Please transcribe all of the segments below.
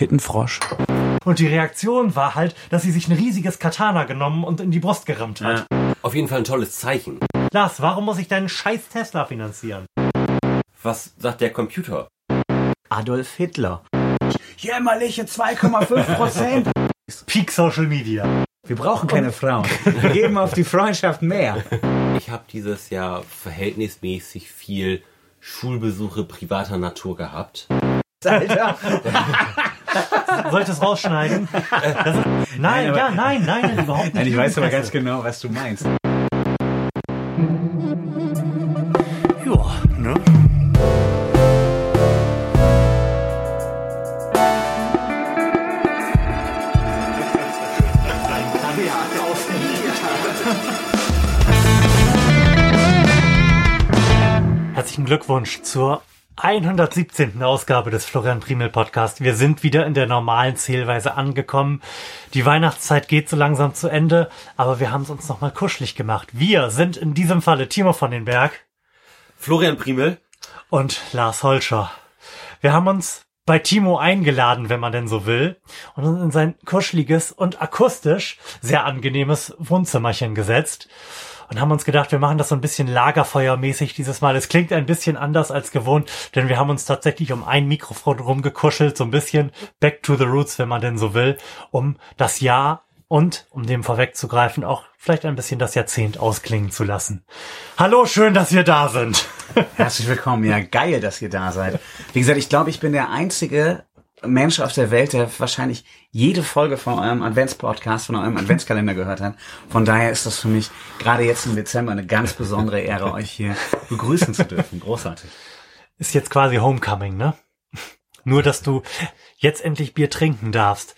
Tittenfrosch. Und die Reaktion war halt, dass sie sich ein riesiges Katana genommen und in die Brust gerammt hat. Auf jeden Fall ein tolles Zeichen. Lars, warum muss ich deinen scheiß Tesla finanzieren? Was sagt der Computer? Adolf Hitler. Jämmerliche 2,5 Prozent. Peak Social Media. Wir brauchen keine Frauen. Wir geben auf die Freundschaft mehr. Ich habe dieses Jahr verhältnismäßig viel Schulbesuche privater Natur gehabt. Alter. Soll ich das rausschneiden? Das ist, nein, aber- ja, nein, nein, überhaupt nicht. Nein, ich weiß aber ganz genau, was du meinst. Ja, ne? Herzlichen Glückwunsch zur 117. Ausgabe des Florian Primel Podcast. Wir sind wieder in der normalen Zählweise angekommen. Die Weihnachtszeit geht so langsam zu Ende, aber wir haben es uns nochmal kuschelig gemacht. Wir sind in diesem Falle Timo von den Berg Florian Primel, und Lars Holscher. Wir haben uns bei Timo eingeladen, wenn man denn so will, und uns in sein kuscheliges und akustisch sehr angenehmes Wohnzimmerchen gesetzt und haben uns gedacht, wir machen das so ein bisschen lagerfeuermäßig dieses Mal. Es klingt ein bisschen anders als gewohnt, denn wir haben uns tatsächlich um ein Mikrofon rumgekuschelt, so ein bisschen back to the roots, wenn man denn so will, um das Jahr und, um dem vorwegzugreifen, auch vielleicht ein bisschen das Jahrzehnt ausklingen zu lassen. Hallo, schön, dass ihr da sind. Herzlich willkommen. Ja, geil, dass ihr da seid. Wie gesagt, ich glaube, ich bin der einzige Mensch auf der Welt, der wahrscheinlich jede Folge von eurem Adventspodcast, von eurem Adventskalender gehört hat. Von daher ist das für mich gerade jetzt im Dezember eine ganz besondere Ehre, euch hier begrüßen zu dürfen. Großartig. ist jetzt quasi Homecoming, ne? Nur, dass du jetzt endlich Bier trinken darfst.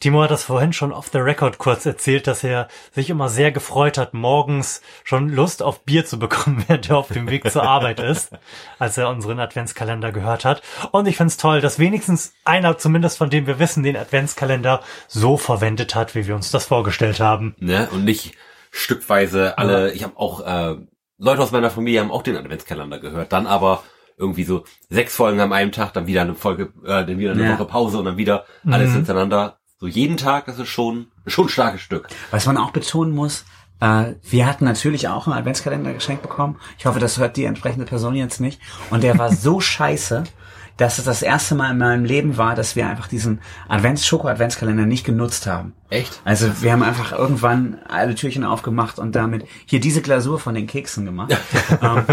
Timo hat das vorhin schon off the record kurz erzählt, dass er sich immer sehr gefreut hat, morgens schon Lust auf Bier zu bekommen, während er auf dem Weg zur Arbeit ist, als er unseren Adventskalender gehört hat. Und ich find's toll, dass wenigstens einer, zumindest von dem wir wissen, den Adventskalender so verwendet hat, wie wir uns das vorgestellt haben. ne? Und nicht stückweise alle, ich habe auch, äh, Leute aus meiner Familie haben auch den Adventskalender gehört, dann aber irgendwie so sechs Folgen am einem Tag, dann wieder eine Folge, äh, dann wieder eine Ja. Woche Pause und dann wieder alles hintereinander. So jeden Tag, das ist schon, schon ein starkes Stück. Was man auch betonen muss, äh, wir hatten natürlich auch einen Adventskalender geschenkt bekommen. Ich hoffe, das hört die entsprechende Person jetzt nicht. Und der war so scheiße, dass es das erste Mal in meinem Leben war, dass wir einfach diesen Advents-Schoko-Adventskalender nicht genutzt haben. Echt? Also wir haben einfach irgendwann alle Türchen aufgemacht und damit hier diese Glasur von den Keksen gemacht. ähm,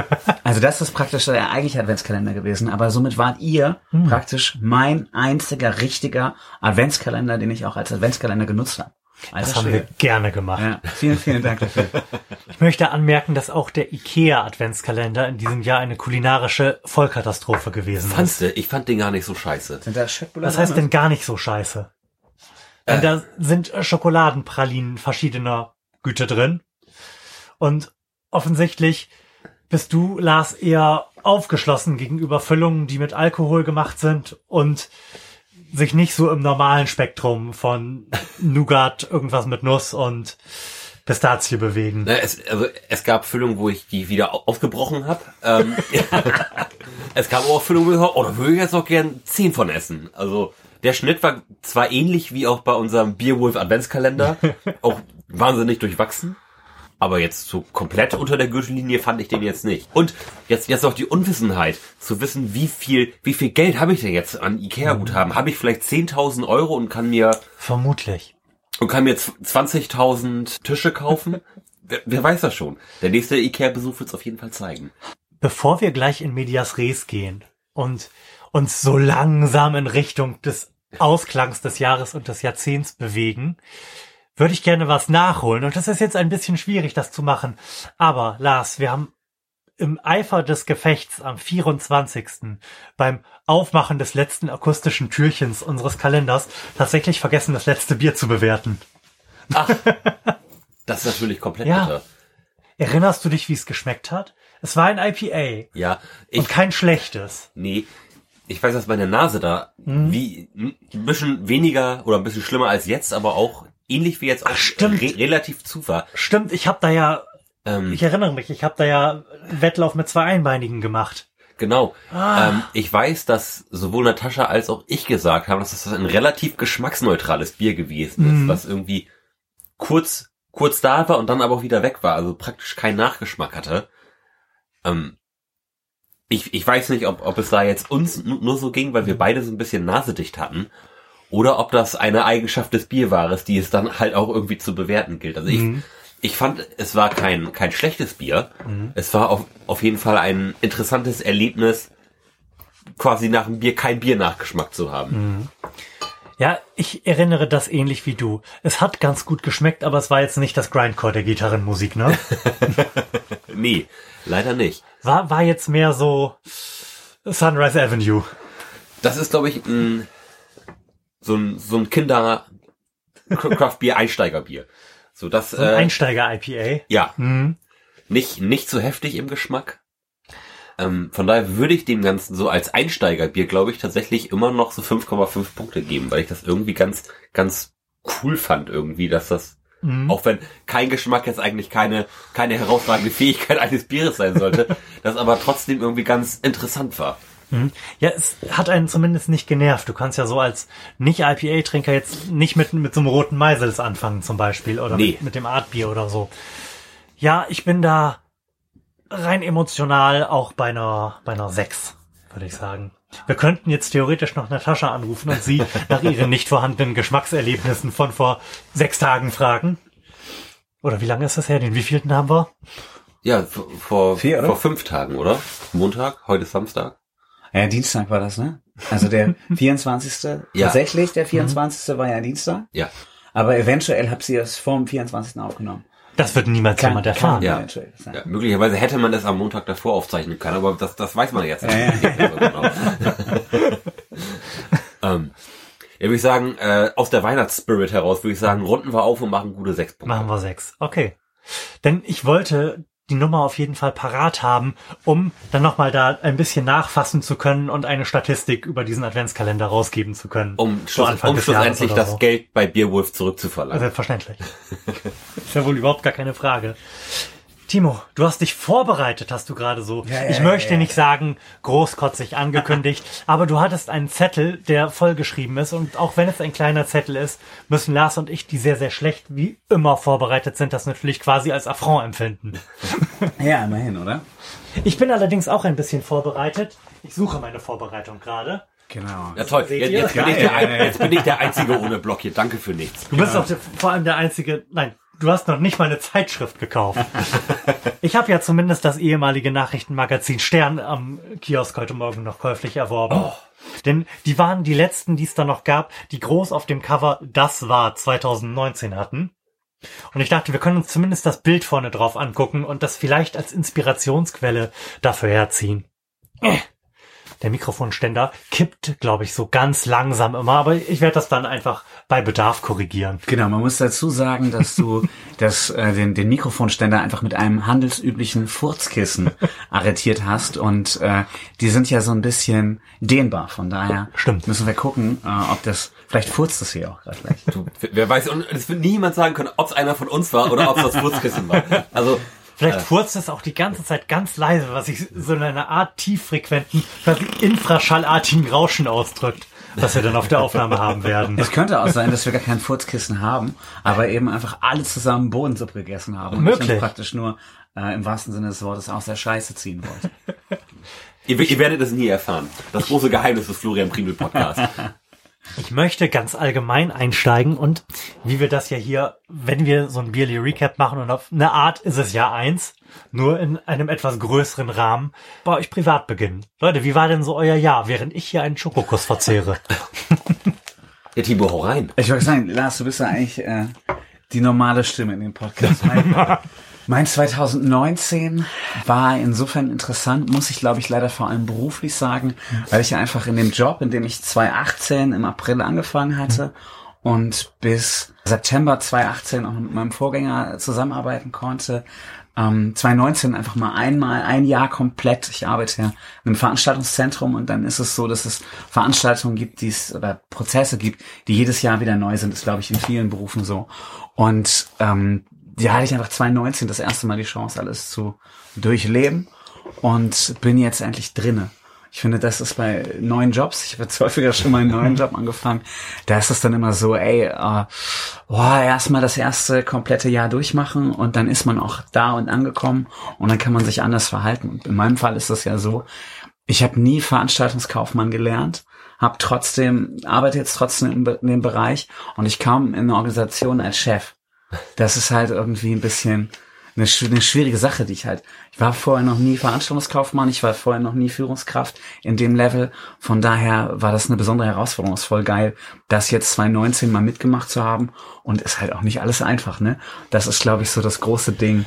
also das ist praktisch der eigentliche Adventskalender gewesen. Aber somit wart ihr praktisch mein einziger richtiger Adventskalender, den ich auch als Adventskalender genutzt habe. Alter Das haben wir Schwede. gerne gemacht. Ja, vielen, vielen Dank dafür. Ich möchte anmerken, dass auch der IKEA Adventskalender in diesem Jahr eine kulinarische Vollkatastrophe gewesen ist. Fandst du? Ich fand den gar nicht so scheiße. Sind da Schöttbullar Was heißt denn gar nicht so scheiße? Denn da sind Schokoladenpralinen verschiedener Güte drin. Und offensichtlich bist du, Lars, eher aufgeschlossen gegenüber Füllungen, die mit Alkohol gemacht sind und sich nicht so im normalen Spektrum von Nougat, irgendwas mit Nuss und Pistazie bewegen. Ne, es, also, es gab Füllungen, wo ich die wieder au- aufgebrochen habe. Ähm, es gab auch Füllungen, wo ich oh, da würde ich jetzt noch gern zehn von essen. Also der Schnitt war zwar ähnlich wie auch bei unserem Beerwolf Adventskalender, auch wahnsinnig durchwachsen, aber jetzt so komplett unter der Gürtellinie fand ich den jetzt nicht. Und jetzt jetzt auch die Unwissenheit, zu wissen, wie viel wie viel Geld habe ich denn jetzt an Ikea-Guthaben? Habe ich vielleicht 10.000 Euro und kann mir Vermutlich. und kann mir z- 20.000 Tische kaufen. wer, wer weiß das schon. Der nächste Ikea-Besuch wird es auf jeden Fall zeigen. Bevor wir gleich in Medias Res gehen und uns so langsam in Richtung des Ausklangs des Jahres und des Jahrzehnts bewegen, würde ich gerne was nachholen. Und das ist jetzt ein bisschen schwierig, das zu machen. Aber Lars, wir haben im Eifer des Gefechts am 24. beim Aufmachen des letzten akustischen Türchens unseres Kalenders tatsächlich vergessen, das letzte Bier zu bewerten. Das ist natürlich komplett Ja. bitter. Erinnerst du dich, wie es geschmeckt hat? Es war ein IPA Ja, und ich, kein schlechtes. nee, ich weiß, dass meine Nase da Mhm. wie ein bisschen weniger oder ein bisschen schlimmer als jetzt, aber auch ähnlich wie jetzt auch Ach, stimmt. re relativ zu war. Stimmt, ich habe da ja Ähm, Ich erinnere mich, ich habe da ja Wettlauf mit zwei Einbeinigen gemacht. Genau. Ähm, ich weiß, dass sowohl Natascha als auch ich gesagt haben, dass das ein relativ geschmacksneutrales Bier gewesen ist, was irgendwie kurz, kurz da war und dann aber auch wieder weg war, also praktisch keinen Nachgeschmack hatte. Ähm, ich, ich weiß nicht, ob, ob es da jetzt uns nu- nur so ging, weil wir beide so ein bisschen nasedicht hatten, oder ob das eine Eigenschaft des Bierwaares, die es dann halt auch irgendwie zu bewerten gilt. Also ich, ich fand, es war kein, kein schlechtes Bier. Es war auf, auf jeden Fall ein interessantes Erlebnis, quasi nach dem Bier kein Bier-Nachgeschmack zu haben. Ja, ich erinnere das ähnlich wie du. Es hat ganz gut geschmeckt, aber es war jetzt nicht das Grindcore der Gitarrenmusik, ne? Nee, leider nicht. War, war jetzt mehr so Sunrise Avenue. Das ist, glaube ich, ein, so ein, so ein Kinder Craft Bier Einsteigerbier. So das, So ein äh, Einsteiger-IPA. ja, Mhm. nicht, nicht so heftig im Geschmack. Ähm, von daher würde ich dem Ganzen so als Einsteigerbier, glaube ich, tatsächlich immer noch so 5,5 Punkte geben, weil ich das irgendwie ganz, ganz cool fand irgendwie, dass das, Mhm. auch wenn kein Geschmack jetzt eigentlich keine, keine herausragende Fähigkeit eines Bieres sein sollte, das aber trotzdem irgendwie ganz interessant war. Ja, es hat einen zumindest nicht genervt. Du kannst ja so als Nicht-IPA-Trinker jetzt nicht mit, mit so einem roten Meisels anfangen zum Beispiel oder Nee. mit, mit dem Artbier oder so. Ja, ich bin da rein emotional auch bei einer, bei einer 6, würde ich sagen. Wir könnten jetzt theoretisch noch Natascha anrufen und sie nach ihren nicht vorhandenen Geschmackserlebnissen von vor sechs Tagen fragen. Oder wie lange ist das her? Den wievielten haben wir? Ja, vor, vor, Vier, oder? vor fünf Tagen, oder? Montag, heute ist Samstag. Ja, Dienstag war das, ne? Also der 24. Ja. Tatsächlich, der 24. war ja Dienstag. Ja. Aber eventuell habt ihr es vor dem 24. aufgenommen. Das wird niemals Kann- jemand erfahren. Ja. Ja, möglicherweise hätte man das am Montag davor aufzeichnen können, aber das, das weiß man jetzt Ja, ja. genau. ähm, ja, würde ich sagen, äh, aus der Weihnachtsspirit heraus würde ich sagen, runden wir auf und machen gute sechs Punkte. Machen wir sechs. Okay. Denn ich wollte die Nummer auf jeden Fall parat haben, um dann nochmal da ein bisschen nachfassen zu können und eine Statistik über diesen Adventskalender rausgeben zu können. Um, So schluss, Anfang um schlussendlich das so. Geld bei Beerwolf zurückzuverlangen. Selbstverständlich. Ist ja wohl überhaupt gar keine Frage. Timo, du hast dich vorbereitet, hast du gerade so. Ja, ja, ich ja, möchte ja. nicht sagen, großkotzig angekündigt, aber du hattest einen Zettel, der vollgeschrieben ist und auch wenn es ein kleiner Zettel ist, müssen Lars und ich, die sehr, sehr schlecht wie immer vorbereitet sind, das natürlich quasi als Affront empfinden. Ja, immerhin, oder? Ich bin allerdings auch ein bisschen vorbereitet. Ich suche meine Vorbereitung gerade. Genau. ja toll, jetzt, jetzt, bin ich der, jetzt bin ich der Einzige ohne Block hier. Danke für nichts. Du bist auch der, vor allem der einzige. Nein, du hast noch nicht mal eine Zeitschrift gekauft. ich habe ja zumindest das ehemalige Nachrichtenmagazin Stern am Kiosk heute Morgen noch käuflich erworben. Denn die waren die letzten, die es da noch gab, die groß auf dem Cover Das war 2019 hatten. Und ich dachte, wir können uns zumindest das Bild vorne drauf angucken und das vielleicht als Inspirationsquelle dafür herziehen. Äh. Der Mikrofonständer kippt, glaube ich, so ganz langsam immer, aber ich werde das dann einfach bei Bedarf korrigieren. Genau, man muss dazu sagen, dass du das, äh, den, den Mikrofonständer einfach mit einem handelsüblichen Furzkissen arretiert hast und äh, die sind ja so ein bisschen dehnbar. Von daher Stimmt. müssen wir gucken, äh, ob das, vielleicht furzt es hier auch gerade gleich. Du, wer weiß, und es wird niemand sagen können, ob es einer von uns war oder ob es das Furzkissen war. Also, Vielleicht furzt es auch die ganze Zeit ganz leise, was sich so in einer Art tieffrequenten, quasi infraschallartigen Rauschen ausdrückt, was wir dann auf der Aufnahme haben werden. Es könnte auch sein, dass wir gar kein Furzkissen haben, aber eben einfach alle zusammen Bohnensuppe gegessen haben und ich Möglich. uns praktisch nur äh, im wahrsten Sinne des Wortes aus der Scheiße ziehen wollte. ihr, ihr werdet es nie erfahren. Das große Geheimnis des Florian Primel Podcasts. Ich möchte ganz allgemein einsteigen und wie wir das ja hier, wenn wir so ein Beerly Recap machen und auf eine Art ist es ja eins, nur in einem etwas größeren Rahmen, bei euch privat beginnen. Leute, wie war denn so euer Jahr, während ich hier einen Schokokuss verzehre? Ja, Timo, hau rein. Ich wollte sagen, Lars, du bist ja eigentlich äh, die normale Stimme in dem Podcast. Mein, mein 2019 war insofern interessant, muss ich glaube ich leider vor allem beruflich sagen, weil ich einfach in dem Job, in dem ich 2018 im April angefangen hatte und bis September 2018 auch mit meinem Vorgänger zusammenarbeiten konnte, ähm, 2019 einfach mal einmal, ein Jahr komplett. Ich arbeite ja in einem Veranstaltungszentrum und dann ist es so, dass es Veranstaltungen gibt, die es oder Prozesse gibt, die jedes Jahr wieder neu sind. Das ist, glaube ich, in vielen Berufen so. Und ähm, ja, hatte ich einfach 2019 das erste Mal die Chance, alles zu durchleben. und bin jetzt endlich drinne. Ich finde, das ist bei neuen Jobs, ich habe jetzt häufiger schon mal einen neuen Job angefangen, da ist es dann immer so, ey, äh, boah, erstmal das erste komplette Jahr durchmachen und dann ist man auch da und angekommen und dann kann man sich anders verhalten. Und in meinem Fall ist das ja so, ich habe nie Veranstaltungskaufmann gelernt, habe trotzdem, arbeite jetzt trotzdem in, in dem Bereich und ich kam in eine Organisation als Chef. Das ist halt irgendwie ein bisschen eine, eine schwierige Sache, die ich halt. Ich war vorher noch nie Veranstaltungskaufmann, ich war vorher noch nie Führungskraft in dem Level. Von daher war das eine besondere Herausforderung. Ist voll geil, das jetzt 2019 mal mitgemacht zu haben. Und ist halt auch nicht alles einfach, ne? Das ist, glaube ich, so das große Ding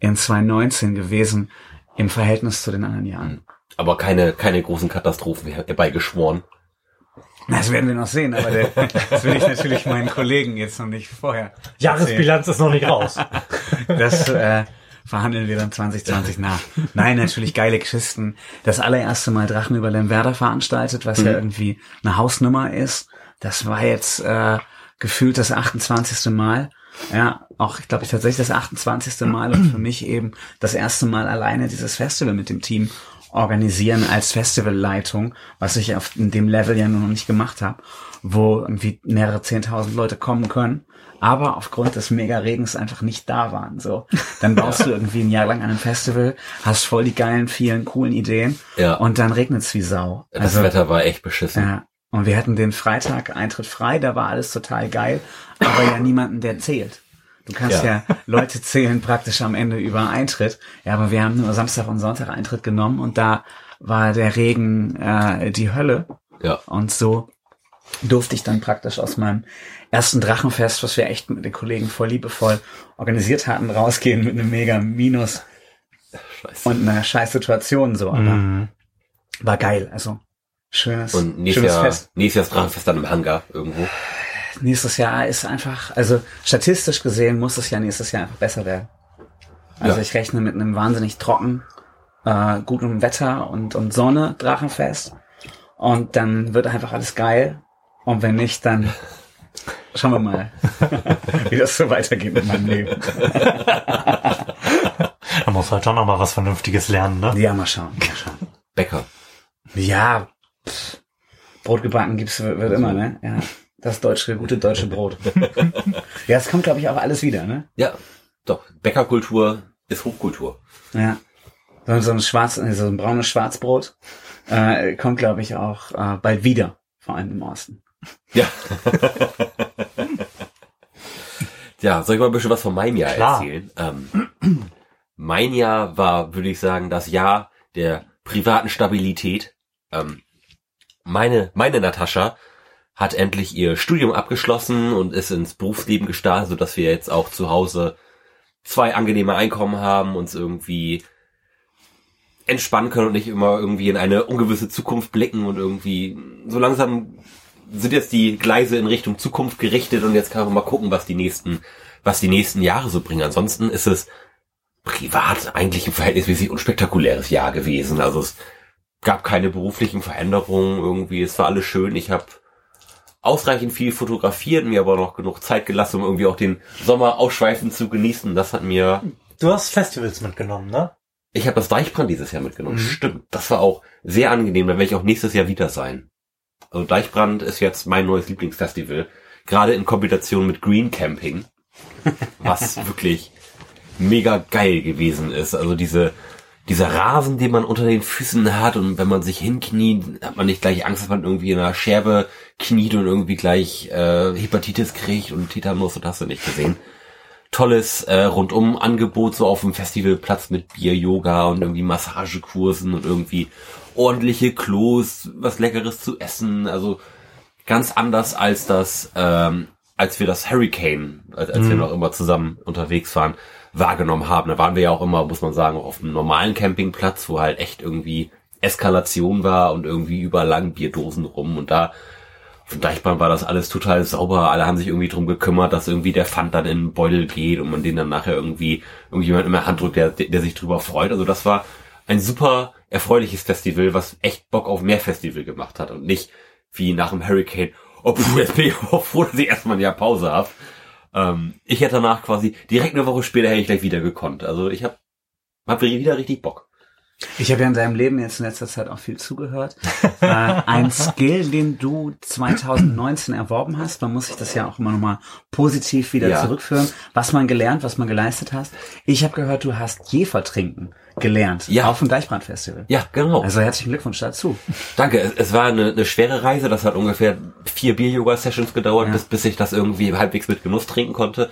in 2019 gewesen im Verhältnis zu den anderen Jahren. Aber keine, keine großen Katastrophen herbeigeschworen. Das werden wir noch sehen, aber der, das will ich natürlich meinen Kollegen jetzt noch nicht vorher. Jahresbilanz ist noch nicht raus. Das äh, verhandeln wir dann 2020 nach. Nein, natürlich geile Kisten. Das allererste Mal Drachen über Lemwerder veranstaltet, was mhm. ja irgendwie eine Hausnummer ist. Das war jetzt äh, gefühlt das 28. Mal. Ja, auch, ich glaube, ich tatsächlich das 28. Mal und für mich eben das erste Mal alleine dieses Festival mit dem Team organisieren als Festivalleitung, was ich auf dem Level ja noch nicht gemacht habe, wo irgendwie mehrere zehntausend Leute kommen können, aber aufgrund des Mega-Regens einfach nicht da waren. So, dann baust du irgendwie ein Jahr lang an einem Festival, hast voll die geilen, vielen coolen Ideen Ja. und dann regnet's wie Sau. Das Also, Wetter war echt beschissen. ja. Und wir hatten den Freitag Eintritt frei, da war alles total geil, aber ja niemanden, der zählt. Du kannst ja. Ja. Leute zählen praktisch am Ende über Eintritt. Ja, aber wir haben nur Samstag und Sonntag Eintritt genommen und da war der Regen äh, die Hölle. Ja. Und so durfte ich dann praktisch aus meinem ersten Drachenfest, was wir echt mit den Kollegen voll liebevoll organisiert hatten, rausgehen mit einem mega Minus Scheiße. und einer scheiß Situation so. Aber Mhm. war geil. Also schönes, Und nächstes schönes Jahr, Fest. nächstes Jahr Drachenfest dann im Hangar irgendwo. Nächstes Jahr ist einfach, also statistisch gesehen muss es ja nächstes Jahr einfach besser werden. Also Ja. ich rechne mit einem wahnsinnig trocken, äh, gutem Wetter und, und Sonne, Drachenfest. Und dann wird einfach alles geil. Und wenn nicht, dann schauen wir mal, wie das so weitergeht mit meinem Leben. Da muss halt schon noch mal was Vernünftiges lernen, ne? Ja, mal schauen, mal schauen. Bäcker. Ja, pff, Brot gebacken gibt's wird, wird immer, ne? Ja, das deutsche, gute deutsche Brot. ja, es kommt, glaube ich, auch alles wieder, ne? Ja, doch. Bäckerkultur ist Hochkultur. Ja. So, so ein schwarz, äh, so ein braunes Schwarzbrot äh, kommt, glaube ich, auch äh, bald wieder, vor allem im Osten. Ja. ja, soll ich mal ein bisschen was von meinem Jahr Klar. erzählen? Ähm, mein Jahr war, würde ich sagen, das Jahr der privaten Stabilität. Ähm, meine, meine Natascha hat endlich ihr Studium abgeschlossen und ist ins Berufsleben gestartet, sodass wir jetzt auch zu Hause zwei angenehme Einkommen haben, uns irgendwie entspannen können und nicht immer irgendwie in eine ungewisse Zukunft blicken und irgendwie so langsam sind jetzt die Gleise in Richtung Zukunft gerichtet und jetzt kann man mal gucken, was die nächsten, was die nächsten Jahre so bringen. Ansonsten ist es privat eigentlich ein verhältnismäßig unspektakuläres Jahr gewesen. Also es gab keine beruflichen Veränderungen irgendwie. Es war alles schön. Ich habe ausreichend viel fotografiert, mir aber noch genug Zeit gelassen, um irgendwie auch den Sommer ausschweifend zu genießen. Das hat mir Du hast Festivals mitgenommen, ne? ich habe das Deichbrand dieses Jahr mitgenommen. Stimmt. Das war auch sehr angenehm. Da werde ich auch nächstes Jahr wieder sein. Also Deichbrand ist jetzt mein neues Lieblingsfestival. Gerade in Kombination mit Green Camping. Was wirklich mega geil gewesen ist. Also diese, dieser Rasen, den man unter den Füßen hat und wenn man sich hinkniet, hat man nicht gleich Angst, dass man irgendwie in einer Scherbe kniet und irgendwie gleich äh, Hepatitis kriegt und Tetanus und hast du nicht gesehen. Tolles äh, Rundum-Angebot so auf dem Festivalplatz mit Bier-Yoga und irgendwie Massagekursen und irgendwie ordentliche Klos, was Leckeres zu essen. Also ganz anders als das, ähm, als wir das Hurricane, als, als wir noch immer zusammen unterwegs waren, wahrgenommen haben. Da waren wir ja auch immer, muss man sagen, auf einem normalen Campingplatz, wo halt echt irgendwie Eskalation war und irgendwie überall lagen Bierdosen rum und da von Deichbahn war das alles total sauber. Alle haben sich irgendwie drum gekümmert, dass irgendwie der Pfand dann in den Beutel geht und man den dann nachher irgendwie irgendjemand in der Hand drückt, der, der sich drüber freut. Also das war ein super erfreuliches Festival, was echt Bock auf mehr Festival gemacht hat und nicht wie nach dem Hurricane. Oh, puh, jetzt bin ich auch froh, dass ich erstmal ein Jahr Pause habe. Ähm, ich hätte danach quasi direkt eine Woche später hätte ich gleich wieder gekonnt. Also ich habe hab wieder richtig Bock. Ich habe ja in deinem Leben jetzt in letzter Zeit auch viel zugehört. äh, ein Skill, den du 2019 erworben hast, man muss sich das ja auch immer nochmal positiv wieder Ja. zurückführen, was man gelernt, was man geleistet hast. Ich habe gehört, du hast Jefer trinken gelernt Ja. auf dem Deichbrandfestival. Ja, genau. Also herzlichen Glückwunsch dazu. Danke. Es, es war eine, eine schwere Reise. Das hat ungefähr vier Bier-Yoga-Sessions gedauert, Ja. bis, bis ich das irgendwie halbwegs mit Genuss trinken konnte.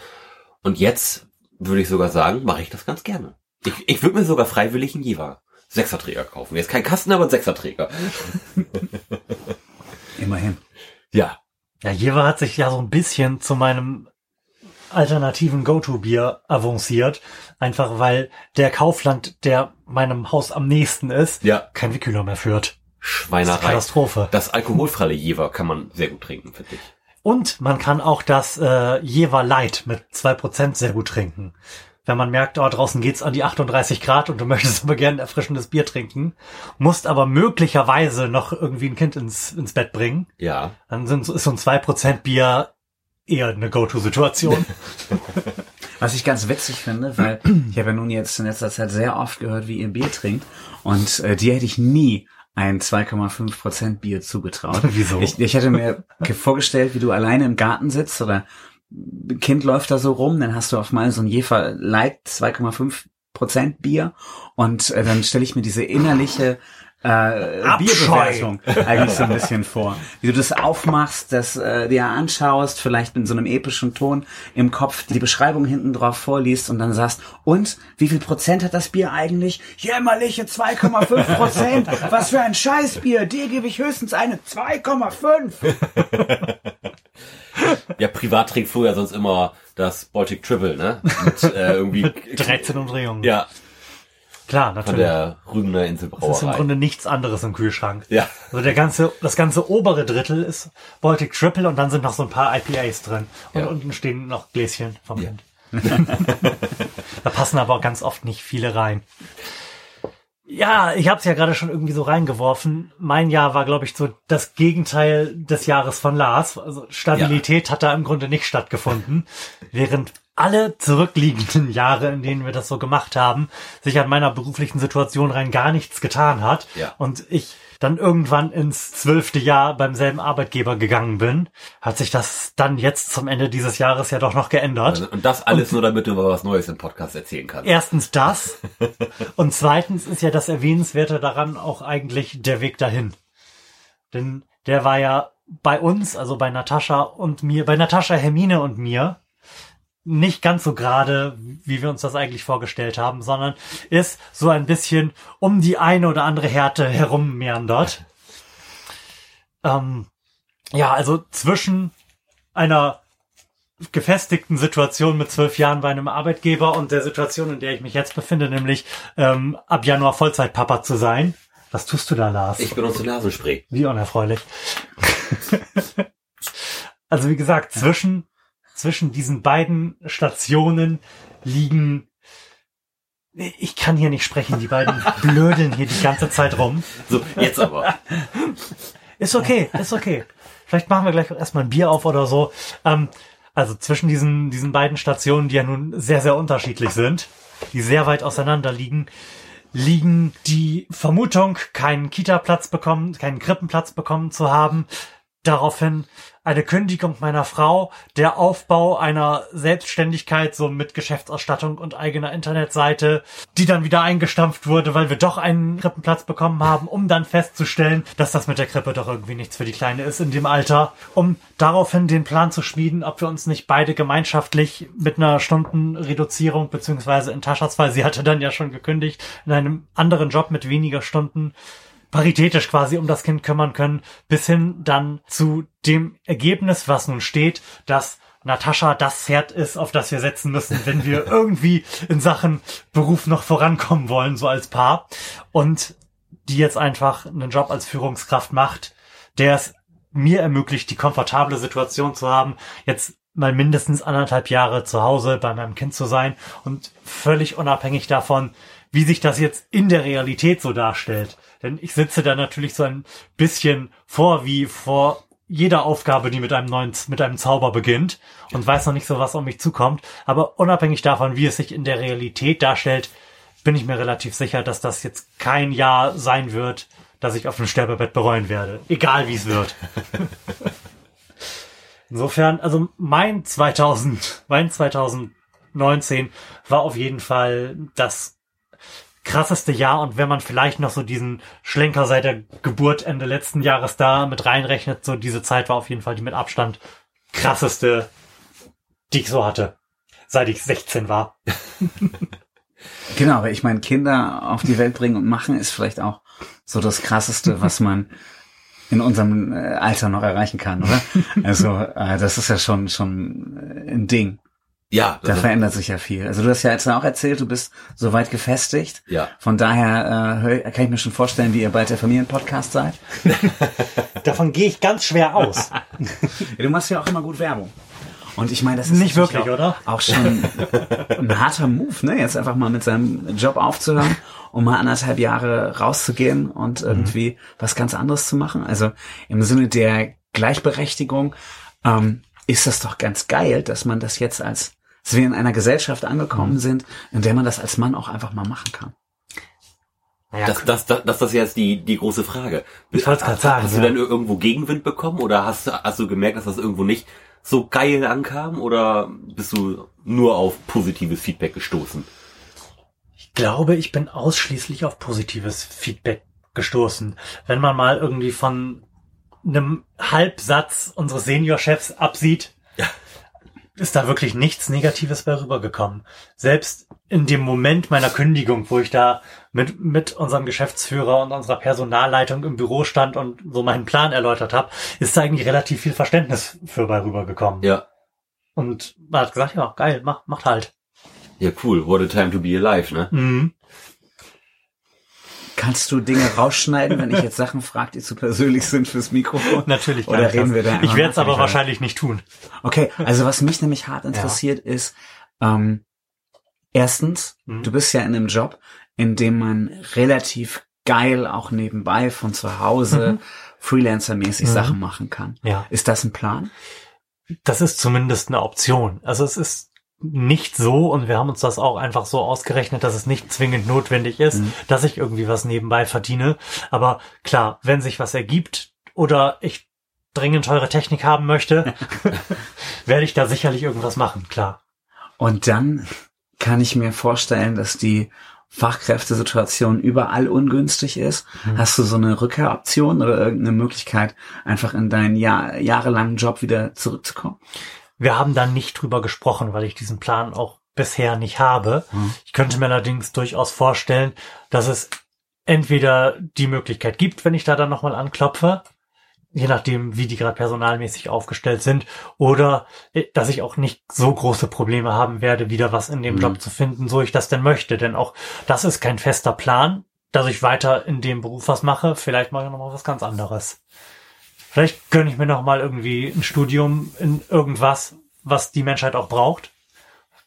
Und jetzt würde ich sogar sagen, mache ich das ganz gerne. Ich, ich würde mir sogar freiwillig einen Jiva Sechserträger kaufen. Jetzt kein Kasten, aber ein Sechserträger. Immerhin. Ja. Ja, Jever hat sich ja so ein bisschen zu meinem alternativen Go-To-Bier avanciert. Einfach weil der Kaufland, der meinem Haus am nächsten ist, Ja. kein Wikühler mehr führt. Das Schweinerei. Katastrophe. Das alkoholfreie Jever kann man sehr gut trinken, finde ich. Und man kann auch das äh, Jever Light mit zwei Prozent sehr gut trinken. Wenn man merkt, oh, draußen geht's an die 38 Grad und du möchtest aber gerne ein erfrischendes Bier trinken, musst aber möglicherweise noch irgendwie ein Kind ins, ins Bett bringen, Ja. dann sind, ist so ein 2% Bier eher eine Go-To-Situation. Was ich ganz witzig finde, weil ich habe ja nun jetzt in letzter Zeit sehr oft gehört, wie ihr Bier trinkt. Und äh, dir hätte ich nie ein 2,5% Bier zugetraut. Wieso? Ich, ich hätte mir ge- vorgestellt, wie du alleine im Garten sitzt oder Kind läuft da so rum, dann hast du auf mal so ein Jefer Light 2,5% Bier und äh, dann stelle ich mir diese innerliche äh, Abscheu. Bierbewertung eigentlich so ein bisschen vor. Wie du das aufmachst, das äh, dir anschaust, vielleicht in so einem epischen Ton im Kopf die Beschreibung hinten drauf vorliest und dann sagst, und wie viel Prozent hat das Bier eigentlich? Jämmerliche 2,5 Prozent. Was für ein Scheißbier. Dir gebe ich höchstens eine 2,5. Ja, privat trinkt Flo ja sonst immer das Baltic Triple, ne? Mit, äh, irgendwie 13 Umdrehungen. Ja, Klar, von natürlich. der Rügener Das ist im Inselbrauerei. Grunde nichts anderes im Kühlschrank. Ja. Also der ganze, das ganze obere Drittel ist Baltic Triple und dann sind noch so ein paar IPAs drin. Und Ja. unten stehen noch Gläschen vom Ja. Kind. da passen aber auch ganz oft nicht viele rein. Ja, ich habe es ja gerade schon irgendwie so reingeworfen. Mein Jahr war, glaube ich, so das Gegenteil des Jahres von Lars. Also Stabilität hat da im Grunde nicht stattgefunden. Während alle zurückliegenden Jahre, in denen wir das so gemacht haben, sich an meiner beruflichen Situation rein gar nichts getan hat. Ja. Und ich dann irgendwann ins zwölfte Jahr beim selben Arbeitgeber gegangen bin, hat sich das dann jetzt zum Ende dieses Jahres ja doch noch geändert. Und das alles nur, damit du mal was Neues im Podcast erzählen kannst. Erstens das und zweitens ist ja das Erwähnenswerte daran auch eigentlich der Weg dahin. Denn der war ja bei uns, also bei Natascha und mir, bei Natascha, Hermine und mir, nicht ganz so gerade, wie wir uns das eigentlich vorgestellt haben, sondern ist so ein bisschen um die eine oder andere Härte herum meandert. Ähm, ja, also zwischen einer gefestigten Situation mit zwölf Jahren bei einem Arbeitgeber und der Situation, in der ich mich jetzt befinde, nämlich ähm, ab Januar Vollzeitpapa zu sein. Was tust du da, Lars? Ich benutze Nasenspray. Wie unerfreulich. also wie gesagt, zwischen, zwischen diesen beiden Stationen liegen ich kann hier nicht sprechen, die beiden blödeln hier die ganze Zeit rum. So, jetzt aber. Ist okay, ist okay. Vielleicht machen wir gleich erstmal ein Bier auf oder so. Ähm, also zwischen diesen, diesen beiden Stationen, die ja nun sehr, sehr unterschiedlich sind, die sehr weit auseinander liegen, liegen die Vermutung, keinen Kita-Platz bekommen, keinen Krippenplatz bekommen zu haben, daraufhin eine Kündigung meiner Frau, der Aufbau einer Selbstständigkeit, so mit Geschäftsausstattung und eigener Internetseite, die dann wieder eingestampft wurde, weil wir doch einen Krippenplatz bekommen haben, um dann festzustellen, dass das mit der Krippe doch irgendwie nichts für die Kleine ist in dem Alter, um daraufhin den Plan zu schmieden, ob wir uns nicht beide gemeinschaftlich mit einer Stundenreduzierung beziehungsweise in Taschas, weil sie hatte dann ja schon gekündigt, in einem anderen Job mit weniger Stunden paritätisch quasi um das Kind kümmern können, bis hin dann zu dem Ergebnis, was nun steht, dass Natascha das Pferd ist, auf das wir setzen müssen, wenn wir irgendwie in Sachen Beruf noch vorankommen wollen, so als Paar. Und die jetzt einfach einen Job als Führungskraft macht, der es mir ermöglicht, die komfortable Situation zu haben, jetzt mal mindestens anderthalb Jahre zu Hause bei meinem Kind zu sein und völlig unabhängig davon, wie sich das jetzt in der Realität so darstellt. Denn ich sitze da natürlich so ein bisschen vor, wie vor jeder Aufgabe, die mit einem neuen, mit einem Zauber beginnt und weiß noch nicht so, was auf mich zukommt. Aber unabhängig davon, wie es sich in der Realität darstellt, bin ich mir relativ sicher, dass das jetzt kein Jahr sein wird, dass ich auf dem Sterbebett bereuen werde. Egal wie es wird. Insofern, also mein 2000, mein 2019 war auf jeden Fall das krasseste Jahr und wenn man vielleicht noch so diesen Schlenker seit der Geburt Ende letzten Jahres da mit reinrechnet, so diese Zeit war auf jeden Fall die mit Abstand krasseste, die ich so hatte, seit ich 16 war. Genau, aber ich meine, Kinder auf die Welt bringen und machen ist vielleicht auch so das krasseste, was man in unserem äh, Alter noch erreichen kann, oder? Also, äh, das ist ja schon schon äh, ein Ding. Ja, Da verändert sich ja viel. Also du hast ja jetzt auch erzählt, du bist soweit gefestigt. Ja. Von daher äh, kann ich mir schon vorstellen, wie ihr bald der Familienpodcast seid. Davon gehe ich ganz schwer aus. Ja, du machst ja auch immer gut Werbung. Und ich meine, das ist Nicht wirklich, auch, oder? Auch schon ein harter Move, ne? Jetzt einfach mal mit seinem Job aufzuhören, um mal anderthalb Jahre rauszugehen und irgendwie was ganz anderes zu machen. Also im Sinne der Gleichberechtigung ähm, ist das doch ganz geil, dass man das jetzt als, dass wir in einer Gesellschaft angekommen sind, in der man das als Mann auch einfach mal machen kann. Naja, Das, das, das, das ist jetzt die, die große Frage. Ich wollt's grad sagen, Hast ja. du denn irgendwo Gegenwind bekommen oder hast, du- hast du gemerkt, dass das irgendwo nicht so geil ankam oder bist du nur auf positives Feedback gestoßen? Ich glaube, ich bin ausschließlich auf positives Feedback gestoßen. Wenn man mal irgendwie von einem Halbsatz unseres Seniorchefs absieht, ist da wirklich nichts Negatives bei rübergekommen. Selbst in dem Moment meiner Kündigung, wo ich da mit, mit unserem Geschäftsführer und unserer Personalleitung im Büro stand und so meinen Plan erläutert habe, ist da eigentlich relativ viel Verständnis für bei rübergekommen. Ja. Und man hat gesagt, ja, geil, mach, macht halt. Ja, cool. What a time to be alive, ne? Mhm. Kannst du Dinge rausschneiden, wenn ich jetzt Sachen frage, die zu persönlich sind fürs Mikrofon? Natürlich. Oder reden das. wir da Ich werde es aber wahrscheinlich nicht tun. Okay, also was mich nämlich hart interessiert ist, ähm, erstens, Mhm. du bist ja in einem Job, in dem man relativ geil auch nebenbei von zu Hause Mhm. Freelancer-mäßig Mhm. Sachen machen kann. Ja. Ist das ein Plan? Das ist zumindest eine Option. Also es ist nicht so, und wir haben uns das auch einfach so ausgerechnet, dass es nicht zwingend notwendig ist, Mhm. dass ich irgendwie was nebenbei verdiene. Aber klar, wenn sich was ergibt oder ich dringend teure Technik haben möchte, werde ich da sicherlich irgendwas machen, klar. Und dann kann ich mir vorstellen, dass die Fachkräftesituation überall ungünstig ist. Mhm. Hast du so eine Rückkehroption oder irgendeine Möglichkeit, einfach in deinen Jahr, jahrelangen Job wieder zurückzukommen? Wir haben da nicht drüber gesprochen, weil ich diesen Plan auch bisher nicht habe. Mhm. Ich könnte mir allerdings durchaus vorstellen, dass es entweder die Möglichkeit gibt, wenn ich da dann nochmal anklopfe, je nachdem, wie die gerade personalmäßig aufgestellt sind, oder äh, dass ich auch nicht so große Probleme haben werde, wieder was in dem Mhm. Job zu finden, so ich das denn möchte. Denn auch das ist kein fester Plan, dass ich weiter in dem Beruf was mache. Vielleicht mache ich nochmal was ganz anderes. Vielleicht gönne ich mir noch mal irgendwie ein Studium in irgendwas, was die Menschheit auch braucht.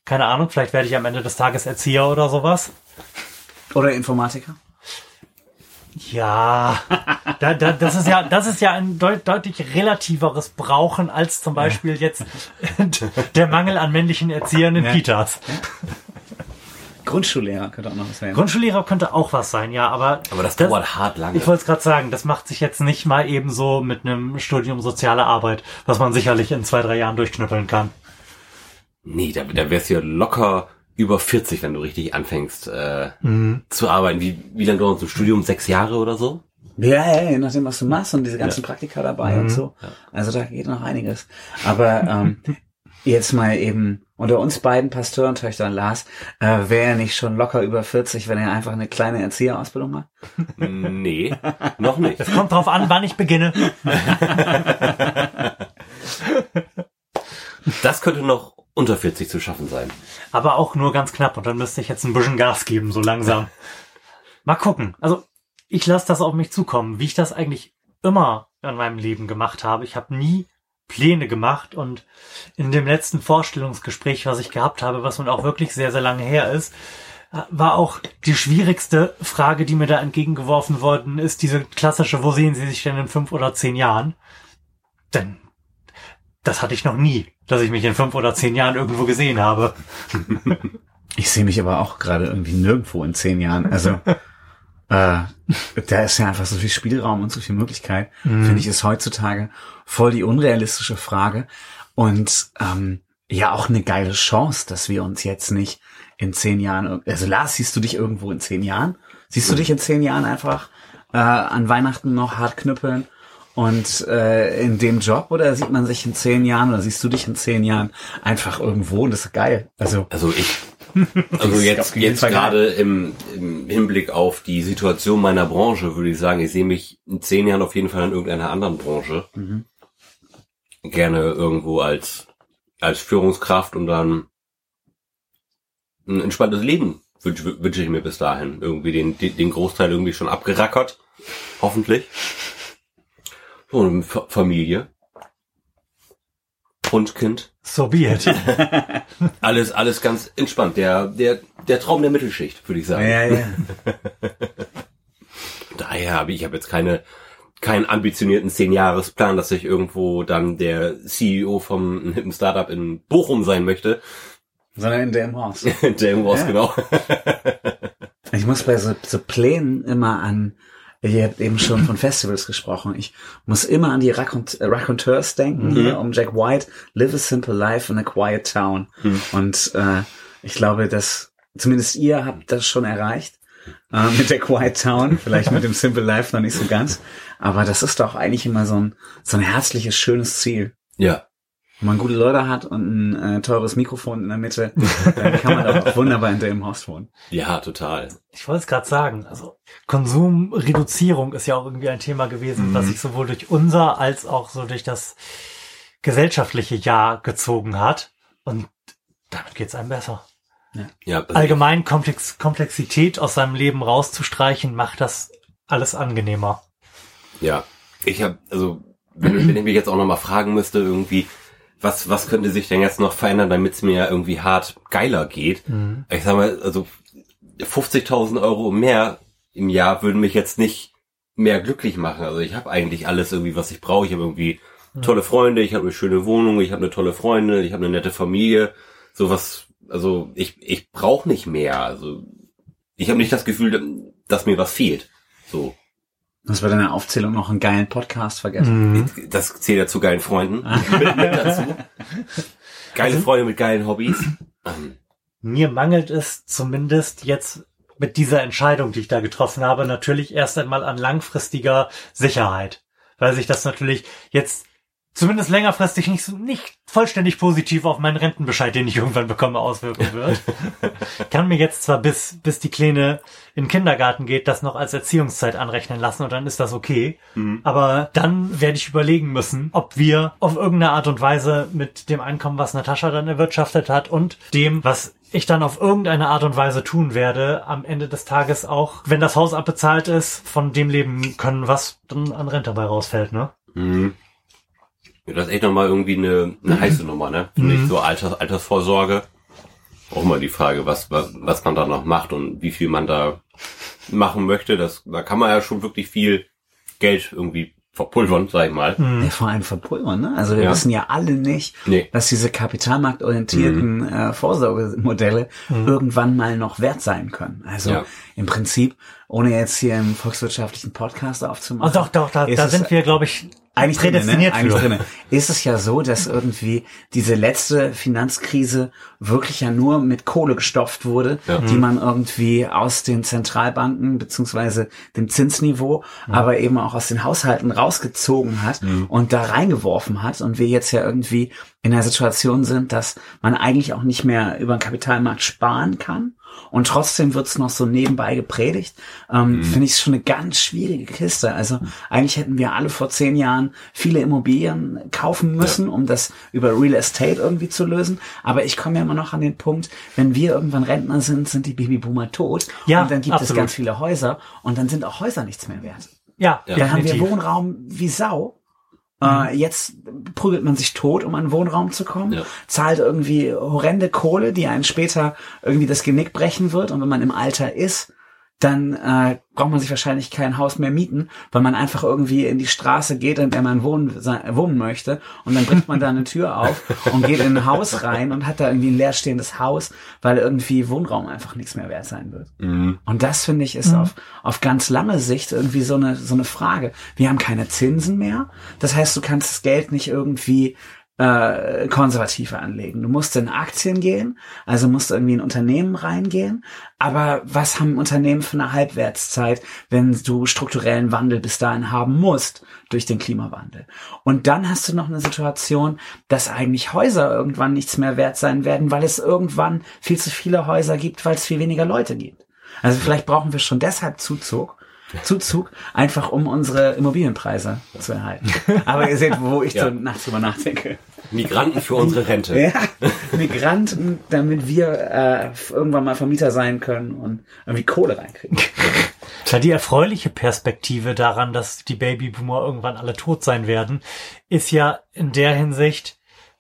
Keine Ahnung, vielleicht werde ich am Ende des Tages Erzieher oder sowas. Oder Informatiker? Ja, da, da, das ist ja, das ist ja ein deut deutlich relativeres Brauchen als zum Beispiel jetzt der Mangel an männlichen Erziehern in Ja. Kitas. Grundschullehrer könnte auch noch was werden. Grundschullehrer könnte auch was sein, ja, aber Aber das, dauert hart lange. Ich wollte es gerade sagen, das macht sich jetzt nicht mal eben so mit einem Studium soziale Arbeit, was man sicherlich in zwei, drei Jahren durchknüppeln kann. Nee, da, da wärst du ja locker über 40, wenn du richtig anfängst äh, Mhm. zu arbeiten. Wie, wie lange dauert so ein Studium? Sechs Jahre oder so? Ja, ja, je nachdem, was du machst und diese ganzen Ja. Praktika dabei Mhm. und so. Also da geht noch einiges. Aber ähm, jetzt mal eben unter uns beiden Pasteurentöchtern, Lars, äh, wäre er nicht schon locker über 40, wenn er einfach eine kleine Erzieherausbildung macht? Nee, noch nicht. Es kommt drauf an, wann ich beginne. Das könnte noch unter 40 zu schaffen sein. Aber auch nur ganz knapp und dann müsste ich jetzt ein bisschen Gas geben, so langsam. Mal gucken. Also ich lasse das auf mich zukommen, wie ich das eigentlich immer in meinem Leben gemacht habe. Ich habe nie Pläne gemacht und in dem letzten Vorstellungsgespräch, was ich gehabt habe, was nun auch wirklich sehr, sehr lange her ist, war auch die schwierigste Frage, die mir da entgegengeworfen worden ist, diese klassische, wo sehen Sie sich denn in fünf oder zehn Jahren? Denn das hatte ich noch nie, dass ich mich in fünf oder zehn Jahren irgendwo gesehen habe. Ich sehe mich aber auch gerade irgendwie nirgendwo in zehn Jahren. Also äh, da ist ja einfach so viel Spielraum und so viel Möglichkeit. Mhm. Finde ich ist heutzutage voll die unrealistische Frage und ähm, ja auch eine geile Chance, dass wir uns jetzt nicht in zehn Jahren. Also Lars, siehst du dich irgendwo in zehn Jahren? Siehst du dich in zehn Jahren einfach äh, an Weihnachten noch hart knüppeln? Und äh, in dem Job oder sieht man sich in zehn Jahren oder siehst du dich in zehn Jahren einfach irgendwo und das ist geil. Also Also ich, also jetzt, jetzt gerade im, im Hinblick auf die Situation meiner Branche würde ich sagen, ich sehe mich in zehn Jahren auf jeden Fall in irgendeiner anderen Branche. Mhm. Gerne irgendwo als, als Führungskraft und dann ein entspanntes Leben wünsche wünsche ich mir bis dahin. Irgendwie den, den Großteil irgendwie schon abgerackert. Hoffentlich. So, Familie. Und Kind. So be it. Alles, alles ganz entspannt. Der, der, der Traum der Mittelschicht, würde ich sagen. ja, ja. Daher habe ich, ich habe jetzt keine, keinen ambitionierten Zehn-Jahres-Plan, dass ich irgendwo dann der CEO vom einem hippen Startup in Bochum sein möchte. Sondern in dem Haus. Der was Ja. genau. Ich muss bei so, so Plänen immer an, ihr habt eben schon von Festivals gesprochen, ich muss immer an die Raccont äh, Raconteurs denken, hier um Jack White, Live a Simple Life in a Quiet Town. Und äh, ich glaube, dass zumindest ihr habt das schon erreicht äh, mit der Quiet Town, vielleicht mit dem Simple Life noch nicht so ganz, aber das ist doch eigentlich immer so ein, so ein herzliches, schönes Ziel. Ja. Wenn man gute Leute hat und ein äh, teures Mikrofon in der Mitte, dann kann man doch auch wunderbar in dem Haus wohnen. Ja, total. Ich wollte es gerade sagen, also Konsumreduzierung ist ja auch irgendwie ein Thema gewesen, was sich sowohl durch unser als auch so durch das gesellschaftliche Jahr gezogen hat. Und damit geht's einem besser. Ja, also Allgemein Komplex Komplexität aus seinem Leben rauszustreichen, macht das alles angenehmer. Ja, ich habe, also wenn, wenn ich mich jetzt auch nochmal fragen müsste, irgendwie, was, was könnte sich denn jetzt noch verändern, damit es mir irgendwie hart geiler geht? Ich sag mal, also 50.000 Euro mehr im Jahr würden mich jetzt nicht mehr glücklich machen. Also ich habe eigentlich alles irgendwie, was ich brauche. Ich habe irgendwie tolle Freunde, ich habe eine schöne Wohnung, ich habe eine tolle Freundin, ich habe eine nette Familie. Sowas, also ich, ich brauche nicht mehr. Also ich habe nicht das Gefühl, dass mir was fehlt. So. Du hast bei deiner Aufzählung noch einen geilen Podcast vergessen. Das zählt ja zu geilen Freunden mit, mit dazu. Geile Freunde mit geilen Hobbys. Ähm, Mir mangelt es zumindest jetzt mit dieser Entscheidung, die ich da getroffen habe, natürlich erst einmal an langfristiger Sicherheit. Weil sich das natürlich jetzt zumindest längerfristig nicht, nicht vollständig positiv auf meinen Rentenbescheid, den ich irgendwann bekomme, auswirken wird. Ich kann mir jetzt zwar bis, bis die Kleine in den Kindergarten geht, das noch als Erziehungszeit anrechnen lassen und dann ist das okay. Aber dann werde ich überlegen müssen, ob wir auf irgendeine Art und Weise mit dem Einkommen, was Natascha dann erwirtschaftet hat und dem, was ich dann auf irgendeine Art und Weise tun werde, am Ende des Tages auch, wenn das Haus abbezahlt ist, von dem leben können, was dann an Rente dabei rausfällt, ne? mhm. Ja, Das ist echt nochmal irgendwie eine, eine heiße Nummer, ne? Finde ich so Alters, Altersvorsorge. Auch mal die Frage, was, was, was man da noch macht und wie viel man da machen möchte. Das, da kann man ja schon wirklich viel Geld irgendwie verpulvern, sag ich mal. Ja, vor allem verpulvern, ne? Also wir Ja. wissen ja alle nicht, Nee. dass diese kapitalmarktorientierten äh, Vorsorgemodelle irgendwann mal noch wert sein können. Also Ja. im Prinzip, ohne jetzt hier einen volkswirtschaftlichen Podcast aufzumachen. Oh, doch, doch, da, da es sind wir, glaube ich, eigentlich drinne, ne? prädestiniert Eigentlich für. drinne. Ist es ja so, dass irgendwie diese letzte Finanzkrise wirklich ja nur mit Kohle gestopft wurde, Ja. die man irgendwie aus den Zentralbanken beziehungsweise dem Zinsniveau, aber eben auch aus den Haushalten rausgezogen hat und da reingeworfen hat und wir jetzt ja irgendwie in der Situation sind, dass man eigentlich auch nicht mehr über den Kapitalmarkt sparen kann. Und trotzdem wird's noch so nebenbei gepredigt. Ähm, Finde ich schon eine ganz schwierige Kiste. Also eigentlich hätten wir alle vor zehn Jahren viele Immobilien kaufen müssen, um das über Real Estate irgendwie zu lösen. Aber ich komme ja immer noch an den Punkt, wenn wir irgendwann Rentner sind, sind die Babyboomer tot. Ja, und dann gibt es absolut. ganz viele Häuser und dann sind auch Häuser nichts mehr wert. Ja, Ja. Dann haben wir definitiv. Wohnraum wie Sau. Mhm. Äh, jetzt prügelt man sich tot, um an Wohnraum zu kommen, Ja. zahlt irgendwie horrende Kohle, die einen später irgendwie das Genick brechen wird. Und wenn man im Alter ist, dann äh, braucht man sich wahrscheinlich kein Haus mehr mieten, weil man einfach irgendwie in die Straße geht, in der man wohnen, wohnen möchte und dann bricht man da eine Tür auf und geht in ein Haus rein und hat da irgendwie ein leerstehendes Haus, weil irgendwie Wohnraum einfach nichts mehr wert sein wird. Mhm. Und das finde ich ist Mhm. auf, auf ganz lange Sicht irgendwie so eine, so eine Frage. Wir haben keine Zinsen mehr. Das heißt, du kannst das Geld nicht irgendwie äh, konservativer anlegen. Du musst in Aktien gehen, also musst irgendwie in Unternehmen reingehen. Aber was haben Unternehmen für eine Halbwertszeit, wenn du strukturellen Wandel bis dahin haben musst durch den Klimawandel? Und dann hast du noch eine Situation, dass eigentlich Häuser irgendwann nichts mehr wert sein werden, weil es irgendwann viel zu viele Häuser gibt, weil es viel weniger Leute gibt. Also vielleicht brauchen wir schon deshalb Zuzug. Zuzug, einfach um unsere Immobilienpreise zu erhalten. Aber ihr seht, wo ich Ja. so nachts drüber nachdenke. Migranten für unsere Rente. Ja, Migranten, damit wir äh, irgendwann mal Vermieter sein können und irgendwie Kohle reinkriegen. Ja, die erfreuliche Perspektive daran, dass die Babyboomer irgendwann alle tot sein werden, ist ja in der Hinsicht,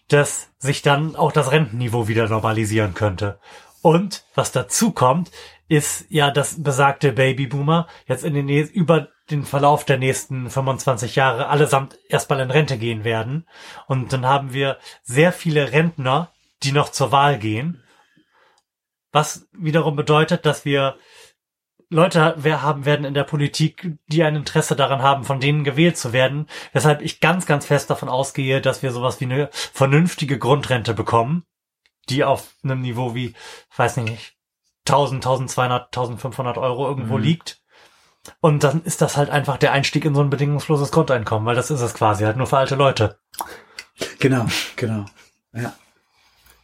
dass sich dann auch das Rentenniveau wieder normalisieren könnte. Und was dazu kommt, ist ja, dass besagte Babyboomer jetzt in den über den Verlauf der nächsten 25 Jahre allesamt erstmal in Rente gehen werden. Und dann haben wir sehr viele Rentner, die noch zur Wahl gehen. Was wiederum bedeutet, dass wir Leute haben werden in der Politik, die ein Interesse daran haben, von denen gewählt zu werden. Weshalb ich ganz, ganz fest davon ausgehe, dass wir sowas wie eine vernünftige Grundrente bekommen, die auf einem Niveau wie, weiß nicht, 1000, 1200, 1500 Euro irgendwo Mhm. liegt. Und dann ist das halt einfach der Einstieg in so ein bedingungsloses Grundeinkommen, weil das ist es quasi halt nur für alte Leute. Genau, genau. Ja.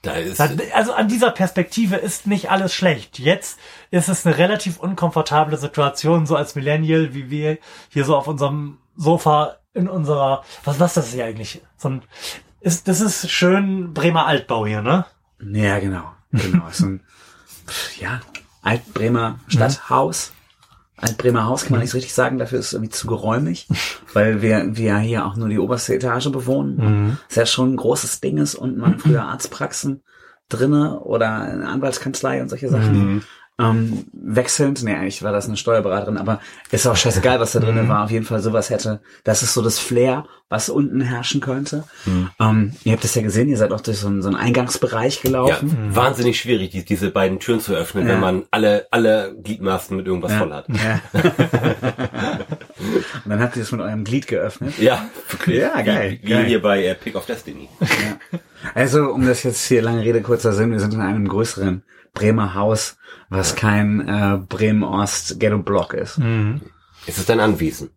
Da ist, Also an dieser Perspektive ist nicht alles schlecht. Jetzt ist es eine relativ unkomfortable Situation, so als Millennial, wie wir hier so auf unserem Sofa in unserer, was, was das hier eigentlich? So ein, ist, das ist schön Bremer Altbau hier, ne? Ja, genau. Genau. Ist ein, ja, Altbremer Stadthaus. Altbremer Haus kann man nicht so richtig sagen, dafür ist es irgendwie zu geräumig, weil wir, wir ja hier auch nur die oberste Etage bewohnen. Mhm. Ist ja schon ein großes Ding ist und man früher Arztpraxen drinne oder eine Anwaltskanzlei und solche Sachen. Ähm, wechselnd, nee, eigentlich war das eine Steuerberaterin, aber ist auch scheißegal, was da drinnen war. Auf jeden Fall sowas hätte. Das ist so das Flair, was unten herrschen könnte. Ähm, ihr habt es ja gesehen, ihr seid auch durch so einen, so einen Eingangsbereich ja, gelaufen. wahnsinnig schwierig, die, diese beiden Türen zu öffnen, Ja. wenn man alle, alle Gliedmaßen mit irgendwas voll hat. Ja. Und dann habt ihr es mit eurem Glied geöffnet. Ja, wirklich. Ja, geil, Wie, wie geil. hier bei äh, Pick of Destiny. Also, um das jetzt hier lange Rede, kurzer Sinn, wir sind in einem größeren Bremer Haus, was kein äh, Bremen-Ost-Ghetto-Block ist. Es ist ein Anwesen.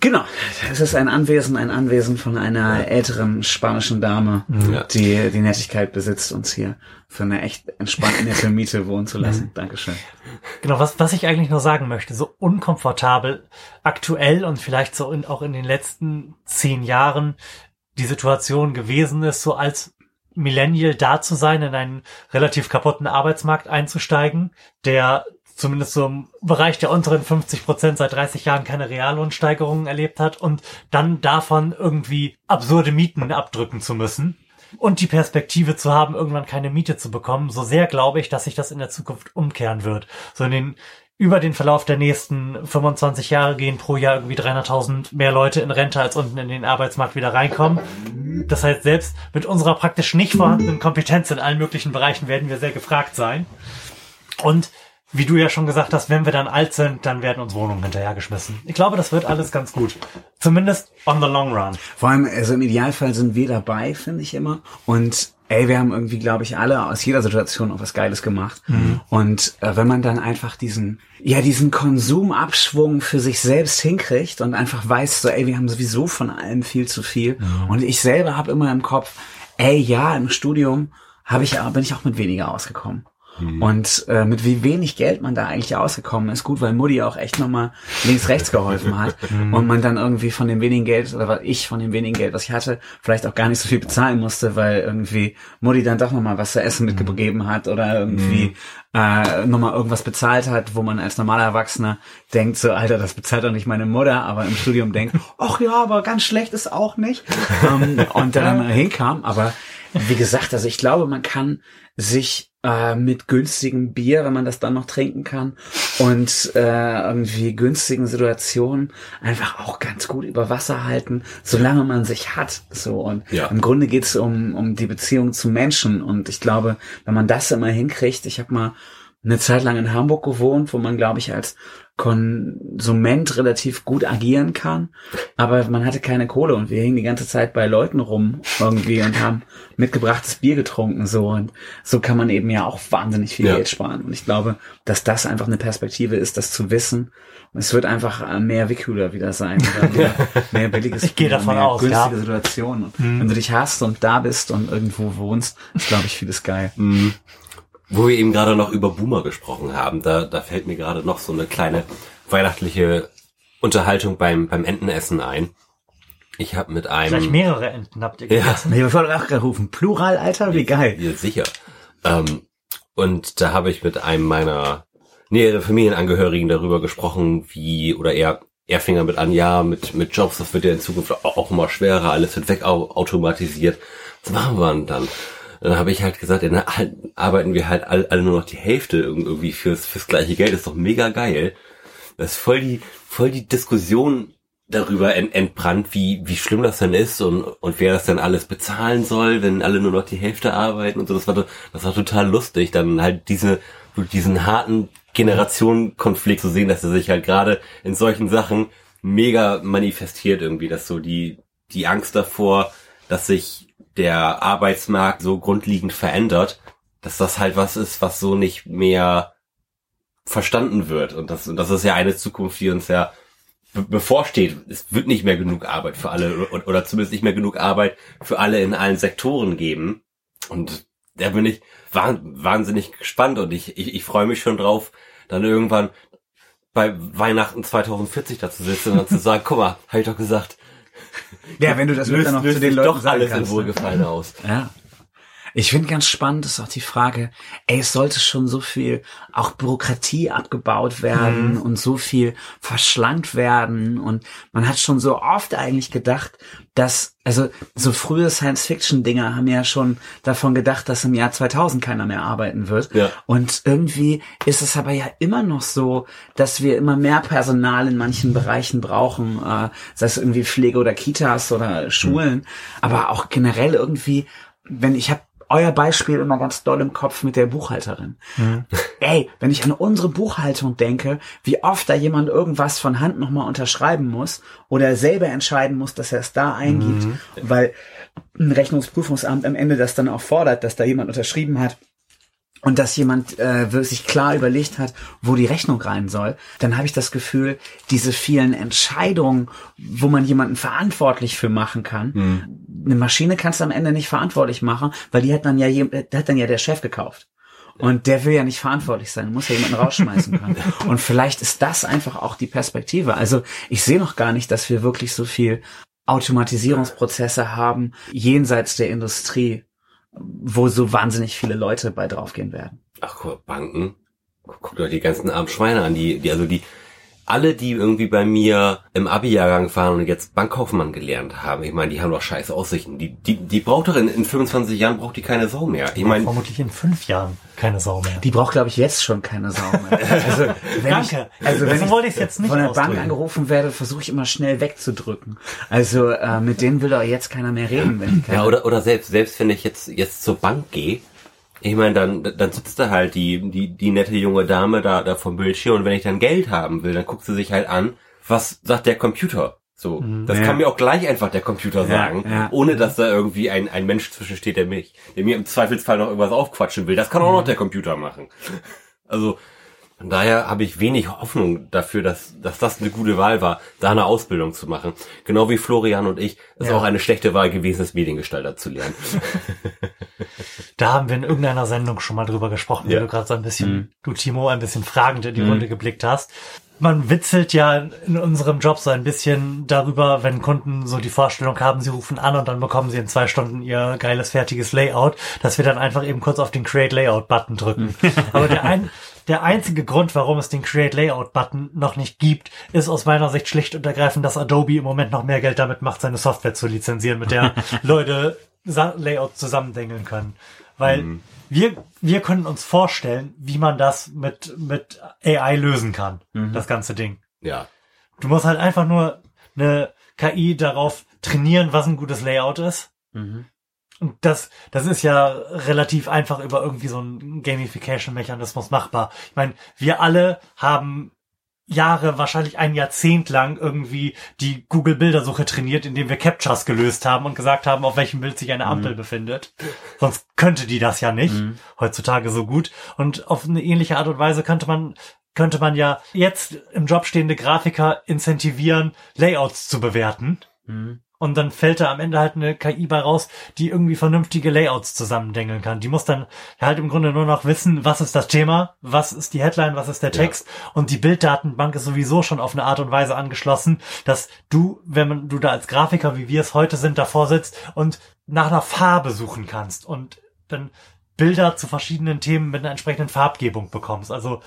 Genau, es ist ein Anwesen, ein Anwesen von einer älteren spanischen Dame, Ja. die die Nettigkeit besitzt, uns hier für eine echt entspannte nette Miete wohnen zu lassen. Dankeschön. Genau, was, was ich eigentlich nur sagen möchte, so unkomfortabel aktuell und vielleicht so in, auch in den letzten zehn Jahren die Situation gewesen ist, so als Millennial da zu sein, in einen relativ kaputten Arbeitsmarkt einzusteigen, der zumindest so im Bereich der unteren 50 Prozent seit 30 Jahren keine Reallohnsteigerungen erlebt hat und dann davon irgendwie absurde Mieten abdrücken zu müssen und die Perspektive zu haben, irgendwann keine Miete zu bekommen, so sehr glaube ich, dass sich das in der Zukunft umkehren wird. So in den über den Verlauf der nächsten 25 Jahre gehen pro Jahr irgendwie 300.000 mehr Leute in Rente als unten in den Arbeitsmarkt wieder reinkommen. Das heißt, selbst mit unserer praktisch nicht vorhandenen Kompetenz in allen möglichen Bereichen werden wir sehr gefragt sein. Und wie du ja schon gesagt hast, wenn wir dann alt sind, dann werden uns Wohnungen hinterhergeschmissen. Ich glaube, das wird alles ganz gut. Zumindest on the long run. Vor allem, also im Idealfall sind wir dabei, finde ich immer. Und ey, wir haben irgendwie, glaube ich, alle aus jeder Situation auch was Geiles gemacht. Und äh, wenn man dann einfach diesen, ja, diesen Konsumabschwung für sich selbst hinkriegt und einfach weiß, so, ey, wir haben sowieso von allem viel zu viel. Und ich selber habe immer im Kopf, ey, ja, im Studium habe ich, bin ich auch mit weniger ausgekommen. Und äh, mit wie wenig Geld man da eigentlich ausgekommen ist, gut, weil Mutti auch echt nochmal links, rechts geholfen hat und man dann irgendwie von dem wenigen Geld, oder was ich von dem wenigen Geld, was ich hatte, vielleicht auch gar nicht so viel bezahlen musste, weil irgendwie Mutti dann doch nochmal was zu essen mitgegeben hat oder irgendwie äh, nochmal irgendwas bezahlt hat, wo man als normaler Erwachsener denkt, so, Alter, das bezahlt doch nicht meine Mutter, aber im Studium denkt, ach ja, aber ganz schlecht ist auch nicht. ähm, und dann hinkam, aber wie gesagt, also ich glaube, man kann sich äh, mit günstigem Bier, wenn man das dann noch trinken kann und äh, irgendwie günstigen Situationen einfach auch ganz gut über Wasser halten, solange man sich hat. So und Ja. im Grunde geht's um um die Beziehung zu Menschen und ich glaube, wenn man das immer hinkriegt, ich habe mal eine Zeit lang in Hamburg gewohnt, wo man glaube ich als Konsument relativ gut agieren kann, aber man hatte keine Kohle und wir hingen die ganze Zeit bei Leuten rum irgendwie und haben mitgebrachtes Bier getrunken so und so kann man eben ja auch wahnsinnig viel Ja. Geld sparen und ich glaube, dass das einfach eine Perspektive ist, das zu wissen. Es wird einfach äh, mehr Wickhüler wieder sein, oder mehr, mehr billiges Ich gehe davon mehr aus, günstige ja. Mhm. Situationen. Und Wenn du dich hast und da bist und irgendwo wohnst, ist glaube ich vieles geil. Wo wir eben gerade noch über Boomer gesprochen haben, da, da fällt mir gerade noch so eine kleine weihnachtliche Unterhaltung beim, beim Entenessen ein. Ich habe mit einem... mehrere Enten habt ihr Ja. gegessen. Ich wollte auch gerade rufen, Plural, Alter, wie geil. Ja, sicher. Ähm, und da habe ich mit einem meiner näheren Familienangehörigen darüber gesprochen, wie, oder er, er fing damit an, ja, mit, mit Jobs, das wird ja in Zukunft auch, auch immer schwerer, alles wird wegautomatisiert. Was machen wir denn dann? Dann habe ich halt gesagt, ja, na, arbeiten wir halt alle, alle nur noch die Hälfte irgendwie fürs, fürs gleiche Geld, ist doch mega geil. Das ist voll die, voll die Diskussion darüber ent, entbrannt, wie, wie schlimm das denn ist und, und wer das denn alles bezahlen soll, wenn alle nur noch die Hälfte arbeiten und so. Das war, das war total lustig, dann halt diese, diesen harten Generationenkonflikt zu sehen, dass er sich halt gerade in solchen Sachen mega manifestiert irgendwie, dass so die, die Angst davor, dass sich der Arbeitsmarkt so grundlegend verändert, dass das halt was ist, was so nicht mehr verstanden wird. Und das, und das ist ja eine Zukunft, die uns ja be bevorsteht. Es wird nicht mehr genug Arbeit für alle oder, oder zumindest nicht mehr genug Arbeit für alle in allen Sektoren geben. Und da bin ich wah- wahnsinnig gespannt und ich, ich, ich freue mich schon drauf, dann irgendwann bei Weihnachten 2040 da zu sitzen und dann zu sagen, guck mal, hab ich doch gesagt, Ja, wenn du das löst, dann noch löst zu den Leuten doch sagen alles kannst. in ne? Wohlgefallen aus. Ja. Ich finde ganz spannend ist auch die Frage, ey, es sollte schon so viel auch Bürokratie abgebaut werden Mhm. und so viel verschlankt werden und man hat schon so oft eigentlich gedacht, dass, also so frühe Science-Fiction-Dinger haben ja schon davon gedacht, dass im Jahr 2000 keiner mehr arbeiten wird. Ja. Und irgendwie ist es aber ja immer noch so, dass wir immer mehr Personal in manchen Bereichen brauchen, äh, sei es irgendwie Pflege oder Kitas oder Schulen, aber auch generell irgendwie, wenn ich habe euer Beispiel immer ganz doll im Kopf mit der Buchhalterin. Ey, wenn ich an unsere Buchhaltung denke, wie oft da jemand irgendwas von Hand nochmal unterschreiben muss oder selber entscheiden muss, dass er es da eingibt, weil ein Rechnungsprüfungsamt am Ende das dann auch fordert, dass da jemand unterschrieben hat und dass jemand äh, sich klar überlegt hat, wo die Rechnung rein soll, dann habe ich das Gefühl, diese vielen Entscheidungen, wo man jemanden verantwortlich für machen kann, eine Maschine kannst du am Ende nicht verantwortlich machen, weil die hat dann ja hat dann ja der Chef gekauft. Und der will ja nicht verantwortlich sein, muss ja jemanden rausschmeißen können. Und vielleicht ist das einfach auch die Perspektive. Also ich sehe noch gar nicht, dass wir wirklich so viel Automatisierungsprozesse haben jenseits der Industrie, wo so wahnsinnig viele Leute bei draufgehen werden. Ach, guck, Banken. Guckt euch die ganzen armen Schweine an, die, die, also die, alle, die irgendwie bei mir im Abi-Jahrgang waren und jetzt Bankkaufmann gelernt haben, ich meine, die haben doch scheiße Aussichten. Die, die, die braucht doch in, in 25 Jahren braucht die keine Sau mehr. Ich meine, Vermutlich in fünf Jahren keine Sau mehr. Die braucht, glaube ich, jetzt schon keine Sau mehr. Also, wenn Danke. Ich, also wenn ich jetzt nicht von der Bank ausdrücken. angerufen werde, versuche ich immer schnell wegzudrücken. Also äh, mit denen will doch jetzt keiner mehr reden, wenn ich keine ja, oder, oder selbst, selbst wenn ich jetzt, jetzt zur Bank gehe, ich meine, dann, dann sitzt da halt die, die, die nette junge Dame da, da vom Bildschirm und wenn ich dann Geld haben will, dann guckt sie sich halt an, was sagt der Computer? So, das Ja. kann mir auch gleich einfach der Computer Ja, sagen, ja. ohne dass da irgendwie ein, ein Mensch zwischensteht, der mich, der mir im Zweifelsfall noch irgendwas aufquatschen will. Das kann auch noch der Computer machen. Also, von daher habe ich wenig Hoffnung dafür, dass, dass das eine gute Wahl war, da eine Ausbildung zu machen. Genau wie Florian und ich, ist Ja. auch eine schlechte Wahl gewesen, das Mediengestalter zu lernen. Da haben wir in irgendeiner Sendung schon mal drüber gesprochen, Ja. wie du gerade so ein bisschen, du Timo, ein bisschen fragend in die Runde geblickt hast. Man witzelt ja in unserem Job so ein bisschen darüber, wenn Kunden so die Vorstellung haben, sie rufen an und dann bekommen sie in zwei Stunden ihr geiles, fertiges Layout, dass wir dann einfach eben kurz auf den Create Layout Button drücken. Aber der, ein, der einzige Grund, warum es den Create Layout Button noch nicht gibt, ist aus meiner Sicht schlicht und ergreifend, dass Adobe im Moment noch mehr Geld damit macht, seine Software zu lizenzieren, mit der Leute Sa- Layout zusammendengeln können. Weil wir, wir können uns vorstellen, wie man das mit, mit AI lösen kann, das ganze Ding. Ja. Du musst halt einfach nur eine KI darauf trainieren, was ein gutes Layout ist. Mhm. Und das, das ist ja relativ einfach über irgendwie so einen Gamification-Mechanismus machbar. Ich meine, wir alle haben Jahre, wahrscheinlich ein Jahrzehnt lang irgendwie die Google-Bildersuche trainiert, indem wir Captchas gelöst haben und gesagt haben, auf welchem Bild sich eine Ampel befindet. Sonst könnte die das ja nicht, heutzutage so gut. Und auf eine ähnliche Art und Weise könnte man könnte man ja jetzt im Job stehende Grafiker incentivieren, Layouts zu bewerten. Und dann fällt da am Ende halt eine KI bei raus, die irgendwie vernünftige Layouts zusammendengeln kann. Die muss dann halt im Grunde nur noch wissen, was ist das Thema, was ist die Headline, was ist der Text. Und die Bilddatenbank ist sowieso schon auf eine Art und Weise angeschlossen, dass du, wenn man, du da als Grafiker, wie wir es heute sind, davor sitzt und nach einer Farbe suchen kannst und dann Bilder zu verschiedenen Themen mit einer entsprechenden Farbgebung bekommst. Also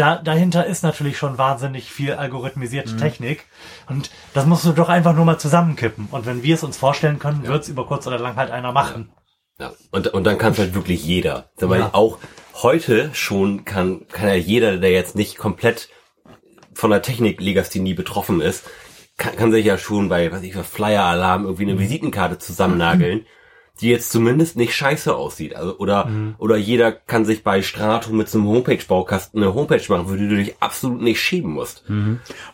da, dahinter ist natürlich schon wahnsinnig viel algorithmisierte Technik. Und das musst du doch einfach nur mal zusammenkippen. Und wenn wir es uns vorstellen können, wird's über kurz oder lang halt einer machen. Ja, und, und dann kann es halt wirklich jeder. Weil Ja. auch heute schon kann, kann ja jeder, der jetzt nicht komplett von der Technik-Legasthenie betroffen ist, kann, kann sich ja schon bei, was ich für Flyer-Alarm irgendwie eine Visitenkarte zusammennageln, die jetzt zumindest nicht scheiße aussieht. Also, oder, oder jeder kann sich bei Strato mit so einem Homepage-Baukasten eine Homepage machen, wo du dich absolut nicht schieben musst.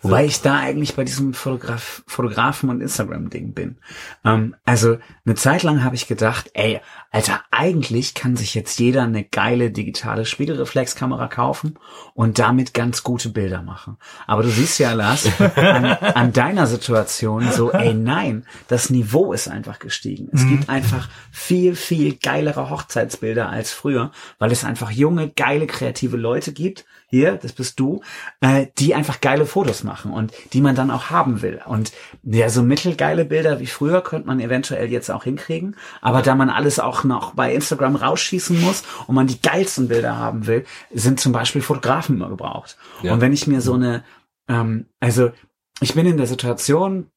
Wobei ich da eigentlich bei diesem Fotograf Fotografen- und Instagram-Ding bin. Ähm, also eine Zeit lang habe ich gedacht, ey, Alter, eigentlich kann sich jetzt jeder eine geile digitale Spiegelreflexkamera kaufen und damit ganz gute Bilder machen. Aber du siehst ja, Lars, an, an deiner Situation so, ey, nein, das Niveau ist einfach gestiegen. Es gibt einfach viel, viel geilere Hochzeitsbilder als früher, weil es einfach junge, geile, kreative Leute gibt, hier, das bist du, äh, die einfach geile Fotos machen und die man dann auch haben will. Und ja, so mittelgeile Bilder wie früher könnte man eventuell jetzt auch hinkriegen, aber da man alles auch noch bei Instagram rausschießen muss und man die geilsten Bilder haben will, sind zum Beispiel Fotografen immer gebraucht. Ja. Und wenn ich mir so eine, ähm, also ich bin in der Situation,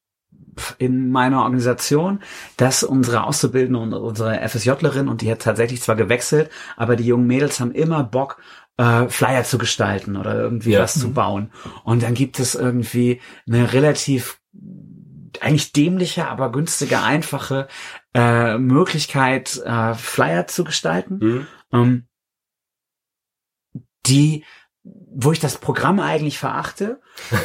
in meiner Organisation, dass unsere Auszubildende und unsere FSJlerin, und die hat tatsächlich zwar gewechselt, aber die jungen Mädels haben immer Bock, äh, Flyer zu gestalten oder irgendwie Ja. was zu bauen. Und dann gibt es irgendwie eine relativ eigentlich dämliche, aber günstige, einfache äh, Möglichkeit, äh, Flyer zu gestalten, Mhm. ähm, die wo ich das Programm eigentlich verachte,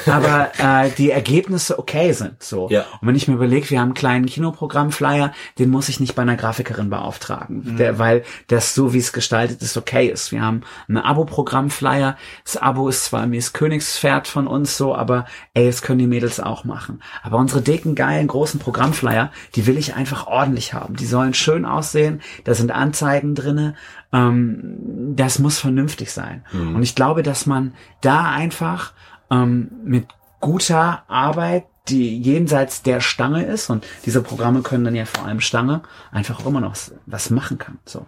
aber äh, die Ergebnisse okay sind. So. Ja. Und wenn ich mir überlege, wir haben einen kleinen Kinoprogramm-Flyer, den muss ich nicht bei einer Grafikerin beauftragen, der, weil das so, wie es gestaltet ist, okay ist. Wir haben ein Abo-Programm-Flyer. Das Abo ist zwar mir das Königspferd von uns so, aber ey, das können die Mädels auch machen. Aber unsere dicken, geilen, großen Programmflyer, die will ich einfach ordentlich haben. Die sollen schön aussehen, da sind Anzeigen drinne. Ähm, das muss vernünftig sein. Und ich glaube, dass man da einfach ähm, mit guter Arbeit, die jenseits der Stange ist, und diese Programme können dann ja vor allem Stange, einfach auch immer noch was machen kann. So.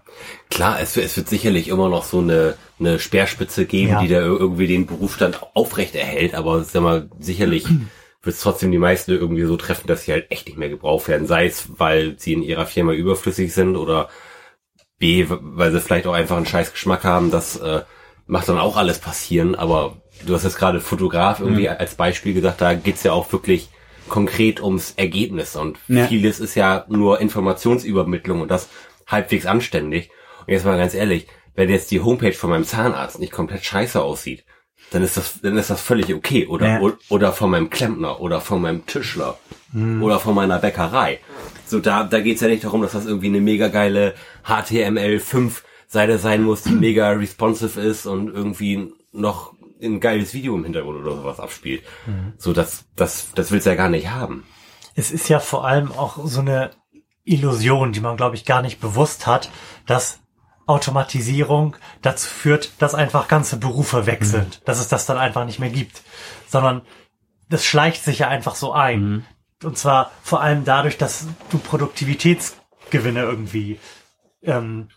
Klar, es, es wird sicherlich immer noch so eine, eine Speerspitze geben, Ja. die da irgendwie den Berufsstand aufrecht erhält, aber sag mal, sicherlich wird es trotzdem die meisten irgendwie so treffen, dass sie halt echt nicht mehr gebraucht werden. Sei es, weil sie in ihrer Firma überflüssig sind oder B, weil sie vielleicht auch einfach einen scheiß Geschmack haben, das äh, macht dann auch alles passieren, aber du hast jetzt gerade Fotograf irgendwie als Beispiel gesagt, da geht's ja auch wirklich konkret ums Ergebnis und Ja. vieles ist ja nur Informationsübermittlung und das halbwegs anständig. Und jetzt mal ganz ehrlich, wenn jetzt die Homepage von meinem Zahnarzt nicht komplett scheiße aussieht, dann ist das, dann ist das völlig okay. Oder, Ja. oder von meinem Klempner oder von meinem Tischler oder von meiner Bäckerei. So, da, da geht's ja nicht darum, dass das irgendwie eine mega geile HTML5 Seite sein muss, die mega responsive ist und irgendwie noch ein geiles Video im Hintergrund oder sowas abspielt. So, das, das, das willst du ja gar nicht haben. Es ist ja vor allem auch so eine Illusion, die man, glaube ich, gar nicht bewusst hat, dass Automatisierung dazu führt, dass einfach ganze Berufe weg sind, dass es das dann einfach nicht mehr gibt, sondern das schleicht sich ja einfach so ein. Und zwar vor allem dadurch, dass du Produktivitätsgewinne irgendwie ähm,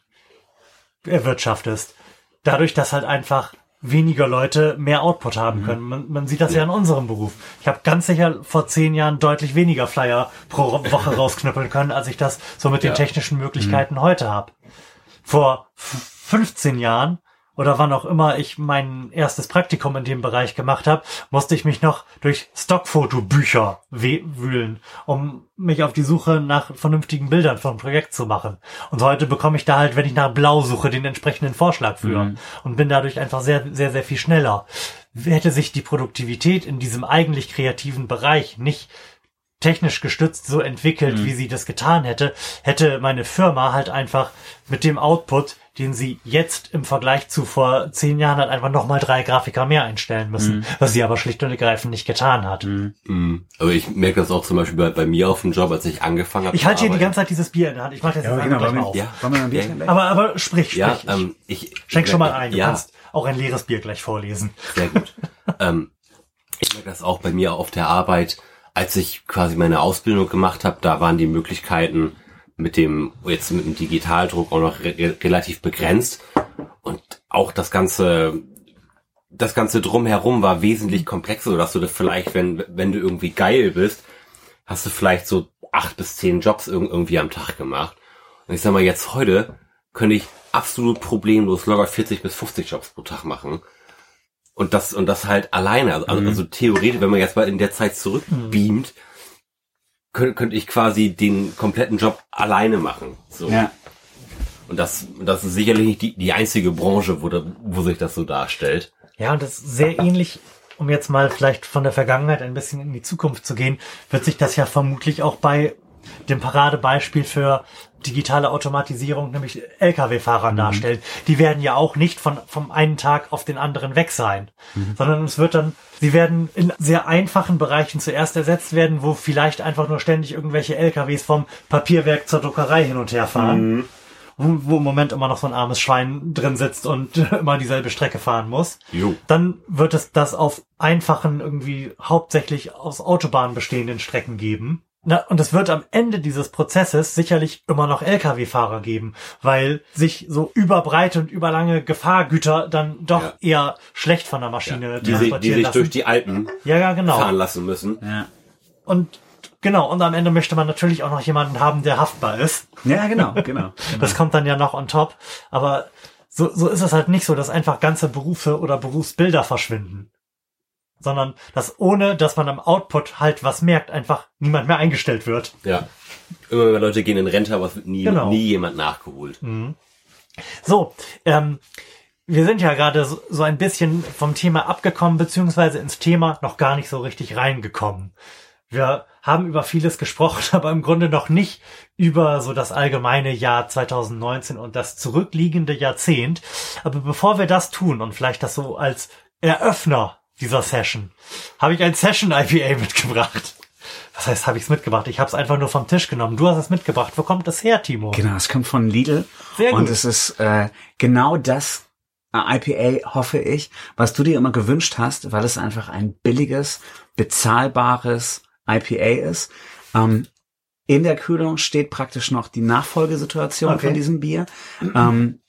erwirtschaftest. Dadurch, dass halt einfach weniger Leute mehr Output haben können. Man, man sieht das ja in unserem Beruf. Ich habe ganz sicher vor zehn Jahren deutlich weniger Flyer pro Woche rausknüppeln können, als ich das so mit den Ja. technischen Möglichkeiten heute habe. vor 15 Jahren oder wann auch immer ich mein erstes Praktikum in dem Bereich gemacht habe, musste ich mich noch durch Stockfotobücher wühlen, um mich auf die Suche nach vernünftigen Bildern vom Projekt zu machen. Und heute bekomme ich da halt, wenn ich nach Blau suche, den entsprechenden Vorschlag für mhm. und bin dadurch einfach sehr, sehr, sehr viel schneller. Hätte sich die Produktivität in diesem eigentlich kreativen Bereich nicht technisch gestützt so entwickelt, mhm. wie sie das getan hätte, hätte meine Firma halt einfach mit dem Output, den sie jetzt im Vergleich zu vor zehn Jahren halt einfach nochmal drei Grafiker mehr einstellen müssen, mhm. was sie aber schlicht und ergreifend nicht getan hat. Mhm. mhm. Aber ich merke das auch zum Beispiel bei, bei, mir auf dem Job, als ich angefangen habe. Ich halte hier die ganze Zeit dieses Bier in der Hand. Ich mache das ja, jetzt genau, gleich mal auf. Ja. Aber, aber sprich, sprich. Ja, ähm, ich, Schenk ich schon mal ein. Du ja. kannst auch ein leeres Bier gleich vorlesen. Sehr gut. ähm, ich merke das auch bei mir auf der Arbeit als ich quasi meine Ausbildung gemacht habe, da waren die Möglichkeiten mit dem jetzt mit dem Digitaldruck auch noch re relativ begrenzt und auch das ganze das ganze drumherum war wesentlich komplexer, dass du das vielleicht, wenn wenn du irgendwie geil bist, hast du vielleicht so acht bis zehn Jobs irgendwie am Tag gemacht. Und ich sag mal jetzt heute könnte ich absolut problemlos locker 40 bis 50 Jobs pro Tag machen und das, und das halt alleine. Also, mhm. also theoretisch, wenn man jetzt mal in der Zeit zurückbeamt, könnte, könnte ich quasi den kompletten Job alleine machen. So. Ja. Und das, das ist sicherlich nicht die, die einzige Branche, wo, da, wo sich das so darstellt. Ja, und das ist sehr ähnlich, um jetzt mal vielleicht von der Vergangenheit ein bisschen in die Zukunft zu gehen, wird sich das ja vermutlich auch bei dem Paradebeispiel für digitale Automatisierung, nämlich Lkw-Fahrern mhm. darstellt. Die werden ja auch nicht von, vom einen Tag auf den anderen weg sein, mhm. sondern es wird dann, sie werden in sehr einfachen Bereichen zuerst ersetzt werden, wo vielleicht einfach nur ständig irgendwelche Lkws vom Papierwerk zur Druckerei hin und her fahren. Mhm. Wo im Moment immer noch so ein armes Schwein drin sitzt und immer dieselbe Strecke fahren muss. Jo. Dann wird es das auf einfachen, irgendwie hauptsächlich aus Autobahnen bestehenden Strecken geben na, und es wird am Ende dieses Prozesses sicherlich immer noch Lkw-Fahrer geben, weil sich so überbreite und überlange Gefahrgüter dann doch ja. eher schlecht von der Maschine ja. die transportieren die sich lassen. durch die Alpen ja, ja, genau. fahren lassen müssen. Ja. Und genau, und am Ende möchte man natürlich auch noch jemanden haben, der haftbar ist. Ja, genau, genau. genau. Das kommt dann ja noch on top. Aber so, so ist es halt nicht so, dass einfach ganze Berufe oder Berufsbilder verschwinden sondern dass ohne, dass man am Output halt was merkt, einfach niemand mehr eingestellt wird. Ja. Immer mehr Leute gehen in Rente, aber es wird nie, genau. nie jemand nachgeholt. Mhm. So, ähm, wir sind ja gerade so, so ein bisschen vom Thema abgekommen, beziehungsweise ins Thema noch gar nicht so richtig reingekommen. Wir haben über vieles gesprochen, aber im Grunde noch nicht über so das allgemeine Jahr 2019 und das zurückliegende Jahrzehnt. Aber bevor wir das tun und vielleicht das so als Eröffner dieser Session, habe ich ein Session IPA mitgebracht. Was heißt, habe ich es mitgebracht? Ich habe es einfach nur vom Tisch genommen. Du hast es mitgebracht. Wo kommt das her, Timo? Genau, es kommt von Lidl. Sehr gut. Und es ist äh, genau das äh, IPA, hoffe ich, was du dir immer gewünscht hast, weil es einfach ein billiges, bezahlbares IPA ist. Ähm, in der Kühlung steht praktisch noch die Nachfolgesituation okay. von diesem Bier. Ähm,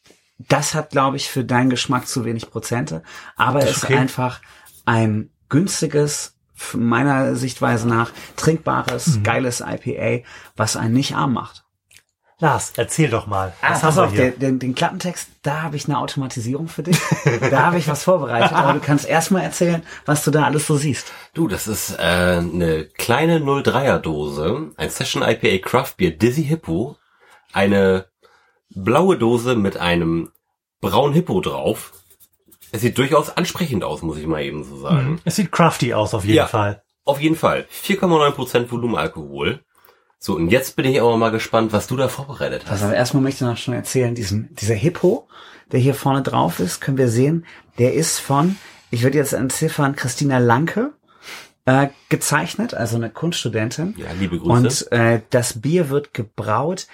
das hat, glaube ich, für deinen Geschmack zu wenig Prozente, aber es okay. ist einfach ein günstiges, meiner Sichtweise nach, trinkbares, mhm. geiles IPA, was einen nicht arm macht. Lars, erzähl doch mal. Ah, pass auf, den, den, den Klappentext, da habe ich eine Automatisierung für dich. da habe ich was vorbereitet, aber du kannst erstmal erzählen, was du da alles so siehst. Du, das ist äh, eine kleine 03er Dose, ein Session IPA Craft Beer Dizzy Hippo, eine blaue Dose mit einem braunen Hippo drauf es sieht durchaus ansprechend aus, muss ich mal eben so sagen. Mhm. Es sieht crafty aus, auf jeden ja, Fall. Auf jeden Fall. 4,9% Volumenalkohol. So, und jetzt bin ich aber mal gespannt, was du da vorbereitet hast. Also erstmal möchte ich noch schon erzählen, diesen, dieser Hippo, der hier vorne drauf ist, können wir sehen, der ist von, ich würde jetzt entziffern, Christina Lanke äh, gezeichnet, also eine Kunststudentin. Ja, liebe Grüße. Und äh, das Bier wird gebraut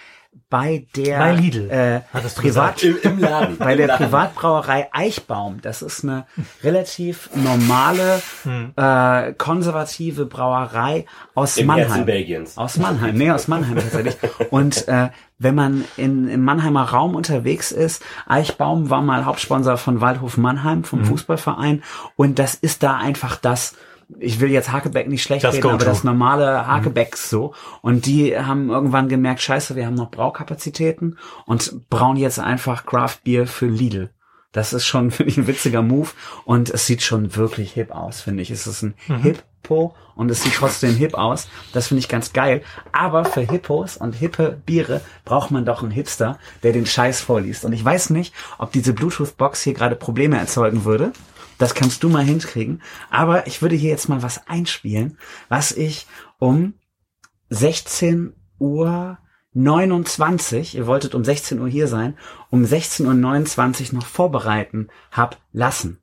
bei der bei Lidl, äh, Privat Im, im Laden. bei der Privatbrauerei Eichbaum. Das ist eine relativ normale, hm. äh, konservative Brauerei aus Im Mannheim. Herzen Belgiens. Aus Mannheim, nee, aus Mannheim tatsächlich. Und äh, wenn man in, im Mannheimer Raum unterwegs ist, Eichbaum war mal Hauptsponsor von Waldhof Mannheim vom hm. Fußballverein und das ist da einfach das ich will jetzt Hakebeck nicht schlecht Das reden, aber das normale Hakebecks so. Und die haben irgendwann gemerkt, scheiße, wir haben noch Braukapazitäten und brauen jetzt einfach Craft Beer für Lidl. Das ist schon, finde ich, ein witziger Move und es sieht schon wirklich hip aus, finde ich. Es ist ein Hippo und es sieht trotzdem hip aus. Das finde ich ganz geil. Aber für Hippos und hippe Biere braucht man doch einen Hipster, der den Scheiß vorliest. Und ich weiß nicht, ob diese Bluetooth-Box hier gerade Probleme erzeugen würde. Das kannst du mal hinkriegen. Aber ich würde hier jetzt mal was einspielen, was ich um 16 Uhr 29, ihr wolltet um 16 Uhr hier sein, um 16.29 Uhr noch vorbereiten hab lassen.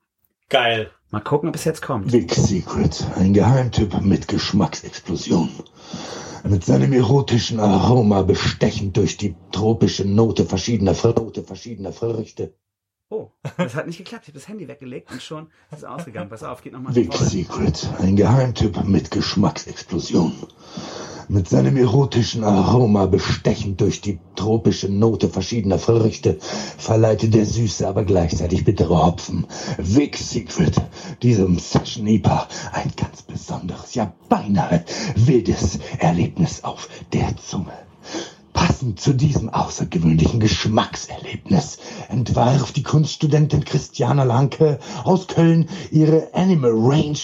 Geil. Mal gucken, ob es jetzt kommt. Vic Secret, ein Geheimtyp mit Geschmacksexplosion. Mit seinem erotischen Aroma bestechend durch die tropische Note verschiedener, Fr Note verschiedener Früchte. Oh, das hat nicht geklappt. Ich habe das Handy weggelegt und schon ist es ausgegangen. Pass auf, geht nochmal Vic Secret, ein Geheimtyp mit Geschmacksexplosion. Mit seinem erotischen Aroma bestechend durch die tropische Note verschiedener Früchte verleitet der süße, aber gleichzeitig bittere Hopfen Vic Secret diesem Session IPA ein ganz besonderes, ja beinahe wildes Erlebnis auf der Zunge. Passend zu diesem außergewöhnlichen Geschmackserlebnis entwarf die Kunststudentin Christiana Lanke aus Köln ihre Animal Range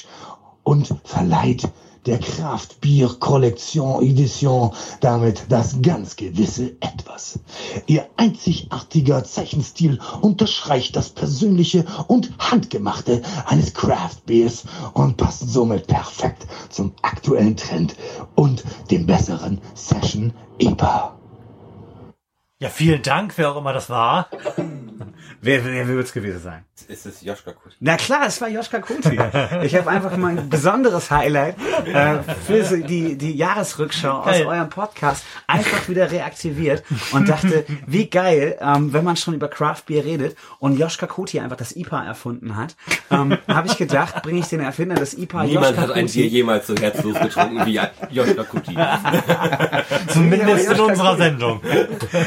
und verleiht der Kraft Bier Kollektion Edition damit das ganz gewisse Etwas. Ihr einzigartiger Zeichenstil unterstreicht das persönliche und handgemachte eines Craft Beers und passt somit perfekt zum aktuellen Trend und dem besseren Session IPA. Ja, vielen Dank, wer auch immer das war. Wer, wer wird es gewesen sein? Ist es Joschka Kusch? Na klar, es war Joschka Kuti. Ich habe einfach mal ein besonderes Highlight äh, für die, die Jahresrückschau aus Geil. eurem Podcast einfach wieder reaktiviert und dachte, wie geil, ähm, wenn man schon über Craft Beer redet und Joschka Kuti einfach das IPA erfunden hat, ähm, habe ich gedacht, bringe ich den Erfinder des IPA Niemand Joschka hat ein Bier Kuti. jemals so herzlos getrunken wie Joschka Kuti. Zumindest in unserer Kuti. Sendung.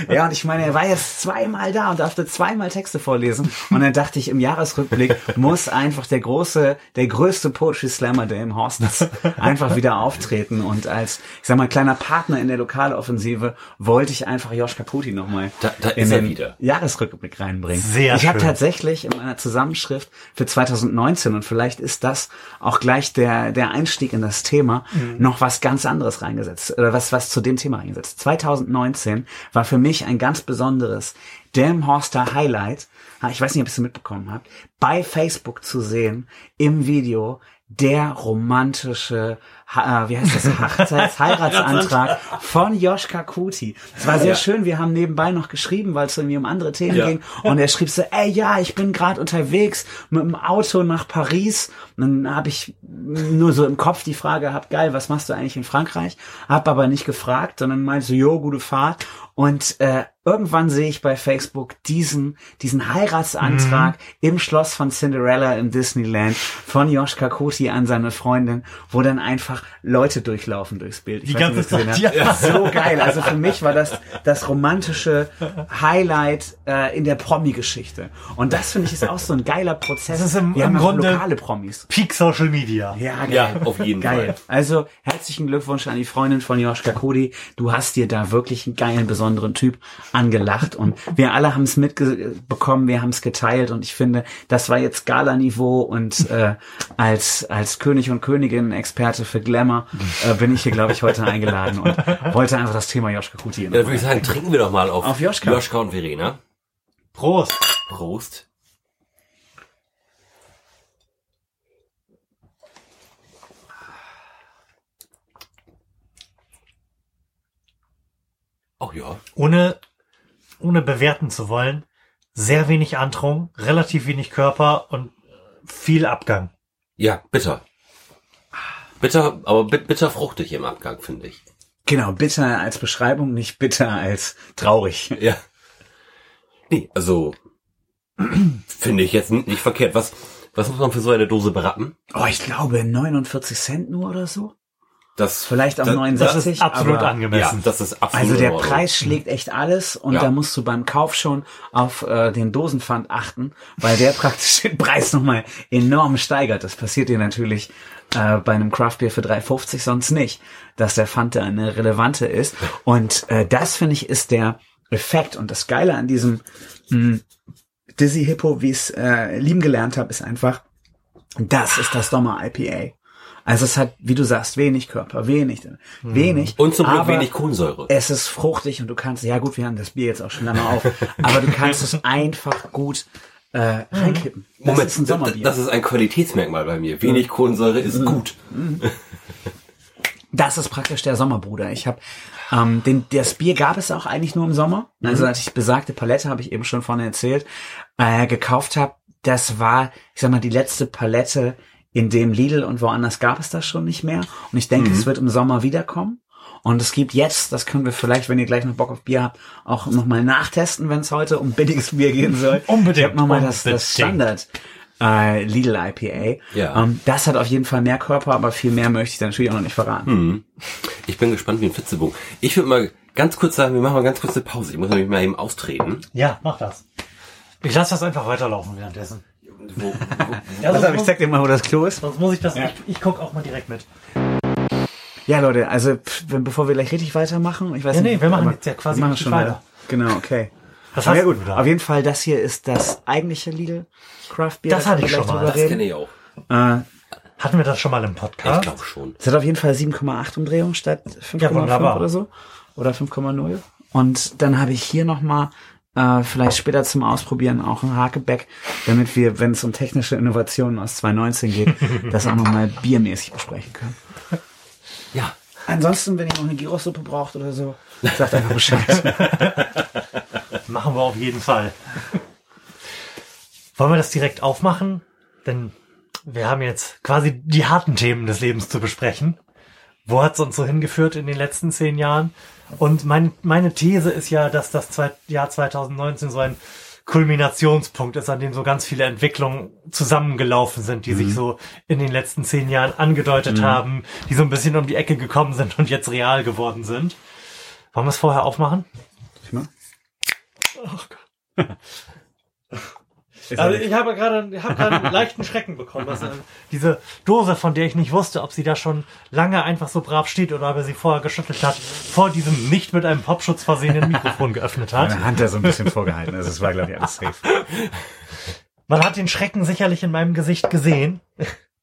Ja, und ich meine, er war jetzt zweimal da und durfte zweimal Texte vorlesen. Und dann dachte ich, im Jahresrückblick muss einfach der große, der größte Poetry Slammer, der im Horst ist, einfach wieder auftreten. Und als, ich sag mal, kleiner Partner in der Lokaloffensive wollte ich einfach Joschka Kuti nochmal Da- da in den wieder. Jahresrückblick reinbringen. Sehr ich habe tatsächlich in meiner Zusammenschrift für 2019 und vielleicht ist das auch gleich der, der Einstieg in das Thema, noch was ganz anderes reingesetzt, oder was, was zu dem Thema reingesetzt. 2019 war für mich ein ganz besonderes Damn Horster Highlight. Ah, Ich weiß nicht, ob ihr es mitbekommen habt, bei Facebook zu sehen, im Video, der romantische, ha- äh, wie heißt das, Hochzeits Heiratsantrag von Joschka Kuti. Es war sehr Ja. schön, wir haben nebenbei noch geschrieben, weil es irgendwie um andere Themen Ja. ging. Und er schrieb so, ey ja, ich bin gerade unterwegs mit dem Auto nach Paris. Und dann habe ich nur so im Kopf die Frage gehabt, geil, was machst du eigentlich in Frankreich? Hab aber nicht gefragt, sondern meinte so, jo, gute Fahrt. Und äh, irgendwann sehe ich bei Facebook diesen, diesen Heiratsantrag im Schloss von Cinderella im Disneyland von Joschka Kuti an seine Freundin, wo dann einfach Leute durchlaufen durchs Bild. Ich Die ganze Zeit, ja. So geil. Also für mich war das das romantische Highlight äh, in der Promi-Geschichte. Und das finde ich ist auch so ein geiler Prozess. Das ist im- Wir im Grunde- lokale Promis. Peak Social Media. Ja, geil. Ja, auf jeden geil. Fall. Also herzlichen Glückwunsch an die Freundin von Joschka Kodi. Du hast dir da wirklich einen geilen, besonderen Typ angelacht und wir alle haben es mitbekommen, wir haben es geteilt und ich finde, das war jetzt Gala-Niveau und äh, als als König und Königin Experte für Glamour äh, bin ich hier, glaube ich, heute eingeladen und wollte einfach das Thema Joschka Kuti Ja, dann würde ich sagen, trinken wir doch mal auf, Auf Joschka. Joschka und Verena. Prost. Prost. Oh ja. Ohne, ohne bewerten zu wollen, sehr wenig Antrunk, relativ wenig Körper und viel Abgang. Ja, bitter. Bitter, aber bit- bitter fruchtig im Abgang, finde ich. Genau, bitter als Beschreibung, nicht bitter als traurig. Ja. Nee, also finde ich jetzt nicht verkehrt. Was, was muss man für so eine Dose berappen? Oh, ich glaube 49 Cent nur oder so. Das Vielleicht auch das, 69. Das ist absolut aber- Ja, angemessen. das ist absolut Also der. Preis schlägt echt alles und Ja. da musst du beim Kauf schon auf äh, den Dosenpfand achten, weil der praktisch den Preis nochmal enorm steigert. Das passiert dir natürlich äh, bei einem Craft Beer für 3,50 sonst nicht, dass der Pfand da eine relevante ist. Und äh, das finde ich ist der Effekt und das Geile an diesem mh, Dizzy Hippo, wie ich es äh, lieben gelernt habe, ist einfach, das ist das Sommer IPA. Also es hat, wie du sagst, wenig Körper, wenig, wenig. Und zum Glück wenig Kohlensäure. Es ist fruchtig und du kannst, ja gut, wir haben das Bier jetzt auch schon lange auf, aber du kannst es einfach gut äh, reinkippen. Das Moment, ist ein Sommerbier. das ist ein Qualitätsmerkmal bei mir. Wenig Kohlensäure Mhm. ist gut. Das ist praktisch der Sommerbruder. Ich habe ähm, den, das Bier gab es auch eigentlich nur im Sommer. Also als ich besagte Palette, habe ich eben schon vorne erzählt, äh, gekauft habe, das war, ich sag mal, die letzte Palette, in dem Lidl und woanders gab es das schon nicht mehr. Und ich denke, es wird im Sommer wiederkommen. Und es gibt jetzt, das können wir vielleicht, wenn ihr gleich noch Bock auf Bier habt, auch nochmal nachtesten, wenn es heute um billiges Bier gehen soll. Unbedingt, Ich habe nochmal das, das. Standard äh, Lidl IPA. Ja. Ähm, das hat auf jeden Fall mehr Körper, aber viel mehr möchte ich dann natürlich auch noch nicht verraten. Ich bin gespannt wie ein Fitzebogen. Ich würde mal ganz kurz sagen, wir machen mal ganz kurz eine Pause. Ich muss nämlich mal eben austreten. Ja, mach das. Ich lasse das einfach weiterlaufen währenddessen. Wo, wo, Ja, Pass sonst, auf, ich muss, zeig dir mal, wo das Klo ist. sonst muss ich das, ich, ich guck auch mal direkt mit. Ja, Leute, also pff, wenn, bevor wir gleich richtig weitermachen, ich weiß Ja, nicht. nee, wir machen jetzt ja quasi wir machen schon weiter. weiter. Genau, okay. Was Aber hast ja gut, du da? auf jeden Fall, das hier ist das eigentliche Lidl Craft Beer. Das da hatte ich schon mal. das kenne ich auch. Äh, Hatten wir das schon mal im Ich Podcast? glaube schon. es hat auf jeden Fall 7,8 Umdrehungen statt 5,5 Ja, oder so. Oder 5,0. Und dann habe ich hier nochmal äh, vielleicht später zum Ausprobieren auch ein Hakeback, damit wir, wenn es um technische Innovationen aus 2019 geht, das auch nochmal biermäßig besprechen können. Ja. Ansonsten, wenn ihr noch eine Gyros-Suppe braucht oder so, sagt einfach Bescheid. Machen wir auf jeden Fall. Wollen wir das direkt aufmachen? Denn wir haben jetzt quasi die harten Themen des Lebens zu besprechen. Wo hat es uns so hingeführt in den letzten zehn Jahren? Und mein, meine These ist ja, dass das Jahr 2019 so ein Kulminationspunkt ist, an dem so ganz viele Entwicklungen zusammengelaufen sind, die sich so in den letzten zehn Jahren angedeutet haben, die so ein bisschen um die Ecke gekommen sind und jetzt real geworden sind. Wollen wir es vorher aufmachen? Also ich habe gerade, ich habe gerade einen leichten Schrecken bekommen. Dass, äh, diese Dose, von der ich nicht wusste, ob sie da schon lange einfach so brav steht oder ob er sie vorher geschüttelt hat, vor diesem nicht mit einem Popschutz versehenen Mikrofon geöffnet hat. Meine Hand da so ein bisschen vorgehalten. Also es war, glaube ich, alles safe. Man hat den Schrecken sicherlich in meinem Gesicht gesehen,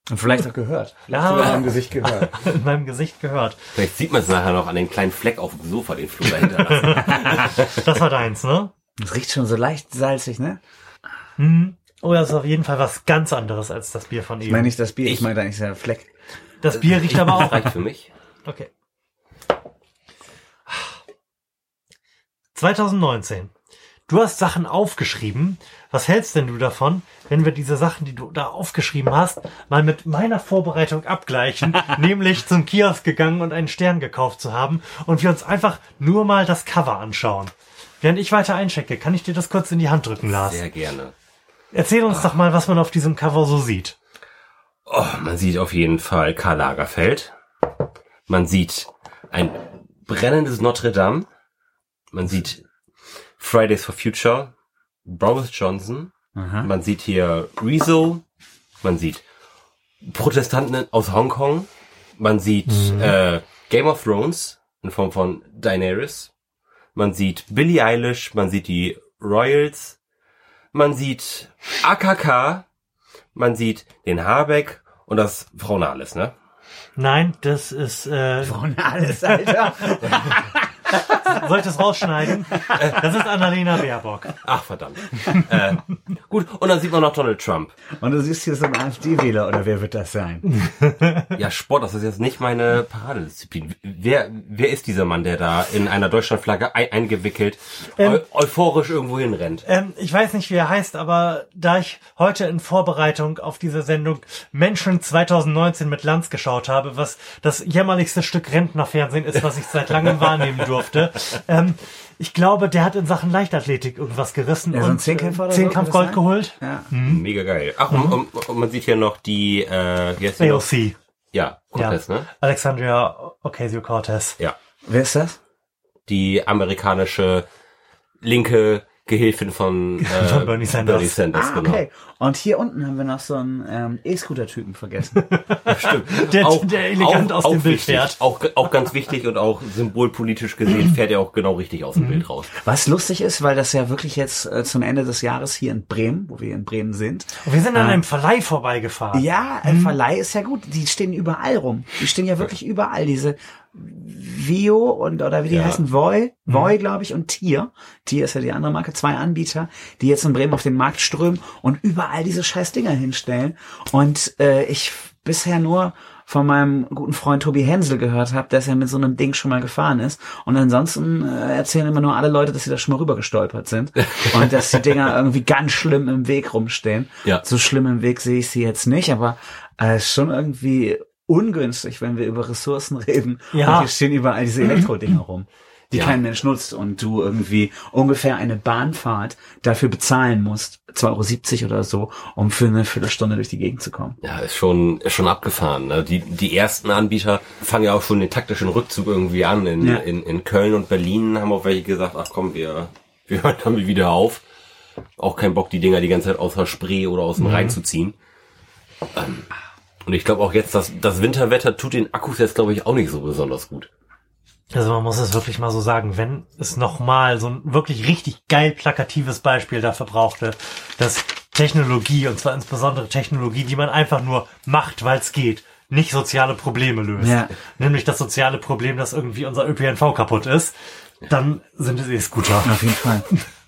Und vielleicht auch gehört. Ja. Sogar im Gesicht gehört. in meinem Gesicht gehört. Vielleicht sieht man es nachher noch an den kleinen Fleck auf dem Sofa, den Flo dahinter. Das war deins, ne? Es riecht schon so leicht salzig, ne? Oh, das ist auf jeden Fall was ganz anderes als das Bier von Ich eben. meine nicht das Bier, ich meine eigentlich der Fleck. das Bier riecht aber auch. Reicht für mich. Okay. 2019. Du hast Sachen aufgeschrieben. Was hältst denn du davon, wenn wir diese Sachen, die du da aufgeschrieben hast, mal mit meiner Vorbereitung abgleichen, nämlich zum Kiosk gegangen und einen Stern gekauft zu haben und wir uns einfach nur mal das Cover anschauen. Während ich weiter einchecke, kann ich dir das kurz in die Hand drücken, Lars. Sehr gerne. Erzähl uns doch mal, was man auf diesem Cover so sieht. Oh, man sieht auf jeden Fall Karl Lagerfeld. Man sieht ein brennendes Notre Dame. Man sieht Fridays for Future, Boris Johnson. Man sieht hier Rezo. Man sieht Protestanten aus Hongkong. Man sieht äh, Game of Thrones in Form von Daenerys. Man sieht Billie Eilish. Man sieht die Royals. Man sieht AKK. Man sieht den Habeck und das Frau Nahles, ne? Nein, das ist, äh, alles, Alter. soll ich das rausschneiden? Das ist Annalena Baerbock. Ach, verdammt. äh, gut, und dann sieht man noch Donald Trump. Und du siehst hier so einen AfD-Wähler, oder wer wird das sein? Ja, Sport, das ist jetzt nicht meine Paradedisziplin. Wer, wer ist dieser Mann, der da in einer Deutschlandflagge ein, eingewickelt, eu euphorisch irgendwo hinrennt? Ähm, ich weiß nicht, wie er heißt, aber da ich heute in Vorbereitung auf diese Sendung Menschen 2019 mit Lanz geschaut habe, was das jämmerlichste Stück Rentnerfernsehen ist, was ich seit langem wahrnehmen durfte, ähm, ich glaube, der hat in Sachen Leichtathletik irgendwas gerissen Ja, so und Zehnkämpfer oder so, Zehnkampf kann Gold sein? geholt. Ja. Mega geil. Ach, und, und, und man sieht hier noch die, äh, wie heißt die noch? AOC. Ja, Cortez, ja. ne? Alexandria Ocasio-Cortez. Ja. Wer ist das? Die amerikanische linke Gehilfin von, äh, Von Bernie Sanders. Bernie Sanders Ah, genau. okay. Und hier unten haben wir noch so einen ähm, E-Scooter-Typen vergessen. Der, der elegant aus dem Bild wichtig, fährt. Auch, auch ganz wichtig und auch symbolpolitisch gesehen fährt er auch genau richtig aus dem Mhm. Bild raus. Was lustig ist, weil das ja wirklich jetzt äh, zum Ende des Jahres hier in Bremen, wo wir in Bremen sind. Und wir sind an einem Verleih vorbeigefahren. Ja, ein Verleih ist ja gut. Die stehen überall rum. Die stehen ja wirklich überall. Diese Vio und oder wie die Ja. heißen, Voi, Voi, glaube ich, und Tier. Tier ist ja die andere Marke, zwei Anbieter, die jetzt in Bremen auf den Markt strömen und überall diese scheiß Dinger hinstellen. Und äh, ich bisher nur von meinem guten Freund Tobi Hensel gehört habe, dass er mit so einem Ding schon mal gefahren ist. Und ansonsten äh, erzählen immer nur alle Leute, dass sie da schon mal rüber gestolpert sind. und dass die Dinger irgendwie ganz schlimm im Weg rumstehen. Ja. So schlimm im Weg sehe ich sie jetzt nicht, aber äh, schon irgendwie ungünstig, wenn wir über Ressourcen reden. Ja. Und hier stehen überall diese Elektrodinger rum, die Ja. kein Mensch nutzt und du irgendwie ungefähr eine Bahnfahrt dafür bezahlen musst, 2,70 Euro oder so, um für eine Viertelstunde durch die Gegend zu kommen. Ja, ist schon, ist schon abgefahren. Ne? Die, die ersten Anbieter fangen ja auch schon den taktischen Rückzug irgendwie an. In, Ja. in, in Köln und Berlin haben auch welche gesagt, ach komm, wir, wir hören damit wieder auf. Auch kein Bock, die Dinger die ganze Zeit aus der Spree oder aus dem Rhein zu ziehen. Ähm, und ich glaube auch jetzt, das, das Winterwetter tut den Akkus jetzt, glaube ich, auch nicht so besonders gut. Also man muss es wirklich mal so sagen, wenn es nochmal so ein wirklich richtig geil plakatives Beispiel dafür brauchte, dass Technologie, und zwar insbesondere Technologie, die man einfach nur macht, weil es geht, nicht soziale Probleme löst. Ja. Nämlich das soziale Problem, dass irgendwie unser ÖPNV kaputt ist, dann sind es E-Scooter. Auf jeden Fall.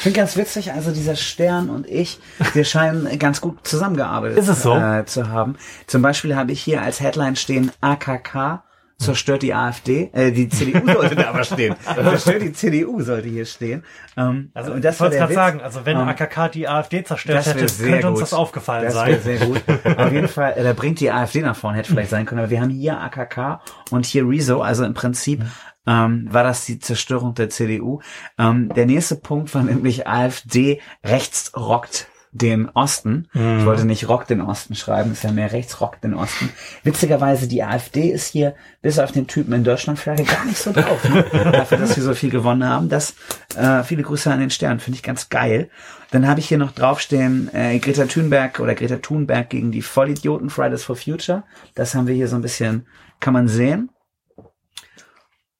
Ich finde ganz witzig, also dieser Stern und ich, wir scheinen ganz gut zusammengearbeitet Ist es so? äh, zu haben. Zum Beispiel habe ich hier als Headline stehen AKK zerstört die AfD, äh, die CDU sollte da aber stehen. Zerstört die CDU sollte hier stehen. Ähm, Also und ich das war wollte gerade sagen, also wenn Ähm, AKK die AfD zerstört hätte, könnte uns gut. das aufgefallen das sein. sehr gut. Auf jeden Fall, äh, da bringt die AfD nach vorne, hätte vielleicht sein können. Aber wir haben hier AKK und hier Rezo. Also im Prinzip ähm, war das die Zerstörung der CDU. Ähm, der nächste Punkt war nämlich AfD rechts rockt den Osten. Ich wollte nicht Rock den Osten schreiben, ist ja mehr rechts Rock den Osten. Witzigerweise, die AfD ist hier bis auf den Typen in Deutschlandflagge gar nicht so drauf. Ne? Dafür, dass wir so viel gewonnen haben. Das, äh, viele Grüße an den Stern, finde ich ganz geil. Dann habe ich hier noch draufstehen, äh, Greta Thunberg oder Greta Thunberg gegen die Vollidioten Fridays for Future. Das haben wir hier so ein bisschen, kann man sehen.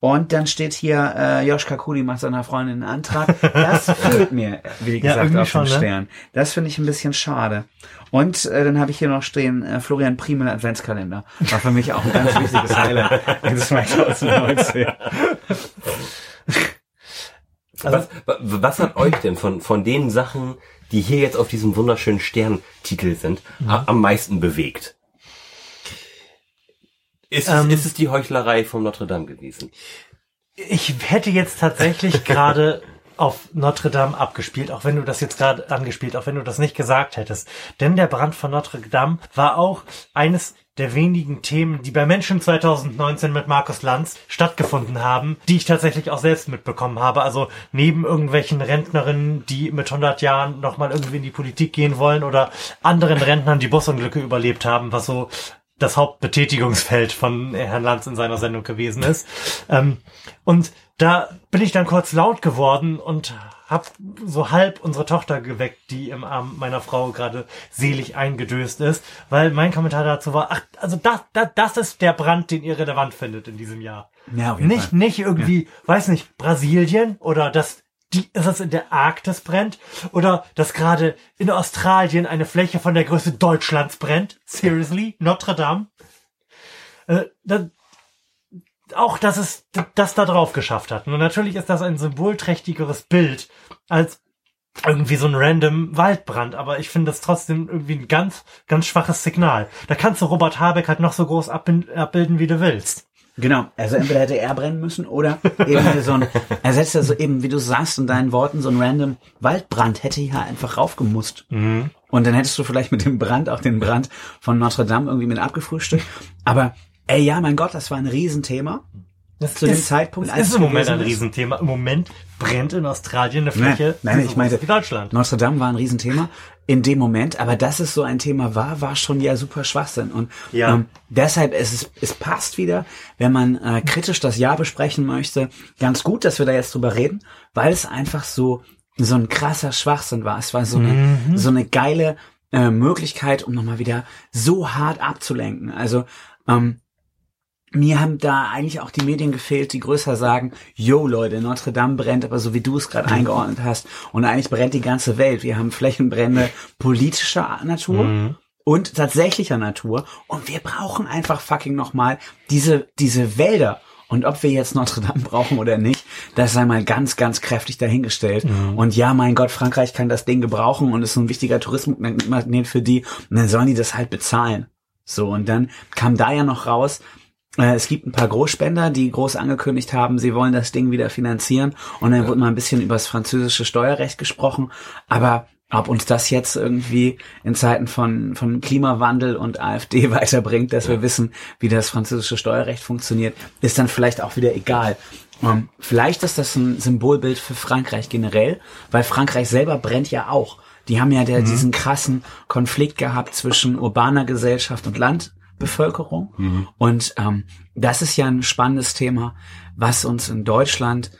Und dann steht hier, äh, Joschka Kuli macht seiner Freundin einen Antrag. Das fehlt mir, wie Ja, gesagt, irgendwie auf schon, dem ne? Stern. Das finde ich ein bisschen schade. Und äh, dann habe ich hier noch stehen, äh, Florian Primel Adventskalender. War für mich auch ein ganz wichtiges Highlight in 2019. was, wa- was hat euch denn von, von den Sachen, die hier jetzt auf diesem wunderschönen Sterntitel sind, a- am meisten bewegt? Ist, es- Ähm. ist es die Heuchlerei von Notre Dame gewesen? Ich hätte jetzt tatsächlich gerade auf Notre Dame abgespielt, auch wenn du das jetzt gerade angespielt, auch wenn du das nicht gesagt hättest. Denn der Brand von Notre Dame war auch eines der wenigen Themen, die bei Menschen 2019 mit Markus Lanz stattgefunden haben, die ich tatsächlich auch selbst mitbekommen habe. Also neben irgendwelchen Rentnerinnen, die mit 100 Jahren nochmal irgendwie in die Politik gehen wollen oder anderen Rentnern, die Busunglücke überlebt haben, was so das Hauptbetätigungsfeld von Herrn Lanz in seiner Sendung gewesen ist. Ähm, und da bin ich dann kurz laut geworden und hab so halb unsere Tochter geweckt, die im Arm meiner Frau gerade selig eingedöst ist, weil mein Kommentar dazu war, ach, also das, das, das ist der Brand, den ihr relevant findet in diesem Jahr. Ja, auf jeden Nicht, Fall. nicht irgendwie, weiß nicht, Brasilien oder das, die, ist das in der Arktis brennt oder dass gerade in Australien eine Fläche von der Größe Deutschlands brennt. Seriously? Notre Dame? Äh, da, auch, dass es das da drauf geschafft hat. Und natürlich ist das ein symbolträchtigeres Bild als irgendwie so ein random Waldbrand, aber ich finde das trotzdem irgendwie ein ganz, ganz schwaches Signal. Da kannst du Robert Habeck halt noch so groß abbild- abbilden, wie du willst. Genau, also entweder hätte er brennen müssen oder eben so ein, er setzt ja so eben, wie du sagst in deinen Worten, so ein random Waldbrand hätte hier einfach raufgemusst. Und dann hättest du vielleicht mit dem Brand auch den Brand von Notre Dame irgendwie mit abgefrühstückt. Aber ey, ja, mein Gott, das war ein Riesenthema. Das zu dem Zeitpunkt, das als ist es im Moment ein ist? Riesenthema. Im Moment brennt in Australien eine Nein, Fläche, nein, die ich meinte, ist wie Deutschland. Notre Dame war ein Riesenthema in dem Moment, aber dass es so ein Thema war, war schon ja super Schwachsinn. Und Ja. ähm, deshalb ist es, es passt wieder, wenn man äh, kritisch das Jahr besprechen möchte, ganz gut, dass wir da jetzt drüber reden, weil es einfach so so ein krasser Schwachsinn war. Es war so eine so eine geile äh, Möglichkeit, um nochmal wieder so hart abzulenken. Also ähm, mir haben da eigentlich auch die Medien gefehlt, die größer sagen, yo Leute, Notre Dame brennt, aber so wie du es gerade eingeordnet hast. Und eigentlich brennt die ganze Welt. Wir haben Flächenbrände politischer Natur und tatsächlicher Natur. Und wir brauchen einfach fucking nochmal diese, diese Wälder. Und ob wir jetzt Notre Dame brauchen oder nicht, das sei mal ganz, ganz kräftig dahingestellt. Und ja, mein Gott, Frankreich kann das Ding gebrauchen und ist ein wichtiger Tourismusmagnet für die. Und dann sollen die das halt bezahlen. So, und dann kam da ja noch raus, es gibt ein paar Großspender, die groß angekündigt haben, sie wollen das Ding wieder finanzieren. Und dann wurde mal ein bisschen über das französische Steuerrecht gesprochen. Aber ob uns das jetzt irgendwie in Zeiten von, von Klimawandel und AfD weiterbringt, dass wir wissen, wie das französische Steuerrecht funktioniert, ist dann vielleicht auch wieder egal. Ähm, vielleicht ist das ein Symbolbild für Frankreich generell, weil Frankreich selber brennt ja auch. Die haben ja der, diesen krassen Konflikt gehabt zwischen urbaner Gesellschaft und Landbevölkerung. Und ähm, das ist ja ein spannendes Thema, was uns in Deutschland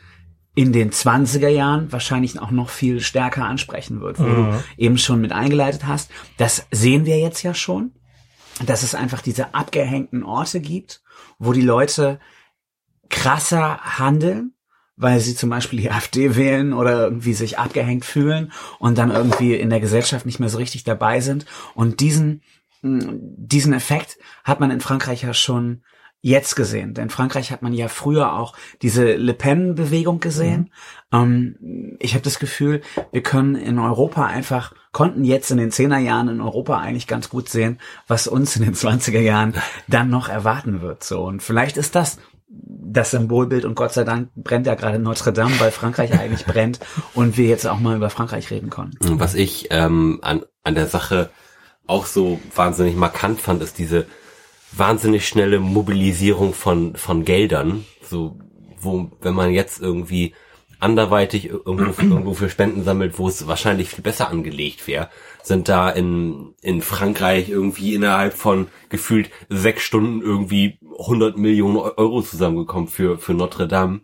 in den 20er Jahren wahrscheinlich auch noch viel stärker ansprechen wird, wo du eben schon mit eingeleitet hast. Das sehen wir jetzt ja schon, dass es einfach diese abgehängten Orte gibt, wo die Leute krasser handeln, weil sie zum Beispiel die AfD wählen oder irgendwie sich abgehängt fühlen und dann irgendwie in der Gesellschaft nicht mehr so richtig dabei sind. Und diesen, diesen Effekt hat man in Frankreich ja schon jetzt gesehen. Denn in Frankreich hat man ja früher auch diese Le Pen-Bewegung gesehen. Ähm, ich habe das Gefühl, wir können in Europa einfach, konnten jetzt in den 10er Jahren in Europa eigentlich ganz gut sehen, was uns in den 20er Jahren dann noch erwarten wird. So Und vielleicht ist das das Symbolbild und Gott sei Dank brennt ja gerade Notre Dame, weil Frankreich eigentlich brennt und wir jetzt auch mal über Frankreich reden können. Was ich ähm, an, an der Sache auch so wahnsinnig markant fand, ist diese wahnsinnig schnelle Mobilisierung von, von Geldern. So, wo, wenn man jetzt irgendwie anderweitig irgendwo, irgendwo für Spenden sammelt, wo es wahrscheinlich viel besser angelegt wäre, sind da in, in Frankreich irgendwie innerhalb von gefühlt sechs Stunden irgendwie 100 Millionen Euro zusammengekommen für, für Notre Dame.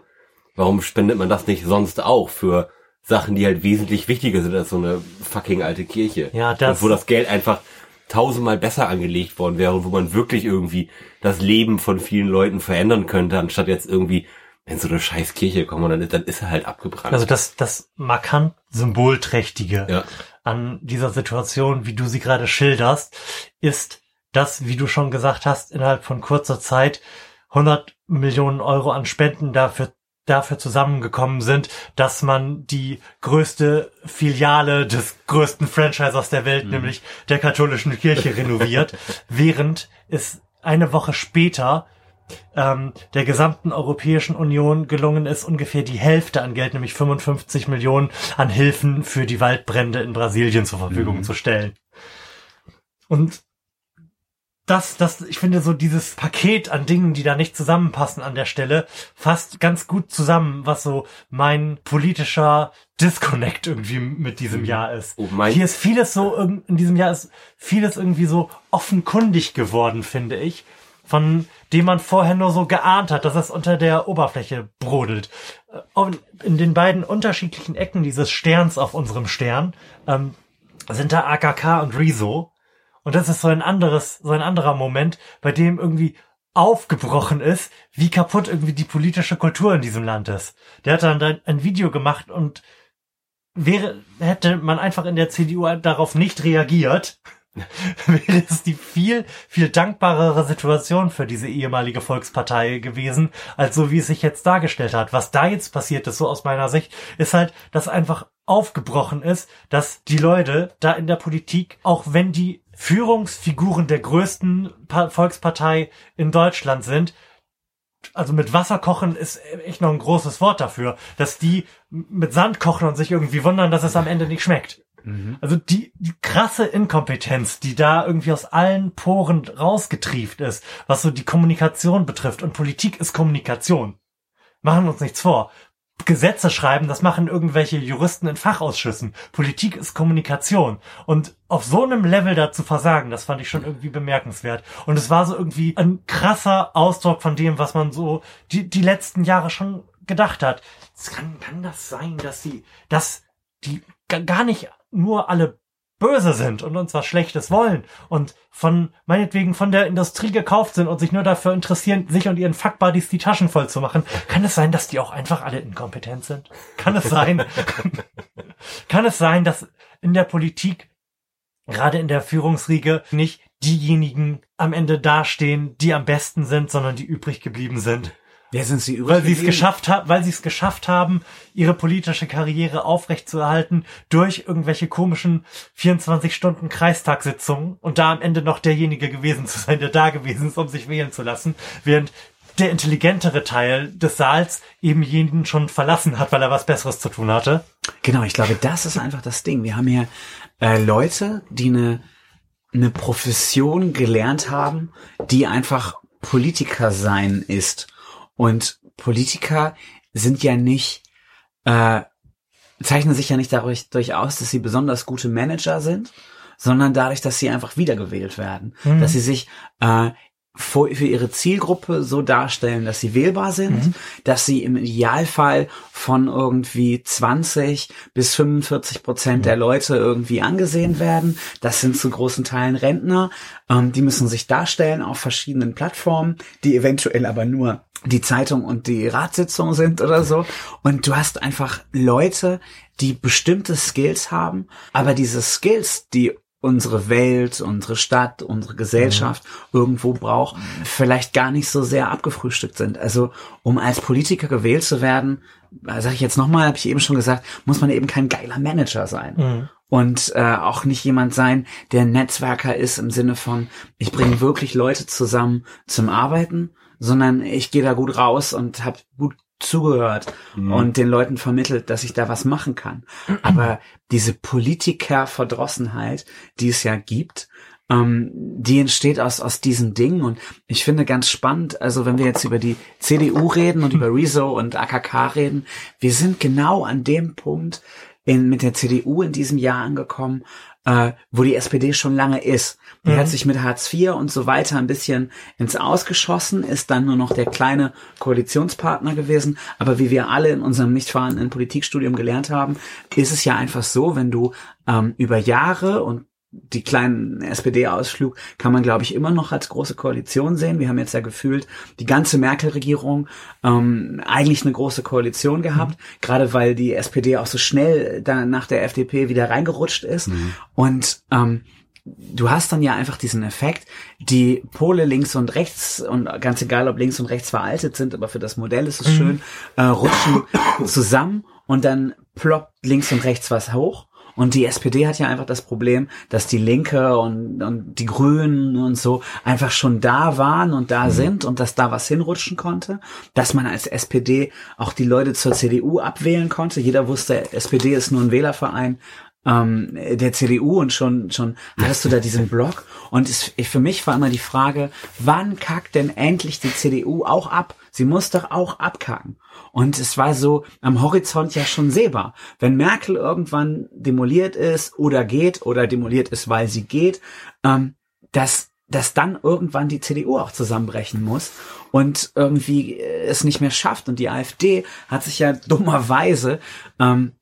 Warum spendet man das nicht sonst auch für Sachen, die halt wesentlich wichtiger sind als so eine fucking alte Kirche? Ja, das- Und wo das Geld einfach tausendmal besser angelegt worden wäre und wo man wirklich irgendwie das Leben von vielen Leuten verändern könnte, anstatt jetzt irgendwie, wenn so eine scheiß Kirche kommt und dann ist, dann ist er halt abgebrannt. Also das, das markant Symbolträchtige Ja. an dieser Situation, wie du sie gerade schilderst, ist, dass, wie du schon gesagt hast, innerhalb von kurzer Zeit 100 Millionen Euro an Spenden dafür dafür zusammengekommen sind, dass man die größte Filiale des größten Franchisers der Welt, nämlich der katholischen Kirche, renoviert, während es eine Woche später ähm, der gesamten Europäischen Union gelungen ist, ungefähr die Hälfte an Geld, nämlich 55 Millionen an Hilfen für die Waldbrände in Brasilien zur Verfügung zu stellen. Und das, das, ich finde so dieses Paket an Dingen, die da nicht zusammenpassen an der Stelle, fasst ganz gut zusammen, was so mein politischer Disconnect irgendwie mit diesem Jahr ist. Oh, mein- Hier ist vieles so, in diesem Jahr ist vieles irgendwie so offenkundig geworden, finde ich, von dem man vorher nur so geahnt hat, dass es unter der Oberfläche brodelt. Äh, In den beiden unterschiedlichen Ecken dieses Sterns auf unserem Stern ähm, sind da AKK und Rezo. Und das ist so ein anderes, so ein anderer Moment, bei dem irgendwie aufgebrochen ist, wie kaputt irgendwie die politische Kultur in diesem Land ist. Der hat dann ein, Video gemacht und wäre, hätte man einfach in der CDU darauf nicht reagiert, wäre es die viel, viel dankbarere Situation für diese ehemalige Volkspartei gewesen, als so wie es sich jetzt dargestellt hat. Was da jetzt passiert ist, so aus meiner Sicht, ist halt, dass einfach aufgebrochen ist, dass die Leute da in der Politik, auch wenn die Führungsfiguren der größten Pa- Volkspartei in Deutschland sind, also mit Wasser kochen ist echt noch ein großes Wort dafür, dass die mit Sand kochen und sich irgendwie wundern, dass es am Ende nicht schmeckt. Also die, die krasse Inkompetenz, die da irgendwie aus allen Poren rausgetrieft ist, was so die Kommunikation betrifft. Und Politik ist Kommunikation. machen wir uns nichts vor. Gesetze schreiben, das machen irgendwelche Juristen in Fachausschüssen. Politik ist Kommunikation. Und auf so einem Level da zu versagen, das fand ich schon irgendwie bemerkenswert. Und es war so irgendwie ein krasser Ausdruck von dem, was man so die, die letzten Jahre schon gedacht hat. Es kann, kann das sein, dass sie, dass die gar nicht nur alle böse sind und uns was Schlechtes wollen und von, meinetwegen von der Industrie gekauft sind und sich nur dafür interessieren, sich und ihren Fuckbuddies die Taschen voll zu machen, kann es sein, dass die auch einfach alle inkompetent sind? Kann es sein? kann es sein, dass in der Politik, gerade in der Führungsriege, nicht diejenigen am Ende dastehen, die am besten sind, sondern die übrig geblieben sind? Wer sind sie Weil sie es geschafft haben, weil sie es geschafft haben, ihre politische Karriere aufrechtzuerhalten durch irgendwelche komischen 24 Stunden Kreistagssitzungen und da am Ende noch derjenige gewesen zu sein, der da gewesen ist, um sich wählen zu lassen, während der intelligentere Teil des Saals eben jeden schon verlassen hat, weil er was Besseres zu tun hatte. Genau, ich glaube, das ist einfach das Ding. Wir haben hier äh, Leute, die eine, eine Profession gelernt haben, die einfach Politiker sein ist. Und Politiker sind ja nicht, äh, zeichnen sich ja nicht dadurch aus, dass sie besonders gute Manager sind, sondern dadurch, dass sie einfach wiedergewählt werden. Mhm. Dass sie sich äh, für ihre Zielgruppe so darstellen, dass sie wählbar sind, mhm. dass sie im Idealfall von irgendwie 20 bis 45 Prozent mhm. der Leute irgendwie angesehen werden. Das sind zu großen Teilen Rentner. Ähm, die müssen sich darstellen auf verschiedenen Plattformen, die eventuell aber nur die Zeitung und die Ratssitzung sind oder so. Und du hast einfach Leute, die bestimmte Skills haben, aber diese Skills, die unsere Welt, unsere Stadt, unsere Gesellschaft mhm. irgendwo braucht, vielleicht gar nicht so sehr abgefrühstückt sind. Also um als Politiker gewählt zu werden, sage ich jetzt nochmal, habe ich eben schon gesagt, muss man eben kein geiler Manager sein. Mhm. Und äh, auch nicht jemand sein, der Netzwerker ist im Sinne von, ich bringe wirklich Leute zusammen zum Arbeiten, sondern ich gehe da gut raus und habe gut zugehört mhm. und den Leuten vermittelt, dass ich da was machen kann. Aber diese Politikerverdrossenheit, die es ja gibt, ähm, die entsteht aus, aus diesen Dingen und ich finde ganz spannend, also wenn wir jetzt über die CDU reden und über Rezo und AKK reden, wir sind genau an dem Punkt in, mit der CDU in diesem Jahr angekommen, äh, wo die SPD schon lange ist. Die mhm. hat sich mit Hartz IV und so weiter ein bisschen ins Ausgeschossen, ist dann nur noch der kleine Koalitionspartner gewesen. Aber wie wir alle in unserem nicht vorhandenen Politikstudium gelernt haben, ist es ja einfach so, wenn du ähm, über Jahre und die kleinen SPD-Ausflug kann man, glaube ich, immer noch als große Koalition sehen. Wir haben jetzt ja gefühlt die ganze Merkel-Regierung ähm, eigentlich eine große Koalition gehabt, mhm. gerade weil die SPD auch so schnell da nach der FDP wieder reingerutscht ist. Mhm. Und ähm, du hast dann ja einfach diesen Effekt, die Pole links und rechts und ganz egal, ob links und rechts veraltet sind, aber für das Modell ist es mhm. schön, äh, rutschen zusammen und dann ploppt links und rechts was hoch und die SPD hat ja einfach das Problem, dass die Linke und, und die Grünen und so einfach schon da waren und da mhm. sind und dass da was hinrutschen konnte, dass man als SPD auch die Leute zur CDU abwählen konnte. Jeder wusste, SPD ist nur ein Wählerverein ähm, der CDU und schon schon hattest du da diesen Block und es, für mich war immer die Frage, wann kackt denn endlich die CDU auch ab? Sie muss doch auch abkacken. Und es war so am Horizont ja schon sehbar. Wenn Merkel irgendwann demoliert ist oder geht oder demoliert ist, weil sie geht, ähm, dass dass dann irgendwann die CDU auch zusammenbrechen muss und irgendwie es nicht mehr schafft. Und die AfD hat sich ja dummerweise ähm,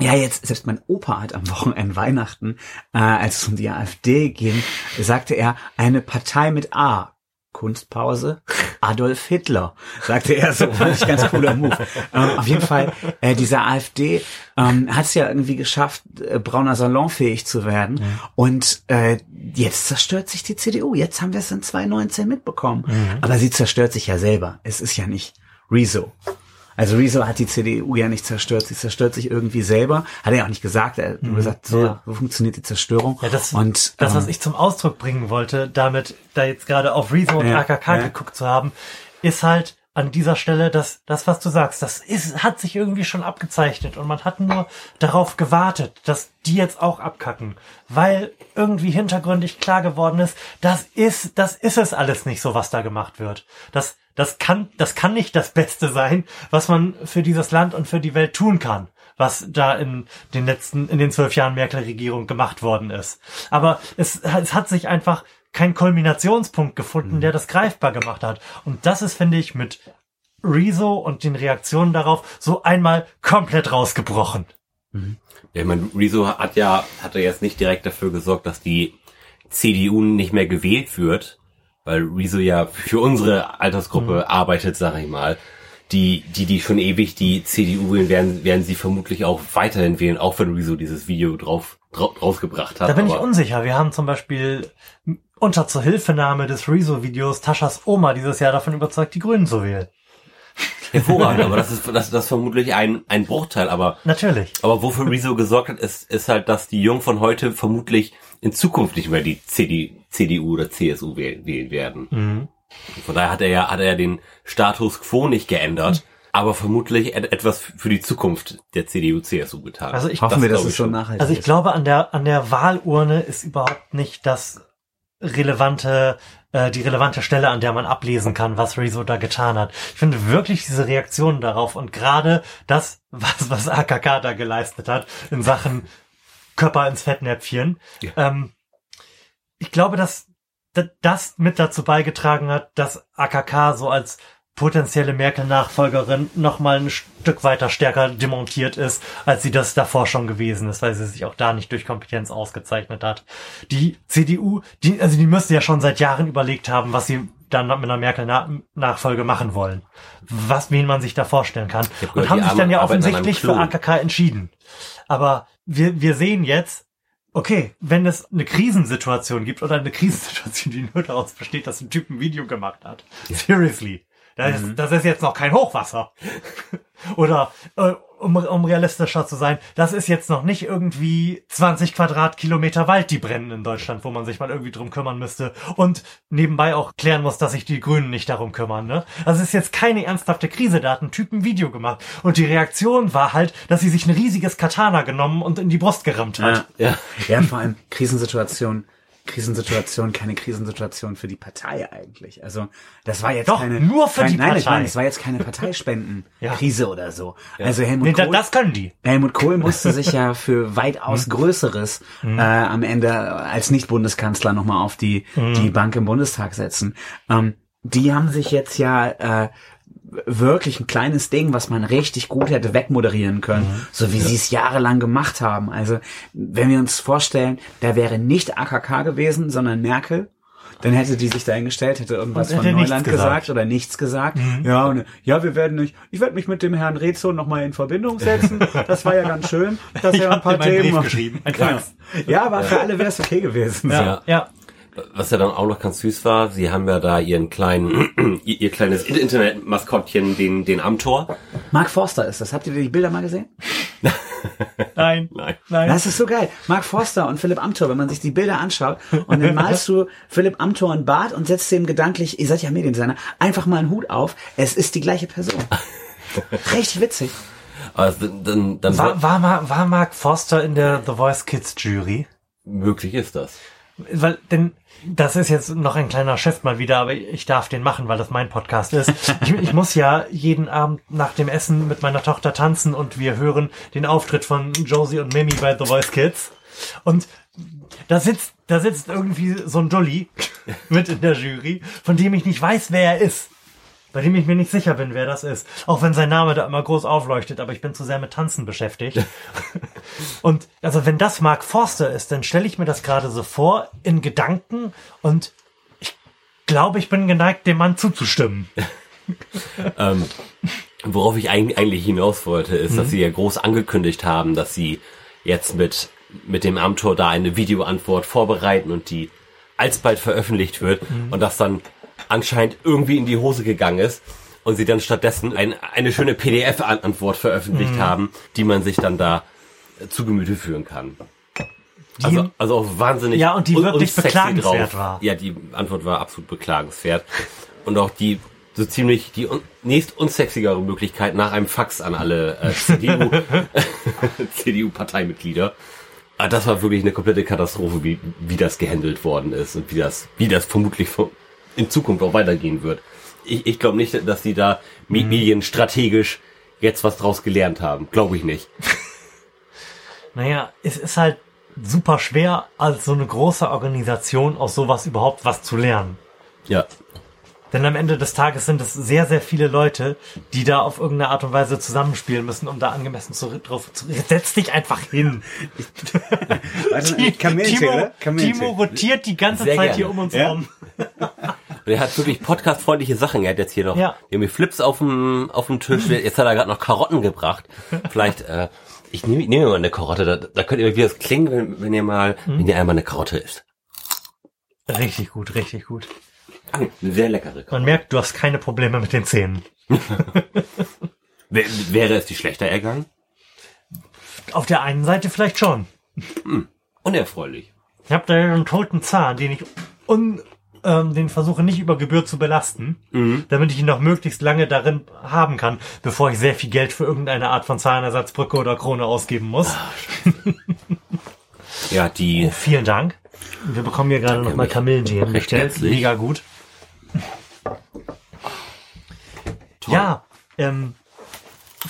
ja, jetzt, selbst mein Opa hat am Wochenende Weihnachten, äh, als es um die AfD ging, sagte er, eine Partei mit A. Kunstpause. Adolf Hitler, sagte er so. Fand ich ganz cooler Move. Ähm, auf jeden Fall, äh, diese AfD ähm, hat es ja irgendwie geschafft, äh, brauner Salonfähig zu werden. Ja. Und äh, jetzt zerstört sich die CDU. Jetzt haben wir es in 2019 mitbekommen. Mhm. Aber sie zerstört sich ja selber. Es ist ja nicht Rezo. Also Rezo hat die CDU ja nicht zerstört, sie zerstört sich irgendwie selber. Hat er ja auch nicht gesagt, er hat nur mhm. gesagt, so, ja. so funktioniert die Zerstörung. Ja, das, und das, was ähm, ich zum Ausdruck bringen wollte, damit da jetzt gerade auf Rezo und ja, AKK geguckt zu haben, ist halt an dieser Stelle, dass das, was du sagst, das ist, hat sich irgendwie schon abgezeichnet und man hat nur darauf gewartet, dass die jetzt auch abkacken, weil irgendwie hintergründig klar geworden ist, das ist, das ist es alles nicht so, was da gemacht wird. Das, das kann, das kann nicht das Beste sein, was man für dieses Land und für die Welt tun kann, was da in den letzten, in den zwölf Jahren Merkel-Regierung gemacht worden ist. Aber es, es hat sich einfach kein Kulminationspunkt gefunden, der das greifbar gemacht hat. Und das ist, finde ich, mit Rezo und den Reaktionen darauf so einmal komplett rausgebrochen. Ja, ich meine, Rezo hat ja, hat ja jetzt nicht direkt dafür gesorgt, dass die CDU nicht mehr gewählt wird, weil Rezo ja für unsere Altersgruppe arbeitet, sag ich mal. Die, die, die schon ewig die CDU wählen, werden, werden sie vermutlich auch weiterhin wählen, auch wenn Rezo dieses Video drauf, drauf, draufgebracht hat. Da bin ich unsicher. Wir haben zum Beispiel unter Zuhilfenahme des Rezo-Videos Taschas Oma dieses Jahr davon überzeugt, die Grünen zu wählen. Hervorragend, aber das ist, das, das ist vermutlich ein, ein Bruchteil, aber, Natürlich. aber wofür Rezo gesorgt hat, ist, ist halt, dass die Jungen von heute vermutlich in Zukunft nicht mehr die CD, CDU oder CSU wählen, werden. Mhm. Von daher hat er ja, hat er ja den Status quo nicht geändert, aber vermutlich et etwas für die Zukunft der CDU, CSU getan. Also ich, Hoffen wir, dass es schon. nachhaltig also ich ist. glaube, an der, an der Wahlurne ist überhaupt nicht das relevante, äh, die relevante Stelle, an der man ablesen kann, was Rezo da getan hat. Ich finde wirklich diese Reaktionen darauf und gerade das, was, was AKK da geleistet hat in Sachen Körper ins Fettnäpfchen, Ja. ähm, ich glaube, dass das mit dazu beigetragen hat, dass AKK so als potenzielle Merkel-Nachfolgerin noch mal ein Stück weiter stärker demontiert ist, als sie das davor schon gewesen ist, weil sie sich auch da nicht durch Kompetenz ausgezeichnet hat. Die CDU, die, also die müsste ja schon seit Jahren überlegt haben, was sie dann mit einer Merkel-Nachfolge machen wollen. Was, wen man sich da vorstellen kann. Hab Und gehört, haben sich dann ja offensichtlich für. AKK entschieden. Aber wir, wir sehen jetzt, okay, wenn es eine Krisensituation gibt oder eine Krisensituation, die nur daraus besteht, dass ein Typ ein Video gemacht hat. Seriously. Das, Mhm. ist, das ist jetzt noch kein Hochwasser. oder äh, um, um realistischer zu sein, das ist jetzt noch nicht irgendwie 20 Quadratkilometer Wald, die brennen in Deutschland, wo man sich mal irgendwie drum kümmern müsste und nebenbei auch klären muss, dass sich die Grünen nicht darum kümmern. Ne? Es ist jetzt keine ernsthafte Krise, da hat ein Typ ein Video gemacht und die Reaktion war halt, dass sie sich ein riesiges Katana genommen und in die Brust gerammt hat. Ja. ja, vor allem Krisensituation. Krisensituation, keine Krisensituation für die Partei eigentlich. Also das war jetzt Doch, keine nur für kein, die nein, ich Partei. meine, es war jetzt keine Parteispenden-Krise oder so. Also Helmut Nee, Kohl, das können die. Helmut Kohl musste sich ja für weitaus Größeres äh, am Ende als Nicht-Bundeskanzler nochmal auf die, die Bank im Bundestag setzen. Ähm, die haben sich jetzt ja äh, wirklich ein kleines Ding, was man richtig gut hätte wegmoderieren können, so wie sie es jahrelang gemacht haben. Also wenn wir uns vorstellen, da wäre nicht AKK gewesen, sondern Merkel, dann hätte die sich dahingestellt, hätte irgendwas von hätte nichts Neuland gesagt. gesagt. oder nichts gesagt. Ja, und ja, wir werden nicht, ich werde mich mit dem Herrn Rezo nochmal in Verbindung setzen. Das war ja ganz schön, dass Ich er ein paar Themen geschrieben, Genau. Ja, aber für alle wäre es okay gewesen. So. Ja. Was ja dann auch noch ganz süß war, sie haben ja da ihren kleinen, ihr, kleines Internet-Maskottchen, den, den Amtor. Mark Forster ist das. Habt ihr die Bilder mal gesehen? Nein. Nein. Nein. Das ist so geil. Mark Forster und Philipp Amthor, wenn man sich die Bilder anschaut und dann malst du Philipp Amthor ein Bart und setzt dem gedanklich, ihr seid ja Mediendesigner, einfach mal einen Hut auf. Es ist die gleiche Person. Richtig witzig. Also dann, dann War, war, war Mark Forster in der The Voice Kids Jury? möglich ist das. Weil, denn das ist jetzt noch ein kleiner Chef mal wieder, aber ich darf den machen, weil das mein Podcast ist. Ich, ich muss ja jeden Abend nach dem Essen mit meiner Tochter tanzen und wir hören den Auftritt von Josie und Mimi bei The Voice Kids. Und da sitzt, da sitzt irgendwie so ein Dulli mit in der Jury, von dem ich nicht weiß, wer er ist. Bei dem ich mir nicht sicher bin, wer das ist. Auch wenn sein Name da immer groß aufleuchtet, aber ich bin zu sehr mit Tanzen beschäftigt. Und also wenn das Mark Forster ist, dann stelle ich mir das gerade so vor in Gedanken und ich glaube, ich bin geneigt, dem Mann zuzustimmen. Ähm, worauf ich eigentlich, hinaus wollte, ist, Mhm. dass sie ja groß angekündigt haben, dass sie jetzt mit, mit dem Amtor da eine Videoantwort vorbereiten und die alsbald veröffentlicht wird Mhm. und das dann anscheinend irgendwie in die Hose gegangen ist und sie dann stattdessen ein, eine schöne PDF-Antwort veröffentlicht Mhm. haben, die man sich dann da äh, zu Gemüte führen kann. Also, also auch wahnsinnig Ja, und die wirklich beklagenswert war. Ja, die Antwort war absolut beklagenswert. Und auch die so ziemlich die un nächst unsexigere Möglichkeit nach einem Fax an alle äh, CDU CDU-Parteimitglieder. Ah, Das war wirklich eine komplette Katastrophe, wie, wie das gehandelt worden ist und wie das, wie das vermutlich in Zukunft auch weitergehen wird. ich, ich glaube nicht, dass die da Mhm. medienstrategisch jetzt was draus gelernt haben. Glaube ich nicht. Naja, es ist halt super schwer, als so eine große Organisation aus sowas überhaupt was zu lernen. Ja. Denn am Ende des Tages sind es sehr, sehr viele Leute, die da auf irgendeine Art und Weise zusammenspielen müssen, um da angemessen zu, drauf zu. Setz dich einfach hin. Timo, Kamillenzähler? Timo Kamillenzähler. rotiert die ganze Sehr Zeit gerne. hier um uns Ja. rum. Und er hat wirklich podcastfreundliche Sachen. Er hat jetzt hier noch Ja. irgendwie Flips auf dem, auf dem Tisch. Jetzt hat er gerade noch Karotten gebracht. Vielleicht, äh, ich nehme, ich nehme mal eine Karotte. Da, da könnt ihr, wie das klingt, wenn, wenn ihr mal, Hm? wenn ihr einmal eine Karotte isst. Richtig gut, richtig gut. Ah, Eine sehr leckere Karotte. Man merkt, du hast keine Probleme mit den Zähnen. Wär, wäre es die schlechter ergangen? Auf der einen Seite vielleicht schon. Unerfreulich. Ich habe da einen toten Zahn, den ich un, ähm, den versuche nicht über Gebühr zu belasten, damit ich ihn noch möglichst lange darin haben kann, bevor ich sehr viel Geld für irgendeine Art von Zahnersatzbrücke oder Krone ausgeben muss. Ja, die, Vielen Dank. Wir bekommen hier gerade nochmal Kamillentee bestellt. Mega gut. Ja, ähm,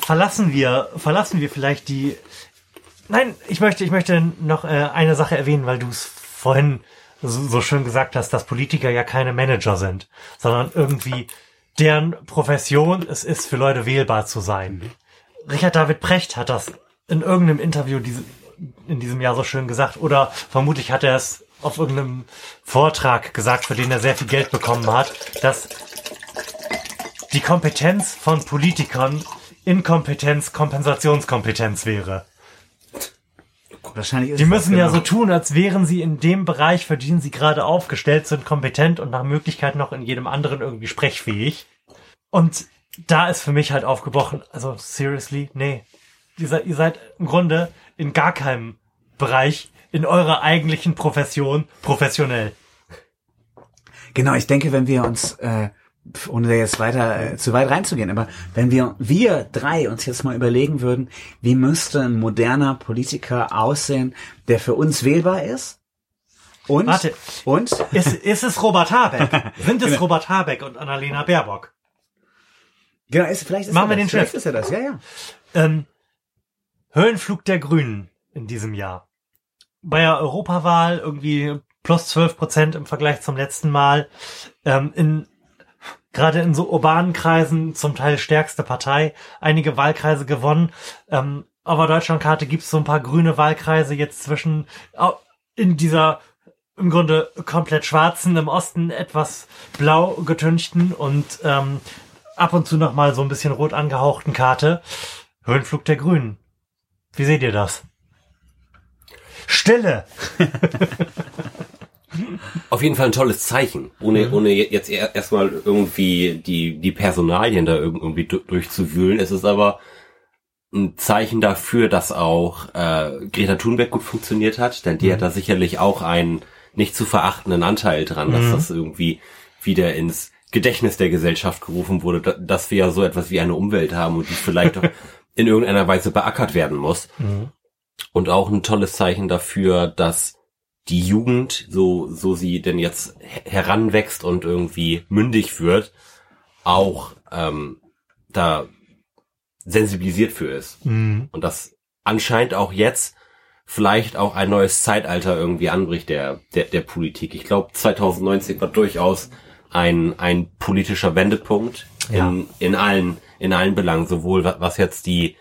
verlassen wir, verlassen wir vielleicht die. Nein, ich möchte, ich möchte noch äh, eine Sache erwähnen, weil du es vorhin so, schön gesagt hast, dass Politiker ja keine Manager sind, sondern irgendwie deren Profession es ist, für Leute wählbar zu sein. Richard David Precht hat das in irgendeinem Interview diese, in diesem Jahr so schön gesagt, oder vermutlich hat er es auf irgendeinem Vortrag gesagt, für den er sehr viel Geld bekommen hat, dass die Kompetenz von Politikern Inkompetenz Kompensationskompetenz wäre. Wahrscheinlich ist Die müssen ja genau. so tun, als wären sie in dem Bereich, für den sie gerade aufgestellt sind, kompetent und nach Möglichkeit noch in jedem anderen irgendwie sprechfähig. Und da ist für mich halt aufgebrochen, also seriously, nee. Ihr seid, ihr seid im Grunde in gar keinem Bereich in eurer eigentlichen Profession professionell. Genau, ich denke, wenn wir uns, äh, ohne da jetzt weiter äh, zu weit reinzugehen, aber wenn wir wir drei uns jetzt mal überlegen würden, wie müsste ein moderner Politiker aussehen, der für uns wählbar ist? Und Warte. und Ist, ist es Robert Habeck? Sind es Robert Habeck und Annalena Baerbock? genau, ist, vielleicht ist Machen wir das, den vielleicht Chef. ist er das, ja, ja. Ähm, Höhenflug der Grünen in diesem Jahr. Bei der Europawahl irgendwie plus 12 Prozent im Vergleich zum letzten Mal. Ähm, in, gerade in so urbanen Kreisen zum Teil stärkste Partei. Einige Wahlkreise gewonnen. Ähm, auf der Deutschlandkarte gibt es so ein paar grüne Wahlkreise jetzt zwischen in dieser im Grunde komplett schwarzen, im Osten etwas blau getünchten und ähm, ab und zu noch mal so ein bisschen rot angehauchten Karte. Höhenflug der Grünen. Wie seht ihr das? Stille! Auf jeden Fall ein tolles Zeichen, ohne, ohne jetzt er- erstmal irgendwie die, die Personalien da irg- irgendwie du- durchzuwühlen. Es ist aber ein Zeichen dafür, dass auch äh, Greta Thunberg gut funktioniert hat, denn die hat da sicherlich auch einen nicht zu verachtenden Anteil dran, dass das irgendwie wieder ins Gedächtnis der Gesellschaft gerufen wurde, da- dass wir ja so etwas wie eine Umwelt haben und die vielleicht auch in irgendeiner Weise beackert werden muss. Und auch ein tolles Zeichen dafür, dass die Jugend, so, so sie denn jetzt her- heranwächst und irgendwie mündig wird, auch ähm, da sensibilisiert für ist. Mhm. Und dass anscheinend auch jetzt vielleicht auch ein neues Zeitalter irgendwie anbricht der, der, der Politik. Ich glaube, 2019 war durchaus ein, ein politischer Wendepunkt Ja. in, in allen, in allen Belangen, sowohl wa- was jetzt die,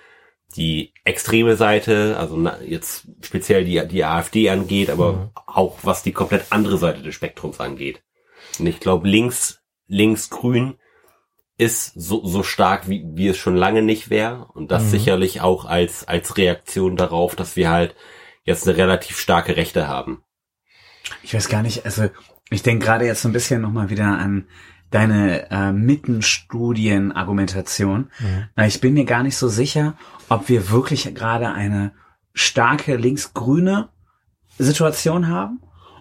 die extreme Seite, also jetzt speziell die, die AfD angeht, aber auch was die komplett andere Seite des Spektrums angeht. Und ich glaube, links, links grün ist so, so stark, wie, wie es schon lange nicht wäre. Und das sicherlich auch als, als Reaktion darauf, dass wir halt jetzt eine relativ starke Rechte haben. Ich weiß gar nicht, also ich denke gerade jetzt so ein bisschen nochmal wieder an deine äh, Mittenstudien-Argumentation. Weil Ich bin mir gar nicht so sicher, ob wir wirklich gerade eine starke linksgrüne Situation haben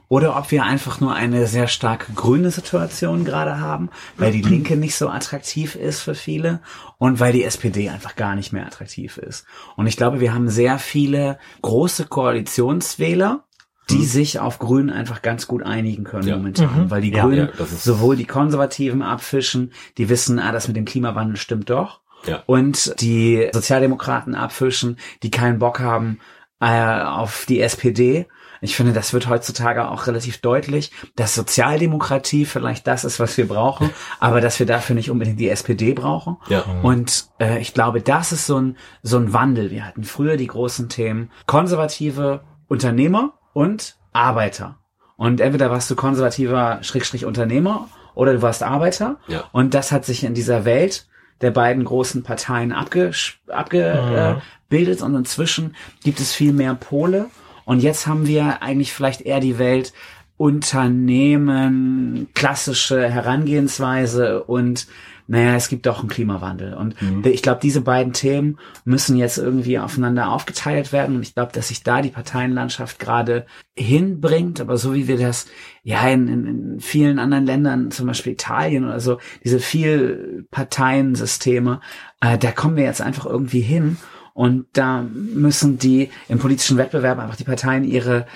oder ob wir einfach nur eine sehr starke grüne Situation gerade haben, weil die Linke nicht so attraktiv ist für viele und weil die SPD einfach gar nicht mehr attraktiv ist. Und ich glaube, wir haben sehr viele große Koalitionswähler, die sich auf Grün einfach ganz gut einigen können Ja. momentan, weil die Ja. Grünen Ja, sowohl die Konservativen abfischen, die wissen, ah, das mit dem Klimawandel stimmt doch, Ja. und die Sozialdemokraten abfischen, die keinen Bock haben äh, auf die SPD. Ich finde, das wird heutzutage auch relativ deutlich, dass Sozialdemokratie vielleicht das ist, was wir brauchen, aber dass wir dafür nicht unbedingt die SPD brauchen. Ja. Und äh, ich glaube, das ist so ein, so ein Wandel. Wir hatten früher die großen Themen konservative Unternehmer und Arbeiter. Und entweder warst du konservativer Schrägstrich Unternehmer oder du warst Arbeiter. Ja. Und das hat sich in dieser Welt der beiden großen Parteien abgebildet abge, äh, bildet. und inzwischen gibt es viel mehr Pole. Und jetzt haben wir eigentlich vielleicht eher die Welt Unternehmen, klassische Herangehensweise und naja, es gibt doch einen Klimawandel. Und ich glaube, diese beiden Themen müssen jetzt irgendwie aufeinander aufgeteilt werden. Und ich glaube, dass sich da die Parteienlandschaft gerade hinbringt. Aber so wie wir das ja in, in, in vielen anderen Ländern, zum Beispiel Italien oder so, diese viel Parteiensysteme, äh, da kommen wir jetzt einfach irgendwie hin. Und da müssen die im politischen Wettbewerb einfach die Parteien ihre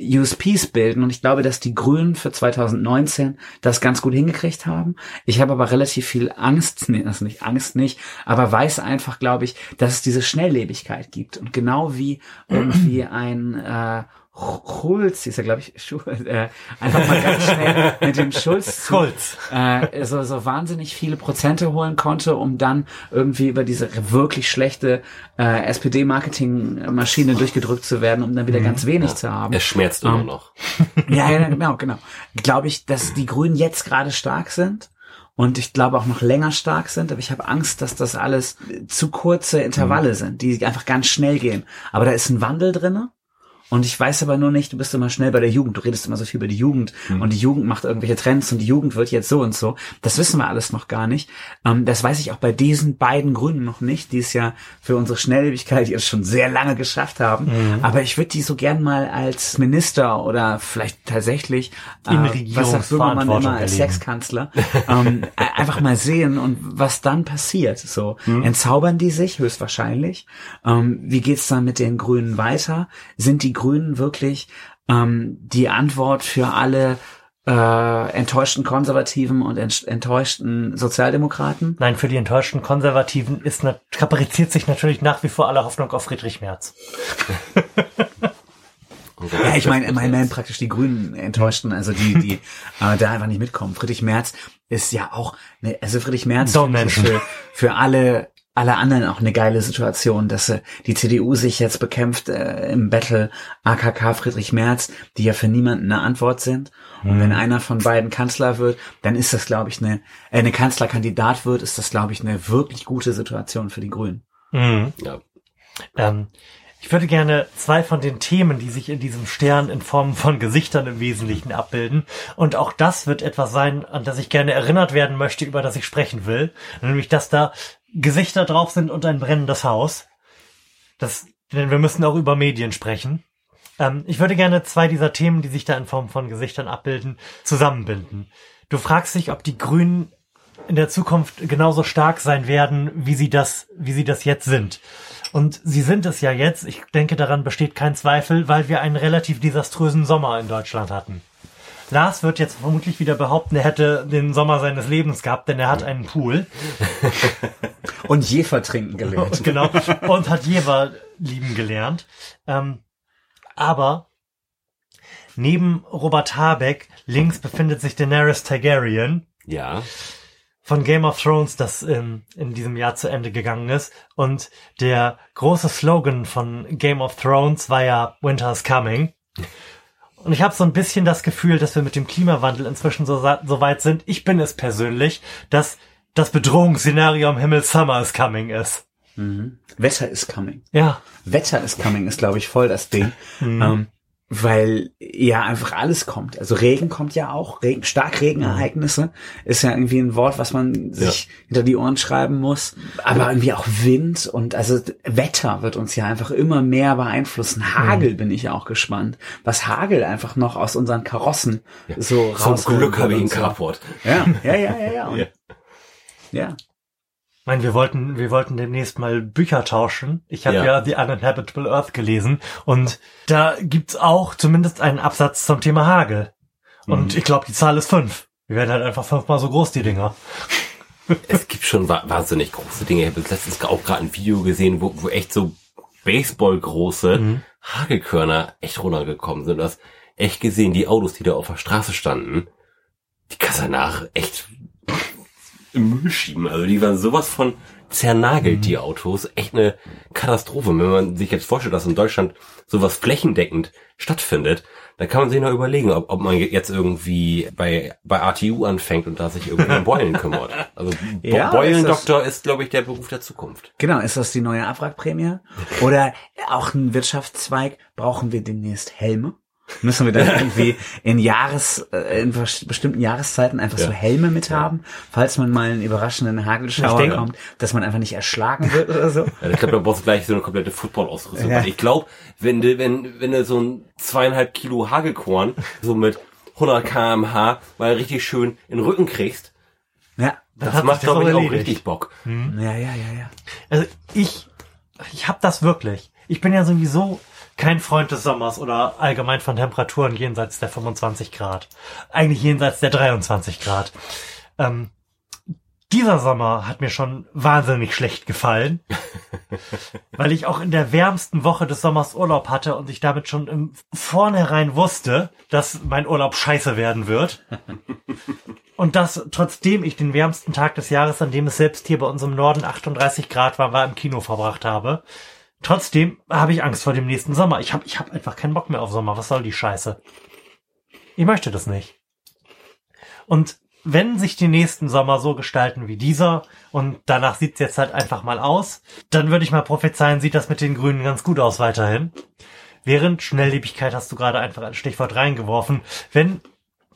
USPs bilden. Und ich glaube, dass die Grünen für 2019 das ganz gut hingekriegt haben. Ich habe aber relativ viel Angst, nee, also nicht Angst nicht, aber weiß einfach, glaube ich, dass es diese Schnelllebigkeit gibt. Und genau wie irgendwie ein äh, Schulz, ist ja glaube ich, Schul, äh, einfach mal ganz schnell mit dem Schulz Schulz. äh, so, so wahnsinnig viele Prozente holen konnte, um dann irgendwie über diese wirklich schlechte äh, SPD-Marketing-Maschine durchgedrückt zu werden, um dann wieder ganz wenig zu haben. Es schmerzt immer Ähm, noch. Ja, ja, genau, genau. Glaube ich, dass die Grünen jetzt gerade stark sind und ich glaube auch noch länger stark sind, aber ich habe Angst, dass das alles zu kurze Intervalle sind, die einfach ganz schnell gehen. Aber da ist ein Wandel drinne. Und ich weiß aber nur nicht, du bist immer schnell bei der Jugend, du redest immer so viel über die Jugend und die Jugend macht irgendwelche Trends und die Jugend wird jetzt so und so. Das wissen wir alles noch gar nicht. Ähm, das weiß ich auch bei diesen beiden Gründen noch nicht, die es ja für unsere Schnelllebigkeit jetzt schon sehr lange geschafft haben. Aber ich würde die so gern mal als Minister oder vielleicht tatsächlich, äh, was sagt Regierungsverantwortung immer als erleben. Sexkanzler, ähm, e- einfach mal sehen und was dann passiert. So entzaubern die sich höchstwahrscheinlich. Ähm, wie geht's dann mit den Grünen weiter? Sind die Grünen wirklich ähm, die Antwort für alle äh, enttäuschten Konservativen und ent enttäuschten Sozialdemokraten? Nein, für die enttäuschten Konservativen ist kapriziert sich natürlich nach wie vor alle Hoffnung auf Friedrich Merz. Ja, ich meine, ich meine praktisch die Grünen enttäuschten, also die, die äh, da einfach nicht mitkommen. Friedrich Merz ist ja auch, ne, also Friedrich Merz mention. für, für alle alle anderen auch eine geile Situation, dass äh, die CDU sich jetzt bekämpft äh, im Battle AKK Friedrich Merz, die ja für niemanden eine Antwort sind. Und wenn einer von beiden Kanzler wird, dann ist das, glaube ich, eine, äh, eine Kanzlerkandidat wird, ist das, glaube ich, eine wirklich gute Situation für die Grünen. Mhm. Ja. Ähm, ich würde gerne zwei von den Themen, die sich in diesem Stern in Form von Gesichtern im Wesentlichen abbilden. Und auch das wird etwas sein, an das ich gerne erinnert werden möchte, über das ich sprechen will. Nämlich, dass da Gesichter drauf sind und ein brennendes Haus. Das, denn wir müssen auch über Medien sprechen. Ähm, ich würde gerne zwei dieser Themen, die sich da in Form von Gesichtern abbilden, zusammenbinden. Du fragst dich, ob die Grünen in der Zukunft genauso stark sein werden, wie sie das, wie sie das jetzt sind. Und sie sind es ja jetzt. Ich denke, daran besteht kein Zweifel, weil wir einen relativ desaströsen Sommer in Deutschland hatten. Lars wird jetzt vermutlich wieder behaupten, er hätte den Sommer seines Lebens gehabt, denn er hat einen Pool. Und Jefer trinken gelernt. genau. Und hat Jever lieben gelernt. Ähm, aber neben Robert Habeck links befindet sich Daenerys Targaryen Ja. von Game of Thrones, das in, in diesem Jahr zu Ende gegangen ist. Und der große Slogan von Game of Thrones war ja Winter's Coming. Und ich habe so ein bisschen das Gefühl, dass wir mit dem Klimawandel inzwischen so, so weit sind. Ich bin es persönlich, dass das Bedrohungsszenario am Himmel Summer is Coming ist. Wetter is coming. Ja. Wetter is coming ist, glaube ich, voll das Ding. Ähm, weil ja einfach alles kommt. Also Regen kommt ja auch, Regen, Starkregenereignisse ist ja irgendwie ein Wort, was man sich hinter die Ohren schreiben muss. Aber irgendwie auch Wind und also Wetter wird uns ja einfach immer mehr beeinflussen. Hagel bin ich auch gespannt, was Hagel einfach noch aus unseren Karossen so Zum rausholen Glück habe ich einen. Carport. Ja, ja, ja, ja, ja. Ja. ja. Ich meine, wir wollten, wir wollten demnächst mal Bücher tauschen. Ich habe ja. Ja. The Uninhabitable Earth gelesen und da gibt's auch zumindest einen Absatz zum Thema Hagel. Und ich glaube, die Zahl ist fünf. Wir werden halt einfach fünfmal so groß, die Dinger. Es gibt schon wa wahnsinnig große Dinge. Ich habe letztens auch gerade ein Video gesehen, wo, wo echt so Baseball-große Hagelkörner echt runtergekommen sind. Du hast echt gesehen, die Autos, die da auf der Straße standen, die kannst danach echt im Müll schieben. Also die waren sowas von zernagelt, die Autos. Echt eine Katastrophe. Wenn man sich jetzt vorstellt, dass in Deutschland sowas flächendeckend stattfindet, dann kann man sich noch überlegen, ob, ob man jetzt irgendwie bei, bei ATU anfängt und da sich irgendwie um Beulen kümmert. Also Bo Ja, Beulendoktor ist, glaube ich, der Beruf der Zukunft. Genau, ist das die neue Abwrackprämie? Oder auch ein Wirtschaftszweig, brauchen wir demnächst Helme? Müssen wir dann irgendwie in Jahres, äh, in bes- bestimmten Jahreszeiten einfach so Ja. Helme mit haben, falls man mal einen überraschenden Hagelschauer denke- kommt, dass man einfach nicht erschlagen wird oder so? Ja, ich glaube, da brauchst du gleich so eine komplette Football-Ausrüstung. Ja. Ich glaube, wenn du, wenn, wenn du so ein zweieinhalb Kilo Hagelkorn so mit 100 kmh mal richtig schön in den Rücken kriegst, Ja, das, hat macht, das glaube ich, auch richtig Bock. ja, ja, ja, ja. Also ich, ich habe das wirklich. Ich bin ja sowieso kein Freund des Sommers oder allgemein von Temperaturen jenseits der 25 Grad. Eigentlich jenseits der 23 Grad. Ähm, dieser Sommer hat mir schon wahnsinnig schlecht gefallen, weil ich auch in der wärmsten Woche des Sommers Urlaub hatte und ich damit schon im Vornherein wusste, dass mein Urlaub scheiße werden wird. Und das, trotzdem ich den wärmsten Tag des Jahres, an dem es selbst hier bei uns im Norden 38 Grad war, war im Kino verbracht habe. Trotzdem habe ich Angst vor dem nächsten Sommer. Ich habe ich hab einfach keinen Bock mehr auf Sommer. Was soll die Scheiße? Ich möchte das nicht. Und wenn sich die nächsten Sommer so gestalten wie dieser und danach sieht's jetzt halt einfach mal aus, dann würde ich mal prophezeien, sieht das mit den Grünen ganz gut aus weiterhin. Während Schnelllebigkeit hast du gerade einfach ein Stichwort reingeworfen. Wenn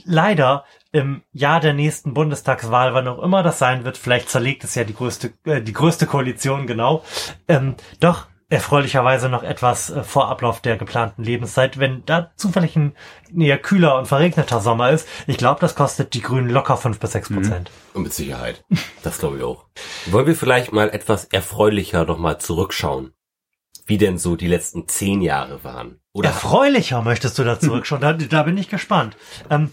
leider im Jahr der nächsten Bundestagswahl, wann auch immer das sein wird, vielleicht zerlegt es ja die größte, äh, die größte Koalition genau, ähm, doch erfreulicherweise noch etwas äh, vor Ablauf der geplanten Lebenszeit, wenn da zufällig ein eher kühler und verregneter Sommer ist. Ich glaube, das kostet die Grünen locker fünf bis sechs Prozent. Und mit Sicherheit. Das glaube ich auch. Wollen wir vielleicht mal etwas erfreulicher noch mal zurückschauen? Wie denn so die letzten zehn Jahre waren? Oder Erfreulicher möchtest du da zurückschauen. Da, da bin ich gespannt. Ähm,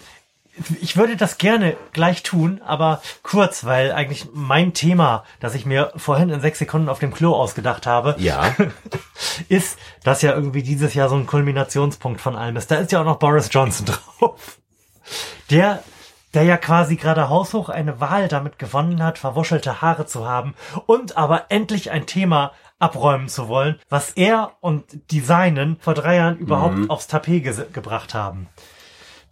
ich würde das gerne gleich tun, aber kurz, weil eigentlich mein Thema, das ich mir vorhin in sechs Sekunden auf dem Klo ausgedacht habe, ja, ist, dass ja irgendwie dieses Jahr so ein Kulminationspunkt von allem ist. Da ist ja auch noch Boris Johnson drauf. Der, der ja quasi gerade haushoch eine Wahl damit gewonnen hat, verwuschelte Haare zu haben und aber endlich ein Thema abräumen zu wollen, was er und die Seinen vor drei Jahren überhaupt aufs Tapet ge gebracht haben.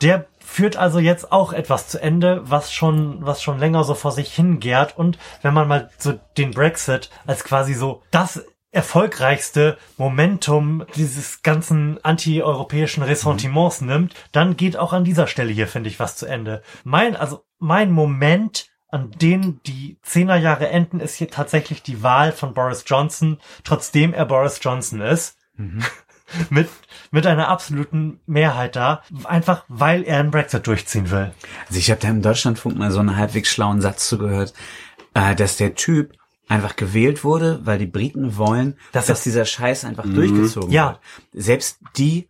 Der führt also jetzt auch etwas zu Ende, was schon, was schon länger so vor sich hingärt. Und wenn man mal so den Brexit als quasi so das erfolgreichste Momentum dieses ganzen anti-europäischen Ressentiments nimmt, dann geht auch an dieser Stelle hier, finde ich, was zu Ende. Mein, also mein Moment, an denen die Zehnerjahre enden, ist hier tatsächlich die Wahl von Boris Johnson, trotzdem er Boris Johnson ist. mit, mit einer absoluten Mehrheit da, einfach weil er einen Brexit durchziehen will. Also ich habe da im Deutschlandfunk mal so einen halbwegs schlauen Satz zugehört, äh, dass der Typ einfach gewählt wurde, weil die Briten wollen, Das dass dieser Scheiß einfach durchgezogen Ja. wird. Selbst die,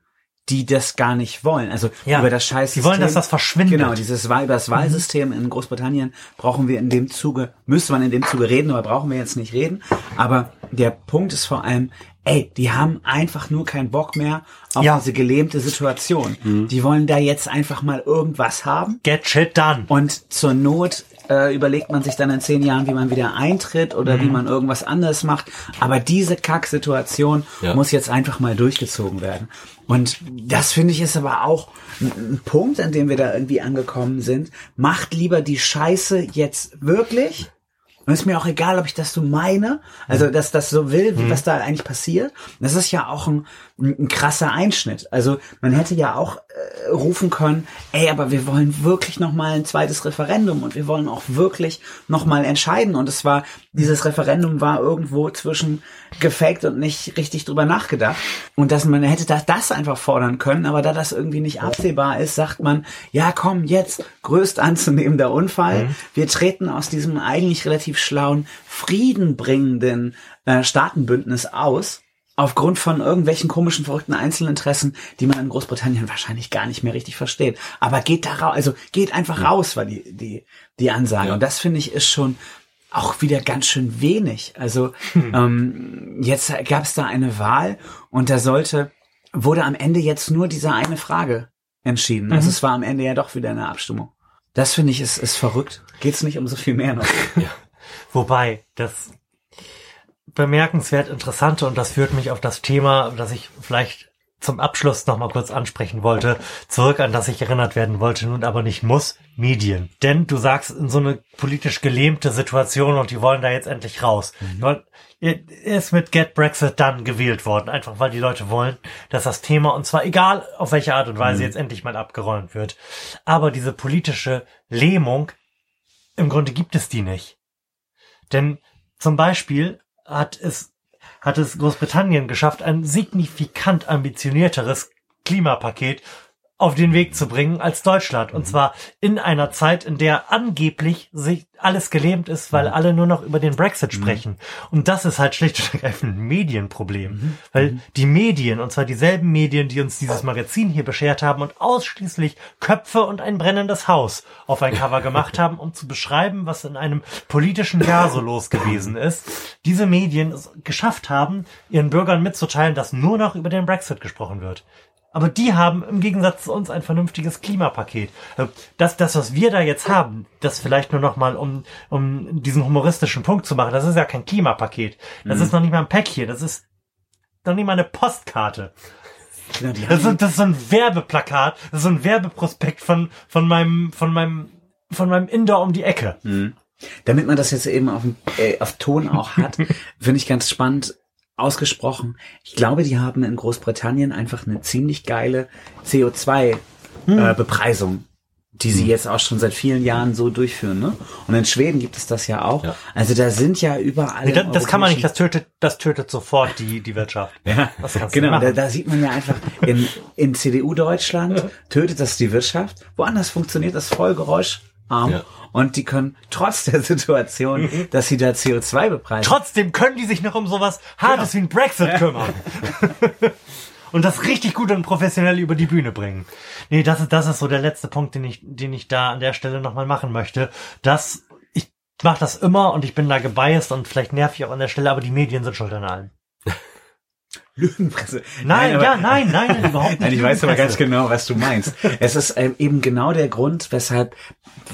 die das gar nicht wollen, also Ja. über das Scheiß. Die wollen, dass das verschwindet. Genau, dieses Wahl, über das Wahlsystem in Großbritannien brauchen wir in dem Zuge, müsste man in dem Zuge reden, aber brauchen wir jetzt nicht reden. Aber der Punkt ist vor allem, ey, die haben einfach nur keinen Bock mehr auf Ja. diese gelähmte Situation. Die wollen da jetzt einfach mal irgendwas haben. Get shit done. Und zur Not äh, überlegt man sich dann in zehn Jahren, wie man wieder eintritt oder wie man irgendwas anderes macht. Aber diese Kacksituation Ja. muss jetzt einfach mal durchgezogen werden. Und das finde ich ist aber auch ein Punkt, an dem wir da irgendwie angekommen sind. Macht lieber die Scheiße jetzt wirklich. Und ist mir auch egal, ob ich das so meine, also dass das so will, wie was da eigentlich passiert. Das ist ja auch ein, ein, krasser Einschnitt. Also man hätte ja auch äh, rufen können, ey, aber wir wollen wirklich noch mal ein zweites Referendum und wir wollen auch wirklich noch mal entscheiden. Und es war, dieses Referendum war irgendwo zwischen gefaked und nicht richtig drüber nachgedacht. Und dass man hätte das, das einfach fordern können, aber da das irgendwie nicht absehbar ist, sagt man, ja komm, jetzt größt anzunehmender Unfall. Mhm. Wir treten aus diesem eigentlich relativ schlauen, friedenbringenden äh, Staatenbündnis aus. Aufgrund von irgendwelchen komischen, verrückten Einzelinteressen, die man in Großbritannien wahrscheinlich gar nicht mehr richtig versteht. Aber geht da raus, also geht einfach raus, war die, die, die Ansage. Ja. Und das finde ich ist schon auch wieder ganz schön wenig. Also ähm, jetzt gab es da eine Wahl und da sollte, wurde am Ende jetzt nur diese eine Frage entschieden. Also es war am Ende ja doch wieder eine Abstimmung. Das finde ich ist, ist verrückt. Geht's nicht um so viel mehr noch. Wobei, das bemerkenswert Interessante und das führt mich auf das Thema, das ich vielleicht zum Abschluss noch mal kurz ansprechen wollte, zurück an das ich erinnert werden wollte, nun aber nicht muss, Medien. Denn du sagst in so eine politisch gelähmte Situation und die wollen da jetzt endlich raus. Er ist mit Get Brexit dann gewählt worden, einfach weil die Leute wollen, dass das Thema, und zwar egal auf welche Art und Weise, jetzt endlich mal abgeräumt wird. Aber diese politische Lähmung, im Grunde gibt es die nicht. Denn zum Beispiel hat es, hat es Großbritannien geschafft, ein signifikant ambitionierteres Klimapaket auf den Weg zu bringen als Deutschland. Und zwar in einer Zeit, in der angeblich sich alles gelähmt ist, weil alle nur noch über den Brexit sprechen. Und das ist halt schlicht und ergreifend ein Medienproblem. Weil die Medien, und zwar dieselben Medien, die uns dieses Magazin hier beschert haben und ausschließlich Köpfe und ein brennendes Haus auf ein Cover gemacht haben, um zu beschreiben, was in einem politischen Jahr so los gewesen ist, diese Medien es geschafft haben, ihren Bürgern mitzuteilen, dass nur noch über den Brexit gesprochen wird. Aber die haben im Gegensatz zu uns ein vernünftiges Klimapaket. Äh, Das, das, was wir da jetzt haben, das vielleicht nur noch mal, um, um diesen humoristischen Punkt zu machen, das ist ja kein Klimapaket. Das ist noch nicht mal ein Päckchen, das ist noch nicht mal eine Postkarte. Genau, Das ist, das ist so ein Werbeplakat, das ist so ein Werbeprospekt von, von meinem, von meinem, von meinem Inder um die Ecke. damit man das jetzt eben auf, äh, auf Ton auch hat, finde ich ganz spannend ausgesprochen. Ich glaube, die haben in Großbritannien einfach eine ziemlich geile CO2-Bepreisung. die sie jetzt auch schon seit vielen Jahren so durchführen, ne? Und in Schweden gibt es das ja auch. Ja. Also da sind ja überall. Nee, das, das kann man nicht, das tötet, das tötet sofort die, die Wirtschaft. Ja, Das kannst genau. nicht Da, da sieht man ja einfach, in, in CDU-Deutschland tötet das die Wirtschaft. Woanders funktioniert das voll geräuscharm. Ja. Und die können trotz der Situation, dass sie da CO2 bepreisen. Trotzdem können die sich noch um sowas Hartes wie ein Brexit kümmern. und das richtig gut und professionell über die Bühne bringen. Nee, das ist, das ist so der letzte Punkt, den ich, den ich da an der Stelle nochmal machen möchte. Das, ich mache das immer und ich bin da gebiased und vielleicht nerv ich auch an der Stelle, aber die Medien sind schuld an allem. Lügenpresse. Nein, aber- ja, nein, nein, überhaupt nicht. Nein, ich weiß aber ganz genau, was du meinst. Es ist ähm, eben genau der Grund, weshalb,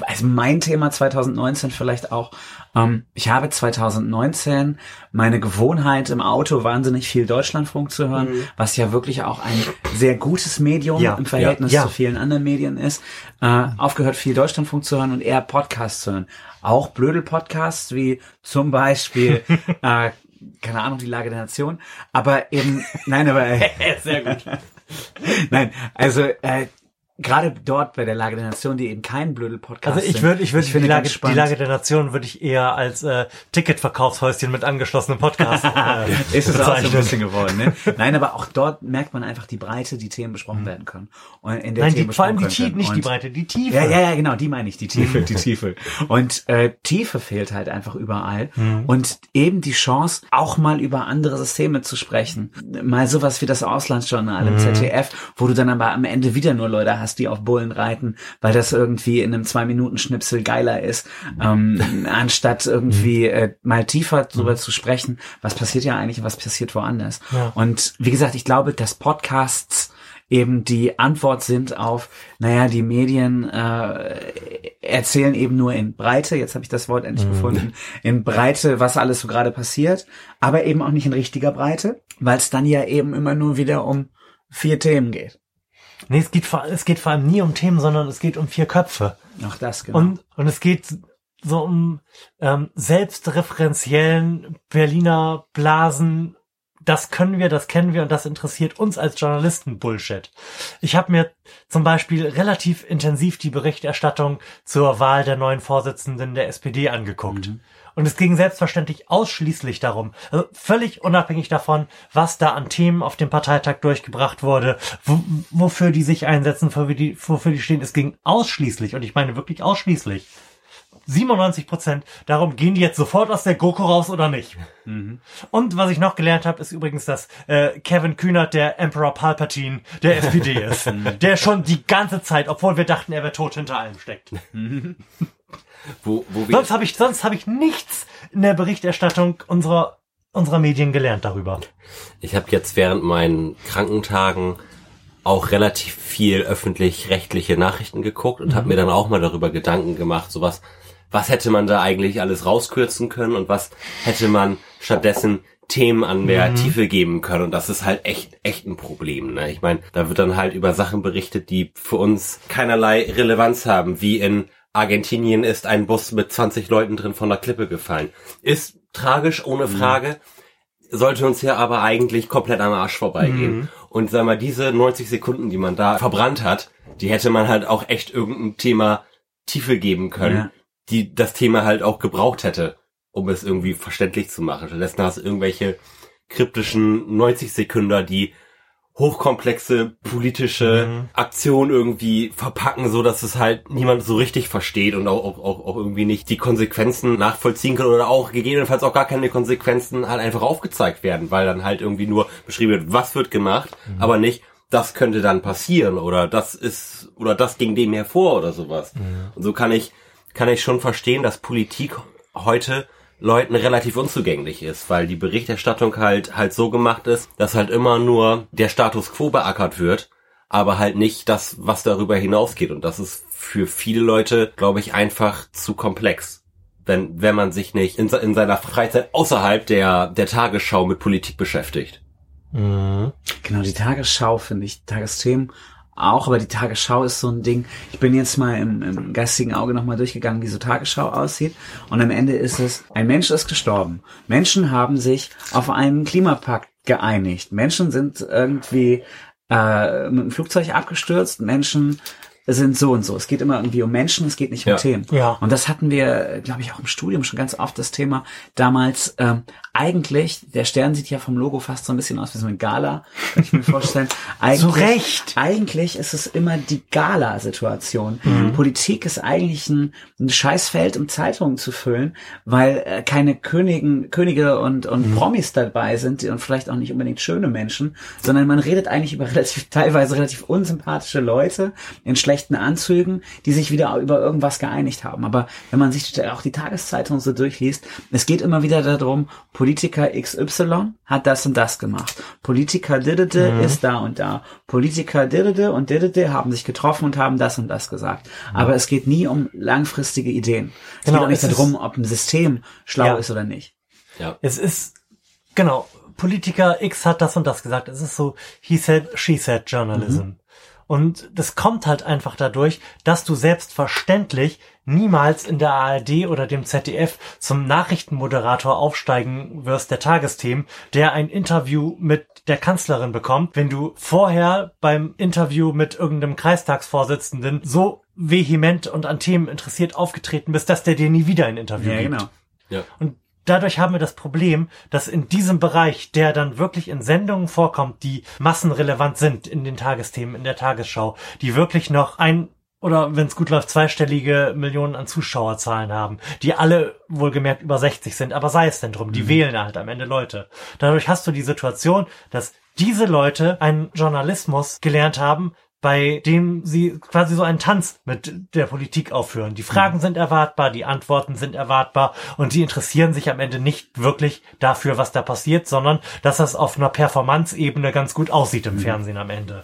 also mein Thema 2019 vielleicht auch, ähm, ich habe 2019 meine Gewohnheit im Auto wahnsinnig viel Deutschlandfunk zu hören, was ja wirklich auch ein sehr gutes Medium Ja, im Verhältnis ja, ja. zu vielen anderen Medien ist, äh, aufgehört viel Deutschlandfunk zu hören und eher Podcasts zu hören. Auch Blödel-Podcasts wie zum Beispiel, äh, keine Ahnung, die Lage der Nation, aber eben, nein, aber Sehr gut. Nein, also äh, gerade dort bei der Lage der Nation, die eben kein Blödel-Podcast Also ich würde, ich würde die Lage, die Lage der Nation würde ich eher als äh, Ticketverkaufshäuschen mit angeschlossenem Podcast äh, ist es auch so ein bisschen geworden, ne? Nein, aber auch dort merkt man einfach die Breite, die Themen besprochen werden können. Und in der Nein, Themen die, vor allem die Tiefe, nicht die Breite, die Tiefe. Ja, ja, ja, genau, die meine ich, die Tiefe, die Tiefe. Und äh, Tiefe fehlt halt einfach überall. Und eben die Chance, auch mal über andere Systeme zu sprechen. Mal sowas wie das Auslandsjournal im ZDF, wo du dann aber am Ende wieder nur Leute hast, die auf Bullen reiten, weil das irgendwie in einem Zwei-Minuten-Schnipsel geiler ist, ähm, anstatt irgendwie äh, mal tiefer drüber zu sprechen, was passiert ja eigentlich und was passiert woanders. Ja. Und wie gesagt, ich glaube, dass Podcasts eben die Antwort sind auf, naja, die Medien äh, erzählen eben nur in Breite, jetzt habe ich das Wort endlich gefunden, in Breite, was alles so gerade passiert, aber eben auch nicht in richtiger Breite, weil es dann ja eben immer nur wieder um vier Themen geht. Nee, es geht, vor, es geht vor allem nie um Themen, sondern es geht um vier Köpfe. Auch das, genau. Und, und es geht so um ähm, selbstreferenziellen Berliner Blasen das können wir, das kennen wir und das interessiert uns als Journalisten Bullshit. Ich habe mir zum Beispiel relativ intensiv die Berichterstattung zur Wahl der neuen Vorsitzenden der SPD angeguckt. Mhm. Und es ging selbstverständlich ausschließlich darum, also völlig unabhängig davon, was da an Themen auf dem Parteitag durchgebracht wurde, wo, wofür die sich einsetzen, wofür die, wofür die stehen. Es ging ausschließlich, und ich meine wirklich ausschließlich, 97 Prozent darum, gehen die jetzt sofort aus der GoKo raus oder nicht. Mhm. Und was ich noch gelernt habe, ist übrigens, dass äh, Kevin Kühnert der Emperor Palpatine der SPD ist. der schon die ganze Zeit, obwohl wir dachten, er wäre tot, hinter allem steckt. Wo, wo wir sonst habe ich, sonst habe ich nichts in der Berichterstattung unserer unserer Medien gelernt darüber. Ich habe jetzt während meinen Krankentagen auch relativ viel öffentlich-rechtliche Nachrichten geguckt und mhm. habe mir dann auch mal darüber Gedanken gemacht, sowas was hätte man da eigentlich alles rauskürzen können und was hätte man stattdessen Themen an mehr mhm. Tiefe geben können. Und das ist halt echt, echt ein Problem. Ne? Ich meine, da wird dann halt über Sachen berichtet, die für uns keinerlei Relevanz haben, wie in Argentinien ist ein Bus mit 20 Leuten drin von der Klippe gefallen. Ist tragisch, ohne mhm. Frage. Sollte uns ja aber eigentlich komplett am Arsch vorbeigehen. Mhm. Und sag mal, diese 90 Sekunden, die man da verbrannt hat, die hätte man halt auch echt irgendein Thema Tiefe geben können. Ja die das Thema halt auch gebraucht hätte, um es irgendwie verständlich zu machen. Stattdessen hast du irgendwelche kryptischen 90 Sekunden, die hochkomplexe politische mhm. Aktion irgendwie verpacken, so dass es halt niemand so richtig versteht und auch, auch, auch irgendwie nicht die Konsequenzen nachvollziehen kann oder auch gegebenenfalls auch gar keine Konsequenzen halt einfach aufgezeigt werden, weil dann halt irgendwie nur beschrieben wird, was wird gemacht, mhm. aber nicht, das könnte dann passieren oder das ist oder das ging dem hervor oder sowas. Mhm. Und so kann ich kann ich schon verstehen, dass Politik heute Leuten relativ unzugänglich ist, weil die Berichterstattung halt halt so gemacht ist, dass halt immer nur der Status quo beackert wird, aber halt nicht das, was darüber hinausgeht. Und das ist für viele Leute, glaube ich, einfach zu komplex. Wenn, wenn man sich nicht in, in seiner Freizeit außerhalb der, der Tagesschau mit Politik beschäftigt. Mhm. Genau, die Tagesschau finde ich, Tagesthemen auch, aber die Tagesschau ist so ein Ding. Ich bin jetzt mal im, im geistigen Auge nochmal durchgegangen, wie so Tagesschau aussieht. Und am Ende ist es, ein Mensch ist gestorben. Menschen haben sich auf einen Klimapakt geeinigt. Menschen sind irgendwie äh, mit dem Flugzeug abgestürzt. Menschen sind so und so. Es geht immer irgendwie um Menschen, es geht nicht um ja. Themen. Ja. Und das hatten wir, glaube ich, auch im Studium schon ganz oft das Thema. Damals ähm, eigentlich, der Stern sieht ja vom Logo fast so ein bisschen aus wie so ein Gala, kann ich mir vorstellen. Eigentlich, Zu Recht. Eigentlich ist es immer die Gala-Situation. Mhm. Politik ist eigentlich ein, ein Scheißfeld, um Zeitungen zu füllen, weil äh, keine Königen, Könige und, und mhm. Promis dabei sind und vielleicht auch nicht unbedingt schöne Menschen, sondern man redet eigentlich über relativ, teilweise relativ unsympathische Leute in schlechten Anzügen, die sich wieder über irgendwas geeinigt haben. Aber wenn man sich auch die Tageszeitung so durchliest, es geht immer wieder darum, Politiker XY hat das und das gemacht. Politiker Didede mhm. ist da und da. Politiker Didede und Didede haben sich getroffen und haben das und das gesagt. Mhm. Aber es geht nie um langfristige Ideen. Es genau, geht auch nicht darum, ob ein System schlau ja. ist oder nicht. Ja. Es ist, genau, Politiker X hat das und das gesagt. Es ist so, he said, she said Journalism. Mhm. Und das kommt halt einfach dadurch, dass du selbstverständlich niemals in der ARD oder dem ZDF zum Nachrichtenmoderator aufsteigen wirst der Tagesthemen, der ein Interview mit der Kanzlerin bekommt, wenn du vorher beim Interview mit irgendeinem Kreistagsvorsitzenden so vehement und an Themen interessiert aufgetreten bist, dass der dir nie wieder ein Interview ja, gibt. Genau. Ja. Und dadurch haben wir das Problem, dass in diesem Bereich, der dann wirklich in Sendungen vorkommt, die massenrelevant sind in den Tagesthemen, in der Tagesschau, die wirklich noch ein oder wenn es gut läuft, zweistellige Millionen an Zuschauerzahlen haben, die alle wohlgemerkt über 60 sind, aber sei es denn drum, die mhm. wählen halt am Ende Leute. Dadurch hast du die Situation, dass diese Leute einen Journalismus gelernt haben, bei dem sie quasi so einen Tanz mit der Politik aufführen. Die Fragen mhm. sind erwartbar, die Antworten sind erwartbar und die interessieren sich am Ende nicht wirklich dafür, was da passiert, sondern dass das auf einer Performance-Ebene ganz gut aussieht im mhm. Fernsehen am Ende.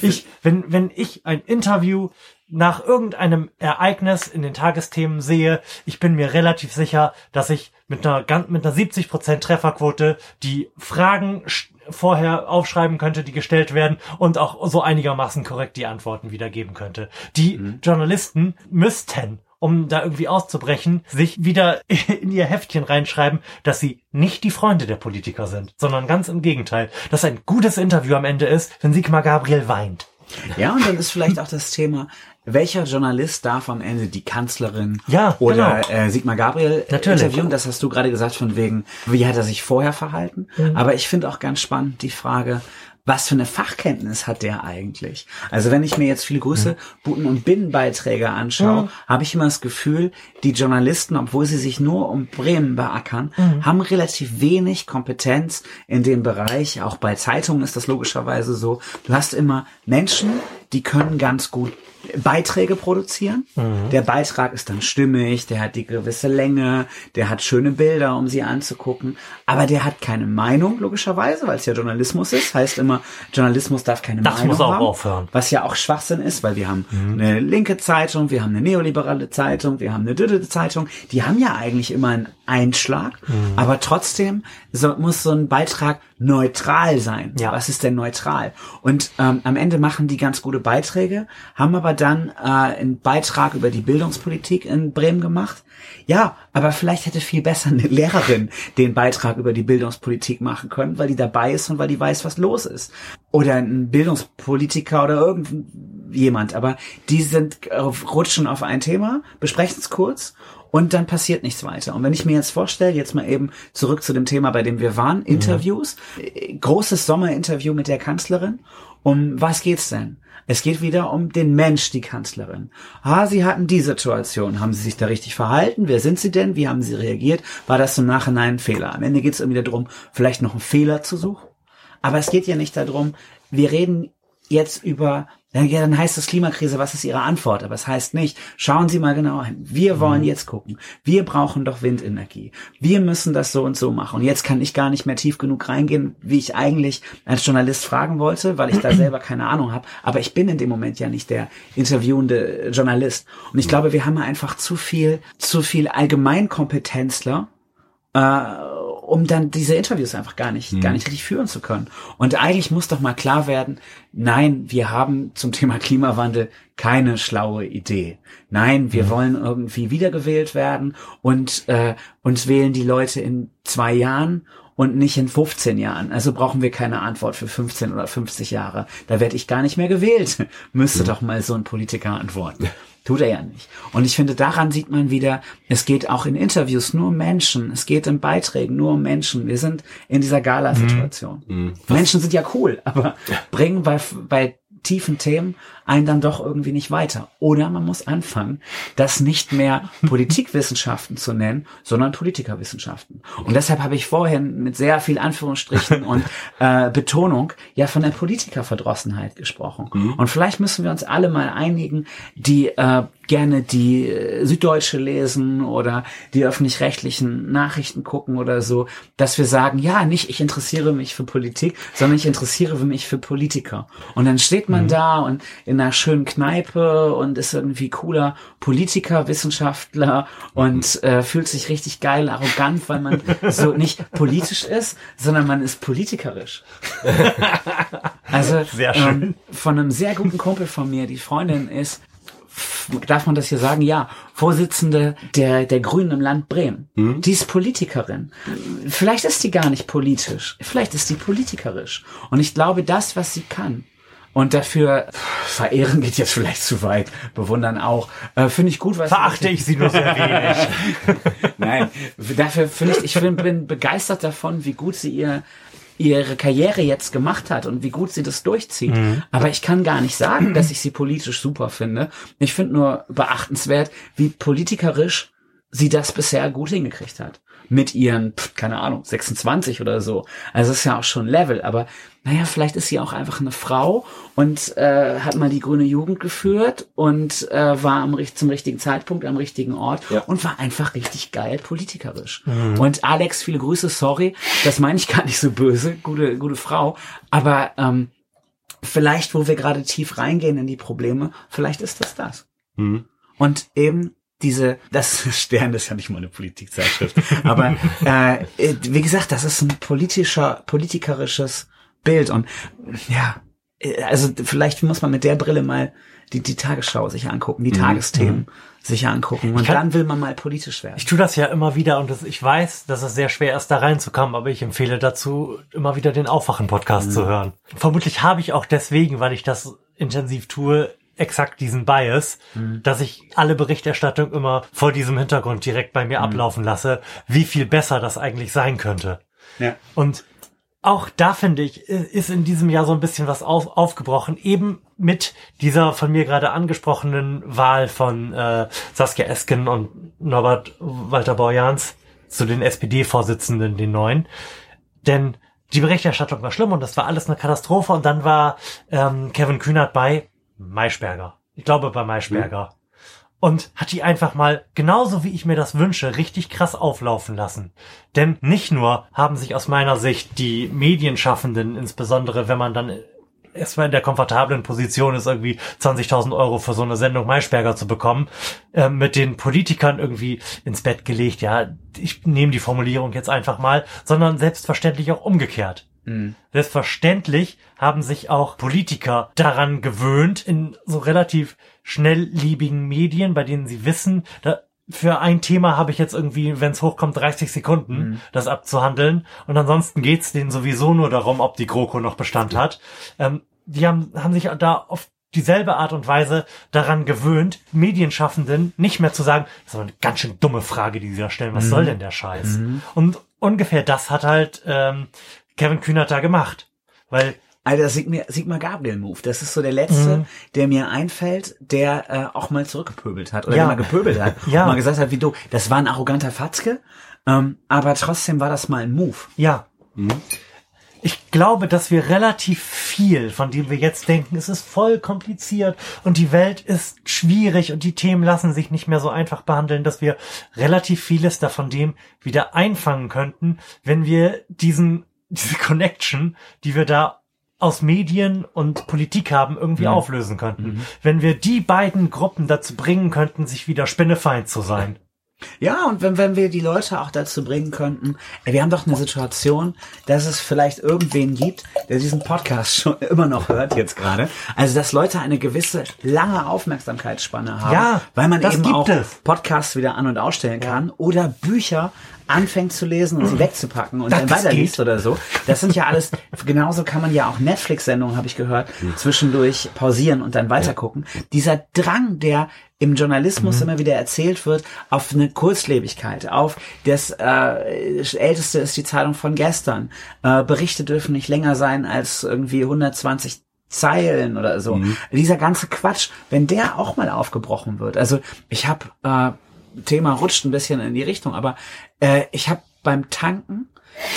Ich, wenn, wenn ich ein Interview nach irgendeinem Ereignis in den Tagesthemen sehe, ich bin mir relativ sicher, dass ich mit einer, mit einer 70% Trefferquote die Fragen vorher aufschreiben könnte, die gestellt werden und auch so einigermaßen korrekt die Antworten wiedergeben könnte. Die mhm. Journalisten müssten um da irgendwie auszubrechen, sich wieder in ihr Heftchen reinschreiben, dass sie nicht die Freunde der Politiker sind, sondern ganz im Gegenteil, dass ein gutes Interview am Ende ist, wenn Sigmar Gabriel weint. Ja, und dann ist vielleicht auch das Thema, welcher Journalist darf am Ende die Kanzlerin Ja, oder genau. äh, Sigmar Gabriel Natürlich. interviewen? Das hast du gerade gesagt von wegen, wie hat er sich vorher verhalten? Mhm. Aber ich finde auch ganz spannend die Frage, was für eine Fachkenntnis hat der eigentlich? Also wenn ich mir jetzt viele Grüße, Buten- und Binnenbeiträge anschaue, Mhm. habe ich immer das Gefühl, die Journalisten, obwohl sie sich nur um Bremen beackern, Mhm. haben relativ wenig Kompetenz in dem Bereich. Auch bei Zeitungen ist das logischerweise so. Du hast immer Menschen, die können ganz gut Beiträge produzieren. Der Beitrag ist dann stimmig, der hat die gewisse Länge, der hat schöne Bilder, um sie anzugucken, aber der hat keine Meinung, logischerweise, weil es ja Journalismus ist. Heißt immer, Journalismus darf keine Das Meinung muss auch haben. aufhören. Was ja auch Schwachsinn ist, weil wir haben eine linke Zeitung, wir haben eine neoliberale Zeitung, wir haben eine düdde Zeitung. Die haben ja eigentlich immer einen Einschlag, aber trotzdem so, muss so ein Beitrag neutral sein. Ja. Was ist denn neutral? Und ähm, am Ende machen die ganz gute Beiträge, haben aber dann äh, einen Beitrag über die Bildungspolitik in Bremen gemacht. Ja, aber vielleicht hätte viel besser eine Lehrerin den Beitrag über die Bildungspolitik machen können, weil die dabei ist und weil die weiß, was los ist. Oder ein Bildungspolitiker oder irgendjemand. Aber die sind auf, rutschen auf ein Thema, besprechen es kurz und dann passiert nichts weiter. Und wenn ich mir jetzt vorstelle, jetzt mal eben zurück zu dem Thema, bei dem wir waren, Interviews, äh, großes Sommerinterview mit der Kanzlerin. Um was geht's denn? Es geht wieder um den Mensch, die Kanzlerin. Ah, Sie hatten die Situation. Haben Sie sich da richtig verhalten? Wer sind Sie denn? Wie haben Sie reagiert? War das im Nachhinein ein Fehler? Am Ende geht es irgendwie darum, vielleicht noch einen Fehler zu suchen. Aber es geht ja nicht darum, wir reden jetzt über, ja, dann heißt es Klimakrise, was ist Ihre Antwort? Aber es heißt nicht, schauen Sie mal genau hin. Wir wollen jetzt gucken. Wir brauchen doch Windenergie. Wir müssen das so und so machen. Und jetzt kann ich gar nicht mehr tief genug reingehen, wie ich eigentlich als Journalist fragen wollte, weil ich da selber keine Ahnung habe. Aber ich bin in dem Moment ja nicht der interviewende Journalist. Und ich glaube, wir haben einfach zu viel, zu viel Allgemeinkompetenzler, äh, um dann diese Interviews einfach gar nicht, gar nicht richtig führen zu können. Und eigentlich muss doch mal klar werden, nein, wir haben zum Thema Klimawandel keine schlaue Idee. Nein, wir wollen irgendwie wiedergewählt werden und äh, uns wählen die Leute in zwei Jahren und nicht in 15 Jahren. Also brauchen wir keine Antwort für 15 oder 50 Jahre. Da werde ich gar nicht mehr gewählt. Müsste doch mal so ein Politiker antworten. Tut er ja nicht. Und ich finde, daran sieht man wieder, es geht auch in Interviews nur um Menschen. Es geht in Beiträgen nur um Menschen. Wir sind in dieser Gala-Situation. Menschen sind ja cool, aber bringen bei, bei tiefen Themen einen dann doch irgendwie nicht weiter. Oder man muss anfangen, das nicht mehr Politikwissenschaften zu nennen, sondern Politikerwissenschaften. Und deshalb habe ich vorhin mit sehr viel Anführungsstrichen und äh, Betonung ja von der Politikerverdrossenheit gesprochen. Und vielleicht müssen wir uns alle mal einigen, die äh, gerne die äh, Süddeutsche lesen oder die öffentlich-rechtlichen Nachrichten gucken oder so, dass wir sagen, ja, nicht ich interessiere mich für Politik, sondern ich interessiere mich für Politiker. Und dann steht man da und in einer schönen Kneipe und ist irgendwie cooler Politiker, Wissenschaftler und äh, fühlt sich richtig geil, arrogant, weil man so nicht politisch ist, sondern man ist politikerisch. Also Sehr schön. Ähm, von einem sehr guten Kumpel von mir, die Freundin ist, darf man das hier sagen? Ja, Vorsitzende der, der Grünen im Land Bremen. Die ist Politikerin. Vielleicht ist die gar nicht politisch. Vielleicht ist die politikerisch. Und ich glaube, das, was sie kann, und dafür verehren geht jetzt vielleicht zu weit, bewundern auch, äh, finde ich gut, was Verachte ich sie nur sehr wenig. Nein, dafür finde ich, ich bin, bin begeistert davon, wie gut sie ihr ihre Karriere jetzt gemacht hat und wie gut sie das durchzieht. Aber ich kann gar nicht sagen, dass ich sie politisch super finde. Ich finde nur beachtenswert, wie politikerisch sie das bisher gut hingekriegt hat. Mit ihren, pf, keine Ahnung, 26 oder so. Also das ist ja auch schon Level. Aber naja, vielleicht ist sie auch einfach eine Frau und äh, hat mal die grüne Jugend geführt und äh, war am, zum richtigen Zeitpunkt am richtigen Ort Ja. und war einfach richtig geil politikerisch. Und Alex, viele Grüße, sorry, das meine ich gar nicht so böse, gute, gute Frau, aber ähm, vielleicht, wo wir gerade tief reingehen in die Probleme, vielleicht ist das das. Mhm. Und eben diese, das Stern ist ja nicht mal eine Politikzeitschrift, aber äh, wie gesagt, das ist ein politischer, politikerisches Bild und ja, äh, also vielleicht muss man mit der Brille mal die, die Tagesschau sich angucken, die Tagesthemen sich angucken und kann- dann will man mal politisch werden. Ich tue das ja immer wieder und das, ich weiß, dass es sehr schwer ist, da reinzukommen, aber ich empfehle dazu, immer wieder den Aufwachen-Podcast zu hören. Vermutlich habe ich auch deswegen, weil ich das intensiv tue, exakt diesen Bias, dass ich alle Berichterstattung immer vor diesem Hintergrund direkt bei mir ablaufen lasse, wie viel besser das eigentlich sein könnte. Ja. Und auch da finde ich, ist in diesem Jahr so ein bisschen was auf, aufgebrochen, eben mit dieser von mir gerade angesprochenen Wahl von äh, Saskia Esken und Norbert Walter Borjans zu den SPD-Vorsitzenden, den neuen. Denn die Berichterstattung war schlimm und das war alles eine Katastrophe. Und dann war ähm, Kevin Kühnert bei Maischberger. Ich glaube bei Maischberger. Und hat die einfach mal, genauso wie ich mir das wünsche, richtig krass auflaufen lassen. Denn nicht nur haben sich aus meiner Sicht die Medienschaffenden, insbesondere wenn man dann erstmal in der komfortablen Position ist, irgendwie 20.000 Euro für so eine Sendung Maischberger zu bekommen, äh, mit den Politikern irgendwie ins Bett gelegt. Ja, ich nehme die Formulierung jetzt einfach mal, sondern selbstverständlich auch umgekehrt. Selbstverständlich haben sich auch Politiker daran gewöhnt, in so relativ schnellliebigen Medien, bei denen sie wissen, da, für ein Thema habe ich jetzt irgendwie, wenn es hochkommt, 30 Sekunden, das abzuhandeln. Und ansonsten geht's denen sowieso nur darum, ob die GroKo noch Bestand hat. Ähm, die haben, haben sich da auf dieselbe Art und Weise daran gewöhnt, Medienschaffenden nicht mehr zu sagen, das ist aber eine ganz schön dumme Frage, die sie da stellen, was soll denn der Scheiß? Und ungefähr das hat halt ähm, Kevin Kühnert da gemacht. Weil Alter, Sigmar, Sigmar Gabriel Move. Das ist so der letzte, Mhm. der mir einfällt, der äh, auch mal zurückgepöbelt hat oder Ja. der mal gepöbelt hat Ja. und mal gesagt hat, wie du, das war ein arroganter Fatzke, ähm, aber trotzdem war das mal ein Move. Ja. Ich glaube, dass wir relativ viel, von dem wir jetzt denken, es ist voll kompliziert und die Welt ist schwierig und die Themen lassen sich nicht mehr so einfach behandeln, dass wir relativ vieles davon dem wieder einfangen könnten, wenn wir diesen, diese Connection, die wir da aus Medien und Politik haben, irgendwie auflösen könnten. Wenn wir die beiden Gruppen dazu bringen könnten, sich wieder Spinnefeind zu sein. Ja, und wenn, wenn wir die Leute auch dazu bringen könnten, ey, wir haben doch eine Situation, dass es vielleicht irgendwen gibt, der diesen Podcast schon immer noch hört jetzt gerade. Also, dass Leute eine gewisse lange Aufmerksamkeitsspanne haben, Ja, weil man das eben gibt auch es. Podcasts wieder an- und ausstellen kann oder Bücher anfängt zu lesen und sie wegzupacken und dann Das weiterliest geht. oder so. Das sind ja alles, genauso kann man ja auch Netflix-Sendungen, habe ich gehört, zwischendurch pausieren und dann weitergucken. Dieser Drang, der im Journalismus immer wieder erzählt wird, auf eine Kurzlebigkeit, auf das äh, Älteste ist die Zeitung von gestern. Äh, Berichte dürfen nicht länger sein als irgendwie 120 Zeilen oder so. Dieser ganze Quatsch, wenn der auch mal aufgebrochen wird. Also ich habe äh, Thema rutscht ein bisschen in die Richtung, aber äh, ich habe beim Tanken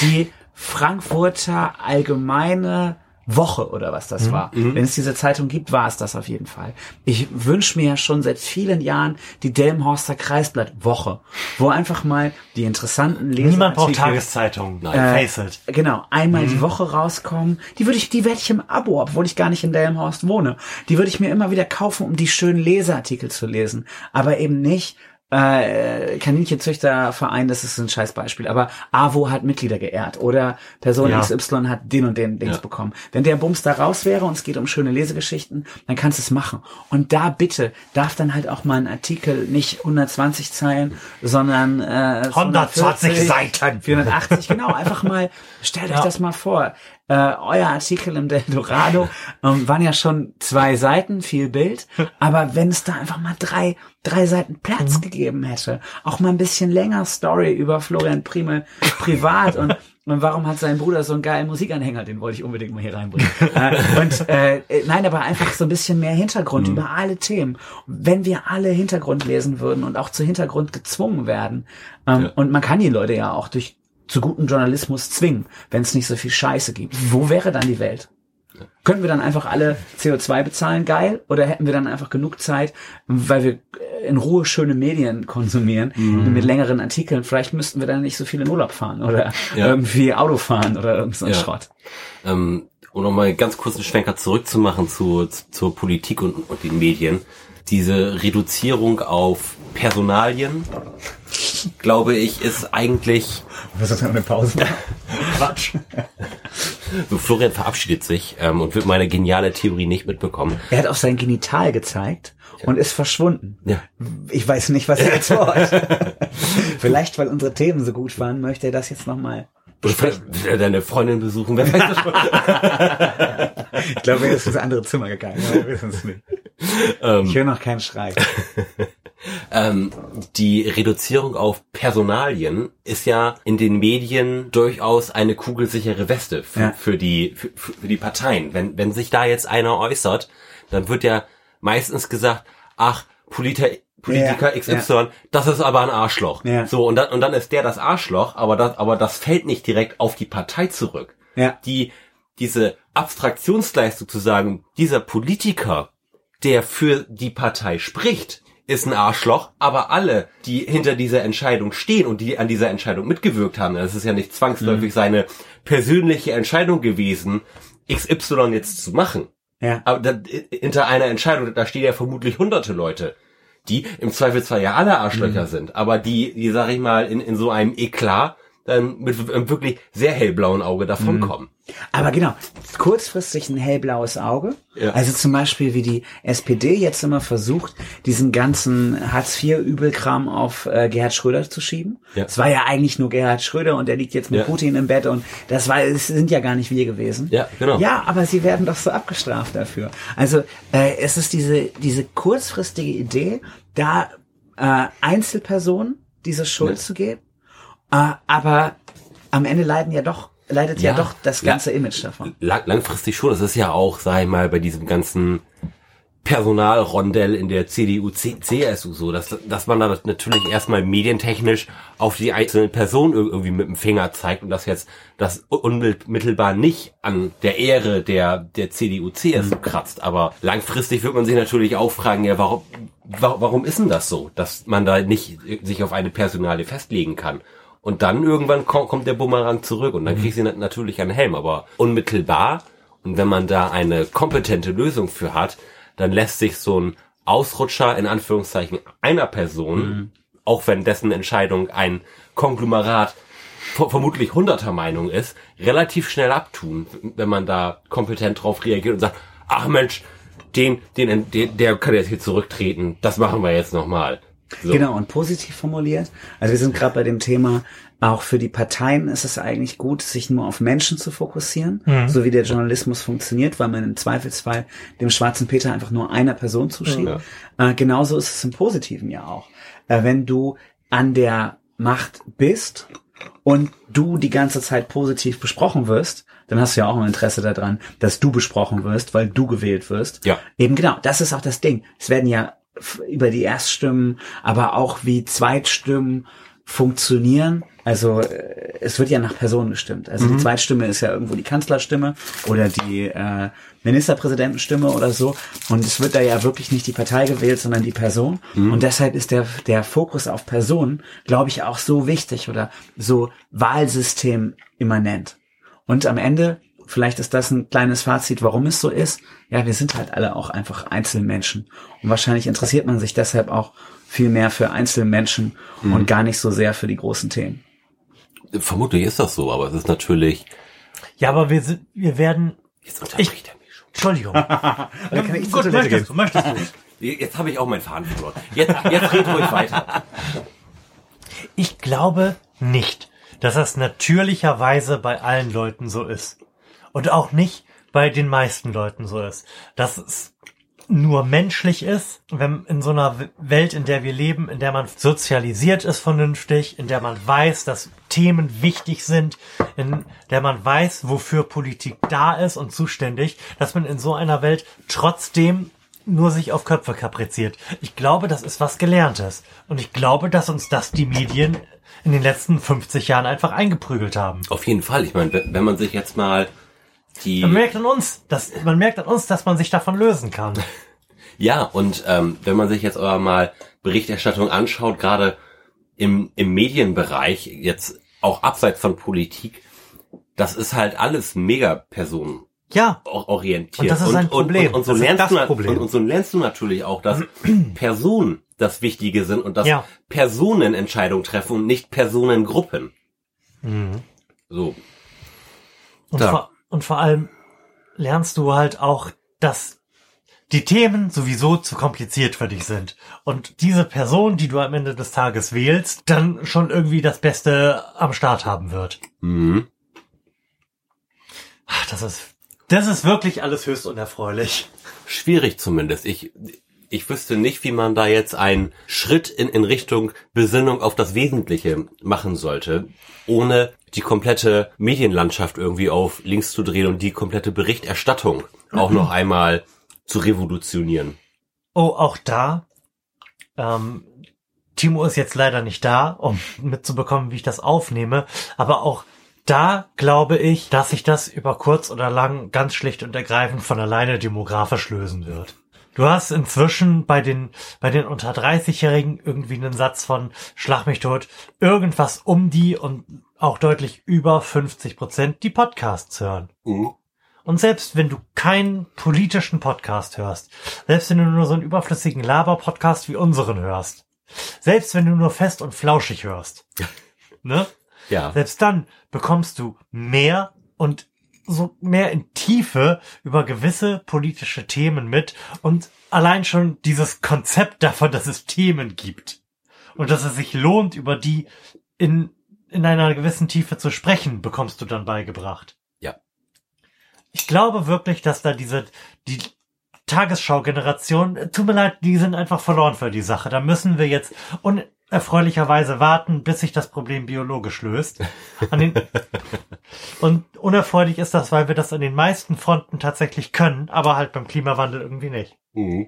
die Frankfurter Allgemeine Woche oder was das war. Wenn es diese Zeitung gibt, war es das auf jeden Fall. Ich wünsche mir schon seit vielen Jahren die Delmhorster Kreisblatt Woche, wo einfach mal die interessanten Niemand braucht Tageszeitungen. äh, Face it. Genau, einmal die Woche rauskommen. Die würde ich, die werde ich im Abo, obwohl ich gar nicht in Delmenhorst wohne. Die würde ich mir immer wieder kaufen, um die schönen Leseartikel zu lesen. Aber eben nicht äh, Kaninchenzüchterverein, das ist ein scheiß Beispiel, aber AWO hat Mitglieder geehrt oder Person Ja. XY hat den und den Dings Ja. bekommen. Wenn der Bums da raus wäre und es geht um schöne Lesegeschichten, dann kannst du es machen. Und da bitte darf dann halt auch mal ein Artikel nicht 120 Zeilen, sondern äh, 120 240, Seiten. 480, genau, einfach mal, stellt euch das mal vor. Äh, euer Artikel im Eldorado ähm, waren ja schon zwei Seiten, viel Bild, aber wenn es da einfach mal drei, drei Seiten Platz Mhm. gegeben hätte, auch mal ein bisschen länger Story über Florian Primel privat und und warum hat sein Bruder so einen geilen Musikanhänger? Den wollte ich unbedingt mal hier reinbringen. äh, und äh, nein, aber einfach so ein bisschen mehr Hintergrund Mhm. über alle Themen. Wenn wir alle Hintergrund lesen würden und auch zu Hintergrund gezwungen werden, ähm, Ja. und man kann die Leute ja auch durch zu gutem Journalismus zwingen, wenn es nicht so viel Scheiße gibt. Wo wäre dann die Welt? Könnten wir dann einfach alle CO2 bezahlen, geil? Oder hätten wir dann einfach genug Zeit, weil wir in Ruhe schöne Medien konsumieren, mit längeren Artikeln? Vielleicht müssten wir dann nicht so viel in Urlaub fahren oder Ja. irgendwie Auto fahren oder irgend so ein Ja. Schrott. Ähm, um nochmal ganz kurz einen Schwenker zurückzumachen zu, zu, zur Politik und, und den Medien. Diese Reduzierung auf Personalien, glaube ich, ist eigentlich Was ist das eine Pause? Quatsch. So, Florian verabschiedet sich ähm, und wird meine geniale Theorie nicht mitbekommen. Er hat auf sein Genital gezeigt und ist verschwunden. Ja. Ich weiß nicht, was er jetzt vorhat. Vielleicht, weil unsere Themen so gut waren, möchte er das jetzt nochmal Oder vielleicht er deine Freundin besuchen, wer weiß das schon. Ich glaube, er ist ins andere Zimmer gegangen. Wir wissen es nicht. Ich höre noch keinen Schrei. Ähm, die Reduzierung auf Personalien ist ja in den Medien durchaus eine kugelsichere Weste für, Ja. für die für, für die Parteien. Wenn wenn sich da jetzt einer äußert, dann wird ja meistens gesagt, ach Politer, Politiker Ja, XY, das ist aber ein Arschloch. Ja. So und dann und dann ist der das Arschloch, aber das aber das fällt nicht direkt auf die Partei zurück. Ja. Die diese Abstraktionsleistung zu sagen, dieser Politiker, der für die Partei spricht, ist ein Arschloch, aber alle, die hinter dieser Entscheidung stehen und die an dieser Entscheidung mitgewirkt haben, das ist ja nicht zwangsläufig seine persönliche Entscheidung gewesen, XY jetzt zu machen. Ja. Aber da, hinter einer Entscheidung, da stehen ja vermutlich hunderte Leute, die im Zweifelsfall ja alle Arschlöcher sind, aber die, die sag ich mal, in, in so einem Eklat dann mit einem wirklich sehr hellblauen Auge davonkommen. Aber genau, kurzfristig ein hellblaues Auge. Ja. Also zum Beispiel wie die SPD jetzt immer versucht, diesen ganzen Hartz-IV-Übelkram auf äh, Gerhard Schröder zu schieben. Ja. Es war ja eigentlich nur Gerhard Schröder und der liegt jetzt mit Ja. Putin im Bett und das war, es sind ja gar nicht wir gewesen. Ja, genau. Ja, aber sie werden doch so abgestraft dafür. Also äh, es ist diese, diese kurzfristige Idee, da äh, Einzelpersonen diese Schuld Ja. zu geben, äh, aber am Ende leiden ja doch, leidet ja, Ja. doch das Ja. ganze Image davon. Lang, langfristig schon. Das ist ja auch, sag ich mal, bei diesem ganzen Personalrondell in der CDU, C CSU so, dass, dass man da natürlich erstmal medientechnisch auf die einzelne Person ir- irgendwie mit dem Finger zeigt und das jetzt das unmittelbar nicht an der Ehre der, der CDU, CSU kratzt. Aber langfristig wird man sich natürlich auch fragen, ja, warum, wa- warum ist denn das so, dass man da nicht sich auf eine Personalie festlegen kann? Und dann irgendwann kommt, der Bumerang zurück und dann kriegt sie nat- natürlich einen Helm. Aber unmittelbar und wenn man da eine kompetente Lösung für hat, dann lässt sich so ein Ausrutscher in Anführungszeichen einer Person, auch wenn dessen Entscheidung ein Konglomerat ver- vermutlich hunderter Meinung ist, relativ schnell abtun, wenn man da kompetent drauf reagiert und sagt, ach Mensch, den, den, den der kann jetzt hier zurücktreten, das machen wir jetzt nochmal. So. Genau, und positiv formuliert. Also wir sind gerade bei dem Thema, auch für die Parteien ist es eigentlich gut, sich nur auf Menschen zu fokussieren, so wie der Journalismus funktioniert, weil man im Zweifelsfall dem schwarzen Peter einfach nur einer Person zuschiebt. Äh, genauso ist es im Positiven ja auch. Äh, wenn du an der Macht bist und du die ganze Zeit positiv besprochen wirst, dann hast du ja auch ein Interesse daran, dass du besprochen wirst, weil du gewählt wirst. Ja. Eben genau, das ist auch das Ding. Es werden ja über die Erststimmen, aber auch wie Zweitstimmen funktionieren. Also äh, es wird ja nach Personen gestimmt. Also die Zweitstimme ist ja irgendwo die Kanzlerstimme oder die äh, Ministerpräsidentenstimme oder so. Und es wird da ja wirklich nicht die Partei gewählt, sondern die Person. Und deshalb ist der, der Fokus auf Personen, glaube ich, auch so wichtig oder so Wahlsystem immanent. Und am Ende, vielleicht ist das ein kleines Fazit, warum es so ist. Ja, wir sind halt alle auch einfach Einzelmenschen. Und wahrscheinlich interessiert man sich deshalb auch viel mehr für Einzelmenschen und gar nicht so sehr für die großen Themen. Vermutlich ist das so, aber es ist natürlich, Ja, aber wir sind, wir werden, jetzt unterbricht er mich schon. Entschuldigung. kann ich zur Gut, möchtest du, möchtest du. Jetzt habe ich auch meinen Faden verloren. Jetzt, jetzt red ruhig weiter. Ich glaube nicht, dass das natürlicherweise bei allen Leuten so ist. Und auch nicht bei den meisten Leuten so ist. Dass es nur menschlich ist, wenn in so einer Welt, in der wir leben, in der man sozialisiert ist vernünftig, in der man weiß, dass Themen wichtig sind, in der man weiß, wofür Politik da ist und zuständig, dass man in so einer Welt trotzdem nur sich auf Köpfe kapriziert. Ich glaube, das ist was Gelerntes. Und ich glaube, dass uns das die Medien in den letzten 50 Jahren einfach eingeprügelt haben. Auf jeden Fall. Ich meine, wenn man sich jetzt mal die Man merkt an uns, dass, man merkt an uns, dass man sich davon lösen kann. Ja, und ähm, wenn man sich jetzt aber mal Berichterstattung anschaut, gerade im, im Medienbereich, jetzt auch abseits von Politik, das ist halt alles mega Personen Ja, orientiert. Und das ist ein Problem. Und, und, so Das ist lernst du, Problem. Und, und so lernst du natürlich auch, dass Personen das Wichtige sind und dass Ja. Personen Entscheidungen treffen und nicht Personengruppen. Mhm. So. Und vor, Und vor allem lernst du halt auch, dass die Themen sowieso zu kompliziert für dich sind. Und diese Person, die du am Ende des Tages wählst, dann schon irgendwie das Beste am Start haben wird. Mhm. Ach, das ist, das ist wirklich alles höchst unerfreulich. Schwierig zumindest. Ich, ich wüsste nicht, wie man da jetzt einen Schritt in, in Richtung Besinnung auf das Wesentliche machen sollte, ohne die komplette Medienlandschaft irgendwie auf links zu drehen und die komplette Berichterstattung auch noch einmal zu revolutionieren. Oh, auch da. Ähm, Timo ist jetzt leider nicht da, um mitzubekommen, wie ich das aufnehme. Aber auch da glaube ich, dass sich das über kurz oder lang ganz schlicht und ergreifend von alleine demografisch lösen wird. Du hast inzwischen bei den, bei den unter 30-Jährigen irgendwie einen Satz von Schlag mich tot, irgendwas um die und auch deutlich über 50 Prozent, die Podcasts hören. Mhm. Und selbst wenn du keinen politischen Podcast hörst, selbst wenn du nur so einen überflüssigen Laber-Podcast wie unseren hörst, selbst wenn du nur fest und flauschig hörst, ne? Ja. Selbst dann bekommst du mehr und so mehr in Tiefe über gewisse politische Themen mit und allein schon dieses Konzept davon, dass es Themen gibt und dass es sich lohnt, über die in, in einer gewissen Tiefe zu sprechen, bekommst du dann beigebracht. Ja. Ich glaube wirklich, dass da diese, die Tagesschau-Generation, tut mir leid, die sind einfach verloren für die Sache. Da müssen wir jetzt unerfreulicherweise warten, bis sich das Problem biologisch löst. An den und unerfreulich ist das, weil wir das an den meisten Fronten tatsächlich können, aber halt beim Klimawandel irgendwie nicht. Mhm.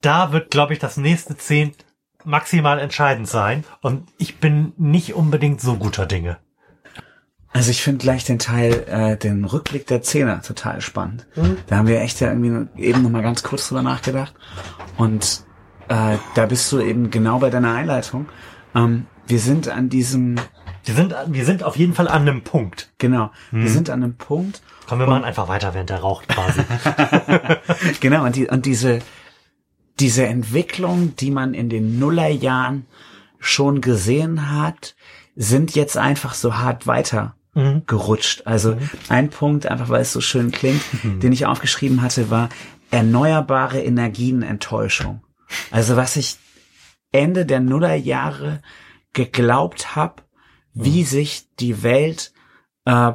Da wird, glaube ich, das nächste Zehnt maximal entscheidend sein. Und ich bin nicht unbedingt so guter Dinge. Also ich finde gleich den Teil, äh, den Rückblick der Zehner total spannend. Da haben wir echt ja irgendwie eben noch mal ganz kurz drüber nachgedacht. Und äh, da bist du eben genau bei deiner Einleitung. Ähm, wir sind an diesem, Wir sind, wir sind auf jeden Fall an einem Punkt. genau, wir sind an einem Punkt, Komm, wir machen einfach weiter, während er raucht quasi. genau, und, die, und diese, diese Entwicklung, die man in den Nullerjahren schon gesehen hat, sind jetzt einfach so hart weiter gerutscht. Also ein Punkt, einfach weil es so schön klingt, den ich aufgeschrieben hatte, war erneuerbare Energienenttäuschung. Also was ich Ende der Nullerjahre geglaubt habe, wie sich die Welt äh,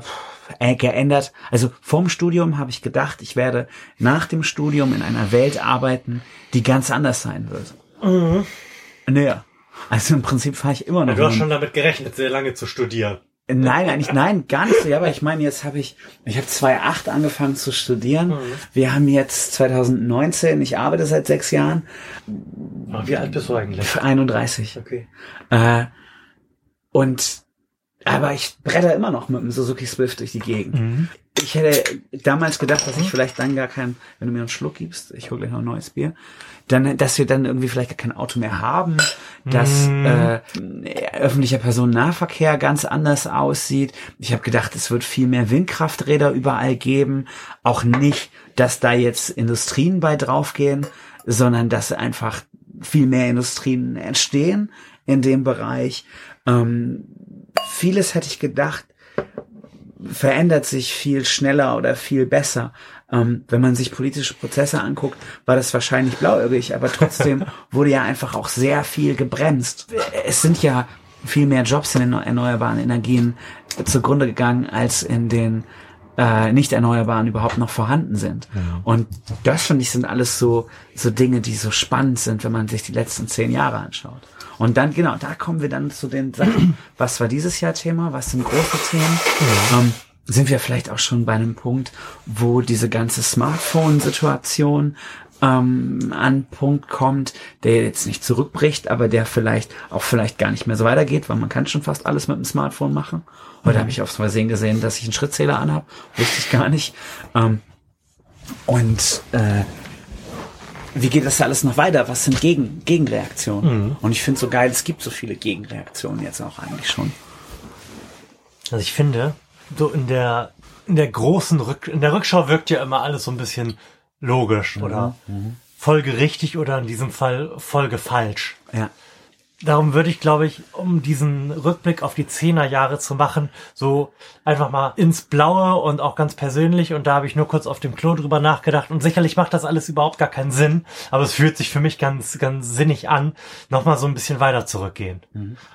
äh, geändert. Also vorm Studium habe ich gedacht, ich werde nach dem Studium in einer Welt arbeiten, die ganz anders sein wird. Naja, also im Prinzip fahre ich immer noch. du hast schon damit gerechnet, sehr lange zu studieren. Nein, eigentlich nein, gar nicht so. Ja, aber ich meine, jetzt habe ich, ich habe 2008 angefangen zu studieren. Wir haben jetzt 2019, ich arbeite seit sechs Jahren, Wie alt bist du eigentlich? 31. Okay. Äh, und aber ich bretter immer noch mit dem Suzuki Swift durch die Gegend. Ich hätte damals gedacht, dass ich vielleicht dann gar kein, wenn du mir einen Schluck gibst, ich hole gleich noch ein neues Bier, dann, dass wir dann irgendwie vielleicht gar kein Auto mehr haben, dass äh, öffentlicher Personennahverkehr ganz anders aussieht. Ich habe gedacht, es wird viel mehr Windkrafträder überall geben. Auch nicht, dass da jetzt Industrien bei draufgehen, sondern dass einfach viel mehr Industrien entstehen in dem Bereich. Ähm, vieles hätte ich gedacht, verändert sich viel schneller oder viel besser. Ähm, wenn man sich politische Prozesse anguckt, war das wahrscheinlich blauäugig, aber trotzdem wurde ja einfach auch sehr viel gebremst. Es sind ja viel mehr Jobs in den erneuerbaren Energien zugrunde gegangen, als in den äh, nicht erneuerbaren überhaupt noch vorhanden sind. Und das finde ich sind alles so so Dinge, die so spannend sind, wenn man sich die letzten zehn Jahre anschaut. Und dann genau, da kommen wir dann zu den Sachen. Was war dieses Jahr Thema? Was sind große Themen? Ähm, sind wir vielleicht auch schon bei einem Punkt, wo diese ganze Smartphone-Situation ähm, an Punkt kommt, der jetzt nicht zurückbricht, aber der vielleicht auch vielleicht gar nicht mehr so weitergeht, weil man kann schon fast alles mit dem Smartphone machen. Heute habe ich aufs Versehen gesehen, dass ich einen Schrittzähler anhab, wusste ich gar nicht. Ähm, und äh, wie geht das alles noch weiter? Was sind Gegen Gegenreaktionen? Und ich finde so geil, es gibt so viele Gegenreaktionen jetzt auch eigentlich schon. Also ich finde, so in der, in der großen Rück, in der Rückschau wirkt ja immer alles so ein bisschen logisch oder folgerichtig oder in diesem Fall folgefalsch. Ja. Darum würde ich, glaube ich, um diesen Rückblick auf die Zehnerjahre zu machen, so einfach mal ins Blaue und auch ganz persönlich. Und da habe ich nur kurz auf dem Klo drüber nachgedacht. Und sicherlich macht das alles überhaupt gar keinen Sinn, aber es fühlt sich für mich ganz, ganz sinnig an, nochmal so ein bisschen weiter zurückgehen.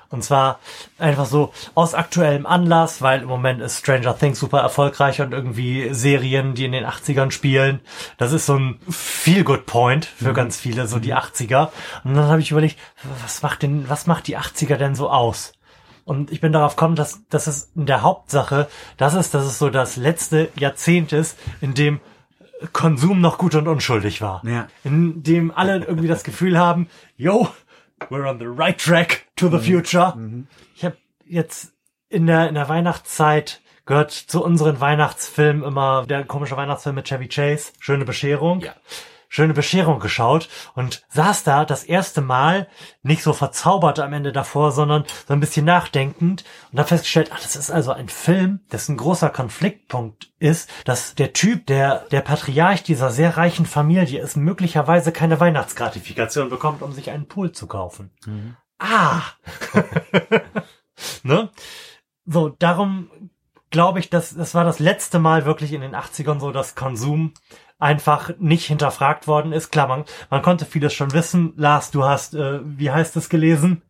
Und zwar einfach so aus aktuellem Anlass, weil im Moment ist Stranger Things super erfolgreich und irgendwie Serien, die in den 80ern spielen. Das ist so ein Feel-Good-Point für ganz viele, so die 80er. Und dann habe ich überlegt, was macht denn, was macht die 80er denn so aus? Und ich bin darauf gekommen, dass, dass es in der Hauptsache, das ist, dass es so das letzte Jahrzehnt ist, in dem Konsum noch gut und unschuldig war. Ja. In dem alle irgendwie das Gefühl haben, yo, we're on the right track to the future. Ich habe jetzt in der, in der Weihnachtszeit gehört zu unseren Weihnachtsfilmen immer der komische Weihnachtsfilm mit Chevy Chase, Schöne Bescherung. Ja. Schöne Bescherung geschaut und saß da das erste Mal nicht so verzaubert am Ende davor, sondern so ein bisschen nachdenkend und habe festgestellt, ach, das ist also ein Film, dessen großer Konfliktpunkt ist, dass der Typ, der der Patriarch dieser sehr reichen Familie ist, möglicherweise keine Weihnachtsgratifikation bekommt, um sich einen Pool zu kaufen. Ah! ne? So, darum glaube ich, dass das war das letzte Mal wirklich in den 80ern so, dass Konsum einfach nicht hinterfragt worden ist. Klar, man, man konnte vieles schon wissen. Lars, du hast, äh, wie heißt es gelesen?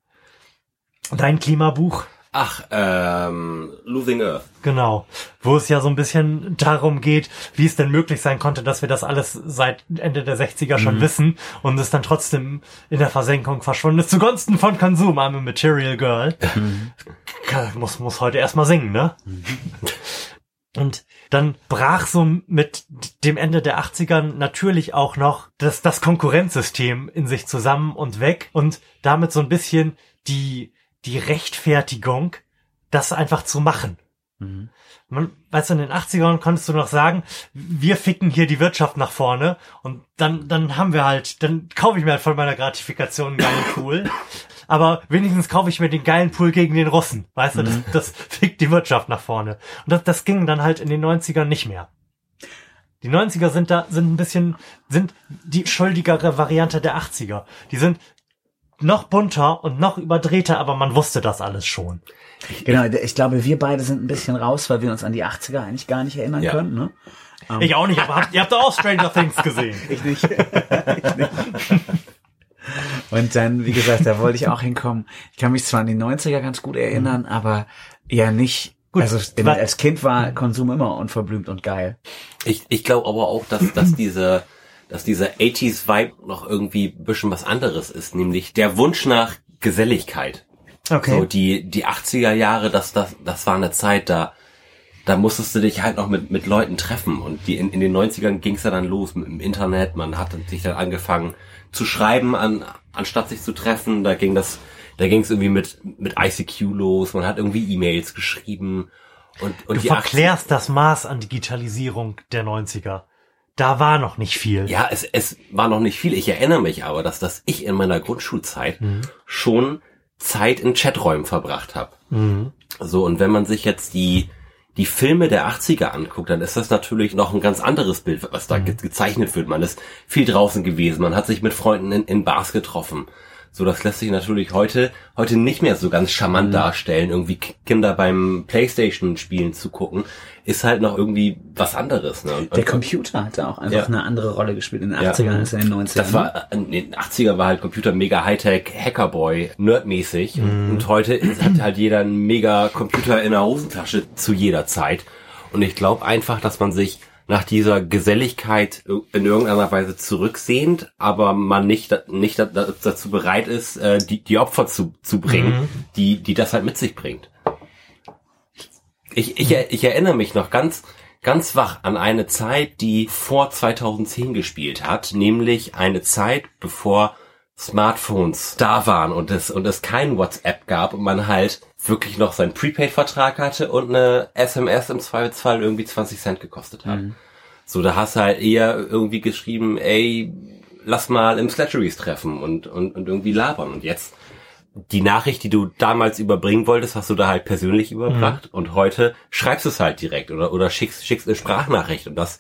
Dein Klimabuch. Ach, ähm, Losing Earth. Genau, wo es ja so ein bisschen darum geht, wie es denn möglich sein konnte, dass wir das alles seit Ende der 60er schon wissen und es dann trotzdem in der Versenkung verschwunden ist, zugunsten von Konsum, I'm a Material Girl. Ka- Muss, muss heute erstmal singen, ne? Und dann brach so mit dem Ende der 80ern natürlich auch noch das, das Konkurrenzsystem in sich zusammen und weg und damit so ein bisschen die, die Rechtfertigung, das einfach zu machen. Man, weißt du, in den 80ern konntest du noch sagen, wir ficken hier die Wirtschaft nach vorne und dann, dann haben wir halt, dann kaufe ich mir halt von meiner Gratifikation einen geilen Pool. Aber wenigstens kaufe ich mir den geilen Pool gegen den Russen. Weißt du, das, das fickt die Wirtschaft nach vorne. Und das, das ging dann halt in den 90ern nicht mehr. Die 90er sind da, sind ein bisschen, sind die schuldigere Variante der 80er. Die sind noch bunter und noch überdrehter, aber man wusste das alles schon. Genau, ich glaube, wir beide sind ein bisschen raus, weil wir uns an die 80er eigentlich gar nicht erinnern Ja. können. Ne? Ich auch nicht, aber habt, ihr habt doch auch Stranger Things gesehen. Ich nicht. ich nicht. Und dann, wie gesagt, da wollte ich auch hinkommen. Ich kann mich zwar an die 90er ganz gut erinnern, aber ja nicht. Gut, also in, als Kind war Konsum immer unverblümt und geil. Ich, ich glaube aber auch, dass, dass diese, dass dieser 80s Vibe noch irgendwie ein bisschen was anderes ist, nämlich der Wunsch nach Geselligkeit. So, die, die 80er Jahre, das, das, das war eine Zeit, da, da musstest du dich halt noch mit, mit Leuten treffen. Und die, in, in den 90ern ging es ja dann los mit dem Internet. Man hat sich dann angefangen zu schreiben, an, anstatt sich zu treffen. Da ging das, da ging es irgendwie mit, mit ICQ los. Man hat irgendwie E-Mails geschrieben. Und, und Du verklärst das Maß an Digitalisierung der 90er. Da war noch nicht viel. Ja, es, es war noch nicht viel. Ich erinnere mich aber, dass, dass ich in meiner Grundschulzeit schon Zeit in Chaträumen verbracht habe. So, und wenn man sich jetzt die, die Filme der 80er anguckt, dann ist das natürlich noch ein ganz anderes Bild, was da ge gezeichnet wird. Man ist viel draußen gewesen, man hat sich mit Freunden in, in Bars getroffen. So, das lässt sich natürlich heute, heute nicht mehr so ganz charmant darstellen. Irgendwie Kinder beim Playstation-Spielen zu gucken, ist halt noch irgendwie was anderes. Ne? Und, Der Computer hatte auch einfach Ja. eine andere Rolle gespielt in den Ja. 80ern als in den 90ern. Das war, äh, in den 80er war halt Computer mega Hightech, Hackerboy, nerdmäßig. Und heute ist, hat halt jeder einen mega Computer in der Hosentasche zu jeder Zeit. Und ich glaube einfach, dass man sich nach dieser Geselligkeit in irgendeiner Weise zurücksehnt, aber man nicht, nicht da- da- dazu bereit ist, äh, die, die Opfer zu, zu bringen, die, die das halt mit sich bringt. Ich, ich, ich erinnere mich noch ganz, ganz wach an eine Zeit, die vor 2010 gespielt hat, nämlich eine Zeit, bevor Smartphones da waren und es, und es kein WhatsApp gab und man halt wirklich noch seinen Prepaid-Vertrag hatte und eine SMS im Zweifelsfall irgendwie 20 Cent gekostet hat. So, da hast du halt eher irgendwie geschrieben, ey, lass mal im Slatteries treffen und, und, und irgendwie labern. Und jetzt die Nachricht, die du damals überbringen wolltest, hast du da halt persönlich überbracht und heute schreibst du es halt direkt oder, oder schickst, schickst eine Sprachnachricht und das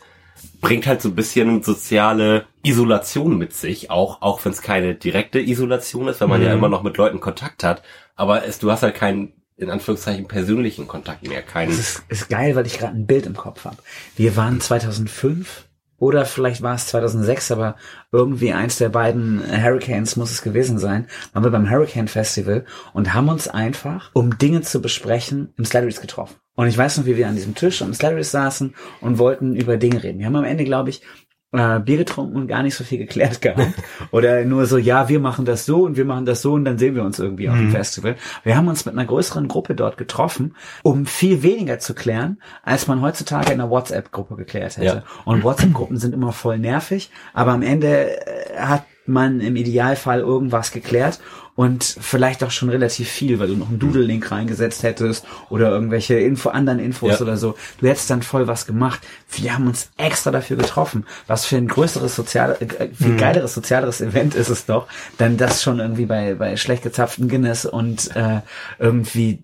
bringt halt so ein bisschen soziale Isolation mit sich, auch, auch wenn es keine direkte Isolation ist, weil man Mhm. ja immer noch mit Leuten Kontakt hat. Aber es, du hast halt keinen, in Anführungszeichen, persönlichen Kontakt mehr. Keinen, Das ist, ist geil, weil ich gerade ein Bild im Kopf habe. Wir waren 2005 oder vielleicht war es 2006, aber irgendwie eins der beiden Hurricanes muss es gewesen sein. Waren wir beim Hurricane Festival und haben uns einfach, um Dinge zu besprechen, im Slattery's getroffen. Und ich weiß noch, wie wir an diesem Tisch am Slattery's saßen und wollten über Dinge reden. Wir haben am Ende, glaube ich, äh, Bier getrunken und gar nicht so viel geklärt gehabt. Oder nur so, ja, wir machen das so und wir machen das so und dann sehen wir uns irgendwie auf dem Festival. Wir haben uns mit einer größeren Gruppe dort getroffen, um viel weniger zu klären, als man heutzutage in einer WhatsApp-Gruppe geklärt hätte. Ja. Und WhatsApp-Gruppen sind immer voll nervig, aber am Ende äh, hat man im Idealfall irgendwas geklärt und vielleicht auch schon relativ viel, weil du noch einen Doodle-Link reingesetzt hättest oder irgendwelche Info, anderen Infos Ja. oder so. Du hättest dann voll was gemacht. Wir haben uns extra dafür getroffen. Was für ein größeres sozial, äh, viel geileres sozialeres Event ist es doch, dann das schon irgendwie bei, bei schlecht gezapften Guinness und äh, irgendwie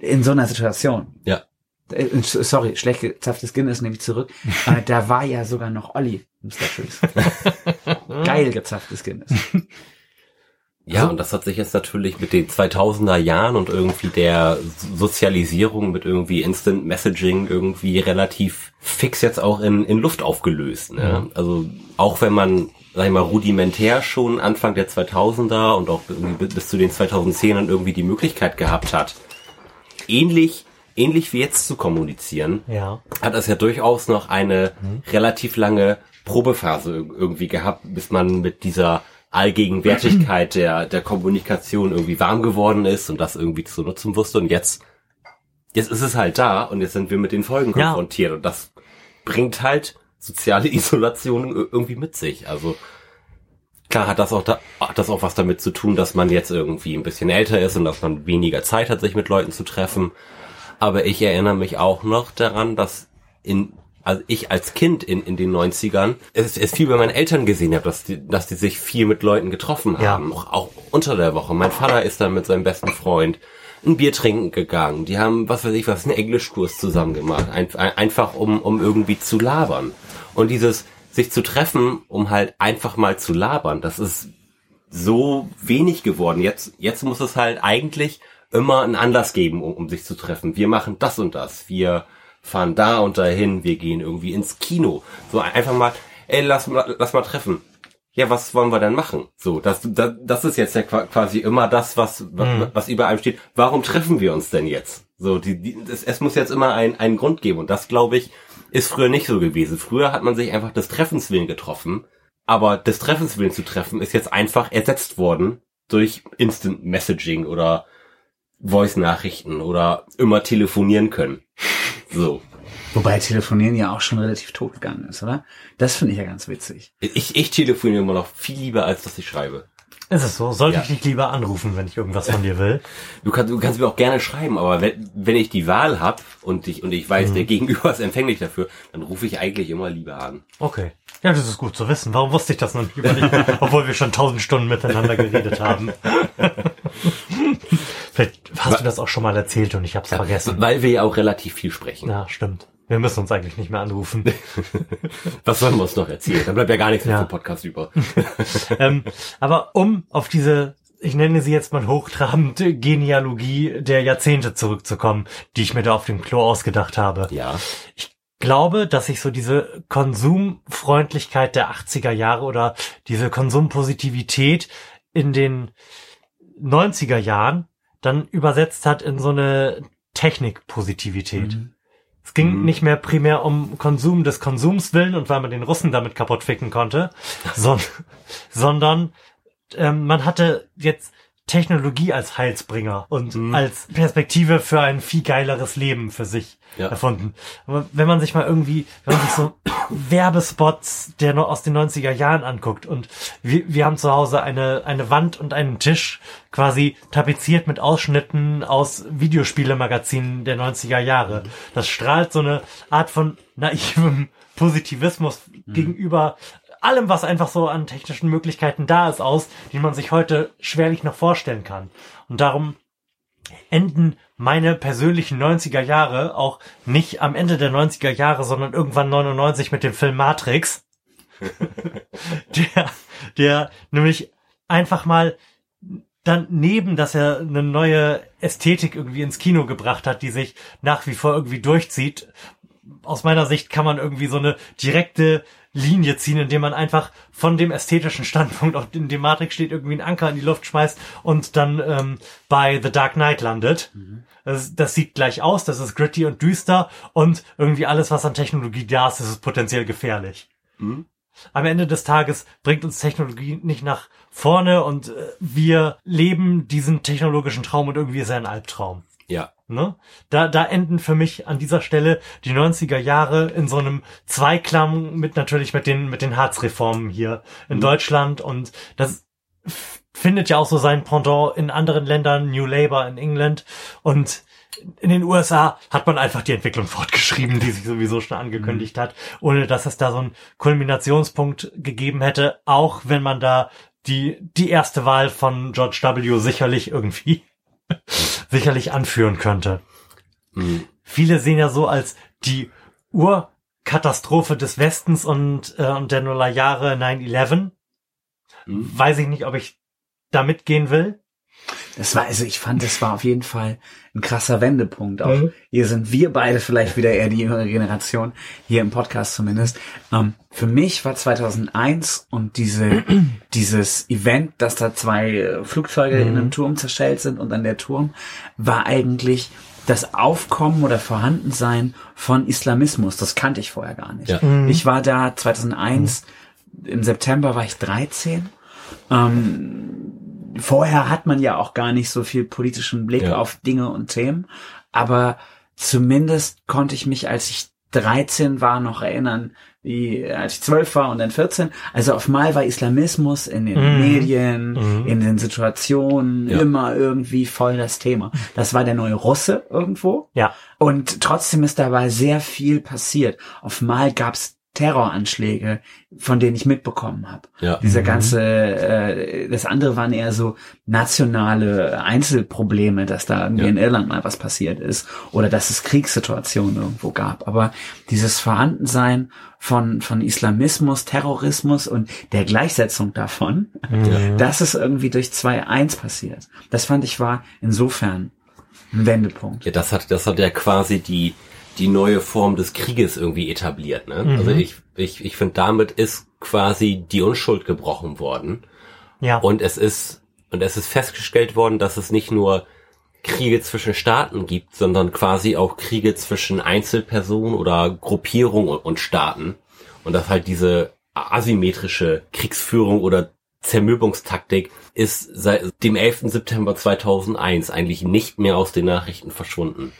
in so einer Situation. ja. Äh, sorry, schlecht gezapftes Guinness nehme ich zurück. äh, da war ja sogar noch Olli im Slatteries. Geil gezapftes Guinness. Ja, und das hat sich jetzt natürlich mit den 2000er Jahren und irgendwie der Sozialisierung mit irgendwie Instant Messaging irgendwie relativ fix jetzt auch in, in Luft aufgelöst. Ne? Also auch wenn man, sag ich mal, rudimentär schon Anfang der 2000er und auch bis zu den 2010ern irgendwie die Möglichkeit gehabt hat, ähnlich, ähnlich wie jetzt zu kommunizieren, Ja. hat es ja durchaus noch eine relativ lange Probephase ir- irgendwie gehabt, bis man mit dieser Allgegenwärtigkeit der, der Kommunikation irgendwie warm geworden ist und das irgendwie zu nutzen wusste. Und jetzt, jetzt ist es halt da und jetzt sind wir mit den Folgen Ja. konfrontiert und das bringt halt soziale Isolation ir- irgendwie mit sich. Also klar hat das auch da, hat das auch was damit zu tun, dass man jetzt irgendwie ein bisschen älter ist und dass man weniger Zeit hat, sich mit Leuten zu treffen. Aber ich erinnere mich auch noch daran, dass in also ich als Kind in, in den 90ern es, es viel bei meinen Eltern gesehen habe, dass die, dass die sich viel mit Leuten getroffen Ja. haben, auch, auch unter der Woche. Mein Vater ist dann mit seinem besten Freund ein Bier trinken gegangen. Die haben, was weiß ich was, einen Englischkurs zusammen gemacht. Ein, ein, einfach um, um irgendwie zu labern. Und dieses sich zu treffen, um halt einfach mal zu labern, das ist so wenig geworden. Jetzt, jetzt muss es halt eigentlich immer einen Anlass geben, um, um sich zu treffen. Wir machen das und das. Wir fahren da und dahin. Wir gehen irgendwie ins Kino. So einfach mal, ey, lass mal, lass mal treffen. Ja, was wollen wir denn machen? So, das, das, das ist jetzt ja qua- quasi immer das, was, was, was über einem steht. Warum treffen wir uns denn jetzt? So, die, die, es, es muss jetzt immer ein, einen Grund geben. Und das, glaube ich, ist früher nicht so gewesen. Früher hat man sich einfach des Treffens willen getroffen. Aber des Treffens willen zu treffen ist jetzt einfach ersetzt worden durch Instant Messaging oder Voice-Nachrichten oder immer telefonieren können. So. Wobei Telefonieren ja auch schon relativ tot gegangen ist, oder? Das finde ich ja ganz witzig. Ich, ich telefoniere immer noch viel lieber, als dass ich schreibe. Ist es so? Sollte Ja. ich dich lieber anrufen, wenn ich irgendwas von dir will? Du kannst, du kannst mir auch gerne schreiben, aber wenn, wenn ich die Wahl hab und ich, und ich weiß, der Gegenüber ist empfänglich dafür, dann rufe ich eigentlich immer lieber an. Okay. Ja, das ist gut zu wissen. Warum wusste ich das noch nicht über dich, obwohl wir schon tausend Stunden miteinander geredet haben? Vielleicht hast du das auch schon mal erzählt und ich hab's vergessen. Weil wir ja auch relativ viel sprechen. Ja, stimmt. Wir müssen uns eigentlich nicht mehr anrufen. Was sollen wir uns noch erzählen? Da bleibt ja gar nichts mehr Ja. vom Podcast über. ähm, aber um auf diese, ich nenne sie jetzt mal hochtrabende Genealogie der Jahrzehnte zurückzukommen, die ich mir da auf dem Klo ausgedacht habe. Ja. Ich glaube, dass sich so diese Konsumfreundlichkeit der 80er Jahre oder diese Konsumpositivität in den 90er Jahren dann übersetzt hat in so eine Technikpositivität. Es ging Mhm. nicht mehr primär um Konsum des Konsums willen und weil man den Russen damit kaputt ficken konnte, son sondern ähm, man hatte jetzt Technologie als Heilsbringer und Mhm. als Perspektive für ein viel geileres Leben für sich Ja. erfunden. Aber wenn man sich mal irgendwie, wenn man sich so Werbespots der noch aus den 90er Jahren anguckt und wir, wir haben zu Hause eine, eine Wand und einen Tisch quasi tapeziert mit Ausschnitten aus Videospielemagazinen der 90er Jahre. Das strahlt so eine Art von naivem Positivismus gegenüber allem, was einfach so an technischen Möglichkeiten da ist, aus, die man sich heute schwerlich noch vorstellen kann. Und darum enden meine persönlichen 90er Jahre auch nicht am Ende der 90er Jahre, sondern irgendwann 99 mit dem Film Matrix. der, der nämlich einfach mal dann neben, dass er eine neue Ästhetik irgendwie ins Kino gebracht hat, die sich nach wie vor irgendwie durchzieht. Aus meiner Sicht kann man irgendwie so eine direkte Linie ziehen, indem man einfach von dem ästhetischen Standpunkt, auf dem die Matrix steht, irgendwie einen Anker in die Luft schmeißt und dann ähm, bei The Dark Knight landet. Mhm. Das, das sieht gleich aus, das ist gritty und düster und irgendwie alles, was an Technologie da ist, ist potenziell gefährlich. Mhm. Am Ende des Tages bringt uns Technologie nicht nach vorne und äh, wir leben diesen technologischen Traum und irgendwie ist er ein Albtraum. Ja. Ne? Da, da enden für mich an dieser Stelle die 90er Jahre in so einem Zweiklang mit natürlich mit den, mit den Harzreformen hier in mhm. Deutschland und das findet ja auch so sein Pendant in anderen Ländern, New Labour in England und in den USA hat man einfach die Entwicklung fortgeschrieben, die sich sowieso schon angekündigt mhm. hat, ohne dass es da so einen Kulminationspunkt gegeben hätte, auch wenn man da die, die erste Wahl von George W. sicherlich irgendwie sicherlich anführen könnte. Mhm. Viele sehen ja so als die Urkatastrophe des Westens und, äh, und der Nullerjahre 9-11. Mhm. Weiß ich nicht, ob ich da mitgehen will. Das war, also ich fand, das war auf jeden Fall ein krasser Wendepunkt. Auch mhm. hier sind wir beide vielleicht wieder eher die jüngere Generation, hier im Podcast zumindest. Ähm, für mich war 2001 und diese, dieses Event, dass da zwei Flugzeuge mhm. in einem Turm zerschellt sind und dann der Turm, war eigentlich das Aufkommen oder Vorhandensein von Islamismus. Das kannte ich vorher gar nicht. Ja. Mhm. Ich war da 2001, im September war ich 13. Ähm, vorher hat man ja auch gar nicht so viel politischen Blick ja. auf Dinge und Themen, aber zumindest konnte ich mich, als ich 13 war, noch erinnern, wie als ich 12 war und dann 14. Also auf mal war Islamismus in den mm. Medien, mm. in den Situationen ja. immer irgendwie voll das Thema. Das war der neue Russe irgendwo. Ja. Und trotzdem ist dabei sehr viel passiert. Auf mal gab's Terroranschläge, von denen ich mitbekommen habe. Ja. Dieser mhm. ganze, äh, das andere waren eher so nationale Einzelprobleme, dass da irgendwie ja. in Irland mal was passiert ist oder dass es Kriegssituationen irgendwo gab. Aber dieses Vorhandensein von, von Islamismus, Terrorismus und der Gleichsetzung davon, mhm. das ist irgendwie durch 2.1 passiert. Das fand ich war insofern ein Wendepunkt. Ja, das hat, das hat ja quasi die, die neue Form des Krieges irgendwie etabliert. Ne? Mhm. Also ich, ich, ich finde, damit ist quasi die Unschuld gebrochen worden. Ja. Und es ist, und es ist festgestellt worden, dass es nicht nur Kriege zwischen Staaten gibt, sondern quasi auch Kriege zwischen Einzelpersonen oder Gruppierungen und Staaten. Und dass halt diese asymmetrische Kriegsführung oder Zermürbungstaktik ist seit dem 11. September 2001 eigentlich nicht mehr aus den Nachrichten verschwunden.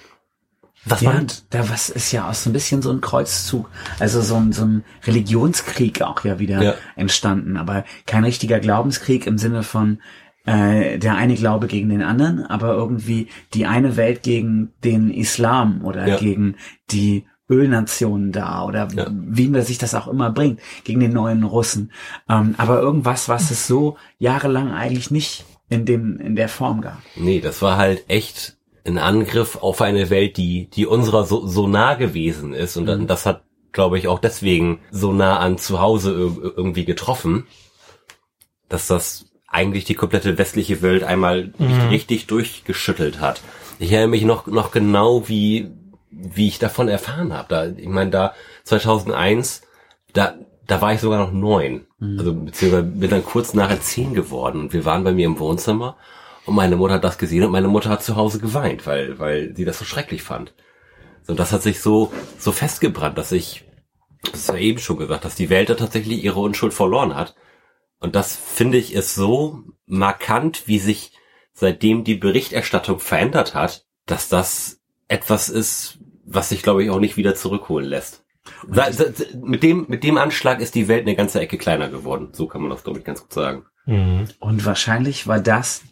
Was ja, da was ist ja auch so ein bisschen so ein Kreuzzug, also so ein, so ein Religionskrieg auch ja wieder ja. entstanden, aber kein richtiger Glaubenskrieg im Sinne von äh, der eine Glaube gegen den anderen, aber irgendwie die eine Welt gegen den Islam oder ja. gegen die Ölnationen da oder ja. wie man sich das auch immer bringt, gegen den neuen Russen. Ähm, aber irgendwas, was es so jahrelang eigentlich nicht in dem, in der Form gab. Nee, das war halt echt ein Angriff auf eine Welt, die, die unserer so, so nah gewesen ist. Und mhm. das hat, glaube ich, auch deswegen so nah an zu Hause irgendwie getroffen, dass das eigentlich die komplette westliche Welt einmal mhm. richtig durchgeschüttelt hat. Ich erinnere mich noch, noch genau, wie, wie ich davon erfahren habe. Da, ich meine, da 2001, da, da war ich sogar noch neun. Mhm. Also beziehungsweise bin dann kurz nachher zehn geworden und wir waren bei mir im Wohnzimmer und meine Mutter hat das gesehen und meine Mutter hat zu Hause geweint, weil, weil sie das so schrecklich fand. Und das hat sich so, so festgebrannt, dass ich, das ist ja eben schon gesagt, dass die Welt da tatsächlich ihre Unschuld verloren hat. Und das finde ich ist so markant, wie sich seitdem die Berichterstattung verändert hat, dass das etwas ist, was sich, glaube ich, auch nicht wieder zurückholen lässt. Mit dem, mit dem Anschlag ist die Welt eine ganze Ecke kleiner geworden. So kann man das, glaube ich, ganz gut sagen. Mhm. Und wahrscheinlich war das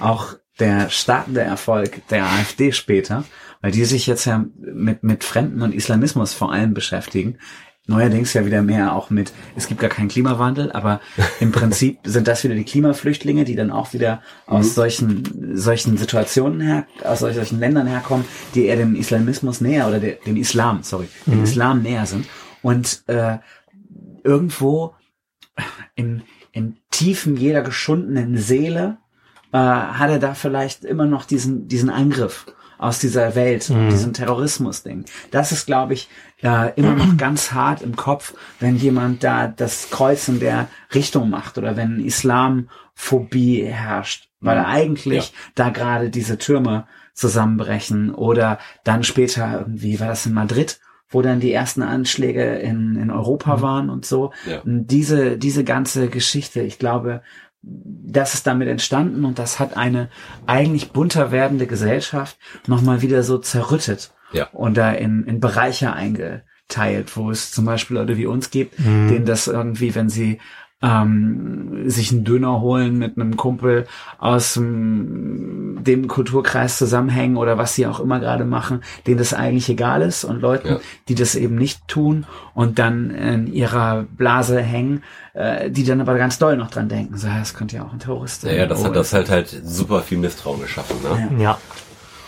auch der startende Erfolg der AfD später, weil die sich jetzt ja mit, mit Fremden und Islamismus vor allem beschäftigen, neuerdings ja wieder mehr auch mit, es gibt gar keinen Klimawandel, aber im Prinzip sind das wieder die Klimaflüchtlinge, die dann auch wieder aus Mhm. solchen, solchen Situationen her, aus solch- solchen Ländern herkommen, die eher dem Islamismus näher oder der, dem Islam, sorry, dem Mhm. Islam näher sind. Und äh, irgendwo im, im Tiefen jeder geschundenen Seele äh, hat er da vielleicht immer noch diesen, diesen Angriff aus dieser Welt, diesen Terrorismus-Ding. Das ist, glaube ich, äh, immer noch ganz hart im Kopf, wenn jemand da das Kreuz in der Richtung macht oder wenn Islamphobie herrscht, weil eigentlich da gerade diese Türme zusammenbrechen oder dann später irgendwie, war das in Madrid, wo dann die ersten Anschläge in, in Europa waren und so. Ja. Und diese, diese ganze Geschichte, ich glaube, das ist damit entstanden und das hat eine eigentlich bunter werdende Gesellschaft nochmal wieder so zerrüttet Ja. und da in, in Bereiche eingeteilt, wo es zum Beispiel Leute wie uns gibt, denen das irgendwie, wenn sie ähm, sich einen Döner holen mit einem Kumpel aus dem, dem Kulturkreis zusammenhängen oder was sie auch immer gerade machen, denen das eigentlich egal ist und Leuten, Ja. die das eben nicht tun und dann in ihrer Blase hängen, äh, die dann aber ganz doll noch dran denken, so, ja, das könnte ja auch ein Terrorist sein. Naja, das Oh, hat das halt halt super viel Misstrauen geschaffen, ne? Ja.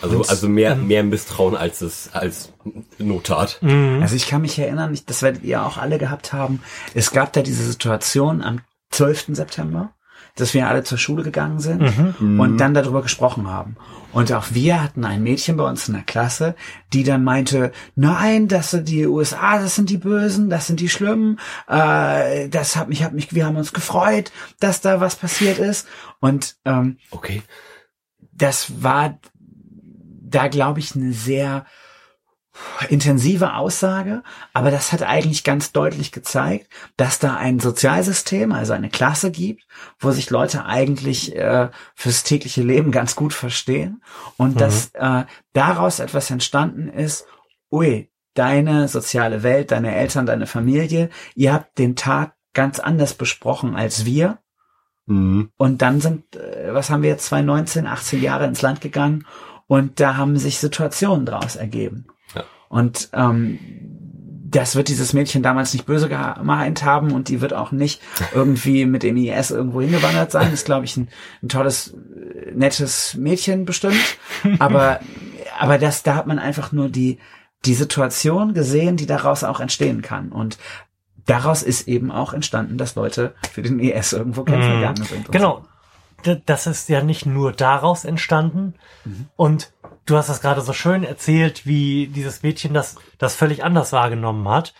Also, also mehr, mehr Misstrauen als es, als Nottat. Also ich kann mich erinnern, ich, das werdet ihr auch alle gehabt haben. Es gab da diese Situation am 12. September, dass wir alle zur Schule gegangen sind und dann darüber gesprochen haben. Und auch wir hatten ein Mädchen bei uns in der Klasse, die dann meinte, nein, das sind die USA, das sind die Bösen, das sind die Schlimmen, äh, das hat mich, hat mich, wir haben uns gefreut, dass da was passiert ist. Und ähm, Okay. das war da, glaube ich, eine sehr intensive Aussage, aber das hat eigentlich ganz deutlich gezeigt, dass da ein Sozialsystem, also eine Klasse gibt, wo sich Leute eigentlich äh, fürs tägliche Leben ganz gut verstehen und dass äh, daraus etwas entstanden ist, ui, deine soziale Welt, deine Eltern, deine Familie, ihr habt den Tag ganz anders besprochen als wir Mhm. und dann sind, äh, was haben wir jetzt, 2019, 18 Jahre ins Land gegangen und da haben sich Situationen draus ergeben. Und ähm, das wird dieses Mädchen damals nicht böse gemeint haben und die wird auch nicht irgendwie mit dem IS irgendwo hingewandert sein. Ist, glaube ich, ein, ein tolles, äh, nettes Mädchen bestimmt. Aber, aber das, da hat man einfach nur die, die Situation gesehen, die daraus auch entstehen kann. Und daraus ist eben auch entstanden, dass Leute für den IS irgendwo kämpfen Mhm. gegangen sind. Genau. Das ist ja nicht nur daraus entstanden. Und du hast das gerade so schön erzählt, wie dieses Mädchen das, das völlig anders wahrgenommen hat.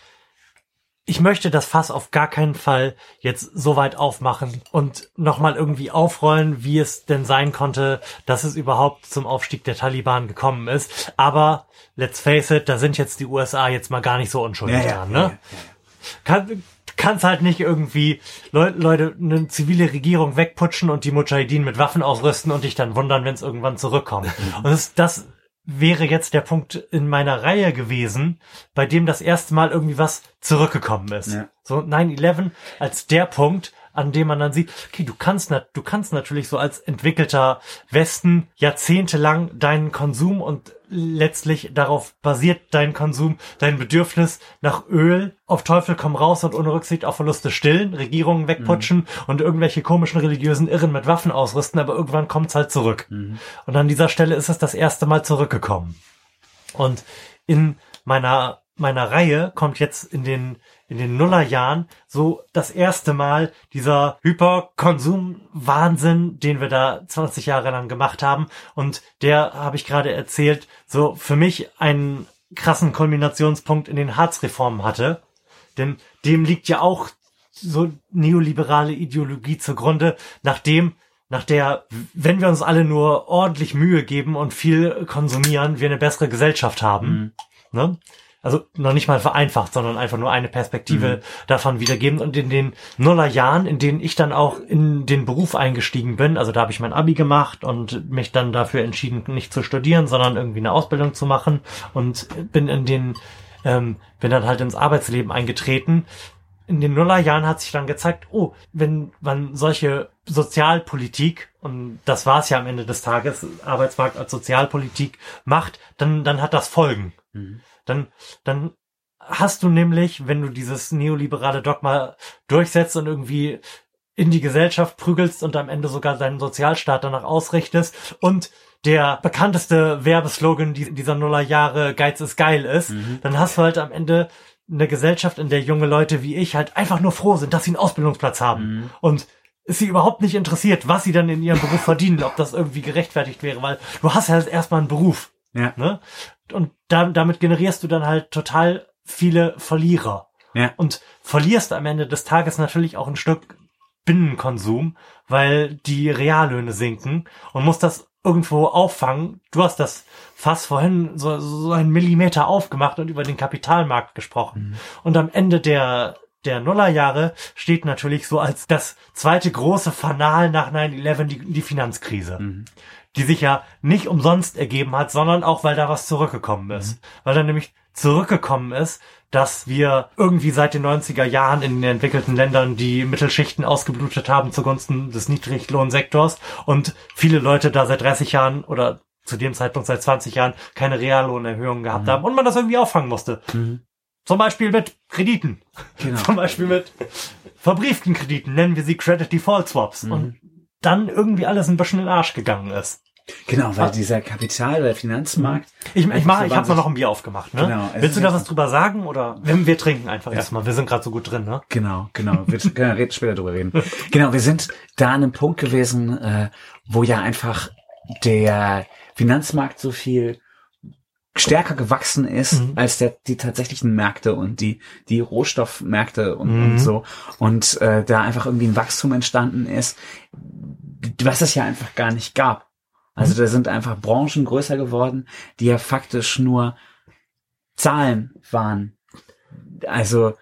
Ich möchte das Fass auf gar keinen Fall jetzt so weit aufmachen und nochmal irgendwie aufrollen, wie es denn sein konnte, dass es überhaupt zum Aufstieg der Taliban gekommen ist. Aber let's face it, da sind jetzt die USA jetzt mal gar nicht so unschuldig Ja, dran, ja, ne? ja. kann, kannst halt nicht irgendwie Leu Leute eine zivile Regierung wegputschen und die Mujahideen mit Waffen ausrüsten und dich dann wundern, wenn es irgendwann zurückkommt. Und das, das wäre jetzt der Punkt in meiner Reihe gewesen, bei dem das erste Mal irgendwie was zurückgekommen ist. Ja. So 9-11 als der Punkt, an dem man dann sieht, okay, du kannst, du kannst natürlich so als entwickelter Westen jahrzehntelang deinen Konsum und letztlich darauf basiert dein Konsum, dein Bedürfnis nach Öl auf Teufel komm raus und ohne Rücksicht auf Verluste stillen, Regierungen wegputschen und irgendwelche komischen religiösen Irren mit Waffen ausrüsten, aber irgendwann kommt's halt zurück. Und an dieser Stelle ist es das erste Mal zurückgekommen. Und in meiner meiner Reihe kommt jetzt in den in den Nullerjahren so das erste Mal dieser Hyperkonsum-Wahnsinn, den wir da 20 Jahre lang gemacht haben. Und der, habe ich gerade erzählt, so für mich einen krassen Kulminationspunkt in den Harzreformen hatte. Denn dem liegt ja auch so neoliberale Ideologie zugrunde, nachdem nach der, wenn wir uns alle nur ordentlich Mühe geben und viel konsumieren, wir eine bessere Gesellschaft haben. Ne? Also noch nicht mal vereinfacht, sondern einfach nur eine Perspektive davon wiedergeben. Und in den Nullerjahren, in denen ich dann auch in den Beruf eingestiegen bin, also da habe ich mein Abi gemacht und mich dann dafür entschieden, nicht zu studieren, sondern irgendwie eine Ausbildung zu machen und bin in den, ähm, bin dann halt ins Arbeitsleben eingetreten in den Nullerjahren hat sich dann gezeigt, oh, wenn man solche Sozialpolitik, und das war es ja am Ende des Tages, Arbeitsmarkt als Sozialpolitik macht, dann, dann hat das Folgen. Dann, dann hast du nämlich, wenn du dieses neoliberale Dogma durchsetzt und irgendwie in die Gesellschaft prügelst und am Ende sogar deinen Sozialstaat danach ausrichtest und der bekannteste Werbeslogan dieser Nullerjahre Geiz ist geil ist, mhm. dann hast du halt am Ende eine Gesellschaft, in der junge Leute wie ich halt einfach nur froh sind, dass sie einen Ausbildungsplatz haben. Mhm. Und ist sie überhaupt nicht interessiert, was sie dann in ihrem Beruf verdienen, ob das irgendwie gerechtfertigt wäre, weil du hast ja halt erstmal einen Beruf. Ja. Ne? Und da, damit generierst du dann halt total viele Verlierer. Ja. Und verlierst am Ende des Tages natürlich auch ein Stück Binnenkonsum, weil die Reallöhne sinken und musst das irgendwo auffangen. Du hast das fast vorhin so, so einen Millimeter aufgemacht und über den Kapitalmarkt gesprochen. Mhm. Und am Ende der der Nullerjahre steht natürlich so als das zweite große Fanal nach 9-11 die, die Finanzkrise. Mhm. Die sich ja nicht umsonst ergeben hat, sondern auch, weil da was zurückgekommen ist. Mhm. Weil da nämlich zurückgekommen ist, dass wir irgendwie seit den 90er Jahren in den entwickelten Ländern die Mittelschichten ausgeblutet haben zugunsten des Niedriglohnsektors und viele Leute da seit 30 Jahren oder zu dem Zeitpunkt seit 20 Jahren keine Reallohnerhöhungen gehabt mhm. haben und man das irgendwie auffangen musste. Mhm. Zum Beispiel mit Krediten. Genau. Zum Beispiel mit verbrieften Krediten, nennen wir sie Credit Default Swaps. Mhm. Und dann irgendwie alles ein bisschen in den Arsch gegangen ist. Genau, weil dieser Kapital, der Finanzmarkt. Ich, ich, mach, ich habe noch ein Bier aufgemacht. Ne? Genau, Willst du da was drüber sagen oder wir, wir trinken einfach ja. erstmal? Wir sind gerade so gut drin, ne? Genau, genau. Wir können später drüber reden. Genau, wir sind da an einem Punkt gewesen, äh, wo ja einfach der Finanzmarkt so viel stärker gewachsen ist mhm. als der, die tatsächlichen Märkte und die, die Rohstoffmärkte und, mhm. und so. Und äh, da einfach irgendwie ein Wachstum entstanden ist, was es ja einfach gar nicht gab. Also da sind einfach Branchen größer geworden, die ja faktisch nur Zahlen waren. Also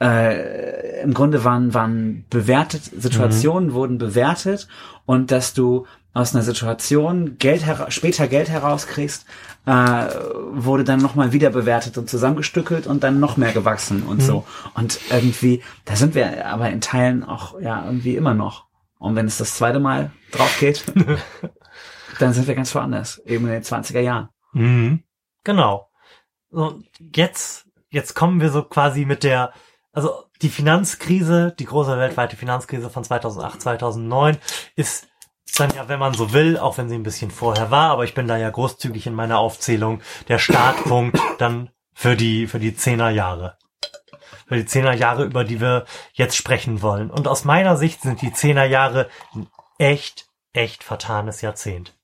äh, im Grunde waren, waren bewertet, Situationen mhm. wurden bewertet und dass du aus einer Situation Geld später Geld herauskriegst, äh, wurde dann nochmal wieder bewertet und zusammengestückelt und dann noch mehr gewachsen und mhm. so. Und irgendwie, da sind wir aber in Teilen auch ja irgendwie immer noch. Und wenn es das zweite Mal drauf geht, dann sind wir ganz woanders, eben in den 20er Jahren. Mhm. Genau. Und jetzt, jetzt kommen wir so quasi mit der, also die Finanzkrise, die große weltweite Finanzkrise von 2008, 2009 ist dann ja, wenn man so will, auch wenn sie ein bisschen vorher war, aber ich bin da ja großzügig in meiner Aufzählung, der Startpunkt dann für die, für die Zehnerjahre. Für die Zehnerjahre, über die wir jetzt sprechen wollen. Und aus meiner Sicht sind die Zehnerjahre ein echt, echt vertanes Jahrzehnt.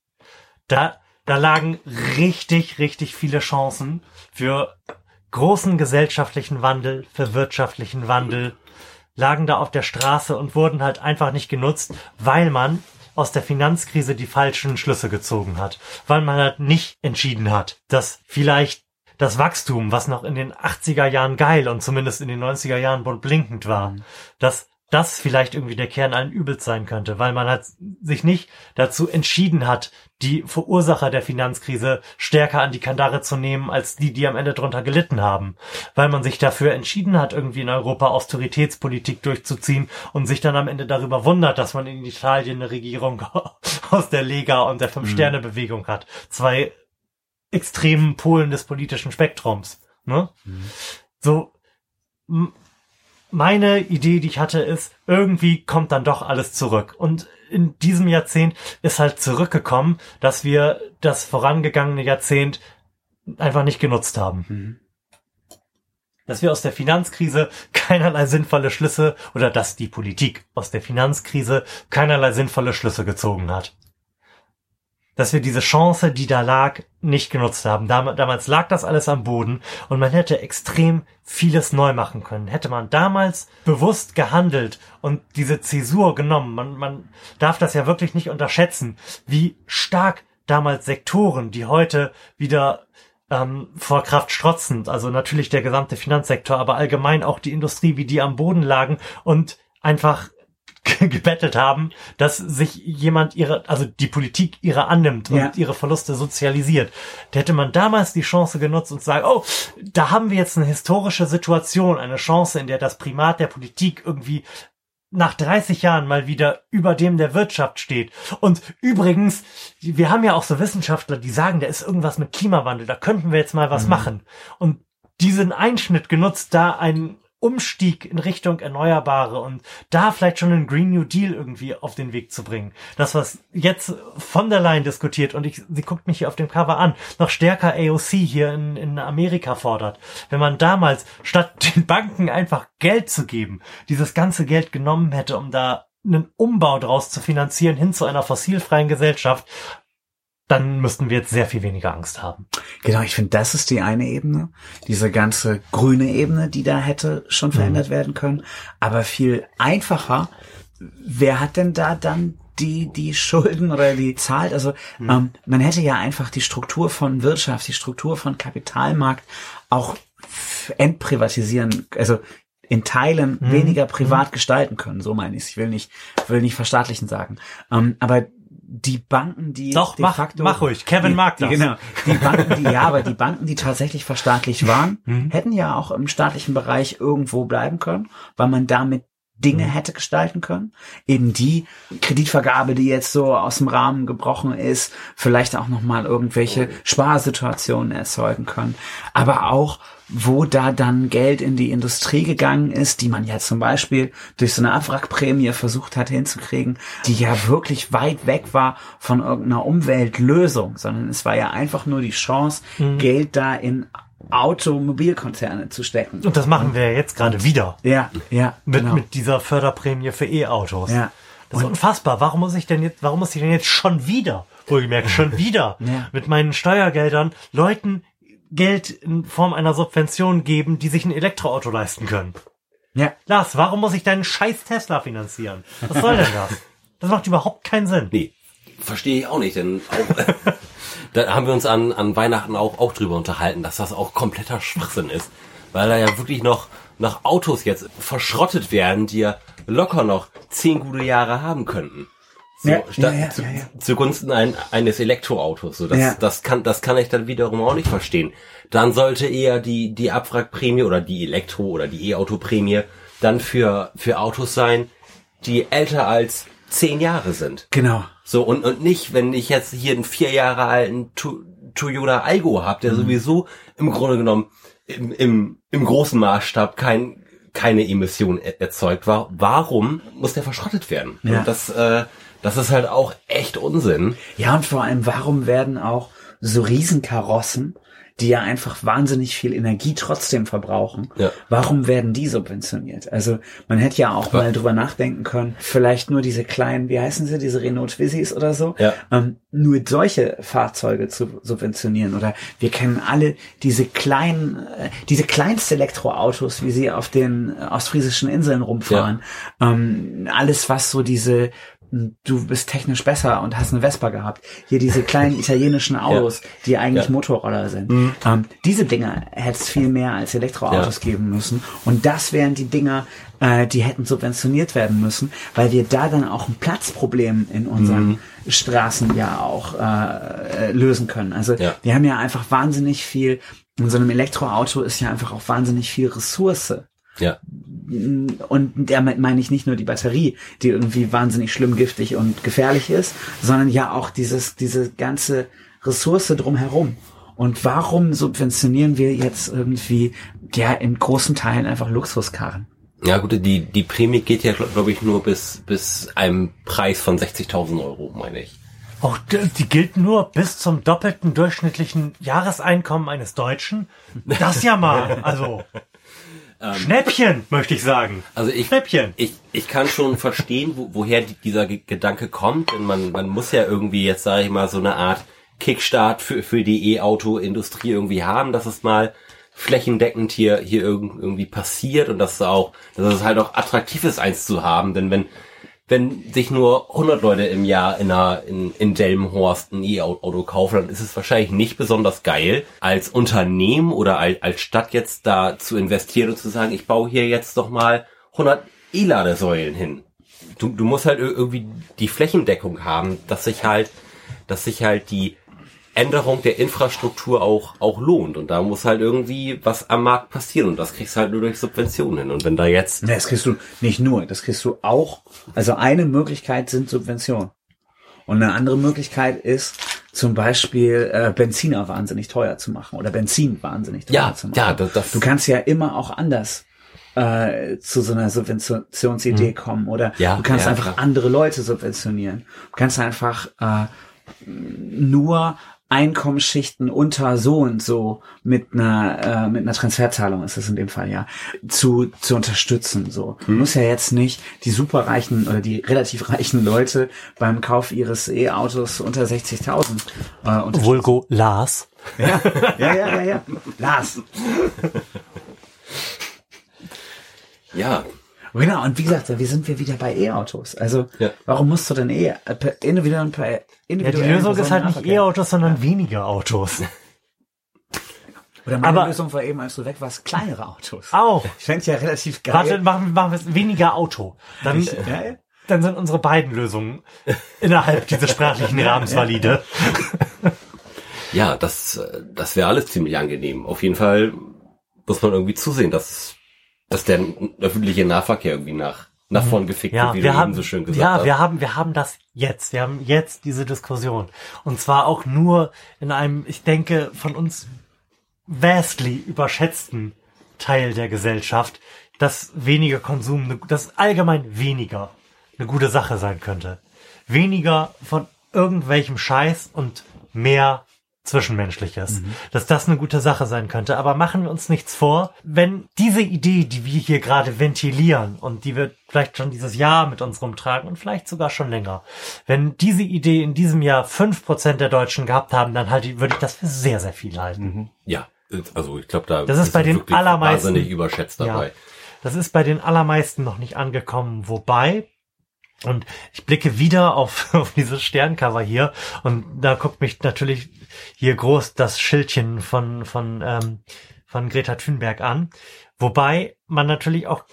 Da, da lagen richtig, richtig viele Chancen für großen gesellschaftlichen Wandel, für wirtschaftlichen Wandel, lagen da auf der Straße und wurden halt einfach nicht genutzt, weil man aus der Finanzkrise die falschen Schlüsse gezogen hat, weil man halt nicht entschieden hat, dass vielleicht das Wachstum, was noch in den 80er Jahren geil und zumindest in den 90er Jahren blinkend war, mhm. dass das vielleicht irgendwie der Kern allen Übels sein könnte, weil man halt sich nicht dazu entschieden hat, die Verursacher der Finanzkrise stärker an die Kandare zu nehmen, als die, die am Ende drunter gelitten haben. Weil man sich dafür entschieden hat, irgendwie in Europa Austeritätspolitik durchzuziehen und sich dann am Ende darüber wundert, dass man in Italien eine Regierung aus der Lega und der Fünf-Sterne-Bewegung hat. Zwei extremen Polen des politischen Spektrums. Ne? Mhm. So, meine Idee, die ich hatte, ist, irgendwie kommt dann doch alles zurück. Und in diesem Jahrzehnt ist halt zurückgekommen, dass wir das vorangegangene Jahrzehnt einfach nicht genutzt haben. Mhm. Dass wir aus der Finanzkrise keinerlei sinnvolle Schlüsse oder dass die Politik aus der Finanzkrise keinerlei sinnvolle Schlüsse gezogen hat dass wir diese Chance, die da lag, nicht genutzt haben. damals lag das alles am Boden und man hätte extrem vieles neu machen können. Hätte man damals bewusst gehandelt und diese Zäsur genommen, man, man darf das ja wirklich nicht unterschätzen, wie stark damals Sektoren, die heute wieder ähm, vor Kraft strotzend, also natürlich der gesamte Finanzsektor, aber allgemein auch die Industrie, wie die am Boden lagen und einfach gebettelt haben, dass sich jemand ihre, also die Politik ihre annimmt und ja. ihre Verluste sozialisiert. Da hätte man damals die Chance genutzt und sagen, oh, da haben wir jetzt eine historische Situation, eine Chance, in der das Primat der Politik irgendwie nach 30 Jahren mal wieder über dem der Wirtschaft steht. Und übrigens, wir haben ja auch so Wissenschaftler, die sagen, da ist irgendwas mit Klimawandel, da könnten wir jetzt mal was mhm. machen. Und diesen Einschnitt genutzt, da einen Umstieg in Richtung Erneuerbare und da vielleicht schon einen Green New Deal irgendwie auf den Weg zu bringen. Das, was jetzt von der Leyen diskutiert und ich, sie guckt mich hier auf dem Cover an, noch stärker AOC hier in, in Amerika fordert. Wenn man damals statt den Banken einfach Geld zu geben, dieses ganze Geld genommen hätte, um da einen Umbau draus zu finanzieren hin zu einer fossilfreien Gesellschaft, dann müssten wir jetzt sehr viel weniger Angst haben. Genau, ich finde, das ist die eine Ebene, diese ganze grüne Ebene, die da hätte schon verändert werden können. Aber viel einfacher, wer hat denn da dann die, die Schulden oder die zahlt? Also ähm, man hätte ja einfach die Struktur von Wirtschaft, die Struktur von Kapitalmarkt auch entprivatisieren, also in Teilen weniger privat gestalten können. So meine ich Ich will nicht, will nicht verstaatlichen sagen. Ähm, aber die Banken, die Doch, mach- facto, mach ruhig. Kevin die, mag die, das. Genau. Die Banken, die, ja, aber die Banken, die tatsächlich verstaatlicht waren, Mhm. hätten ja auch im staatlichen Bereich irgendwo bleiben können, weil man damit Dinge hätte gestalten können. Eben die Kreditvergabe, die jetzt so aus dem Rahmen gebrochen ist, vielleicht auch nochmal irgendwelche Sparsituationen erzeugen können. Aber auch, wo da dann Geld in die Industrie gegangen ist, die man ja zum Beispiel durch so eine Abwrackprämie versucht hat hinzukriegen, die ja wirklich weit weg war von irgendeiner Umweltlösung, sondern es war ja einfach nur die Chance, Geld da in Automobilkonzerne zu stecken. Und das machen wir jetzt gerade wieder. Ja, ja, Mit, genau. mit dieser Förderprämie für E-Autos. Ja. Das ist unfassbar. Warum muss ich denn jetzt, warum muss ich denn jetzt schon wieder, wohlgemerkt, schon wieder Ja. mit meinen Steuergeldern Leuten Geld in Form einer Subvention geben, die sich ein Elektroauto leisten können? ja. Lars, warum muss ich deinen scheiß Tesla finanzieren? Was soll denn das? Das macht überhaupt keinen Sinn. Nee, verstehe ich auch nicht, denn auch, da haben wir uns an, an Weihnachten auch, auch drüber unterhalten, dass das auch kompletter Schwachsinn ist. Weil da ja wirklich noch, noch Autos jetzt verschrottet werden, die ja locker noch zehn gute Jahre haben könnten. So, Ja, statt, ja, ja, zu, zugunsten ein, eines Elektroautos. So, das, das kann, das kann ich dann wiederum auch nicht verstehen. Dann sollte eher die, die Abwrackprämie oder die Elektro- oder die E-Auto-Prämie dann für, für Autos sein, die älter als zehn Jahre sind. Genau. So, und, und nicht, wenn ich jetzt hier einen vier Jahre alten to Toyota Algo habe, der sowieso im Grunde genommen im, im, im großen Maßstab kein, keine Emission er erzeugt war. Warum muss der verschrottet werden? Ja. Und das, äh, das ist halt auch echt Unsinn. Ja, und vor allem, warum werden auch so Riesenkarossen, die ja einfach wahnsinnig viel Energie trotzdem verbrauchen, Ja. warum werden die subventioniert? Also man hätte ja auch mal drüber nachdenken können, vielleicht nur diese kleinen, wie heißen sie, diese Renault Twizzys oder so, Ja. ähm, nur solche Fahrzeuge zu subventionieren. Oder wir kennen alle diese kleinen, äh, diese kleinste Elektroautos, wie sie auf den äh, ostfriesischen Inseln rumfahren. Ähm, alles, was so diese du bist technisch besser und hast eine Vespa gehabt. Hier diese kleinen italienischen Autos, die eigentlich Ja. Motorroller sind. Ähm, diese Dinger hätte es viel mehr als Elektroautos Ja. geben müssen. Und das wären die Dinger, äh, die hätten subventioniert werden müssen, weil wir da dann auch ein Platzproblem in unseren Straßen ja auch äh, lösen können. Also Ja. wir haben ja einfach wahnsinnig viel, in so einem Elektroauto ist ja einfach auch wahnsinnig viel Ressource. Ja. Und damit meine ich nicht nur die Batterie, die irgendwie wahnsinnig schlimm giftig und gefährlich ist, sondern ja auch dieses, diese ganze Ressource drumherum. Und warum subventionieren wir jetzt irgendwie, ja, in großen Teilen einfach Luxuskarren? Ja gut, die, die Prämie geht ja, glaube glaub ich, nur bis, bis einem Preis von 60.000 Euro, meine ich. Auch die, die gilt nur bis zum doppelten durchschnittlichen Jahreseinkommen eines Deutschen. Das ja mal, also. Schnäppchen, möchte ich sagen. Also ich, Schnäppchen. ich, ich kann schon verstehen, wo, woher die, dieser Ge- Gedanke kommt, denn man, man muss ja irgendwie jetzt, sage ich mal, so eine Art Kickstart für, für die E-Auto-Industrie irgendwie haben, dass es mal flächendeckend hier, hier irgend, irgendwie passiert und dass es auch, dass es halt auch attraktiv ist, eins zu haben, denn wenn, wenn sich nur 100 Leute im Jahr in, einer, in, in Delmenhorst ein E-Auto kaufen, dann ist es wahrscheinlich nicht besonders geil, als Unternehmen oder als, als Stadt jetzt da zu investieren und zu sagen, ich baue hier jetzt doch mal 100 E-Ladesäulen hin. Du, du musst halt ir- irgendwie die Flächendeckung haben, dass sich halt, dass sich halt die Änderung der Infrastruktur auch, auch lohnt. Und da muss halt irgendwie was am Markt passieren. Und das kriegst du halt nur durch Subventionen hin. Und wenn da jetzt Ne, Das kriegst du nicht nur, das kriegst du auch. Also eine Möglichkeit sind Subventionen. Und eine andere Möglichkeit ist, zum Beispiel äh, Benziner wahnsinnig teuer zu machen oder Benzin wahnsinnig teuer Ja, zu machen. ja, das- das- du kannst ja immer auch anders äh, zu so einer Subventionsidee kommen oder. Ja, du kannst ja, einfach klar. andere Leute subventionieren. Du kannst einfach äh, nur Einkommensschichten unter so und so mit einer äh, mit einer Transferzahlung ist es in dem Fall ja zu zu unterstützen so Mhm. du musst ja jetzt nicht die superreichen oder die relativ reichen Leute beim Kauf ihres E-Autos unter 60.000 äh, unterstützen. Vulgo Lars. ja ja ja ja ja Lars Ja, genau und wie gesagt wie sind wir wieder bei E-Autos also Ja. warum musst du denn eh äh, per individuell Ja, die Lösung ist halt nicht E-Autos, sondern weniger Autos. Oder meine Aber- Lösung war eben, als du weg warst, kleinere Autos. Auch. Ich fände ja relativ geil. Warte, machen, machen wir es weniger Auto. Dann, ja, ja. dann sind unsere beiden Lösungen innerhalb dieses sprachlichen Rahmens valide. ja, das, äh, das wäre alles ziemlich angenehm. Auf jeden Fall muss man irgendwie zusehen, dass, dass der öffentliche Nahverkehr irgendwie nach, nach vorn gefickt Ja, wird, wie wir du haben, eben so schön gesagt ja, hast. wir haben, wir haben das jetzt. Wir haben jetzt diese Diskussion. Und zwar auch nur in einem, ich denke, von uns vastly überschätzten Teil der Gesellschaft, dass weniger Konsum, dass allgemein weniger eine gute Sache sein könnte. Weniger von irgendwelchem Scheiß und mehr Zwischenmenschliches. Dass das eine gute Sache sein könnte. Aber machen wir uns nichts vor, wenn diese Idee, die wir hier gerade ventilieren und die wir vielleicht schon dieses Jahr mit uns rumtragen und vielleicht sogar schon länger, wenn diese Idee in diesem Jahr fünf Prozent der Deutschen gehabt haben, dann halte ich, würde ich das für sehr, sehr viel halten. Ja, also ich glaube, da Das ist bei den allermeisten- wahnsinnig überschätzt dabei. Ja. Das ist bei den allermeisten noch nicht angekommen, wobei, und ich blicke wieder auf, auf dieses Sterncover hier und da guckt mich natürlich hier groß das Schildchen von, von, ähm, von Greta Thunberg an, wobei man natürlich auch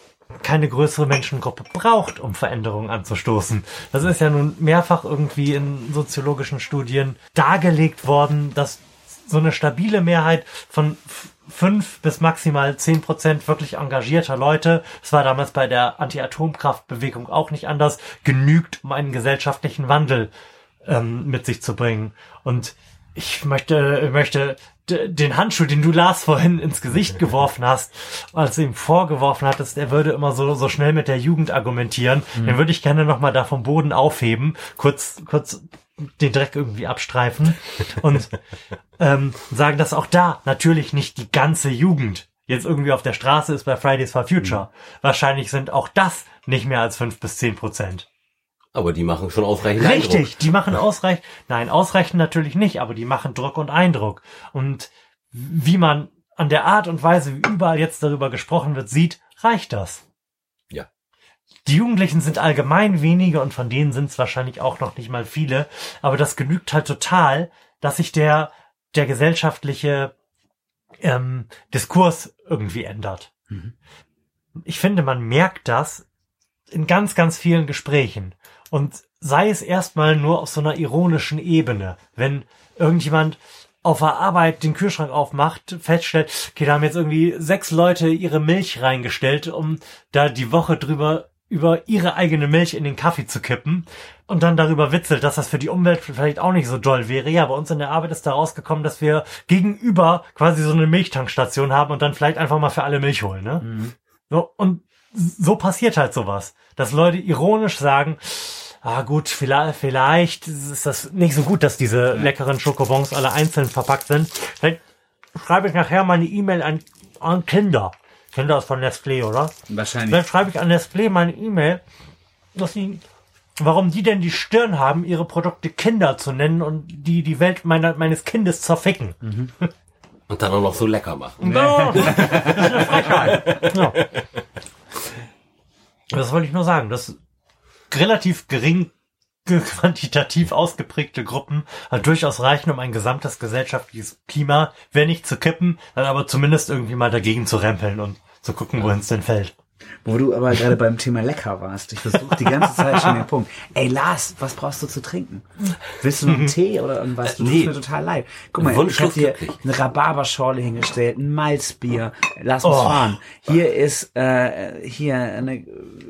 keine größere Menschengruppe braucht, um Veränderungen anzustoßen. Das ist ja nun mehrfach irgendwie in soziologischen Studien dargelegt worden, dass so eine stabile Mehrheit von fünf bis maximal zehn Prozent wirklich engagierter Leute, es war damals bei der Anti-Atomkraftbewegung auch nicht anders, genügt, um einen gesellschaftlichen Wandel ähm, mit sich zu bringen. Und ich möchte, möchte den Handschuh, den du Lars vorhin ins Gesicht geworfen hast, als du ihm vorgeworfen hattest, er würde immer so, so schnell mit der Jugend argumentieren, den würde ich gerne nochmal da vom Boden aufheben, kurz, kurz den Dreck irgendwie abstreifen und ähm, sagen, dass auch da natürlich nicht die ganze Jugend jetzt irgendwie auf der Straße ist bei Fridays for Future. Wahrscheinlich sind auch das nicht mehr als fünf bis zehn Prozent. Aber die machen schon ausreichend Richtig, Eindruck. die machen ausreichend, nein, ausreichend natürlich nicht, aber die machen Druck und Eindruck. Und wie man an der Art und Weise, wie überall jetzt darüber gesprochen wird, sieht, reicht das. Die Jugendlichen sind allgemein wenige und von denen sind es wahrscheinlich auch noch nicht mal viele, aber das genügt halt total, dass sich der, der gesellschaftliche ähm, Diskurs irgendwie ändert. Ich finde, man merkt das in ganz, ganz vielen Gesprächen. Und sei es erstmal nur auf so einer ironischen Ebene, wenn irgendjemand auf der Arbeit den Kühlschrank aufmacht, feststellt, okay, da haben jetzt irgendwie sechs Leute ihre Milch reingestellt, um da die Woche drüber über ihre eigene Milch in den Kaffee zu kippen und dann darüber witzelt, dass das für die Umwelt vielleicht auch nicht so doll wäre. Ja, bei uns in der Arbeit ist da rausgekommen, dass wir gegenüber quasi so eine Milchtankstation haben und dann vielleicht einfach mal für alle Milch holen, ne? So, und so passiert halt sowas, dass Leute ironisch sagen, ah gut, vielleicht, vielleicht ist das nicht so gut, dass diese leckeren Schokobons alle einzeln verpackt sind. Vielleicht schreibe ich nachher meine E-Mail an, an Kinder. Kinder ist von Nestlé, oder? Wahrscheinlich. Dann schreibe ich an Nestlé meine E-Mail, dass sie, warum die denn die Stirn haben, ihre Produkte Kinder zu nennen und die die Welt meiner, meines Kindes zerficken. Und dann auch noch so lecker machen. Ja, das ist eine Frechheit. Ja. Das wollte ich nur sagen, dass relativ gering ge- quantitativ ausgeprägte Gruppen halt durchaus reichen, um ein gesamtes gesellschaftliches Klima, wenn nicht zu kippen, dann aber zumindest irgendwie mal dagegen zu rempeln und zu gucken, wohin es denn fällt. Wo du aber gerade beim Thema lecker warst. Ich versuche die ganze Zeit schon den Punkt. Ey Lars, was brauchst du zu trinken? Willst du einen Tee oder irgendwas? Du Nee. tust mir total leid. Guck mal, ich habe dir glücklich. eine Rhabarberschorle hingestellt, ein Malzbier. Lass uns Oh. fahren. Hier ist äh, hier eine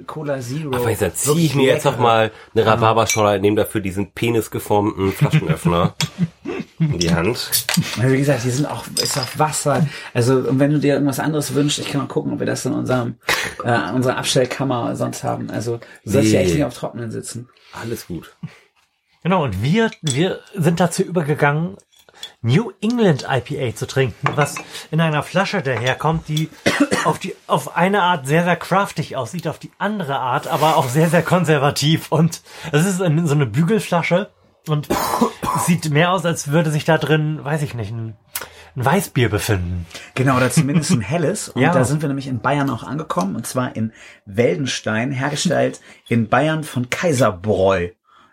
Cola Zero. Aber jetzt ziehe ich mir jetzt noch mal eine Rhabarberschorle, nehme dafür diesen penisgeformten Flaschenöffner. in die Hand. Also wie gesagt, die sind auch, ist auch Wasser. Also und wenn du dir irgendwas anderes wünschst, ich kann mal gucken, ob wir das in unserem, äh, unserer Abstellkammer sonst haben. Also du sollst ja echt Nee. nicht auf Trocknen sitzen. Alles gut. Genau, und wir, wir sind dazu übergegangen, New England IPA zu trinken, was in einer Flasche daherkommt, die auf die, auf eine Art sehr, sehr craftig aussieht, auf die andere Art, aber auch sehr, sehr konservativ. Und es ist in so eine Bügelflasche und es sieht mehr aus, als würde sich da drin, weiß ich nicht, ein, ein Weißbier befinden. Genau, oder zumindest ein helles. Und Ja. da sind wir nämlich in Bayern auch angekommen. Und zwar in Weldenstein, hergestellt in Bayern von Kaiserbräu.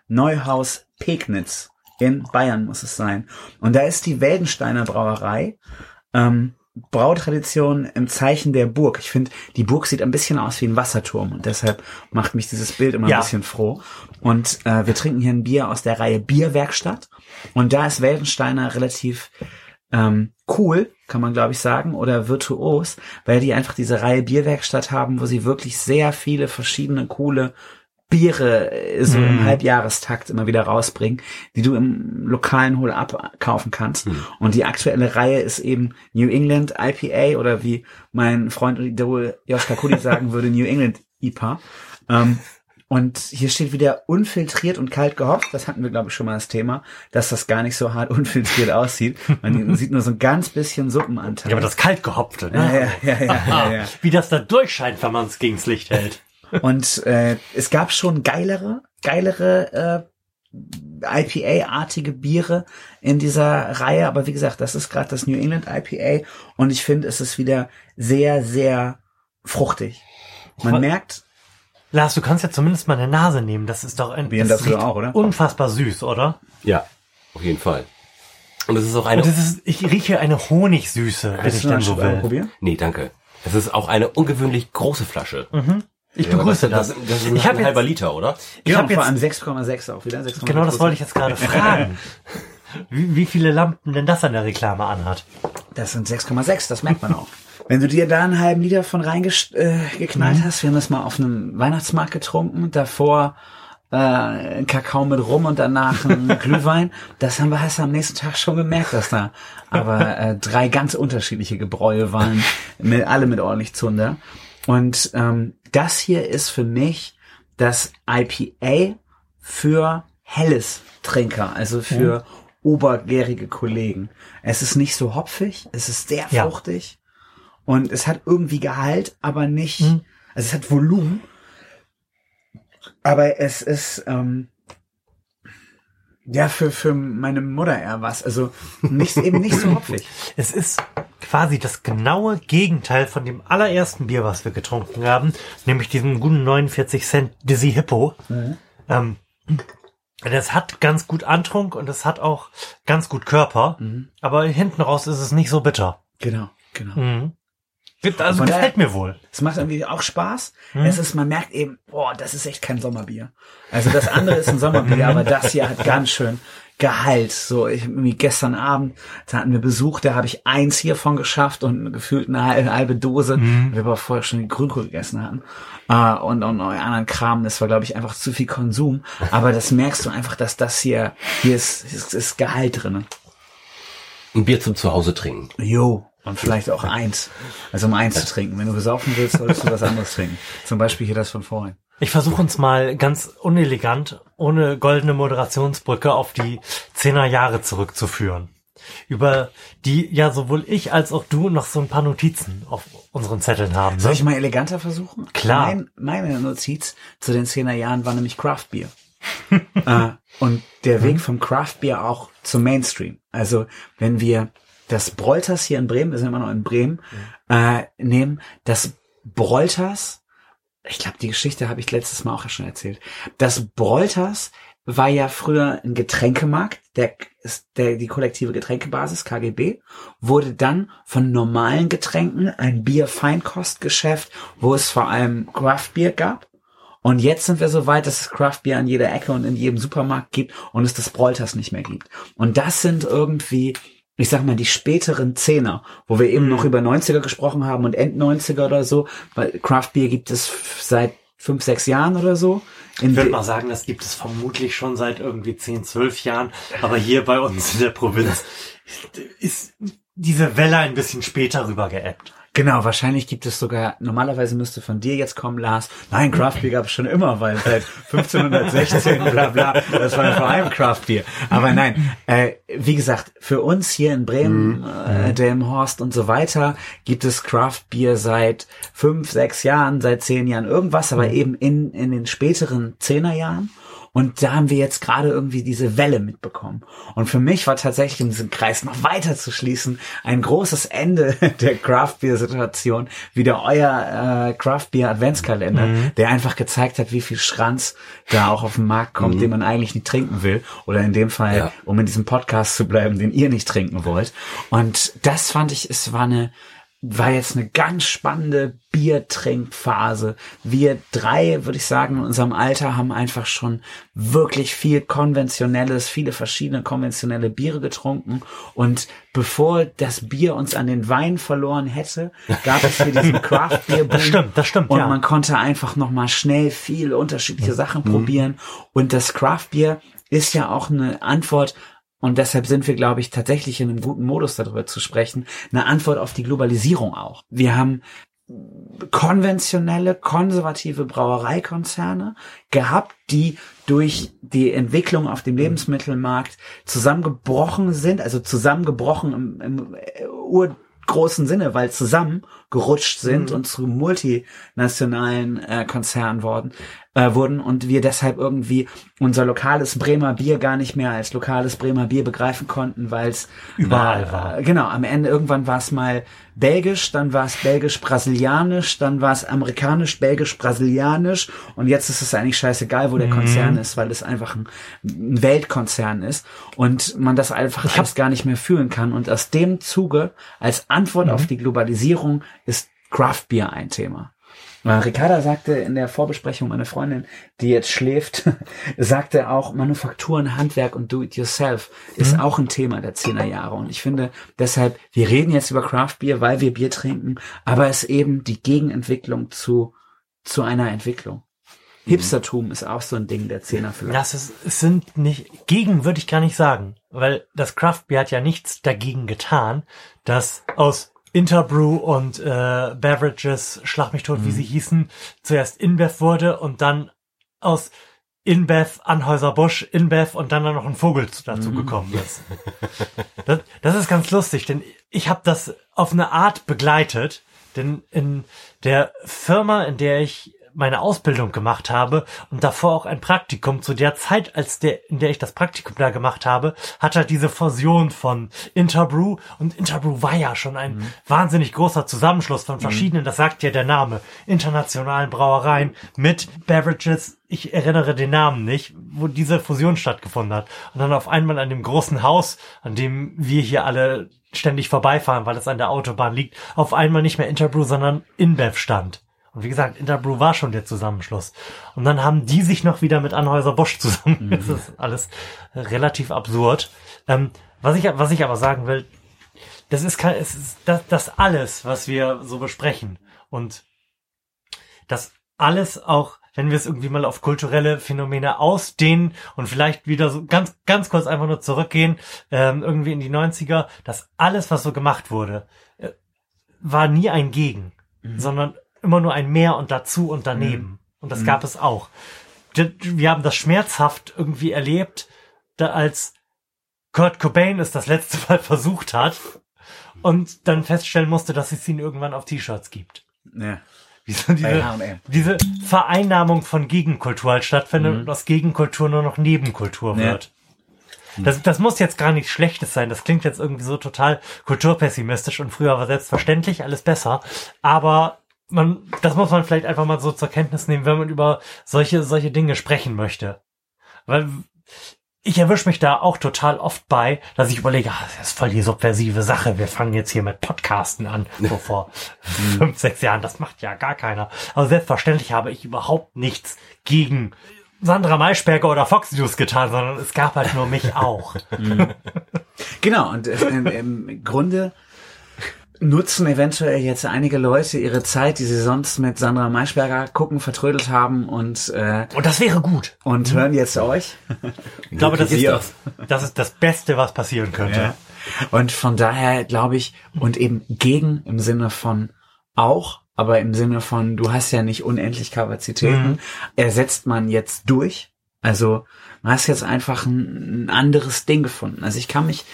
Neuhaus Pegnitz. In Bayern muss es sein. Und da ist die Weldensteiner Brauerei. Ähm, Brautradition im Zeichen der Burg. Ich finde, die Burg sieht ein bisschen aus wie ein Wasserturm und deshalb macht mich dieses Bild immer Ja. ein bisschen froh. Und äh, wir trinken hier ein Bier aus der Reihe Bierwerkstatt. Und da ist Weldensteiner relativ ähm, cool, kann man glaube ich sagen, oder virtuos, weil die einfach diese Reihe Bierwerkstatt haben, wo sie wirklich sehr viele verschiedene coole Biere äh, so im Halbjahrestakt immer wieder rausbringen, die du im lokalen Hol-Up kaufen kannst. Und die aktuelle Reihe ist eben New England IPA oder wie mein Freund und Idol Joschka Kudi sagen würde, New England IPA. Ähm, und hier steht wieder unfiltriert und kalt gehopft. Das hatten wir, glaube ich, schon mal das Thema, dass das gar nicht so hart unfiltriert aussieht. Man sieht nur so ein ganz bisschen Suppenanteil. Ja, aber das kalt gehopfte, ja, ne? ja, ja, ja, ja, ja. Wie das da durchscheint, wenn man es gegens Licht hält. Und äh, es gab schon geilere, geilere äh, IPA-artige Biere in dieser Reihe, aber wie gesagt, das ist gerade das New England IPA und ich finde, es ist wieder sehr, sehr fruchtig. Man merkt, Lars, du kannst ja zumindest mal eine Nase nehmen. Das ist doch ein, Probieren das riecht auch, oder? unfassbar süß, oder? Ja, auf jeden Fall. Und es ist auch eine. Und es ist, ich rieche eine Honigsüße, wenn willst ich denn mal so will. probieren? Nee, danke. Es ist auch eine ungewöhnlich große Flasche. Ich Ja, begrüße das. das. Das, das ist ein ich habe halber jetzt, Liter, oder? ich Ja, hab und vor jetzt allem 6,6 auch wieder. 6,6 genau das wollte ich jetzt gerade fragen. Wie, wie viele Lampen denn das an der Reklame anhat? Das sind 6,6, das merkt man auch. Wenn du dir da einen halben Liter von reingeknallt äh, Mhm. hast, wir haben das mal auf einem Weihnachtsmarkt getrunken, davor äh, ein Kakao mit Rum und danach ein Glühwein, das haben wir hast du am nächsten Tag schon gemerkt, dass da aber äh, drei ganz unterschiedliche Gebräue waren, mit, alle mit ordentlich Zunder. Und ähm, das hier ist für mich das IPA für helles Trinker, also für obergärige Kollegen. Es ist nicht so hopfig, es ist sehr Ja. fruchtig und es hat irgendwie Gehalt, aber nicht, Mhm. also es hat Volumen, aber es ist ähm, ja für für meine Mutter eher was, also nicht eben nicht so hopfig. Es ist quasi das genaue Gegenteil von dem allerersten Bier, was wir getrunken haben, nämlich diesem guten 49 Cent Dizzy Hippo. Ähm, das hat ganz gut Antrunk und es hat auch ganz gut Körper, aber hinten raus ist es nicht so bitter. Genau, genau. Mhm. Also Von gefällt daher- mir wohl. Es macht irgendwie auch Spaß. Es ist, man merkt eben, boah, das ist echt kein Sommerbier. Also das andere ist ein Sommerbier, aber das hier hat ganz schön Gehalt. So, ich irgendwie gestern Abend, da hatten wir Besuch, da habe ich eins hiervon geschafft und gefühlt eine halbe, halbe Dose, wir aber vorher schon die Grünkohl gegessen hatten. Äh, und, und, anderen Kram, das war, glaube ich, einfach zu viel Konsum. Aber das merkst du einfach, dass das hier, hier ist, ist, ist Gehalt drinne. Ein Bier zum Zuhause trinken. Jo. Und vielleicht auch eins. Also um eins zu trinken. Wenn du besaufen willst, solltest du was anderes trinken. Zum Beispiel hier das von vorhin. Ich versuche uns mal ganz unelegant, ohne goldene Moderationsbrücke auf die Zehner Jahre zurückzuführen. Über die ja sowohl ich als auch du noch so ein paar Notizen auf unseren Zetteln haben. Soll Ne? ich mal eleganter versuchen? Klar. Mein, meine Notiz zu den 10er Jahren war nämlich Craft Beer. äh, und der Weg vom Craft Beer auch zum Mainstream. Also wenn wir das Brolters hier in Bremen, wir sind immer noch in Bremen, äh, nehmen, das Brolters, ich glaube, die Geschichte habe ich letztes Mal auch schon erzählt. Das Brolters war ja früher ein Getränkemarkt, der, der, die kollektive Getränkebasis, KGB, wurde dann von normalen Getränken ein Bier-Feinkostgeschäft, wo es vor allem Craft-Bier gab. Und jetzt sind wir so weit, dass es Craft-Bier an jeder Ecke und in jedem Supermarkt gibt und es das Brolters nicht mehr gibt. Und das sind irgendwie, ich sag mal, die späteren Zehner, wo wir eben noch über 90er gesprochen haben und End-90er oder so, weil Craft-Bier gibt es seit fünf, sechs Jahren oder so. In Ich würde de- mal sagen, das gibt es vermutlich schon seit irgendwie 10, 12 Jahren. Aber hier bei uns in der Provinz ist diese Welle ein bisschen später rüber geebbt. Genau, wahrscheinlich gibt es sogar, normalerweise müsste von dir jetzt kommen, Lars, nein, Craft Beer gab es schon immer, weil seit 1516, bla bla, das war vor allem Craft Beer. Aber nein, äh, wie gesagt, für uns hier in Bremen, äh, Delmenhorst und so weiter, gibt es Craft Beer seit fünf, sechs Jahren, seit zehn Jahren irgendwas, aber eben in, in den späteren Zehnerjahren. Und da haben wir jetzt gerade irgendwie diese Welle mitbekommen. Und für mich war tatsächlich, um diesen Kreis noch weiter zu schließen, ein großes Ende der Craft Beer Situation wieder euer äh, Craft Beer Adventskalender, der einfach gezeigt hat, wie viel Schranz da auch auf den Markt kommt, den man eigentlich nicht trinken will. Oder in dem Fall, Ja. um in diesem Podcast zu bleiben, den ihr nicht trinken wollt. Und das fand ich, es war eine, war jetzt eine ganz spannende Biertrinkphase. Wir drei, würde ich sagen, in unserem Alter haben einfach schon wirklich viel konventionelles, viele verschiedene konventionelle Biere getrunken. Und bevor das Bier uns an den Wein verloren hätte, gab es hier diesen Craft Beer Das stimmt, das stimmt, Und ja. man konnte einfach noch mal schnell viele unterschiedliche Sachen probieren. Und das Craft Beer ist ja auch eine Antwort und deshalb sind wir, glaube ich, tatsächlich in einem guten Modus darüber zu sprechen. Eine Antwort auf die Globalisierung auch. Wir haben konventionelle, konservative Brauereikonzerne gehabt, die durch die Entwicklung auf dem Lebensmittelmarkt zusammengebrochen sind, also zusammengebrochen im, im äh, urgroßen Sinne, weil zusammengerutscht sind und zu multinationalen äh, Konzernen worden, äh, wurden und wir deshalb irgendwie unser lokales Bremer Bier gar nicht mehr als lokales Bremer Bier begreifen konnten, weil es Überall war. Genau, am Ende irgendwann war es mal belgisch, dann war es belgisch-brasilianisch, dann war es amerikanisch-belgisch-brasilianisch und jetzt ist es eigentlich scheißegal, wo der Konzern ist, weil es einfach ein, ein Weltkonzern ist und man das einfach alles gar nicht mehr fühlen kann. Und aus dem Zuge, als Antwort auf die Globalisierung, ist Craft Beer ein Thema. Äh, Ricarda sagte in der Vorbesprechung, meine Freundin, die jetzt schläft, sagte auch, Manufakturen, Handwerk und Do-it-yourself ist auch ein Thema der 10er Jahre. Und ich finde deshalb, wir reden jetzt über Craft Beer, weil wir Bier trinken, aber es ist eben die Gegenentwicklung zu, zu einer Entwicklung. Hipstertum ist auch so ein Ding der 10er vielleicht. Das ist, es sind nicht, gegen würde ich gar nicht sagen, weil das Craft Beer hat ja nichts dagegen getan, dass aus Interbrew und äh, Beverages, schlag mich tot, wie sie hießen, zuerst InBev wurde und dann aus InBev, Anhäuser-Busch, InBev und dann noch ein Vogel zu- dazu gekommen ist. Das, das ist ganz lustig, denn ich habe das auf eine Art begleitet, denn in der Firma, in der ich meine Ausbildung gemacht habe und davor auch ein Praktikum zu der Zeit, als der, in der ich das Praktikum da gemacht habe, hat halt diese Fusion von Interbrew und Interbrew war ja schon ein wahnsinnig großer Zusammenschluss von verschiedenen, das sagt ja der Name, internationalen Brauereien mit Beverages, ich erinnere den Namen nicht, wo diese Fusion stattgefunden hat. Und dann auf einmal an dem großen Haus, an dem wir hier alle ständig vorbeifahren, weil es an der Autobahn liegt, auf einmal nicht mehr Interbrew, sondern InBev stand. Und wie gesagt, Interbrew war schon der Zusammenschluss. Und dann haben die sich noch wieder mit Anhäuser Bosch zusammen. Das ist alles relativ absurd. Ähm, was ich, was ich aber sagen will, das ist kein, es ist das, das alles, was wir so besprechen. Und das alles auch, wenn wir es irgendwie mal auf kulturelle Phänomene ausdehnen und vielleicht wieder so ganz, ganz kurz einfach nur zurückgehen, ähm, irgendwie in die 90er, dass alles, was so gemacht wurde, äh, war nie ein Gegen, sondern immer nur ein Mehr und dazu und daneben. Und das gab es auch. Wir haben das schmerzhaft irgendwie erlebt, da als Kurt Cobain es das letzte Mal versucht hat und dann feststellen musste, dass es ihn irgendwann auf T-Shirts gibt. Ja. Wie so diese, diese Vereinnahmung von Gegenkultur halt stattfindet und aus Gegenkultur nur noch Nebenkultur Ja. wird. Das, das muss jetzt gar nichts Schlechtes sein. Das klingt jetzt irgendwie so total kulturpessimistisch und früher war selbstverständlich alles besser. Aber man, das muss man vielleicht einfach mal so zur Kenntnis nehmen, wenn man über solche, solche Dinge sprechen möchte. Weil ich erwische mich da auch total oft bei, dass ich überlege, ah, das ist voll die subversive Sache. Wir fangen jetzt hier mit Podcasten an, so vor fünf, sechs Jahren. Das macht ja gar keiner. Aber selbstverständlich habe ich überhaupt nichts gegen Sandra Maischberger oder Fox News getan, sondern es gab halt nur mich auch. Genau, und äh, im Grunde nutzen eventuell jetzt einige Leute ihre Zeit, die sie sonst mit Sandra Maischberger gucken, vertrödelt haben und äh, Und das wäre gut. und hören jetzt euch. Ich glaube, das ist, das. das ist das Beste, was passieren könnte. Ja. Und von daher glaube ich, und eben gegen im Sinne von auch, aber im Sinne von, du hast ja nicht unendlich Kapazitäten, ersetzt man jetzt durch. Also man hast jetzt einfach ein, ein anderes Ding gefunden. Also ich kann mich,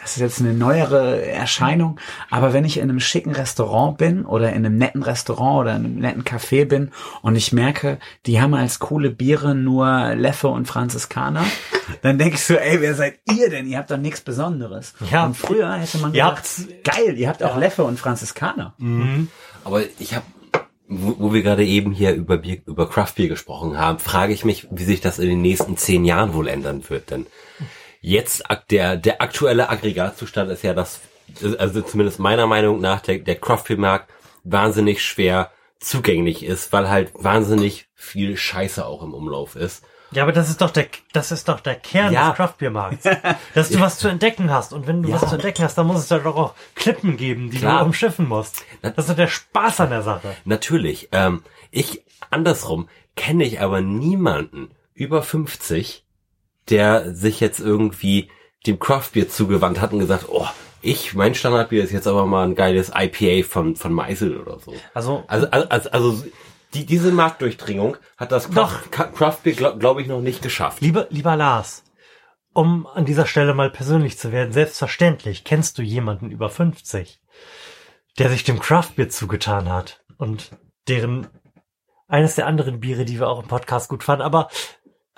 das ist jetzt eine neuere Erscheinung, aber wenn ich in einem schicken Restaurant bin oder in einem netten Restaurant oder in einem netten Café bin und ich merke, die haben als coole Biere nur Leffe und Franziskaner, dann denke ich so, ey, wer seid ihr denn? Ihr habt doch nichts Besonderes. Ja. Und früher hätte man gedacht, geil, ihr habt auch Leffe und Franziskaner. Aber ich habe, wo, wo wir gerade eben hier über Bier, über Craft Beer gesprochen haben, frage ich mich, wie sich das in den nächsten zehn Jahren wohl ändern wird. Denn jetzt der der aktuelle Aggregatzustand ist ja, dass also zumindest meiner Meinung nach der der Craft Beer Markt wahnsinnig schwer zugänglich ist, weil halt wahnsinnig viel Scheiße auch im Umlauf ist. Ja, aber das ist doch der, das ist doch der Kern Ja. des Craftbeer-Markts. Dass du was zu entdecken hast. Und wenn du Ja. was zu entdecken hast, dann muss es da doch auch Klippen geben, die Klar. du umschiffen musst. Das ist der Spaß an der Sache. Natürlich. Ähm, ich andersrum kenne ich aber niemanden über 50, der sich jetzt irgendwie dem Craftbier zugewandt hat und gesagt, oh, ich, mein Standardbier ist jetzt aber mal ein geiles IPA von, von Meisel oder so. Also, Also, also, also die, diese Marktdurchdringung hat das Craft, Craftbier, glaube glaub ich, noch nicht geschafft. lieber, lieber Lars, um an dieser Stelle mal persönlich zu werden, selbstverständlich kennst du jemanden über 50, der sich dem Craftbeer zugetan hat und deren eines der anderen Biere, die wir auch im Podcast gut fanden, aber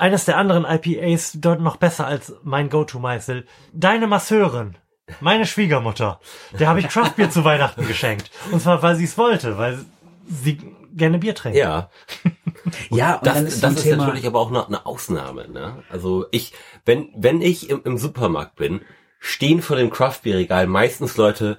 eines der anderen IPAs dort noch besser als mein Go-To-Meißel. Deine Masseurin, meine Schwiegermutter, der habe ich Craftbier zu Weihnachten geschenkt. Und zwar, weil sie es wollte, weil sie gerne Bier trinkt. Ja, Ja, und das, dann das ist ein ist Thema, natürlich aber auch eine, eine Ausnahme. Ne? Also ich, wenn wenn ich im, im Supermarkt bin, stehen vor dem Craftbeer-Regal meistens Leute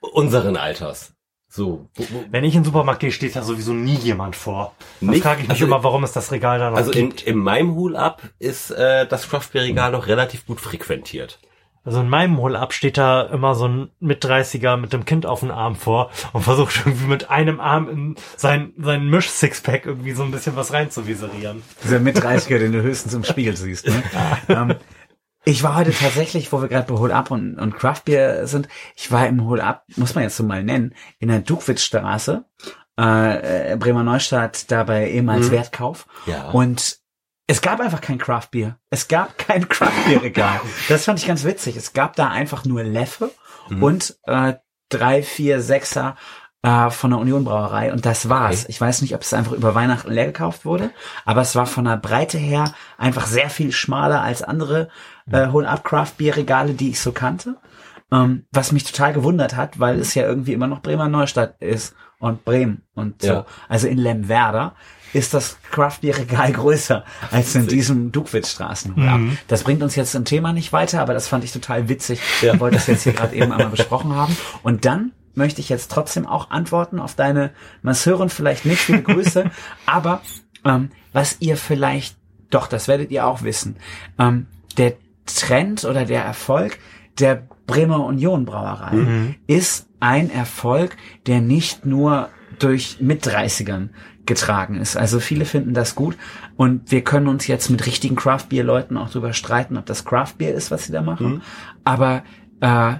unseren Alters. So, wo, wo, Wenn ich in den Supermarkt gehe, steht da sowieso nie jemand vor. Dann Nicht? frage ich mich Also- immer, warum es das Regal da noch also in, gibt. in meinem Hul-Up ist äh, das Craftbeer-Regal noch relativ gut frequentiert. Also in meinem Hol-Up steht da immer so ein Mit-30er mit dem Kind auf dem Arm vor und versucht irgendwie mit einem Arm in sein, sein Misch-Sixpack irgendwie so ein bisschen was reinzuviserieren. dieser Mit-30er, den du höchstens im Spiegel siehst. Ne? ähm, ich war heute tatsächlich, wo wir gerade bei Hol Up und, und Craft Beer sind, ich war im Hol Up, muss man jetzt so mal nennen, in der Duckwitzstraße, äh, äh, Bremer Neustadt, da bei ehemals Wertkauf. Ja. Und es gab einfach kein Craft Beer. Es gab kein Craft Beer Regal. Das fand ich ganz witzig. Es gab da einfach nur Leffe und äh, drei, vier, sechser äh, von der Union Brauerei und das war's. Okay. Ich weiß nicht, ob es einfach über Weihnachten leer gekauft wurde, aber es war von der Breite her einfach sehr viel schmaler als andere äh, Hol Up Craft Beer Regale, die ich so kannte. Ähm, was mich total gewundert hat, weil es ja irgendwie immer noch Bremer Neustadt ist und Bremen und so. Ja. Also in Lemwerder ist das Craft Beer Regal größer als in diesem Duckwitzstraßen. Mhm. Das bringt uns jetzt im Thema nicht weiter, aber das fand ich total witzig. Ich wollte das jetzt hier gerade eben einmal besprochen haben. Und dann möchte ich jetzt trotzdem auch antworten auf deine Masseurin, vielleicht nicht, viele Grüße, aber ähm, was ihr vielleicht, doch, das werdet ihr auch wissen, ähm, der Trend oder der Erfolg der Bremer Union Brauerei ist ein Erfolg, der nicht nur durch Mit-30ern getragen ist. Also viele finden das gut. Und wir können uns jetzt mit richtigen Craft-Bier-Leuten auch drüber streiten, ob das Craft-Bier ist, was sie da machen. Aber äh,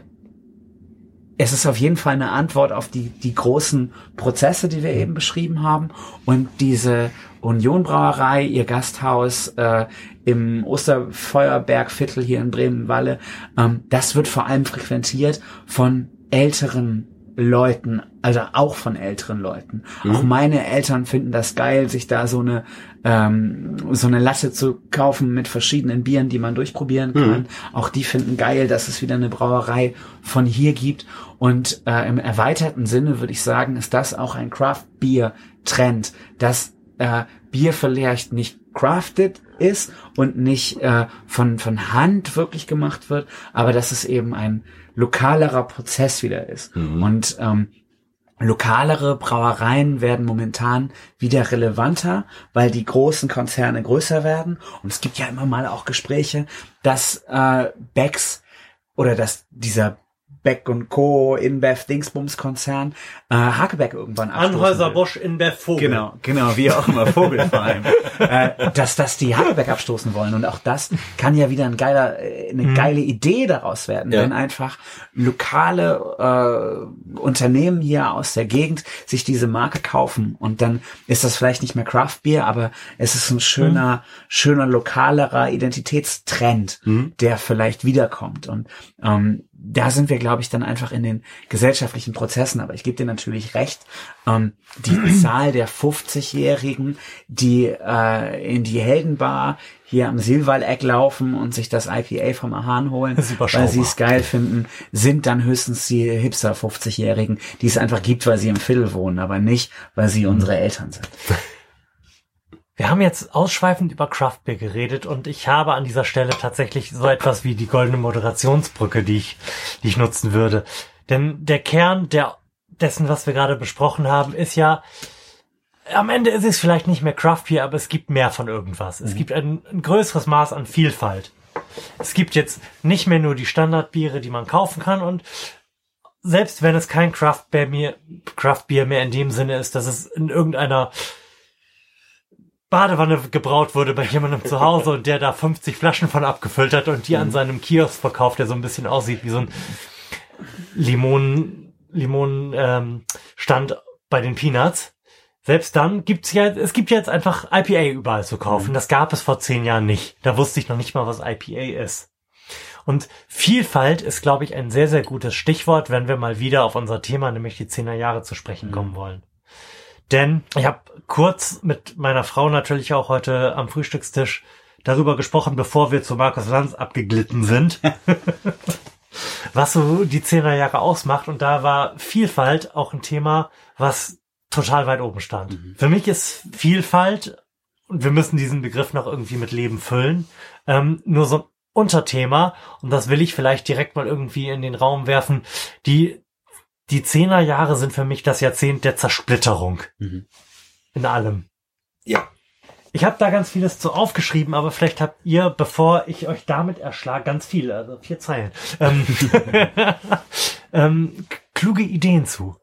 es ist auf jeden Fall eine Antwort auf die, die großen Prozesse, die wir eben beschrieben haben. Und diese Union Brauerei, ihr Gasthaus äh, im Osterfeuerbergviertel hier in Bremen-Walle, ähm, das wird vor allem frequentiert von älteren Leuten, also auch von älteren Leuten. Auch meine Eltern finden das geil, sich da so eine ähm, so eine Latte zu kaufen mit verschiedenen Bieren, die man durchprobieren kann. Auch die finden geil, dass es wieder eine Brauerei von hier gibt. Und äh, im erweiterten Sinne würde ich sagen, ist das auch ein Craft-Bier-Trend, dass äh, Bier vielleicht nicht crafted ist und nicht äh, von, von Hand wirklich gemacht wird, aber dass es eben ein lokalerer Prozess wieder ist. Und ähm, lokalere Brauereien werden momentan wieder relevanter, weil die großen Konzerne größer werden. Und es gibt ja immer mal auch Gespräche, dass äh, Becks oder dass dieser Beck und Co., InBev, Dingsbums Konzern, äh, Hakebeck irgendwann abstoßen Anhäuser will. Busch in der Vogel. Genau, genau, wie auch immer, Vogel vor allem. äh, dass, dass die Hakebeck abstoßen wollen. Und auch das kann ja wieder ein geiler, äh, eine geile Idee daraus werden, Ja. wenn einfach lokale äh, Unternehmen hier aus der Gegend sich diese Marke kaufen. Und dann ist das vielleicht nicht mehr Craft Beer, aber es ist ein schöner, schöner lokalerer Identitätstrend, der vielleicht wiederkommt. Und ähm, da sind wir, glaube ich, dann einfach in den gesellschaftlichen Prozessen. Aber ich gebe dir natürlich recht, ähm, die Zahl der 50-Jährigen, die äh, in die Heldenbar hier am Silwall-Eck laufen und sich das IPA vom Ahahn holen, weil sie es geil finden, sind dann höchstens die Hipster 50-Jährigen, die es einfach gibt, weil sie im Viertel wohnen, aber nicht, weil sie unsere Eltern sind. Wir haben jetzt ausschweifend über Craft Beer geredet und ich habe an dieser Stelle tatsächlich so etwas wie die goldene Moderationsbrücke, die ich, die ich nutzen würde. Denn der Kern der, dessen, was wir gerade besprochen haben, ist ja, am Ende ist es vielleicht nicht mehr Craft Beer, aber es gibt mehr von irgendwas. Es gibt ein, ein größeres Maß an Vielfalt. Es gibt jetzt nicht mehr nur die Standardbiere, die man kaufen kann und selbst wenn es kein Craft Beer mehr, Craft Beer mehr in dem Sinne ist, dass es in irgendeiner Badewanne gebraut wurde bei jemandem zu Hause und der da 50 Flaschen von abgefüllt hat und die an seinem Kiosk verkauft, der so ein bisschen aussieht wie so ein Limonen, Limonen, ähm, Stand bei den Peanuts. Selbst dann gibt's ja, es gibt jetzt einfach IPA überall zu kaufen. Das gab es vor zehn Jahren nicht. Da wusste ich noch nicht mal, was IPA ist. Und Vielfalt ist, glaube ich, ein sehr, sehr gutes Stichwort, wenn wir mal wieder auf unser Thema, nämlich die Zehner Jahre zu sprechen kommen wollen. Denn ich habe kurz mit meiner Frau natürlich auch heute am Frühstückstisch darüber gesprochen, bevor wir zu Markus Lanz abgeglitten sind, was so die Zehner Jahre ausmacht. Und da war Vielfalt auch ein Thema, was total weit oben stand. Für mich ist Vielfalt, und wir müssen diesen Begriff noch irgendwie mit Leben füllen, ähm, nur so ein Unterthema, und das will ich vielleicht direkt mal irgendwie in den Raum werfen, die die Zehnerjahre sind für mich das Jahrzehnt der Zersplitterung. Mhm. In allem. Ja. Ich habe da ganz vieles zu aufgeschrieben, aber vielleicht habt ihr, bevor ich euch damit erschlag, ganz viel, also vier Zeilen, ähm, ähm, kluge Ideen zu.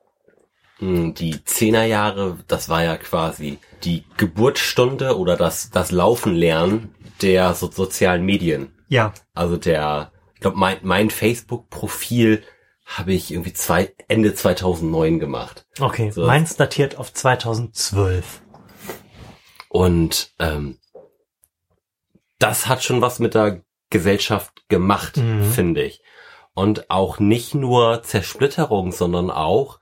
Hm, Die Zehnerjahre, das war ja quasi die Geburtsstunde oder das, das Laufen lernen der so sozialen Medien. Ja. Also der, ich glaube, mein, mein Facebook-Profil habe ich irgendwie zwei, Ende 2009 gemacht. Okay, So. meins datiert auf 2012. Und ähm, das hat schon was mit der Gesellschaft gemacht, Mhm. finde ich. Und auch nicht nur Zersplitterung, sondern auch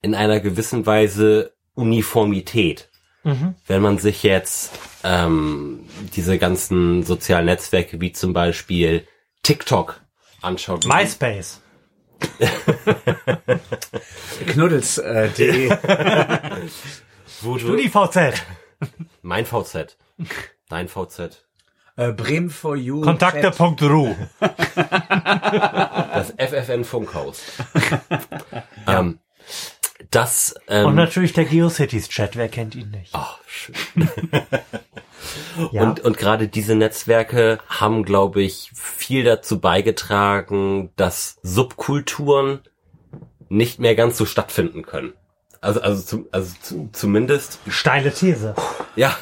in einer gewissen Weise Uniformität. Mhm. Wenn man sich jetzt ähm, diese ganzen sozialen Netzwerke wie zum Beispiel TikTok anschaut. MySpace. Knuddels, äh, du, StudiVZ. mein VZ, dein VZ, äh, Bremen for You. Kontakte.ru. das FFN Funkhaus. ähm, das ähm, Und natürlich der GeoCities Chat, wer kennt ihn nicht? ach, schön. Ja. Und, und gerade diese Netzwerke haben, glaube ich, viel dazu beigetragen, dass Subkulturen nicht mehr ganz so stattfinden können. Also, also, zum, also zu, zumindest, Steile These. ja,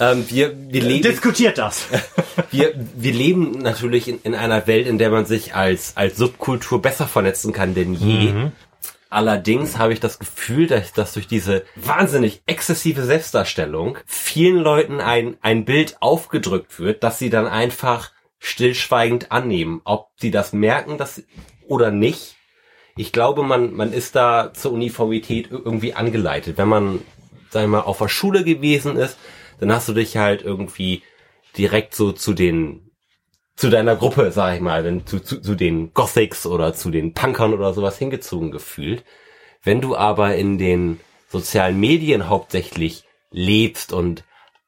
ähm, wir, wir leben, Diskutiert das. wir, wir leben natürlich in, in einer Welt, in der man sich als, als Subkultur besser vernetzen kann denn je. Allerdings habe ich das Gefühl, dass, dass durch diese wahnsinnig exzessive Selbstdarstellung vielen Leuten ein, ein Bild aufgedrückt wird, dass sie dann einfach stillschweigend annehmen. Ob sie das merken dass, oder nicht. Ich glaube, man, man ist da zur Uniformität irgendwie angeleitet. Wenn man, sagen wir mal, auf der Schule gewesen ist, dann hast du dich halt irgendwie direkt so zu den zu deiner Gruppe, sag ich mal, wenn, zu, zu, zu den Gothics oder zu den Punkern oder sowas hingezogen gefühlt. Wenn du aber in den sozialen Medien hauptsächlich lebst und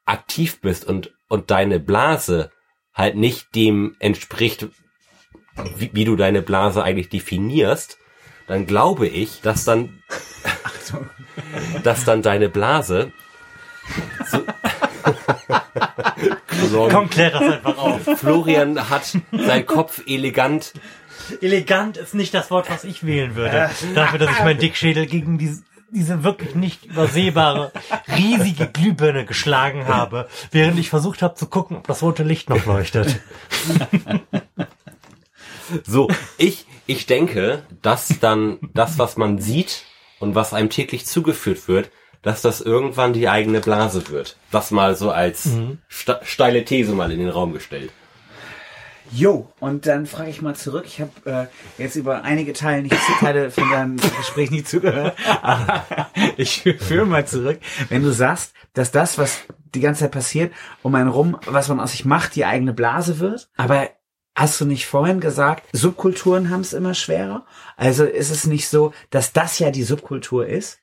aktiv bist und, und deine Blase halt nicht dem entspricht, wie, wie du deine Blase eigentlich definierst, dann glaube ich, dass dann, dass dann deine Blase so, Komm, klär das einfach auf. Florian hat seinen Kopf elegant elegant ist nicht das Wort, was ich wählen würde. Dafür, dass ich meinen Dickschädel gegen diese, diese wirklich nicht übersehbare, riesige Glühbirne geschlagen habe, während ich versucht habe zu gucken, ob das rote Licht noch leuchtet. So, ich, ich denke, dass dann das, was man sieht und was einem täglich zugeführt wird, dass das irgendwann die eigene Blase wird. Das mal so als ste steile These mal in den Raum gestellt. Jo, und dann frage ich mal zurück. Ich habe äh, jetzt über einige Teile nicht Teile von deinem Gespräch nicht zugehört, aber ich führe mal zurück. Wenn du sagst, dass das, was die ganze Zeit passiert, um einen rum, was man aus sich macht, die eigene Blase wird, aber Hast du nicht vorhin gesagt, Subkulturen haben es immer schwerer? Also ist es nicht so, dass das ja die Subkultur ist?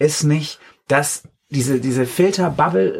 Ist nicht, dass diese, diese Filter-Bubble,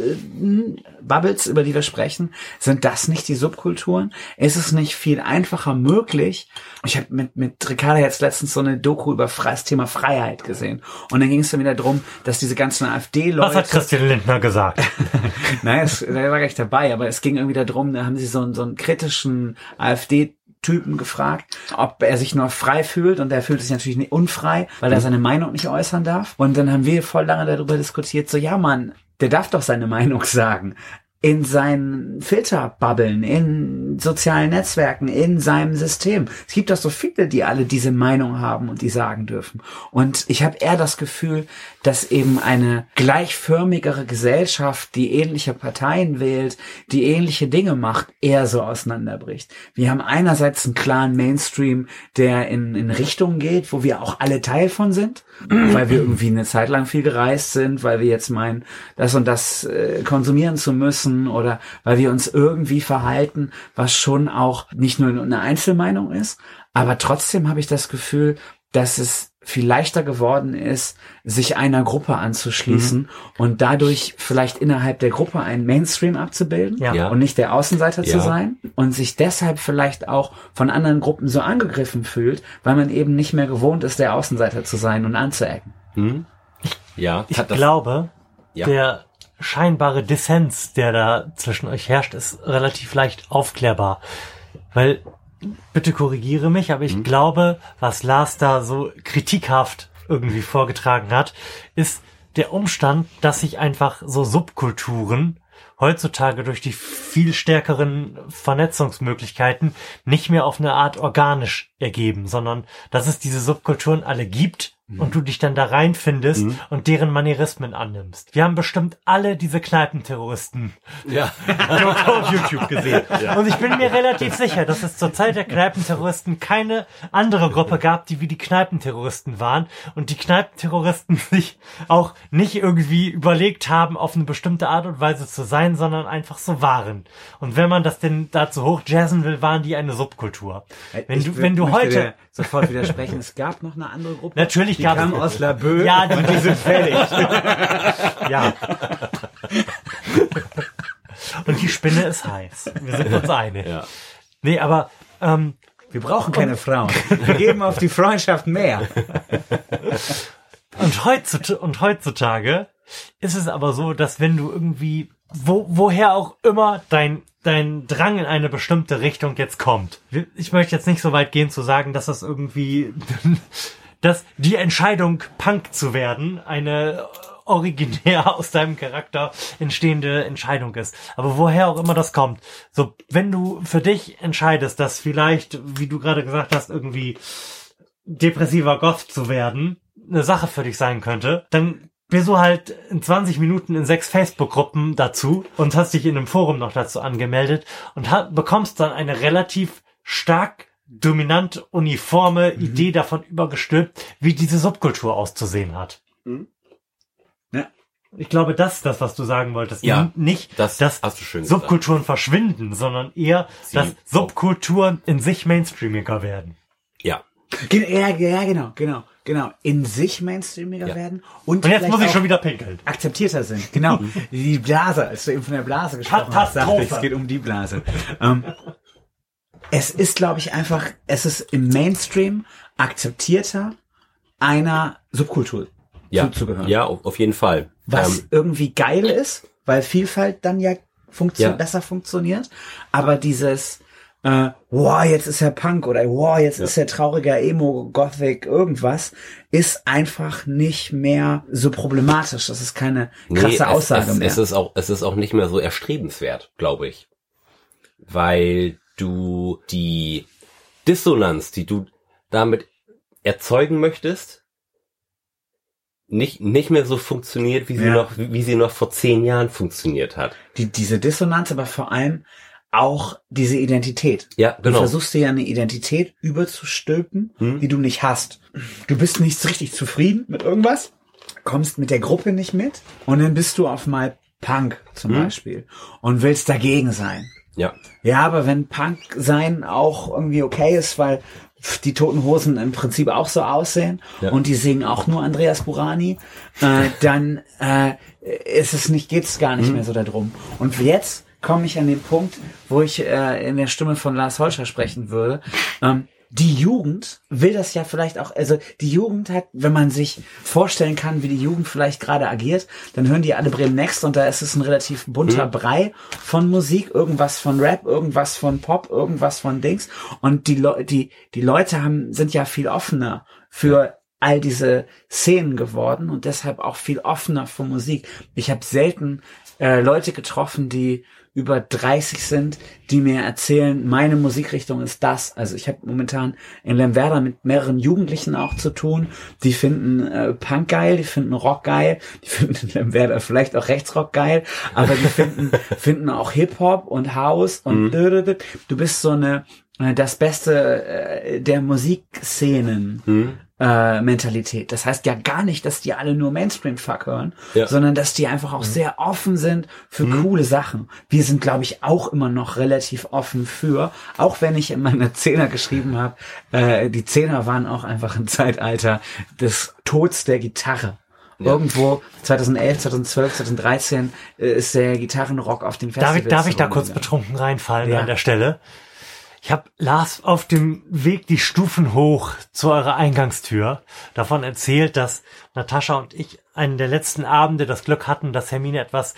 äh, Bubbles, über die wir sprechen, sind das nicht die Subkulturen? Ist es nicht viel einfacher möglich? Ich habe mit, mit Ricarda jetzt letztens so eine Doku über das Thema Freiheit gesehen. Und dann ging es dann wieder drum, dass diese ganzen AfD-Leute... Was hat Christian Lindner gesagt? Nein, es, da war gar nicht dabei, aber es ging irgendwie darum, da haben sie so, einen- so einen kritischen AfD Typen gefragt, ob er sich nur frei fühlt und er fühlt sich natürlich nicht unfrei, weil er seine Meinung nicht äußern darf. Und dann haben wir voll lange darüber diskutiert, so ja Mann, der darf doch seine Meinung sagen. In seinen Filterbubbeln, in sozialen Netzwerken, in seinem System. Es gibt doch so viele, die alle diese Meinung haben und die sagen dürfen. Und ich habe eher das Gefühl, dass eben eine gleichförmigere Gesellschaft, die ähnliche Parteien wählt, die ähnliche Dinge macht, eher so auseinanderbricht. Wir haben einerseits einen klaren Mainstream, der in, in Richtungen geht, wo wir auch alle Teil von sind, weil wir irgendwie eine Zeit lang viel gereist sind, weil wir jetzt meinen, das und das äh, konsumieren zu müssen oder weil wir uns irgendwie verhalten, was schon auch nicht nur eine Einzelmeinung ist, aber trotzdem habe ich das Gefühl, dass es viel leichter geworden ist, sich einer Gruppe anzuschließen und dadurch vielleicht innerhalb der Gruppe einen Mainstream abzubilden Ja. Ja. und nicht der Außenseiter zu Ja. sein und sich deshalb vielleicht auch von anderen Gruppen so angegriffen fühlt, weil man eben nicht mehr gewohnt ist, der Außenseiter zu sein und anzuecken. Ja, Ich hat das, glaube, Ja. der scheinbare Dissens, der da zwischen euch herrscht, ist relativ leicht aufklärbar. Weil, bitte korrigiere mich, aber ich glaube, was Lars da so kritikhaft irgendwie vorgetragen hat, ist der Umstand, dass sich einfach so Subkulturen heutzutage durch die viel stärkeren Vernetzungsmöglichkeiten nicht mehr auf eine Art organisch ergeben, sondern dass es diese Subkulturen alle gibt und du dich dann da reinfindest und deren Manierismen annimmst. Wir haben bestimmt alle diese Kneipenterroristen ja. Auf YouTube gesehen. Und ich bin mir relativ sicher, dass es zur Zeit der Kneipenterroristen keine andere Gruppe gab, die wie die Kneipenterroristen waren und die Kneipenterroristen sich auch nicht irgendwie überlegt haben, auf eine bestimmte Art und Weise zu sein, sondern einfach so waren. Und wenn man das denn dazu hochjazzen will, waren die eine Subkultur. Wenn du, wenn du heute, sofort widersprechen, es gab noch eine andere Gruppe. Natürlich die gab es- kam aus Laboe Ja, die- und die sind fertig. ja. Und die Spinne ist heiß. Wir sind uns einig. Ja. Nee, aber ähm, Wir brauchen keine Frauen. Wir geben auf die Freundschaft mehr. Und heutzutage, und heutzutage ist es aber so, dass wenn du irgendwie, wo, woher auch immer dein, dein Drang in eine bestimmte Richtung jetzt kommt. Ich möchte jetzt nicht so weit gehen zu sagen, dass das irgendwie, dass die Entscheidung, Punk zu werden, eine originär aus deinem Charakter entstehende Entscheidung ist. Aber woher auch immer das kommt. So, wenn du für dich entscheidest, dass vielleicht, wie du gerade gesagt hast, irgendwie depressiver Goth zu werden, eine Sache für dich sein könnte, dann bist du halt in 20 Minuten in sechs Facebook-Gruppen dazu und hast dich in einem Forum noch dazu angemeldet und ha- bekommst dann eine relativ stark dominant uniforme Idee davon übergestülpt, wie diese Subkultur auszusehen hat. Ja. Ich glaube, das ist das, was du sagen wolltest. Ja, nicht, das dass hast du schön gesagt. Subkulturen verschwinden, sondern eher, dass Subkulturen in sich mainstreamiger werden. Ja. Ja, ja, genau, genau, genau. In sich mainstreamiger Ja. werden und, Und jetzt vielleicht muss ich schon wieder pinkeln. akzeptierter sind. Genau. Die Blase, als du eben von der Blase gesprochen hast, sagte ich, es geht um die Blase. Ähm, es ist, glaube ich, einfach, es ist im Mainstream akzeptierter, einer Subkultur Ja. zuzugehören. Ja, auf auf jeden Fall. Was Ähm, irgendwie geil ist, weil Vielfalt dann ja, funktio Ja. besser funktioniert. Aber dieses, äh, wow, jetzt ist er Punk oder wow, jetzt ist er trauriger Emo, Gothic, irgendwas, ist einfach nicht mehr so problematisch. Das ist keine krasse Nee, Aussage es, es, mehr. Es ist auch, es ist auch nicht mehr so erstrebenswert, glaube ich. Weil du die Dissonanz, die du damit erzeugen möchtest, nicht, nicht mehr so funktioniert, wie sie Ja. noch, wie sie noch vor zehn Jahren funktioniert hat. die, diese Dissonanz, aber vor allem auch diese Identität. Ja, Du genau. versuchst dir ja eine Identität überzustülpen, Hm. die du nicht hast. Du bist nicht richtig zufrieden mit irgendwas, kommst mit der Gruppe nicht mit und dann bist du auf mal Punk zum Hm. Beispiel und willst dagegen sein. Ja. Ja, aber wenn Punk sein auch irgendwie okay ist, weil die Toten Hosen im Prinzip auch so aussehen Ja. und die singen auch nur Andreas Burani, äh, dann äh, ist es nicht, geht's gar nicht mehr so darum. Und jetzt komme ich an den Punkt, wo ich äh, in der Stimme von Lars Holscher sprechen würde. Ähm, die Jugend will das ja vielleicht auch, also die Jugend hat, wenn man sich vorstellen kann, wie die Jugend vielleicht gerade agiert, dann hören die alle Bremen Next und da ist es ein relativ bunter Brei von Musik, irgendwas von Rap, irgendwas von Pop, irgendwas von Dings und die, Le die, die Leute haben, sind ja viel offener für all diese Szenen geworden und deshalb auch viel offener für Musik. Ich habe selten äh, Leute getroffen, die über 30 sind, die mir erzählen, meine Musikrichtung ist das. Also ich habe momentan in Lemwerder mit mehreren Jugendlichen auch zu tun. Die finden äh, Punk geil, die finden Rock geil, die finden in Lemwerder vielleicht auch Rechtsrock geil, aber die finden, finden auch Hip-Hop und House und du bist so eine äh, das Beste äh, der Musikszenen äh, Mentalität. Das heißt ja gar nicht, dass die alle nur Mainstream-Fuck hören, Ja. sondern dass die einfach auch sehr offen sind für coole Sachen. Wir sind, glaube ich, auch immer noch relativ offen für, auch wenn ich in meiner Zehner geschrieben habe, äh, die Zehner waren auch einfach ein Zeitalter des Tods der Gitarre. Irgendwo 2011, 2012, 2013 äh, ist der Gitarrenrock auf den Darf Festivals. ich, darf ich da kurz betrunken reinfallen Ja. an der Stelle? Ich habe Lars auf dem Weg die Stufen hoch zu eurer Eingangstür davon erzählt, dass Natascha und ich einen der letzten Abende das Glück hatten, dass Hermine etwas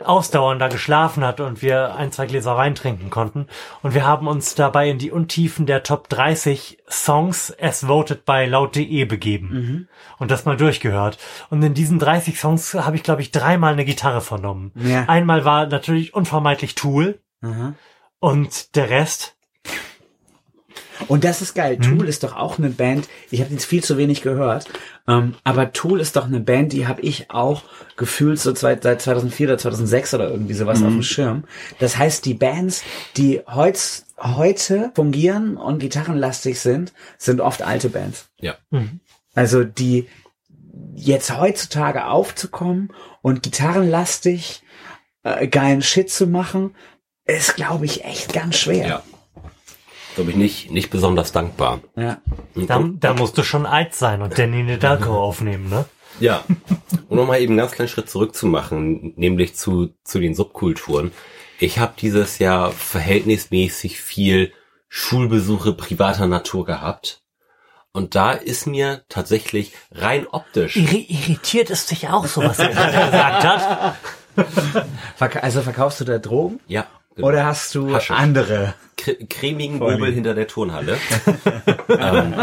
ausdauernder geschlafen hat und wir ein, zwei Gläser Wein trinken konnten. Und wir haben uns dabei in die Untiefen der Top 30 Songs as voted by laut.de begeben und das mal durchgehört. Und in diesen 30 Songs habe ich, glaube ich, dreimal eine Gitarre vernommen. Ja. Einmal war natürlich unvermeidlich Tool Aha. und der Rest Und das ist geil. Mhm. Tool ist doch auch eine Band. Ich habe jetzt viel zu wenig gehört, ähm, aber Tool ist doch eine Band, die habe ich auch gefühlt so seit, seit 2004 oder 2006 oder irgendwie sowas Mhm. auf dem Schirm. Das heißt, die Bands, die heutz, heute fungieren und gitarrenlastig sind, sind oft alte Bands. Ja. Also die jetzt heutzutage aufzukommen und gitarrenlastig äh, geilen Shit zu machen, ist, glaube ich, echt ganz schwer. Ja. Glaube ich nicht, nicht besonders dankbar. ja. Da, da musst du schon alt sein und Danny Nedalko aufnehmen, ne? Ja. Um nochmal eben einen ganz kleinen Schritt zurück zu machen, nämlich zu, zu den Subkulturen. Ich habe dieses Jahr verhältnismäßig viel Schulbesuche privater Natur gehabt. Und da ist mir tatsächlich rein optisch. Irri irritiert es dich auch so, was er gerade gesagt hat? Verka also verkaufst du da Drogen? Ja. genau. Oder hast du Haschisch. andere? Cre- cremigen. Möbel hinter der Turnhalle. ähm,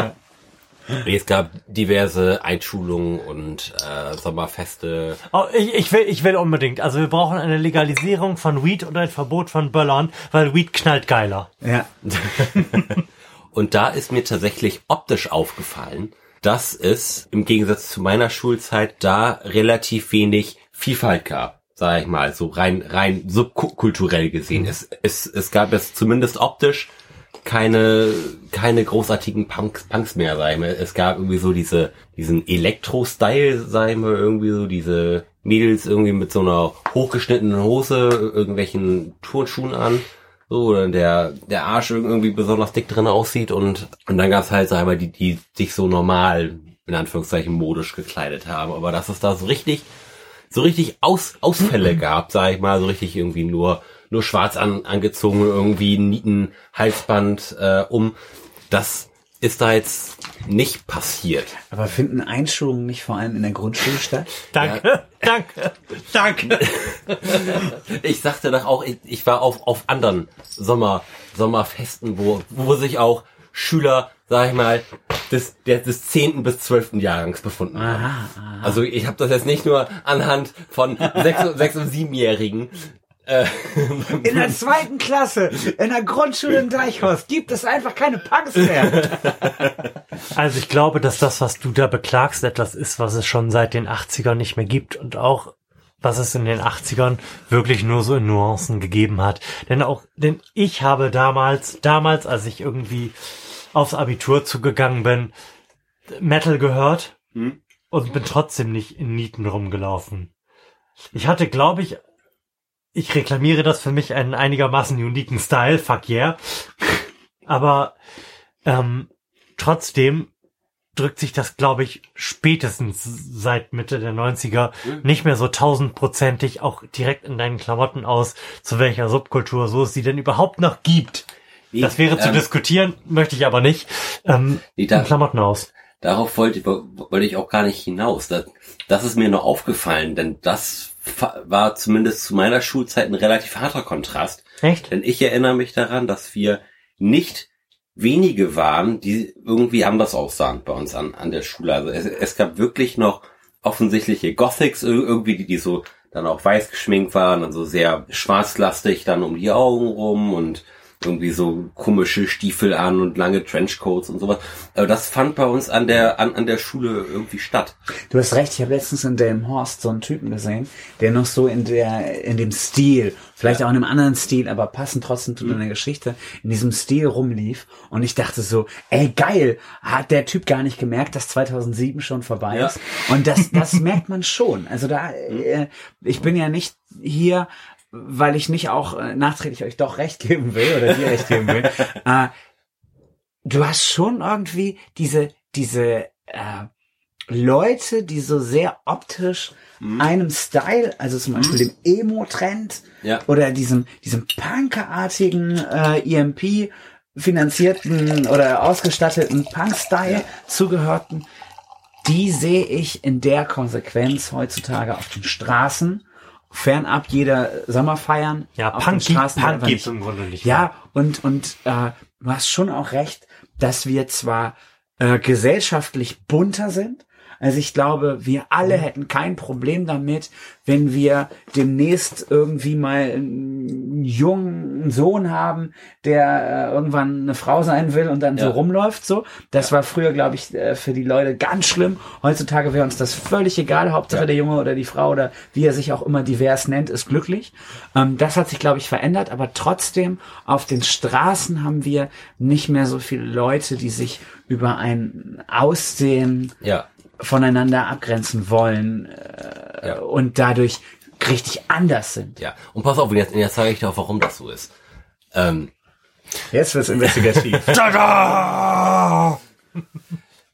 es gab diverse Einschulungen und äh, Sommerfeste. Oh, ich, ich, will, ich will unbedingt. Also wir brauchen eine Legalisierung von Weed und ein Verbot von Böllern, weil Weed knallt geiler. Ja. Und da ist mir tatsächlich optisch aufgefallen, dass es im Gegensatz zu meiner Schulzeit da relativ wenig Vielfalt gab, sage ich mal, so rein rein subkulturell gesehen. Es, es, es gab jetzt zumindest optisch keine keine großartigen Punks, Punks mehr, sag ich mal. Es gab irgendwie so diese diesen Elektro-Style, sag ich mal, irgendwie so diese Mädels irgendwie mit so einer hochgeschnittenen Hose, irgendwelchen Turnschuhen an so oder der der Arsch irgendwie besonders dick drin aussieht und und dann gab's halt sag ich mal die die sich so normal in Anführungszeichen modisch gekleidet haben aber dass es da so richtig so richtig Aus, Ausfälle gab sag ich mal so richtig irgendwie nur nur schwarz an, angezogen irgendwie Nieten Halsband äh, um das ist da jetzt nicht passiert. Aber finden Einschulungen nicht vor allem in der Grundschule statt? Danke, danke, danke. Ich sagte doch auch, ich, ich war auf, auf anderen Sommer, Sommerfesten, wo, wo sich auch Schüler, sag ich mal, des, der, des 10. bis 12. Jahrgangs befunden haben. Aha, aha. Also ich habe das jetzt nicht nur anhand von 6, und- 6 und 7-Jährigen. Äh, In der zweiten Klasse, in der Grundschule in Deichhorst, gibt es einfach keine Punks mehr. Also ich glaube, dass das, was du da beklagst, etwas ist, was es schon seit den 80ern nicht mehr gibt und auch was es in den 80ern wirklich nur so in Nuancen gegeben hat. Denn auch, denn ich habe damals, damals, als ich irgendwie aufs Abitur zugegangen bin, Metal gehört Hm? und bin trotzdem nicht in Nieten rumgelaufen. Ich hatte, glaube ich, ich reklamiere das für mich einen einigermaßen uniken Style, fuck yeah. Aber ähm, trotzdem drückt sich das, glaube ich, spätestens seit Mitte der 90er nicht mehr so tausendprozentig auch direkt in deinen Klamotten aus, zu welcher Subkultur so es sie denn überhaupt noch gibt. Das wäre zu ähm, diskutieren, möchte ich aber nicht. Ähm, Nee, da- Klamotten aus. Darauf wollte, wollte ich auch gar nicht hinaus. Das, das ist mir nur aufgefallen, denn das war zumindest zu meiner Schulzeit ein relativ harter Kontrast. Echt? Denn ich erinnere mich daran, dass wir nicht wenige waren, die irgendwie anders aussahen bei uns an, an der Schule. Also es, es gab wirklich noch offensichtliche Gothics ir- irgendwie, die, die so dann auch weiß geschminkt waren und so sehr schwarzlastig dann um die Augen rum und irgendwie so komische Stiefel an und lange Trenchcoats und sowas. Aber das fand bei uns an der an, an der Schule irgendwie statt. Du hast recht, ich habe letztens in Delmhorst so einen Typen gesehen, der noch so in der, in dem Stil, vielleicht auch in einem anderen Stil, aber passend trotzdem zu deiner Geschichte, in diesem Stil rumlief. Und ich dachte so, ey geil, hat der Typ gar nicht gemerkt, dass 2007 schon vorbei Ja. ist. Und das, das merkt man schon. Also da, äh, ich bin ja nicht hier, weil ich nicht auch äh, nachträglich euch doch recht geben will oder dir recht geben will. äh, du hast schon irgendwie diese, diese, äh, Leute, die so sehr optisch einem Style, also zum Beispiel dem Emo-Trend Ja. oder diesem, diesem punkerartigen äh, EMP finanzierten oder ausgestatteten Punk-Style zugehörten, die sehe ich in der Konsequenz heutzutage auf den Straßen, fernab jeder Sommerfeiern. Ja, auf Punk, Straßen Punk gibt's im Grunde nicht. Ja, und, und äh, du hast schon auch recht, dass wir zwar äh, gesellschaftlich bunter sind. Also ich glaube, wir alle hätten kein Problem damit, wenn wir demnächst irgendwie mal einen jungen Sohn haben, der äh, irgendwann eine Frau sein will und dann so Ja. rumläuft. So, das war früher, glaube ich, äh, für die Leute ganz schlimm. Heutzutage wäre uns das völlig egal. Hauptsache der Junge oder die Frau oder wie er sich auch immer divers nennt, ist glücklich. Ähm, das hat sich, glaube ich, verändert. Aber trotzdem auf den Straßen haben wir nicht mehr so viele Leute, die sich über ein Aussehen Ja. Voneinander abgrenzen wollen äh, Ja. und dadurch richtig anders sind. Ja. Und pass auf, und jetzt, jetzt sage ich dir auch, warum das so ist. Ähm, Jetzt wird's investigativ.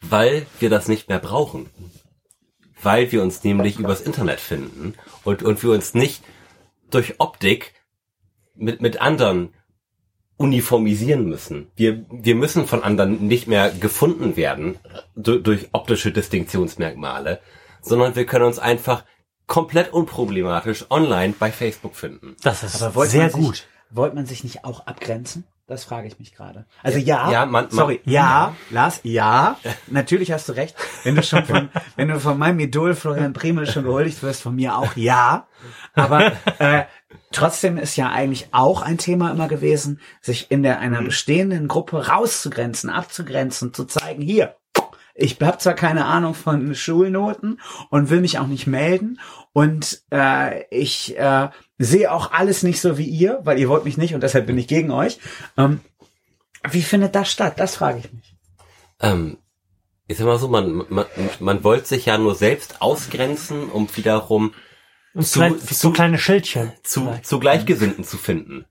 weil wir das nicht mehr brauchen. Weil wir uns nämlich übers Internet finden und, und wir uns nicht durch Optik mit, mit anderen uniformisieren müssen. Wir, wir müssen von anderen nicht mehr gefunden werden durch, durch optische Distinktionsmerkmale, sondern wir können uns einfach komplett unproblematisch online bei Facebook finden. Das ist sehr sich, gut. Wollte man sich nicht auch abgrenzen? Das frage ich mich gerade. Also ja, Ja, man- man- sorry, ja, Lars, ja, natürlich hast du recht. Wenn du schon von, wenn du von meinem Idol Florian Bremel schon gehuldigt wirst, von mir auch ja. Aber äh, trotzdem ist ja eigentlich auch ein Thema immer gewesen, sich in der einer bestehenden Gruppe rauszugrenzen, abzugrenzen, zu zeigen, hier, ich habe zwar keine Ahnung von Schulnoten und will mich auch nicht melden und äh, ich äh, sehe auch alles nicht so wie ihr, weil ihr wollt mich nicht und deshalb bin ich gegen euch. Ähm, wie findet das statt? Das frage ich mich. Ähm, ich sag mal so, man, man, man wollte sich ja nur selbst ausgrenzen, um wiederum Und zu- so kleine Schildchen. zu, zu Gleichgesinnten zu finden.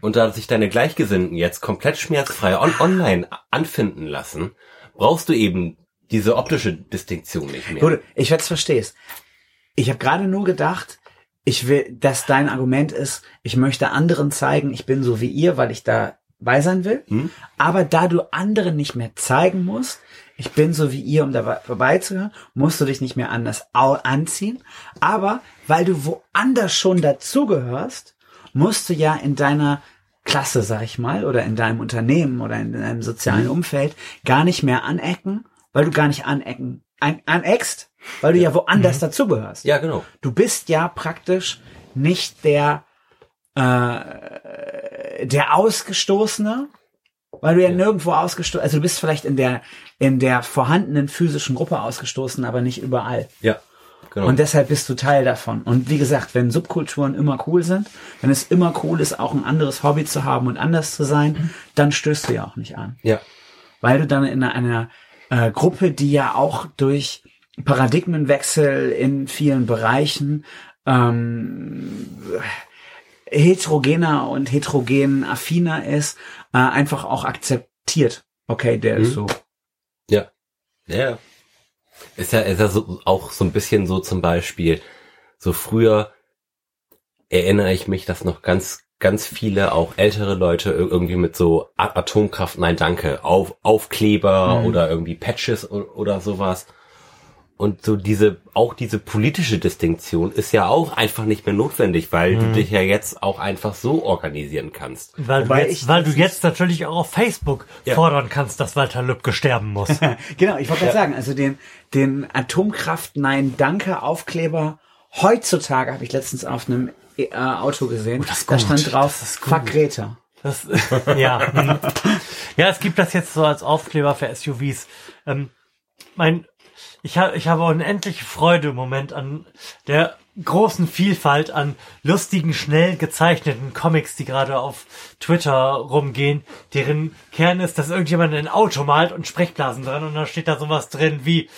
Und da sich deine Gleichgesinnten jetzt komplett schmerzfrei on online anfinden lassen, brauchst du eben diese optische Distinktion nicht mehr. Gut, ich jetzt versteh's. Ich habe gerade nur gedacht, ich will, dass dein Argument ist, ich möchte anderen zeigen, ich bin so wie ihr, weil ich da bei sein will. Hm? Aber da du anderen nicht mehr zeigen musst, ich bin so wie ihr, um dabei vorbeizuhören, musst du dich nicht mehr anders anziehen. Aber weil du woanders schon dazugehörst, musst du ja in deiner Klasse, sag ich mal, oder in deinem Unternehmen oder in deinem sozialen Umfeld gar nicht mehr anecken, weil du gar nicht anecken, an, aneckst, weil du ja woanders dazugehörst. Ja, genau. Du bist ja praktisch nicht der äh, der Ausgestoßene, weil du ja, nirgendwo ausgestoßen, also du bist vielleicht in der in der vorhandenen physischen Gruppe ausgestoßen, aber nicht überall. Ja, genau. Und deshalb bist du Teil davon. Und wie gesagt, wenn Subkulturen immer cool sind, wenn es immer cool ist, auch ein anderes Hobby zu haben und anders zu sein, dann stößt du ja auch nicht an ja. weil du dann in einer äh, Gruppe, die ja auch durch Paradigmenwechsel in vielen Bereichen ähm, heterogener und heterogen affiner ist, äh, einfach auch akzeptiert. Okay, der ist so. Ja. Ja. Ist ja, ist ja so, auch so ein bisschen so zum Beispiel, so früher erinnere ich mich, dass noch ganz, ganz viele, auch ältere Leute ir- irgendwie mit so Atomkraft, nein danke, auf, Aufkleber Mhm. oder irgendwie Patches o- oder sowas. Und so diese, auch diese politische Distinktion ist ja auch einfach nicht mehr notwendig, weil Mhm. du dich ja jetzt auch einfach so organisieren kannst. Weil, du Wobei jetzt, ich weil du jetzt natürlich auch auf Facebook Ja. fordern kannst, dass Walter Lübcke sterben muss. Genau, ich wollte gerade sagen, also den, den Atomkraft Nein Danke Aufkleber heutzutage habe ich letztens auf einem äh, Auto gesehen. das ist da stand drauf, Das ist gut. fuck Greta. Das, ja. ja, es gibt das jetzt so als Aufkleber für SUVs. Ähm, mein, ich, ha, ich habe unendliche Freude im Moment an der großen Vielfalt an lustigen, schnell gezeichneten Comics, die gerade auf Twitter rumgehen, deren Kern ist, dass irgendjemand ein Auto malt und Sprechblasen dran und dann steht da sowas drin wie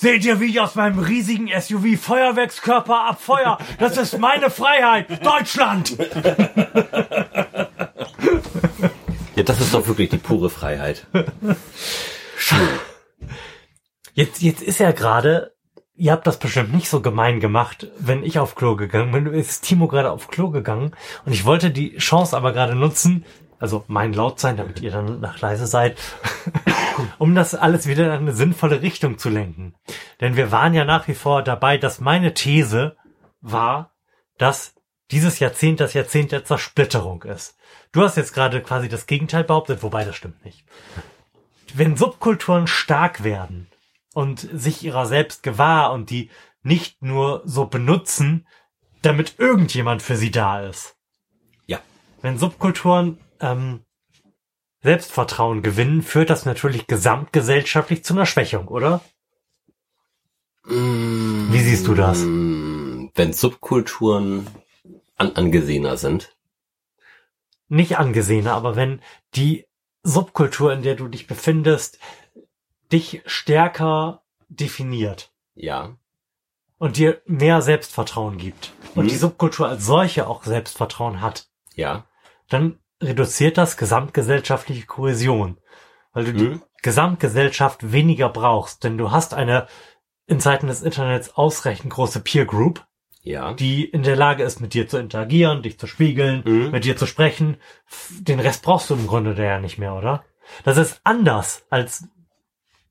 Seht ihr, wie ich aus meinem riesigen SUV Feuerwerkskörper abfeuer? Das ist meine Freiheit! Deutschland! Ja, das ist doch wirklich die pure Freiheit. Jetzt, jetzt ist ja gerade, ihr habt das bestimmt nicht so gemein gemacht, wenn ich auf Klo gegangen bin. Ist Timo gerade auf Klo gegangen und ich wollte die Chance aber gerade nutzen, also mein laut sein, damit ihr dann nach leise seid, um das alles wieder in eine sinnvolle Richtung zu lenken. Denn wir waren ja nach wie vor dabei, dass meine These war, dass dieses Jahrzehnt das Jahrzehnt der Zersplitterung ist. Du hast jetzt gerade quasi das Gegenteil behauptet, wobei das stimmt nicht. Wenn Subkulturen stark werden und sich ihrer selbst gewahr und die nicht nur so benutzen, damit irgendjemand für sie da ist. Ja. Wenn Subkulturen ähm, Selbstvertrauen gewinnen, führt das natürlich gesamtgesellschaftlich zu einer Schwächung, oder? Wie siehst du das? Wenn Subkulturen an angesehener sind. Nicht angesehener, aber wenn die Subkultur, in der du dich befindest, dich stärker definiert Ja. und dir mehr Selbstvertrauen gibt und Mhm. die Subkultur als solche auch Selbstvertrauen hat, Ja. dann reduziert das gesamtgesellschaftliche Kohäsion, weil du die Mhm. Gesamtgesellschaft weniger brauchst, denn du hast eine in Zeiten des Internets ausreichend große Peer Group, Ja. die in der Lage ist, mit dir zu interagieren, dich zu spiegeln, Mhm. mit dir zu sprechen. Den Rest brauchst du im Grunde ja nicht mehr, oder? Das ist anders als,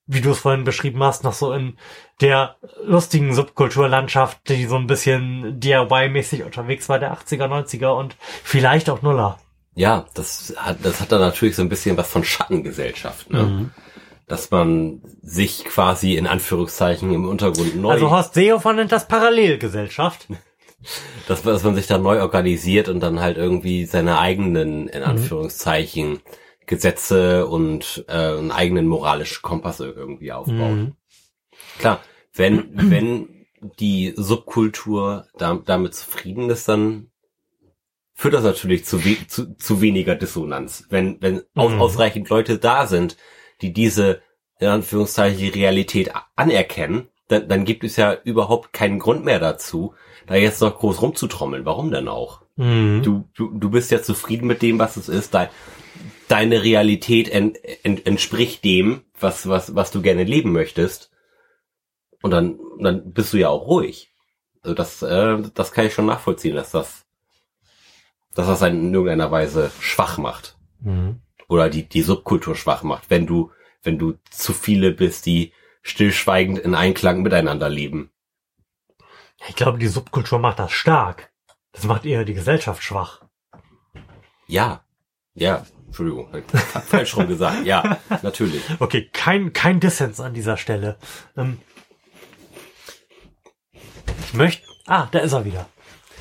wie du es vorhin beschrieben hast, noch so in der lustigen Subkulturlandschaft, die so ein bisschen DIY-mäßig unterwegs war, der 80er, 90er und vielleicht auch Nuller. Ja, das hat, das hat dann natürlich so ein bisschen was von Schattengesellschaft, ne? Mhm. Dass man sich quasi in Anführungszeichen im Untergrund neu, Also Horst Seehofer nennt das Parallelgesellschaft. dass, dass man sich da neu organisiert und dann halt irgendwie seine eigenen, in Anführungszeichen, Gesetze und äh, einen eigenen moralischen Kompass irgendwie aufbaut. Mhm. Klar, wenn, wenn die Subkultur da, damit zufrieden ist, dann führt das natürlich zu, we zu, zu weniger Dissonanz. Wenn, wenn aus, Mhm. ausreichend Leute da sind, die diese, in Anführungszeichen, die Realität anerkennen, dann, dann gibt es ja überhaupt keinen Grund mehr dazu, da jetzt noch groß rumzutrommeln. Warum denn auch? Mhm. Du, du, du bist ja zufrieden mit dem, was es ist. Dein, deine Realität en, en, entspricht dem, was, was, was du gerne leben möchtest. Und dann, dann bist du ja auch ruhig. Also das, äh, das kann ich schon nachvollziehen, dass das, dass das einen in irgendeiner Weise schwach macht. Mhm. oder die, die Subkultur schwach macht, wenn du, wenn du zu viele bist, die stillschweigend in Einklang miteinander leben. Ich glaube, die Subkultur macht das stark. Das macht eher die Gesellschaft schwach. Ja, ja, Entschuldigung, falsch rum gesagt. Ja, natürlich. Okay, kein, kein Dissens an dieser Stelle. Ähm, ich möchte, ah, da ist er wieder.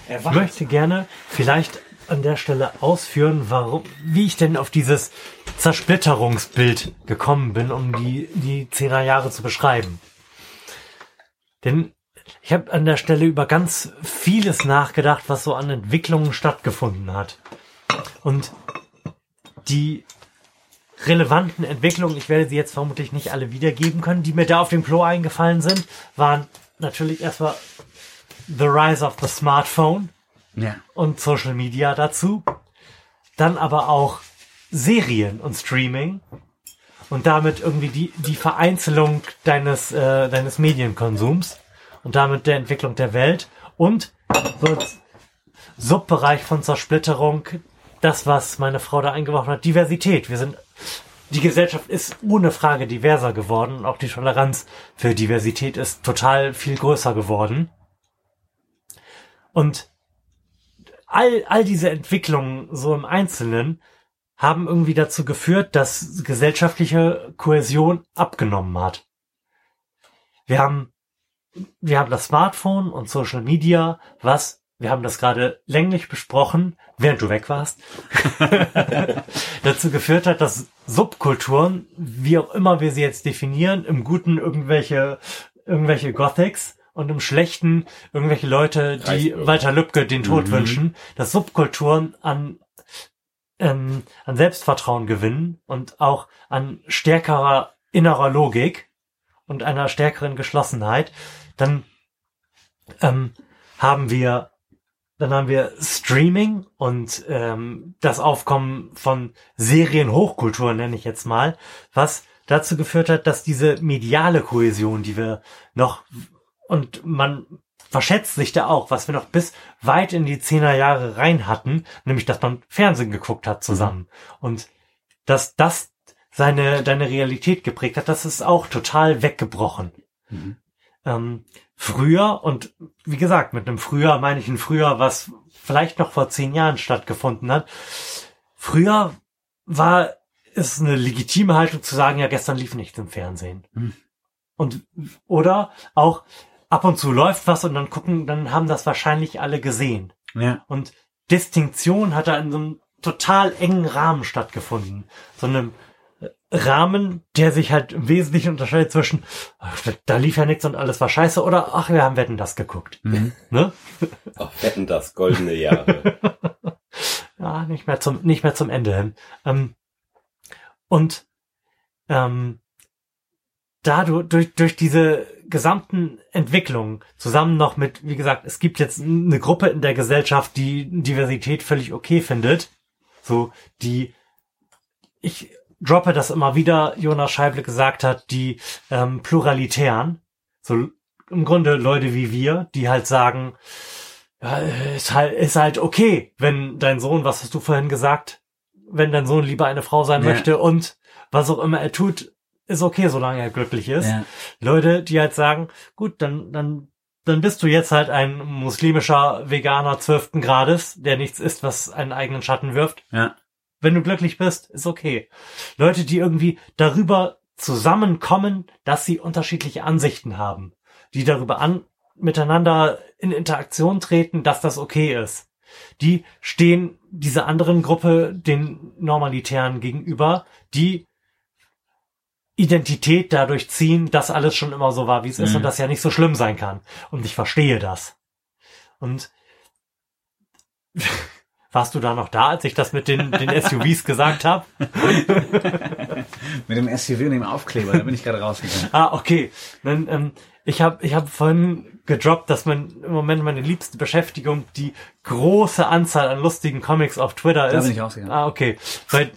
Ich möchte gerne vielleicht an der Stelle ausführen, warum, wie ich denn auf dieses Zersplitterungsbild gekommen bin, um die, die zehner Jahre zu beschreiben. Denn ich habe an der Stelle über ganz vieles nachgedacht, was so an Entwicklungen stattgefunden hat. Und die relevanten Entwicklungen, ich werde sie jetzt vermutlich nicht alle wiedergeben können, die mir da auf dem Klo eingefallen sind, waren natürlich erstmal The Rise of the Smartphone Ja. und Social Media dazu. Dann aber auch Serien und Streaming und damit irgendwie die, die Vereinzelung deines, äh, deines Medienkonsums und damit der Entwicklung der Welt und so Subbereich von Zersplitterung, das, was meine Frau da eingeworfen hat, Diversität. Wir sind, die Gesellschaft ist ohne Frage diverser geworden auch die Toleranz für Diversität ist total viel größer geworden. Und all, all diese Entwicklungen so im Einzelnen haben irgendwie dazu geführt, dass gesellschaftliche Kohäsion abgenommen hat. Wir haben, wir haben das Smartphone und Social Media, was, wir haben das gerade länglich besprochen, während du weg warst, dazu geführt hat, dass Subkulturen, wie auch immer wir sie jetzt definieren, im Guten irgendwelche, irgendwelche Gothics und im Schlechten irgendwelche Leute, die Reichsbürger. Walter Lübcke den Tod wünschen, dass Subkulturen an ähm, an Selbstvertrauen gewinnen und auch an stärkerer innerer Logik und einer stärkeren Geschlossenheit, dann ähm, haben wir dann haben wir Streaming und ähm, das Aufkommen von Serienhochkultur, nenne ich jetzt mal, was dazu geführt hat, dass diese mediale Kohäsion, die wir noch und man verschätzt sich da auch, was wir noch bis weit in die Zehner Jahre rein hatten, nämlich dass man Fernsehen geguckt hat zusammen. Und dass das seine, deine Realität geprägt hat, das ist auch total weggebrochen. Ähm, früher, und wie gesagt, mit einem früher meine ich ein früher, was vielleicht noch vor zehn Jahren stattgefunden hat. Früher war es eine legitime Haltung zu sagen, ja, gestern lief nichts im Fernsehen. Und, oder auch ab und zu läuft was und dann gucken, dann haben das wahrscheinlich alle gesehen. Ja. Und Distinktion hat da in so einem total engen Rahmen stattgefunden. So einem Rahmen, der sich halt im Wesentlichen unterscheidet zwischen, ach, da, lief ja nichts und alles war scheiße oder ach, wir haben Wetten das geguckt. Ne? Ach, wetten das, goldene Jahre. Ja, nicht mehr zum, nicht mehr zum Ende hin. Ähm, und ähm, da du, durch, durch diese gesamten Entwicklungen zusammen noch mit, wie gesagt, es gibt jetzt eine Gruppe in der Gesellschaft, die Diversität völlig okay findet. So, die, ich droppe das immer wieder, Jonas Scheible gesagt hat, die ähm, Pluralitären. So im Grunde Leute wie wir, die halt sagen, ja, ist halt, ist halt okay, wenn dein Sohn, was hast du vorhin gesagt, wenn dein Sohn lieber eine Frau sein Ja. möchte und was auch immer er tut, ist okay, solange er glücklich ist. Ja. Leute, die halt sagen, gut, dann, dann, dann bist du jetzt halt ein muslimischer Veganer zwölften Grades, der nichts isst, was einen eigenen Schatten wirft. Ja. Wenn du glücklich bist, ist okay. Leute, die irgendwie darüber zusammenkommen, dass sie unterschiedliche Ansichten haben, die darüber an, miteinander in Interaktion treten, dass das okay ist. Die stehen dieser anderen Gruppe, den Normalitären gegenüber, die Identität dadurch ziehen, dass alles schon immer so war, wie es ist Mhm. und das ja nicht so schlimm sein kann. Und ich verstehe das. Und warst du da noch da, als ich das mit den, den SUVs gesagt habe? Mit dem SUV und dem Aufkleber, da bin ich gerade rausgegangen. Ah, okay. Dann, ähm, ich habe ich hab vorhin gedroppt, dass mein im Moment meine liebste Beschäftigung die große Anzahl an lustigen Comics auf Twitter Da ist. bin ich rausgegangen. Ah, okay. Weil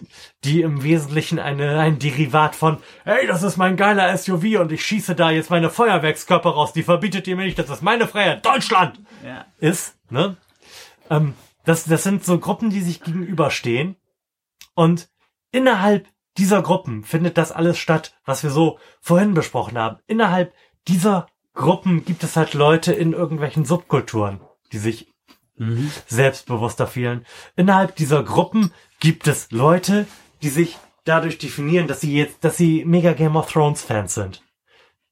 die im Wesentlichen eine, ein Derivat von, hey, das ist mein geiler SUV und ich schieße da jetzt meine Feuerwerkskörper raus, die verbietet ihr mir nicht, das ist meine Freiheit, Deutschland! Ja. ist, ne? Ähm, das, das sind so Gruppen, die sich gegenüberstehen und innerhalb dieser Gruppen findet das alles statt, was wir so vorhin besprochen haben. Innerhalb dieser Gruppen gibt es halt Leute in irgendwelchen Subkulturen, die sich selbstbewusster fühlen. Innerhalb dieser Gruppen gibt es Leute, die sich dadurch definieren, dass sie jetzt, dass sie mega Game of Thrones Fans sind.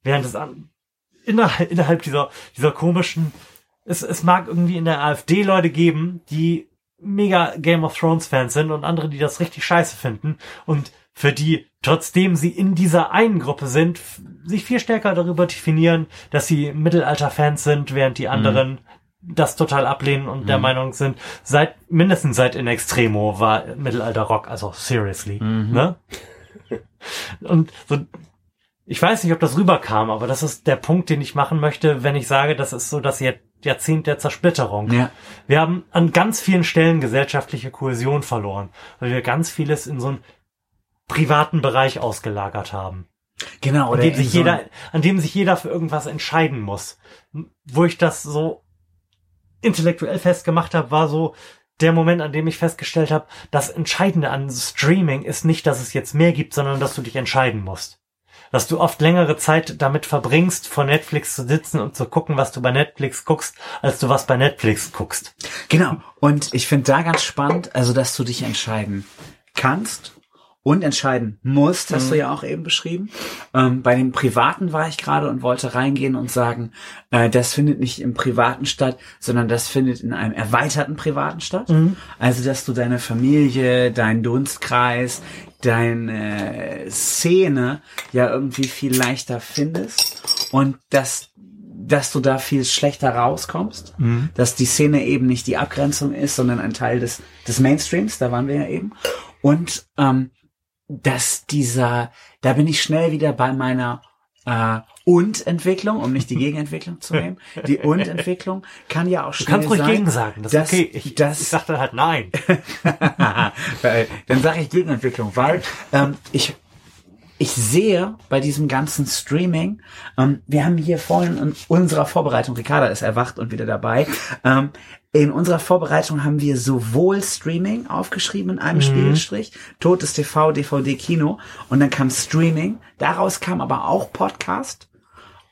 Während es an, innerhalb, innerhalb dieser, dieser komischen, es, es mag irgendwie in der AfD Leute geben, die mega Game of Thrones Fans sind und andere, die das richtig scheiße finden und für die, trotzdem sie in dieser einen Gruppe sind, sich viel stärker darüber definieren, dass sie Mittelalter-Fans sind, während die anderen das total ablehnen und der Meinung sind, seit, mindestens seit In Extremo war Mittelalter-Rock, also seriously, ne? Und so, ich weiß nicht, ob das rüberkam, aber das ist der Punkt, den ich machen möchte, wenn ich sage, das ist so das Jahr- Jahrzehnt der Zersplitterung. Ja. Wir haben an ganz vielen Stellen gesellschaftliche Kohäsion verloren, weil wir ganz vieles in so einen privaten Bereich ausgelagert haben. Genau, An oder dem, in sich so jeder, an dem sich jeder für irgendwas entscheiden muss. Wo ich das so intellektuell festgemacht habe, war so der Moment, an dem ich festgestellt habe, das Entscheidende an Streaming ist nicht, dass es jetzt mehr gibt, sondern dass du dich entscheiden musst. Dass du oft längere Zeit damit verbringst, vor Netflix zu sitzen und zu gucken, was du bei Netflix guckst, als du was bei Netflix guckst. Genau. Und ich finde da ganz spannend, also dass du dich entscheiden kannst und entscheiden musst, hast du ja auch eben beschrieben. Ähm, bei dem Privaten war ich gerade und wollte reingehen und sagen, äh, das findet nicht im Privaten statt, sondern das findet in einem erweiterten Privaten statt. Also dass du deine Familie, deinen Dunstkreis, deine Szene ja irgendwie viel leichter findest und dass dass du da viel schlechter rauskommst, dass die Szene eben nicht die Abgrenzung ist, sondern ein Teil des, des Mainstreams, da waren wir ja eben. Und ähm, dass dieser, da bin ich schnell wieder bei meiner äh, Und-Entwicklung, um nicht die Gegenentwicklung zu nehmen. Die Und-Entwicklung kann ja auch Du schnell kannst ruhig sein, gegen sagen, das dass, okay. Ich, dass, ich sag dann halt nein. dann sage ich Gegenentwicklung, weil ähm, ich ich sehe bei diesem ganzen Streaming, ähm, wir haben hier vorhin in unserer Vorbereitung, Ricarda ist erwacht und wieder dabei, ähm, in unserer Vorbereitung haben wir sowohl Streaming aufgeschrieben in einem Spielstrich, totes TV, DVD, Kino und dann kam Streaming, daraus kam aber auch Podcast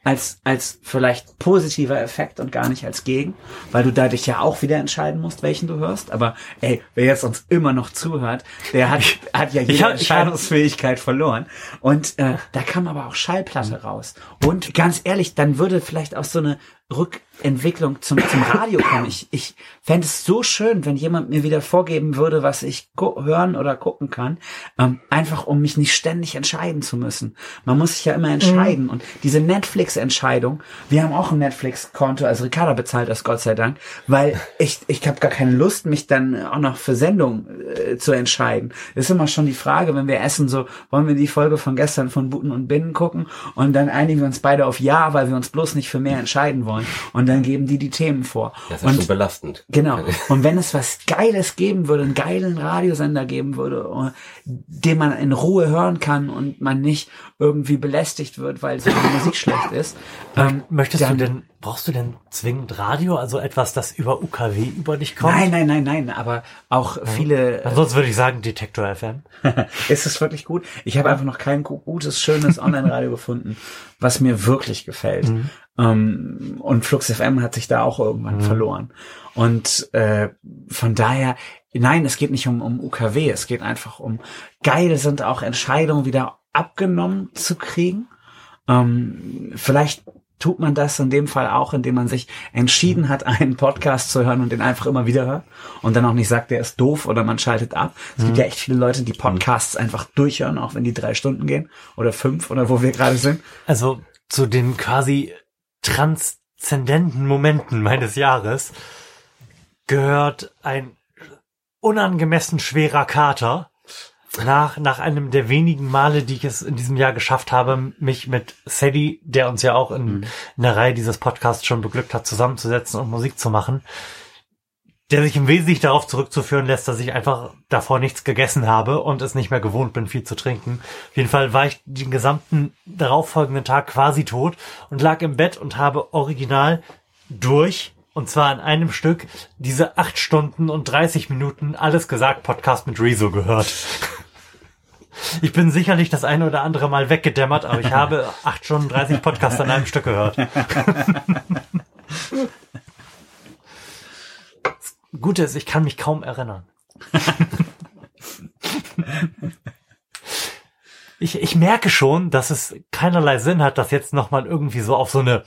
als, als vielleicht positiver Effekt und gar nicht als gegen, weil du dadurch ja auch wieder entscheiden musst, welchen du hörst. Aber ey, wer jetzt uns immer noch zuhört, der hat, hat ja jede Entscheidungsfähigkeit verloren. Und äh, da kam aber auch Schallplatte raus. Und ganz ehrlich, dann würde vielleicht auch so eine Rückentwicklung zum, zum Radio kommen. Ich, ich fände es so schön, wenn jemand mir wieder vorgeben würde, was ich hören oder gucken kann, ähm, einfach um mich nicht ständig entscheiden zu müssen. Man muss sich ja immer entscheiden. Und diese Netflix-Entscheidung, wir haben auch ein Netflix-Konto, also Ricarda bezahlt das Gott sei Dank, weil ich, ich habe gar keine Lust, mich dann auch noch für Sendung äh, zu entscheiden. ist immer schon die Frage, wenn wir essen, so wollen wir die Folge von gestern von Buten und Binnen gucken und dann einigen wir uns beide auf Ja, weil wir uns bloß nicht für mehr entscheiden wollen. Und dann geben die die Themen vor. Das ist und schon belastend. Genau. Und wenn es was Geiles geben würde, einen geilen Radiosender geben würde, äh, den man in Ruhe hören kann und man nicht irgendwie belästigt wird, weil die Musik schlecht ist. Ähm, Möchtest dann- du denn, brauchst du denn zwingend Radio, also etwas, das über UKW über dich kommt? Nein, nein, nein, nein, aber auch viele, Ansonsten würde ich sagen Detektor FM. ist es wirklich gut? Ich habe einfach noch kein gu- gutes, schönes Online-Radio gefunden, was mir wirklich gefällt. Ähm, und Flux FM hat sich da auch irgendwann verloren. Und äh, von daher, nein, es geht nicht um, um UKW, es geht einfach um geil sind auch Entscheidungen wieder abgenommen zu kriegen. Ähm, vielleicht tut man das in dem Fall auch, indem man sich entschieden hat, einen Podcast zu hören und den einfach immer wieder hört und dann auch nicht sagt, der ist doof oder man schaltet ab. Es gibt ja echt viele Leute, die Podcasts einfach durchhören, auch wenn die drei Stunden gehen oder fünf oder wo wir gerade sind. Also zu den quasi transzendenten Momenten meines Jahres gehört ein unangemessen schwerer Kater. Nach, nach einem der wenigen Male, die ich es in diesem Jahr geschafft habe, mich mit Sadie, der uns ja auch in, in der Reihe dieses Podcasts schon beglückt hat, zusammenzusetzen und Musik zu machen, der sich im Wesentlichen darauf zurückzuführen lässt, dass ich einfach davor nichts gegessen habe und es nicht mehr gewohnt bin, viel zu trinken. Auf jeden Fall war ich den gesamten darauffolgenden Tag quasi tot und lag im Bett und habe original durch, und zwar in einem Stück, diese acht Stunden und 30 Minuten alles gesagt Podcast mit Rezo gehört. Ich bin sicherlich das eine oder andere Mal weggedämmert, aber ich habe acht Stunden 30 Podcasts an einem Stück gehört. Das Gute ist, ich kann mich kaum erinnern. Ich, ich merke schon, dass es keinerlei Sinn hat, das jetzt nochmal irgendwie so auf so eine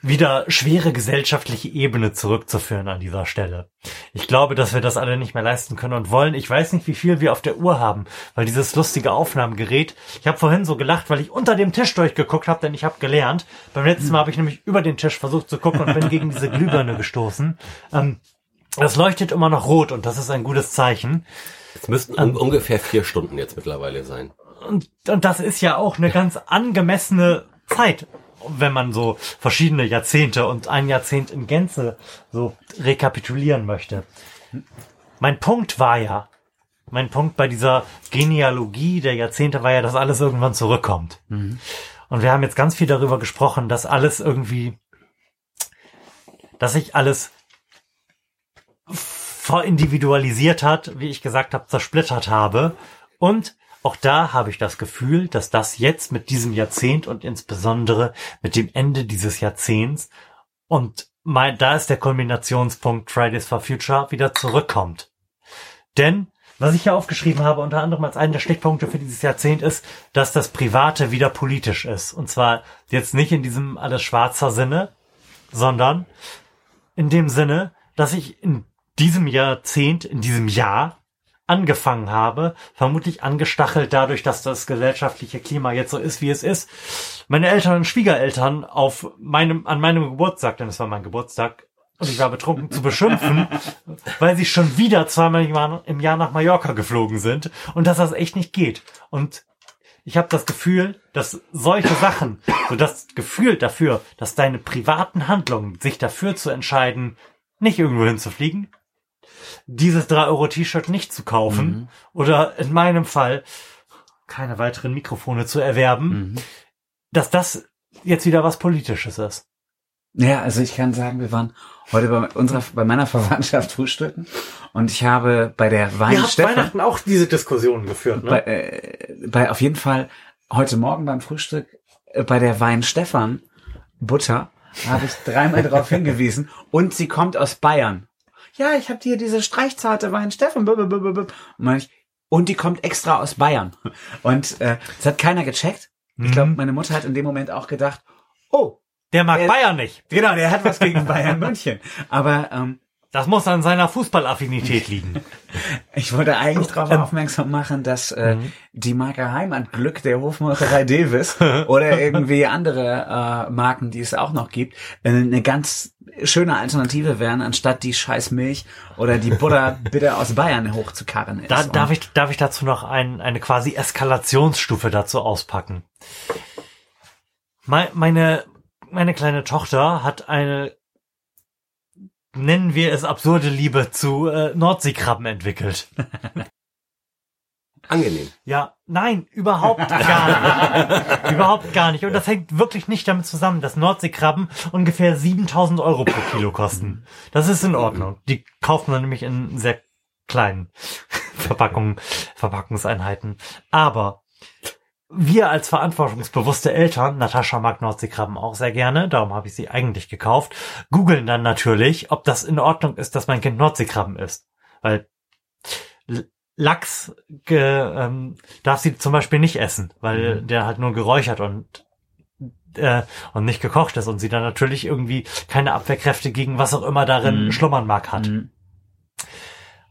wieder schwere gesellschaftliche Ebene zurückzuführen an dieser Stelle. Ich glaube, dass wir das alle nicht mehr leisten können und wollen. Ich weiß nicht, wie viel wir auf der Uhr haben, weil dieses lustige Aufnahmegerät, ich habe vorhin so gelacht, weil ich unter dem Tisch durchgeguckt habe, denn ich habe gelernt. Beim letzten Mal habe ich nämlich über den Tisch versucht zu gucken und bin gegen diese Glühbirne gestoßen. Ähm, das leuchtet immer noch rot und das ist ein gutes Zeichen. Es müssten um, ungefähr vier Stunden jetzt mittlerweile sein. Und, und das ist ja auch eine ganz angemessene Zeit, wenn man so verschiedene Jahrzehnte und ein Jahrzehnt in Gänze so rekapitulieren möchte. Mein Punkt war ja, mein Punkt bei dieser Genealogie der Jahrzehnte war ja, dass alles irgendwann zurückkommt. Und wir haben jetzt ganz viel darüber gesprochen, dass alles irgendwie, dass sich alles verindividualisiert hat, wie ich gesagt habe, zersplittert habe. Und auch da habe ich das Gefühl, dass das jetzt mit diesem Jahrzehnt und insbesondere mit dem Ende dieses Jahrzehnts und mein, da ist der Kulminationspunkt Fridays for Future wieder zurückkommt. Denn was ich ja aufgeschrieben habe, unter anderem als einen der Stichpunkte für dieses Jahrzehnt ist, dass das Private wieder politisch ist. Und zwar jetzt nicht in diesem alles schwarzer Sinne, sondern in dem Sinne, dass ich in diesem Jahrzehnt, in diesem Jahr angefangen habe, vermutlich angestachelt dadurch, dass das gesellschaftliche Klima jetzt so ist, wie es ist, meine Eltern und Schwiegereltern auf meinem, an meinem Geburtstag, denn es war mein Geburtstag, und ich war betrunken zu beschimpfen, weil sie schon wieder zweimal im Jahr- im Jahr nach Mallorca geflogen sind und dass das echt nicht geht. Und ich habe das Gefühl, dass solche Sachen, so das Gefühl dafür, dass deine privaten Handlungen, sich dafür zu entscheiden, nicht irgendwo hinzufliegen, dieses 3-Euro-T-Shirt nicht zu kaufen oder in meinem Fall keine weiteren Mikrofone zu erwerben, dass das jetzt wieder was Politisches ist. Ja, also ich kann sagen, wir waren heute bei unserer, bei meiner Verwandtschaft frühstücken und ich habe bei der Wein Stefan, auch diese Diskussionen geführt, bei, äh, bei auf jeden Fall heute Morgen beim Frühstück äh, bei der Wein Stefan Butter habe ich dreimal darauf hingewiesen und sie kommt aus Bayern. Ja, ich habe hier diese streichzarte Wein Stefan. blub, blub, blub, blub. Und Und die kommt extra aus Bayern. Und äh, das hat keiner gecheckt. Ich glaube, meine Mutter hat in dem Moment auch gedacht, oh, Der mag Äh, Bayern nicht. genau, der hat was gegen Bayern München. Aber ähm, Das muss an seiner Fußballaffinität liegen. Ich wollte eigentlich darauf aufmerksam machen, dass äh, die Marke Heimatglück der Hofmolkerei Davis oder irgendwie andere äh, Marken, die es auch noch gibt, äh, eine ganz schöne Alternative wären, anstatt die scheiß Milch oder die Butter bitte aus Bayern hochzukarren ist. Da, darf, ich, darf ich dazu noch ein, eine quasi Eskalationsstufe dazu auspacken? Mei- Meine, meine kleine Tochter hat eine, nennen wir es absurde Liebe zu äh, Nordseekrabben entwickelt. Angenehm. Ja, nein, überhaupt gar nicht. überhaupt gar nicht. Und das hängt wirklich nicht damit zusammen, dass Nordseekrabben ungefähr 7000 Euro pro Kilo kosten. Das ist in Ordnung. Die kaufen man nämlich in sehr kleinen Verpackungen, Verpackungseinheiten. Aber wir als verantwortungsbewusste Eltern, Natascha mag Nordseekrabben auch sehr gerne, darum habe ich sie eigentlich gekauft, googeln dann natürlich, ob das in Ordnung ist, dass mein Kind Nordseekrabben isst. Weil Lachs ge, ähm, darf sie zum Beispiel nicht essen, weil der halt nur geräuchert und äh, und nicht gekocht ist und sie dann natürlich irgendwie keine Abwehrkräfte gegen was auch immer darin Mhm. schlummern mag hat. Mhm.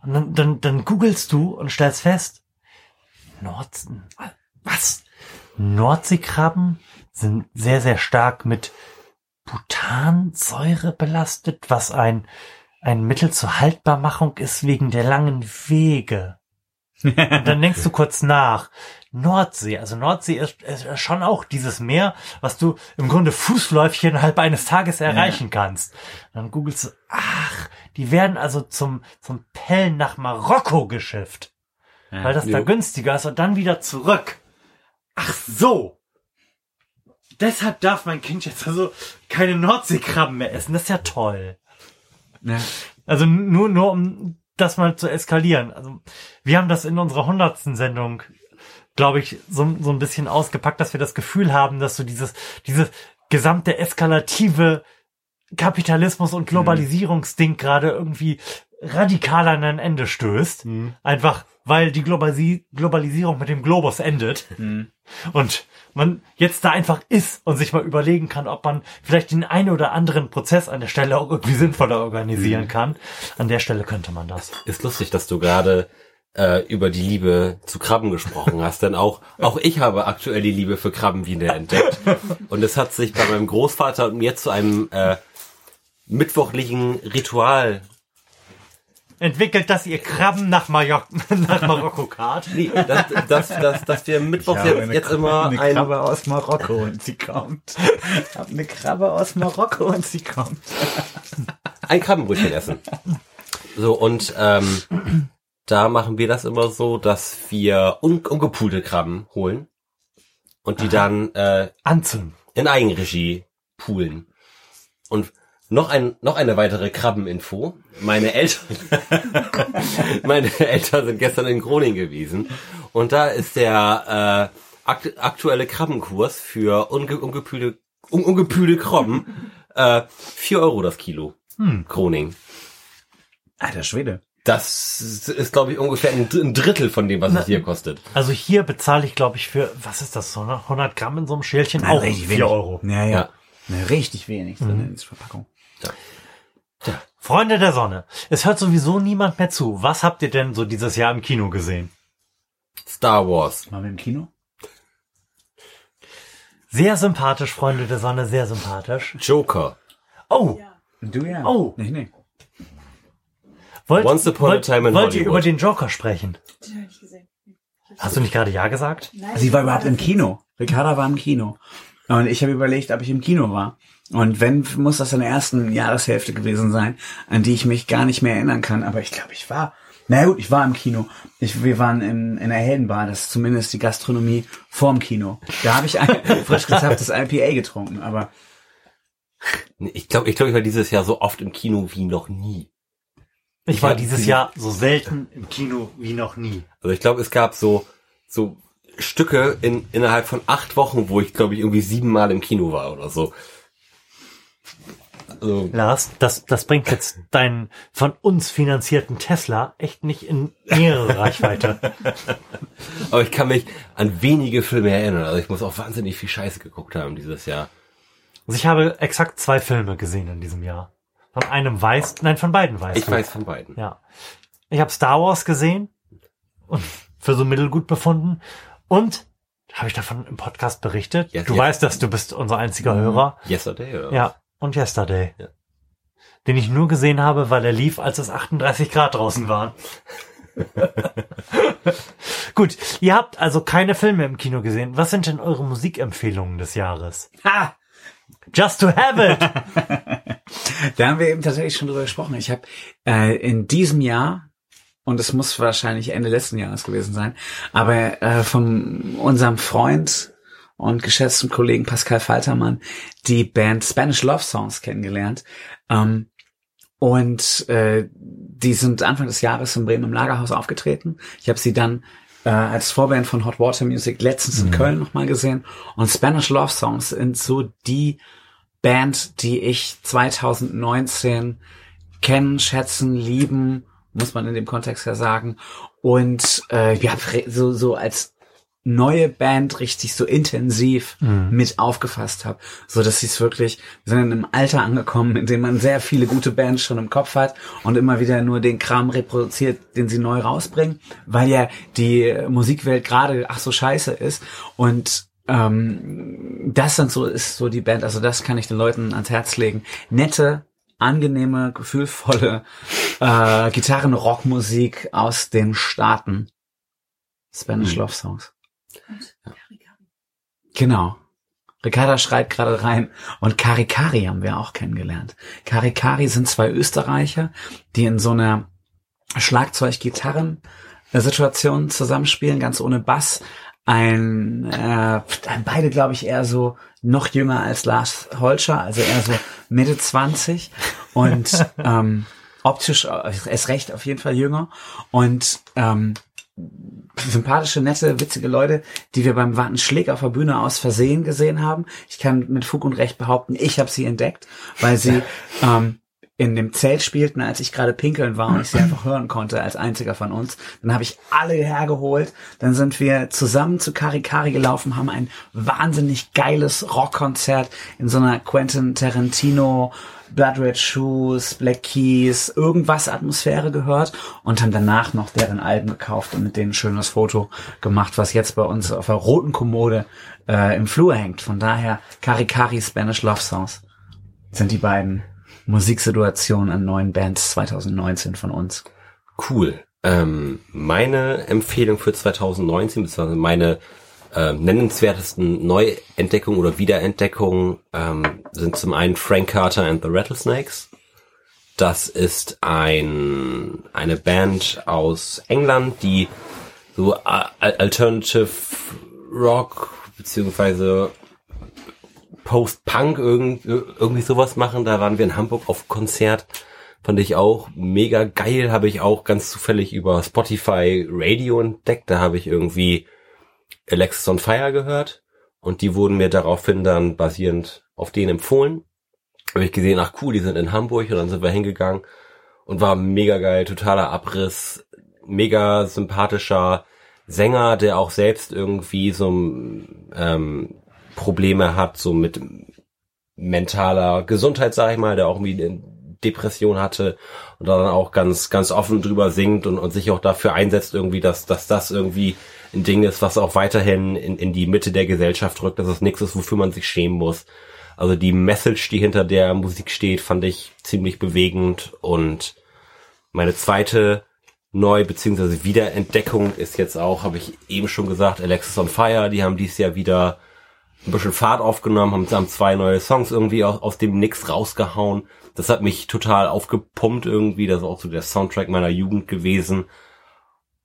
Und dann, dann, dann googelst du und stellst fest, Nord, was? Nordseekrabben sind sehr, sehr stark mit Butansäure belastet, was ein, ein Mittel zur Haltbarmachung ist wegen der langen Wege. Und dann denkst du kurz nach. Nordsee, also Nordsee ist, ist schon auch dieses Meer, was du im Grunde Fußläufig innerhalb eines Tages erreichen kannst. Dann googelst du, ach, die werden also zum, zum Pellen nach Marokko geschifft, weil das da Jo. günstiger ist und dann wieder zurück. Ach so. Deshalb darf mein Kind jetzt also keine Nordseekrabben mehr essen. Das ist ja toll. Ja. Also nur, nur um das mal zu eskalieren. Also wir haben das in unserer hundertsten Sendung glaube ich, so, so ein bisschen ausgepackt, dass wir das Gefühl haben, dass so dieses, dieses gesamte eskalative Kapitalismus und Globalisierungsding gerade irgendwie radikal an ein Ende stößt. Einfach, weil die Globalisi Globalisierung mit dem Globus endet. Und man jetzt da einfach ist und sich mal überlegen kann, ob man vielleicht den einen oder anderen Prozess an der Stelle auch irgendwie sinnvoller organisieren kann. An der Stelle könnte man das. Ist lustig, dass du gerade äh, über die Liebe zu Krabben gesprochen hast, denn auch auch ich habe aktuell die Liebe für Krabben wieder entdeckt und es hat sich bei meinem Großvater und mir zu einem äh, mittwochlichen Ritual Entwickelt, dass ihr Krabben nach, Mallorca, nach Marokko kart. Nee, dass, dass, dass, dass wir mittwochs jetzt, jetzt immer eine ein, Krabbe aus Marokko und sie kommt. Ich hab eine Krabbe aus Marokko und sie kommt. ein Krabbenbrötchen essen. So, und ähm, da machen wir das immer so, dass wir un ungepulte Krabben holen und die dann äh, Anzünden. in Eigenregie poolen. Und noch ein noch eine weitere Krabbeninfo. Meine Eltern meine Eltern sind gestern in Groningen gewesen und da ist der äh, akt aktuelle Krabbenkurs für unge ungepühlte un ungepühlte Krabben äh, 4 Euro das Kilo. Groningen. Alter Schwede. Das ist, glaube ich, ungefähr ein Drittel von dem, was es hier kostet. Also hier bezahle ich, glaube ich, für, was ist das, so 100 Gramm in so einem Schälchen? Nein, auch richtig 4 wenig. Euro. Ja, ja. Ja. Na, richtig wenig in der Verpackung. Freunde der Sonne, es hört sowieso niemand mehr zu. Was habt ihr denn so dieses Jahr im Kino gesehen? Star Wars. Waren wir im Kino? Sehr sympathisch, Freunde der Sonne, sehr sympathisch. Joker. Oh, Du ja. Oh. Nee, nee. wollt, Once upon a wollt, time in wollt ihr über den Joker sprechen? Den hab ich gesehen. Hast du nicht gerade Ja gesagt? Nein, ich war überhaupt im Kino. Ricarda war im Kino. Und ich habe überlegt, ob ich im Kino war. Und wenn, muss das in der ersten Jahreshälfte gewesen sein, an die ich mich gar nicht mehr erinnern kann. Aber ich glaube, ich war. Na gut, ich war im Kino. Ich, wir waren in, in der Heldenbar, das ist zumindest die Gastronomie vorm Kino. Da habe ich ein frisch gezapftes IPA getrunken, aber Ich glaube, ich, glaub, ich war dieses Jahr so oft im Kino wie noch nie. Ich war Ja, dieses die- Jahr so selten im Kino wie noch nie. Also ich glaube, es gab so so Stücke in innerhalb von acht Wochen, wo ich glaube ich irgendwie siebenmal im Kino war oder so. Also, Lars, das, das bringt jetzt deinen von uns finanzierten Tesla echt nicht in nähere Reichweite. aber ich kann mich an wenige Filme erinnern. Also ich muss auch wahnsinnig viel Scheiße geguckt haben dieses Jahr. Also ich habe exakt zwei Filme gesehen in diesem Jahr. Von einem weiß, nein, von beiden weiß. Ich weiß von beiden. Ja. Ich habe Star Wars gesehen und für so mittelgut befunden. Und habe ich davon im Podcast berichtet? Yes, du yes. weißt, dass du bist unser einziger Hörer. Yesterday oder? Ja. Und Yesterday. Ja. Den ich nur gesehen habe, weil er lief, als es 38 Grad draußen waren. Gut, ihr habt also keine Filme im Kino gesehen. Was sind denn eure Musikempfehlungen des Jahres? ha, Just to have it! Da haben wir eben tatsächlich schon drüber gesprochen. Ich habe äh, in diesem Jahr, und es muss wahrscheinlich Ende letzten Jahres gewesen sein, aber äh, von unserem Freund und geschätzten Kollegen Pascal Faltermann die Band Spanish Love Songs kennengelernt. Ähm, und äh, die sind Anfang des Jahres in Bremen im Lagerhaus aufgetreten. Ich habe sie dann äh, als Vorband von Hot Water Music letztens in Köln nochmal gesehen. Und Spanish Love Songs sind so die Band, die ich 2019 kennen, schätzen, lieben, muss man in dem Kontext ja sagen. Und äh, ja, so, so als neue Band richtig so intensiv mit aufgefasst habe, so dass sie es wirklich, wir sind in einem Alter angekommen, in dem man sehr viele gute Bands schon im Kopf hat und immer wieder nur den Kram reproduziert, den sie neu rausbringen, weil ja die Musikwelt gerade ach so scheiße ist und ähm, das sind so ist so die Band, also das kann ich den Leuten ans Herz legen. Nette, angenehme, gefühlvolle äh, Gitarren-Rockmusik aus den Staaten. Spanish Love Songs. Genau. Ricarda schreit gerade rein. Und Karikari haben wir auch kennengelernt. Karikari sind zwei Österreicher, die in so einer Schlagzeug-Gitarren-Situation zusammenspielen, ganz ohne Bass. Ein, äh, beide glaube ich eher so noch jünger als Lars Holscher, also eher so Mitte 20 und ähm, optisch äh, erst recht auf jeden Fall jünger und ähm, sympathische, nette, witzige Leute, die wir beim Warten Schläg auf der Bühne aus Versehen gesehen haben. Ich kann mit Fug und Recht behaupten, ich habe sie entdeckt, weil sie ähm, in dem Zelt spielten, als ich gerade pinkeln war und ich sie einfach hören konnte als einziger von uns. Dann habe ich alle hergeholt. Dann sind wir zusammen zu Karikari gelaufen, haben ein wahnsinnig geiles Rockkonzert in so einer Quentin Tarantino Blood Red Shoes, Black Keys, irgendwas Atmosphäre gehört und haben danach noch deren Alben gekauft und mit denen ein schönes Foto gemacht, was jetzt bei uns auf der roten Kommode äh, im Flur hängt. Von daher Karikari Spanish Love Songs sind die beiden Musiksituationen an neuen Bands 2019 von uns. Cool. Ähm, meine Empfehlung für 2019, beziehungsweise meine äh, nennenswertesten Neuentdeckungen oder Wiederentdeckungen ähm, sind zum einen Frank Carter and the Rattlesnakes. Das ist ein eine Band aus England, die so Alternative Rock beziehungsweise Post-Punk irgendwie sowas machen. Da waren wir in Hamburg auf Konzert. Fand ich auch mega geil. Habe ich auch ganz zufällig über Spotify Radio entdeckt. Da habe ich irgendwie Alexis on Fire gehört. Und die wurden mir daraufhin dann basierend auf denen empfohlen. Habe ich gesehen, ach cool, die sind in Hamburg. Und dann sind wir hingegangen. Und war mega geil, totaler Abriss. Mega sympathischer Sänger, der auch selbst irgendwie so ähm, Probleme hat, so mit mentaler Gesundheit, sag ich mal, der auch irgendwie eine Depression hatte und dann auch ganz, ganz offen drüber singt und, und sich auch dafür einsetzt, irgendwie, dass, dass das irgendwie ein Ding ist, was auch weiterhin in, in die Mitte der Gesellschaft rückt, dass es nichts ist, wofür man sich schämen muss. Also die Message, die hinter der Musik steht, fand ich ziemlich bewegend und meine zweite Neu- bzw. Wiederentdeckung ist jetzt auch, habe ich eben schon gesagt, Alexis on Fire, die haben dieses Jahr wieder ein bisschen Fahrt aufgenommen, haben, haben zwei neue Songs irgendwie aus, aus dem Nix rausgehauen. Das hat mich total aufgepumpt irgendwie. Das ist auch so der Soundtrack meiner Jugend gewesen.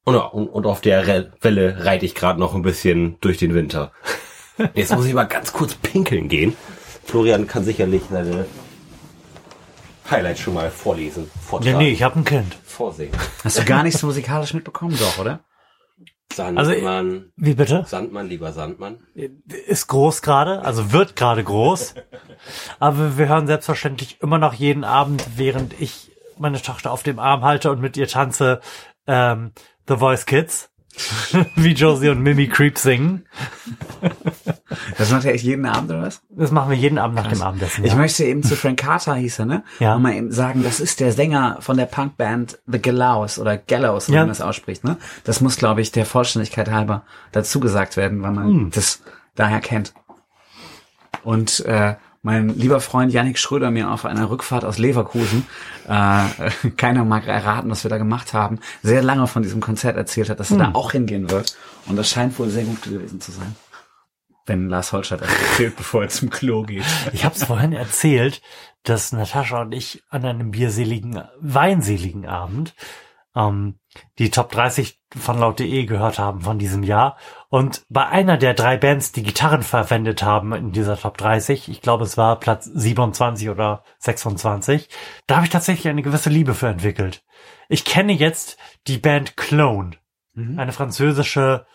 Und, und, und auf der Re Welle reite ich gerade noch ein bisschen durch den Winter. Jetzt muss ich mal ganz kurz pinkeln gehen. Florian kann sicherlich seine Highlights schon mal vorlesen. Vortragen. Nee, nee, ich habe ein Kind. Vorsingen. Hast du gar nichts musikalisch mitbekommen, doch, oder? Sandmann. Also, wie bitte? Sandmann, lieber Sandmann. Ist groß gerade, also wird gerade groß. Aber wir hören selbstverständlich immer noch jeden Abend, während ich meine Tochter auf dem Arm halte und mit ihr tanze, ähm, The Voice Kids. wie Josie und Mimi Creep singen. Das macht er echt jeden Abend, oder was? Das machen wir jeden Abend nach dem Abendessen. Ja. Ich möchte eben zu Frank Carter hieß er, ne? Ja. Und mal eben sagen, das ist der Sänger von der Punkband The Gallows oder Gallows, wie Ja. man das ausspricht, ne? Das muss, glaube ich, der Vollständigkeit halber dazu gesagt werden, weil man Hm. das daher kennt. Und äh, mein lieber Freund Yannick Schröder mir auf einer Rückfahrt aus Leverkusen, äh, keiner mag erraten, was wir da gemacht haben, sehr lange von diesem Konzert erzählt hat, dass er da auch hingehen wird. Und das scheint wohl sehr gut gewesen zu sein. Wenn Lars Holstadt erzählt, bevor er zum Klo geht. Ich habe es vorhin erzählt, dass Natascha und ich an einem bierseligen, weinseligen Abend ähm, die Top 30 von laut.de gehört haben von diesem Jahr. Und bei einer der drei Bands, die Gitarren verwendet haben in dieser Top 30, ich glaube es war Platz 27 oder 26, da habe ich tatsächlich eine gewisse Liebe für entwickelt. Ich kenne jetzt die Band Clone, eine französische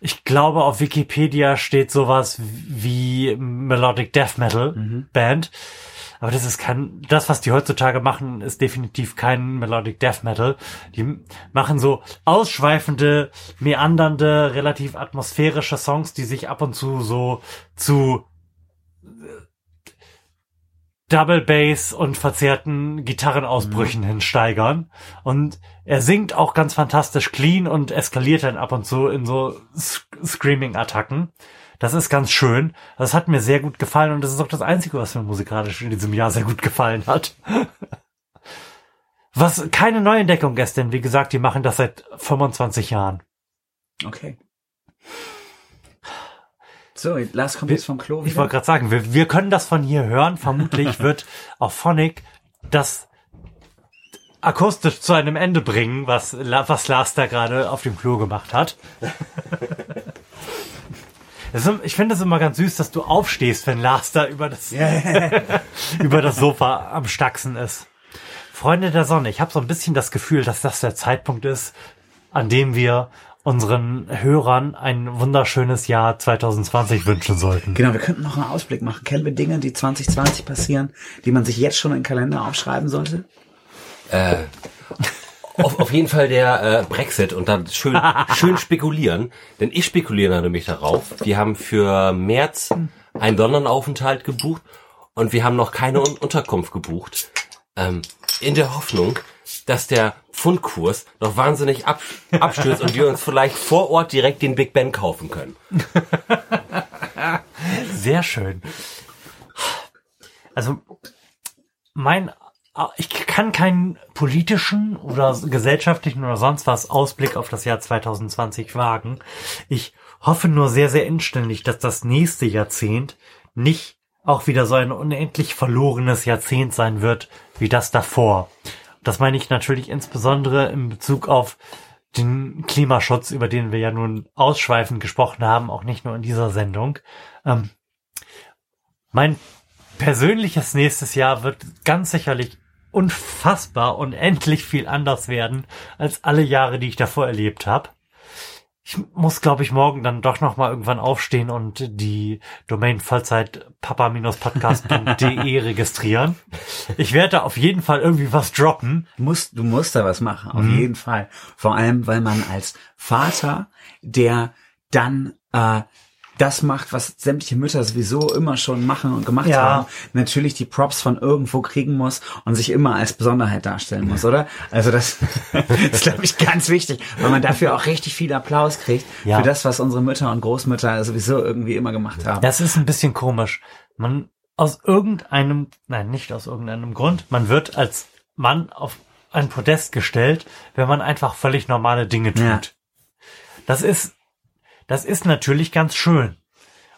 ich glaube, auf Wikipedia steht sowas wie Melodic Death Metal Band. Aber das ist kein, das, was die heutzutage machen, ist definitiv kein Melodic Death Metal. Die machen so ausschweifende, meandernde, relativ atmosphärische Songs, die sich ab und zu so zu äh, Double Bass und verzerrten Gitarrenausbrüchen hin steigern. Und er singt auch ganz fantastisch clean und eskaliert dann ab und zu in so Screaming-Attacken. Das ist ganz schön. Das hat mir sehr gut gefallen und das ist auch das Einzige, was mir musikalisch in diesem Jahr sehr gut gefallen hat. Was keine Neuentdeckung ist, denn wie gesagt, die machen das seit 25 Jahren. Okay. So, Lars kommt jetzt vom Klo Ich wieder. wollte gerade sagen, wir, wir können das von hier hören. Vermutlich wird auf Phonic das akustisch zu einem Ende bringen, was, was Lars da gerade auf dem Klo gemacht hat. Ist- Ich finde es immer ganz süß, dass du aufstehst, wenn Lars da über das, über das Sofa am Staxen ist. Freunde der Sonne, ich habe so ein bisschen das Gefühl, dass das der Zeitpunkt ist, an dem wir unseren Hörern ein wunderschönes Jahr 2020 wünschen sollten. Genau, wir könnten noch einen Ausblick machen. Kennen wir Dinge, die 2020 passieren, die man sich jetzt schon in den Kalender aufschreiben sollte? Äh, auf, auf jeden Fall der äh, Brexit und dann schön, schön spekulieren. Denn ich spekuliere nämlich darauf. Wir haben für März einen Londonaufenthalt gebucht und wir haben noch keine Un Unterkunft gebucht. Ähm, in der Hoffnung, dass der Pfundkurs noch wahnsinnig ab, abstürzt und wir uns vielleicht vor Ort direkt den Big Ben kaufen können. Sehr schön. Also mein, ich kann keinen politischen oder gesellschaftlichen oder sonst was Ausblick auf das Jahr 2020 wagen. Ich hoffe nur sehr, sehr inständig, dass das nächste Jahrzehnt nicht auch wieder so ein unendlich verlorenes Jahrzehnt sein wird wie das davor. Das meine ich natürlich insbesondere in Bezug auf den Klimaschutz, über den wir ja nun ausschweifend gesprochen haben, auch nicht nur in dieser Sendung. Ähm, mein persönliches nächstes Jahr wird ganz sicherlich unfassbar und endlich viel anders werden als alle Jahre, die ich davor erlebt habe. Ich muss, glaube ich, morgen dann doch noch mal irgendwann aufstehen und die Domain Vollzeit papa-podcast.de registrieren. Ich werde da auf jeden Fall irgendwie was droppen. Du musst, du musst da was machen, auf jeden Fall. Vor allem, weil man als Vater, der dann äh, das macht, was sämtliche Mütter sowieso immer schon machen und gemacht Ja. haben, natürlich die Props von irgendwo kriegen muss und sich immer als Besonderheit darstellen muss, oder? Also das ist, glaube ich, ganz wichtig, weil man dafür auch richtig viel Applaus kriegt Ja. für das, was unsere Mütter und Großmütter sowieso irgendwie immer gemacht haben. Das ist ein bisschen komisch. Man aus irgendeinem, nein, nicht aus irgendeinem Grund, man wird als Mann auf ein Podest gestellt, wenn man einfach völlig normale Dinge tut. Ja. Das ist, das ist natürlich ganz schön.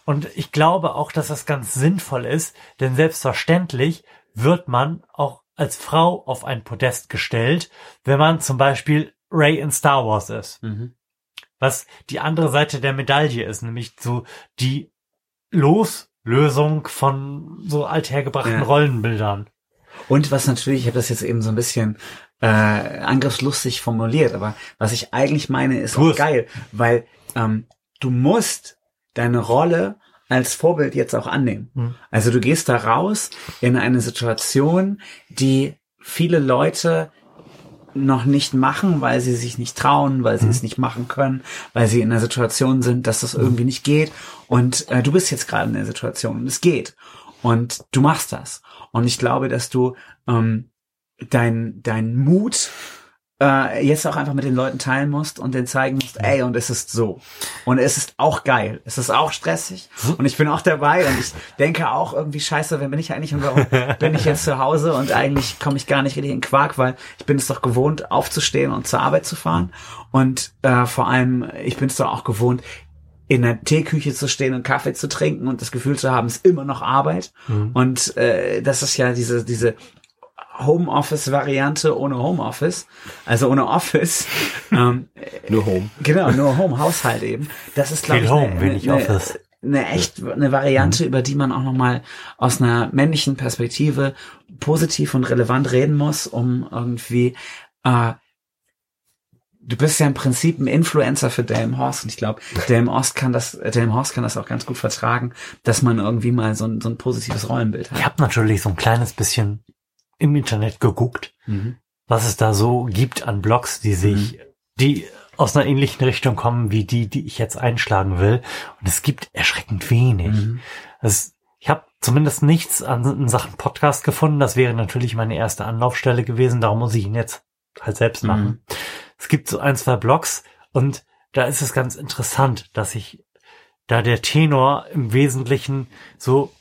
Und ich glaube auch, dass das ganz sinnvoll ist, denn selbstverständlich wird man auch als Frau auf ein Podest gestellt, wenn man zum Beispiel Ray in Star Wars ist. Mhm. Was die andere Seite der Medaille ist, nämlich so die Loslösung von so althergebrachten Ja. Rollenbildern. Und was natürlich, ich habe das jetzt eben so ein bisschen äh, angriffslustig formuliert, aber was ich eigentlich meine, ist Tu auch geil, weil ähm, du musst deine Rolle als Vorbild jetzt auch annehmen. Mhm. Also du gehst da raus in eine Situation, die viele Leute noch nicht machen, weil sie sich nicht trauen, weil sie es nicht machen können, weil sie in der Situation sind, dass das irgendwie nicht geht. Und äh, du bist jetzt gerade in der Situation und es geht. Und du machst das. Und ich glaube, dass du ähm, dein, dein Mut äh, jetzt auch einfach mit den Leuten teilen musst und denen zeigen musst, ey, und es ist so. Und es ist auch geil. Es ist auch stressig. Und ich bin auch dabei und ich denke auch irgendwie, scheiße, wer bin ich eigentlich und warum bin ich jetzt zu Hause und eigentlich komme ich gar nicht richtig in Quark, weil ich bin es doch gewohnt, aufzustehen und zur Arbeit zu fahren. Und äh, vor allem, ich bin es doch auch gewohnt, in der Teeküche zu stehen und Kaffee zu trinken und das Gefühl zu haben, es ist immer noch Arbeit. Und äh, das ist ja diese, diese Homeoffice-Variante ohne Homeoffice, also ohne Office. ähm, Nur Home. genau, nur Home, Haushalt eben. Das ist, glaube ich, Home, eine, wenig eine, Office. eine echt eine Variante, über die man auch nochmal aus einer männlichen Perspektive positiv und relevant reden muss, um irgendwie äh, Du bist ja im Prinzip ein Influencer für Delmenhorst und ich glaube, Delmenhorst kann das, äh, Delmenhorst kann das auch ganz gut vertragen, dass man irgendwie mal so ein, so ein positives Rollenbild hat. Ich habe natürlich so ein kleines bisschen im Internet geguckt, Mhm. was es da so gibt an Blogs, die sich, die aus einer ähnlichen Richtung kommen wie die, die ich jetzt einschlagen will. Und es gibt erschreckend wenig. Mhm. Es, ich habe zumindest nichts an Sachen Podcast gefunden. Das wäre natürlich meine erste Anlaufstelle gewesen. Darum muss ich ihn jetzt halt selbst machen. Es gibt so ein, zwei Blogs und da ist es ganz interessant, dass ich da der Tenor im Wesentlichen so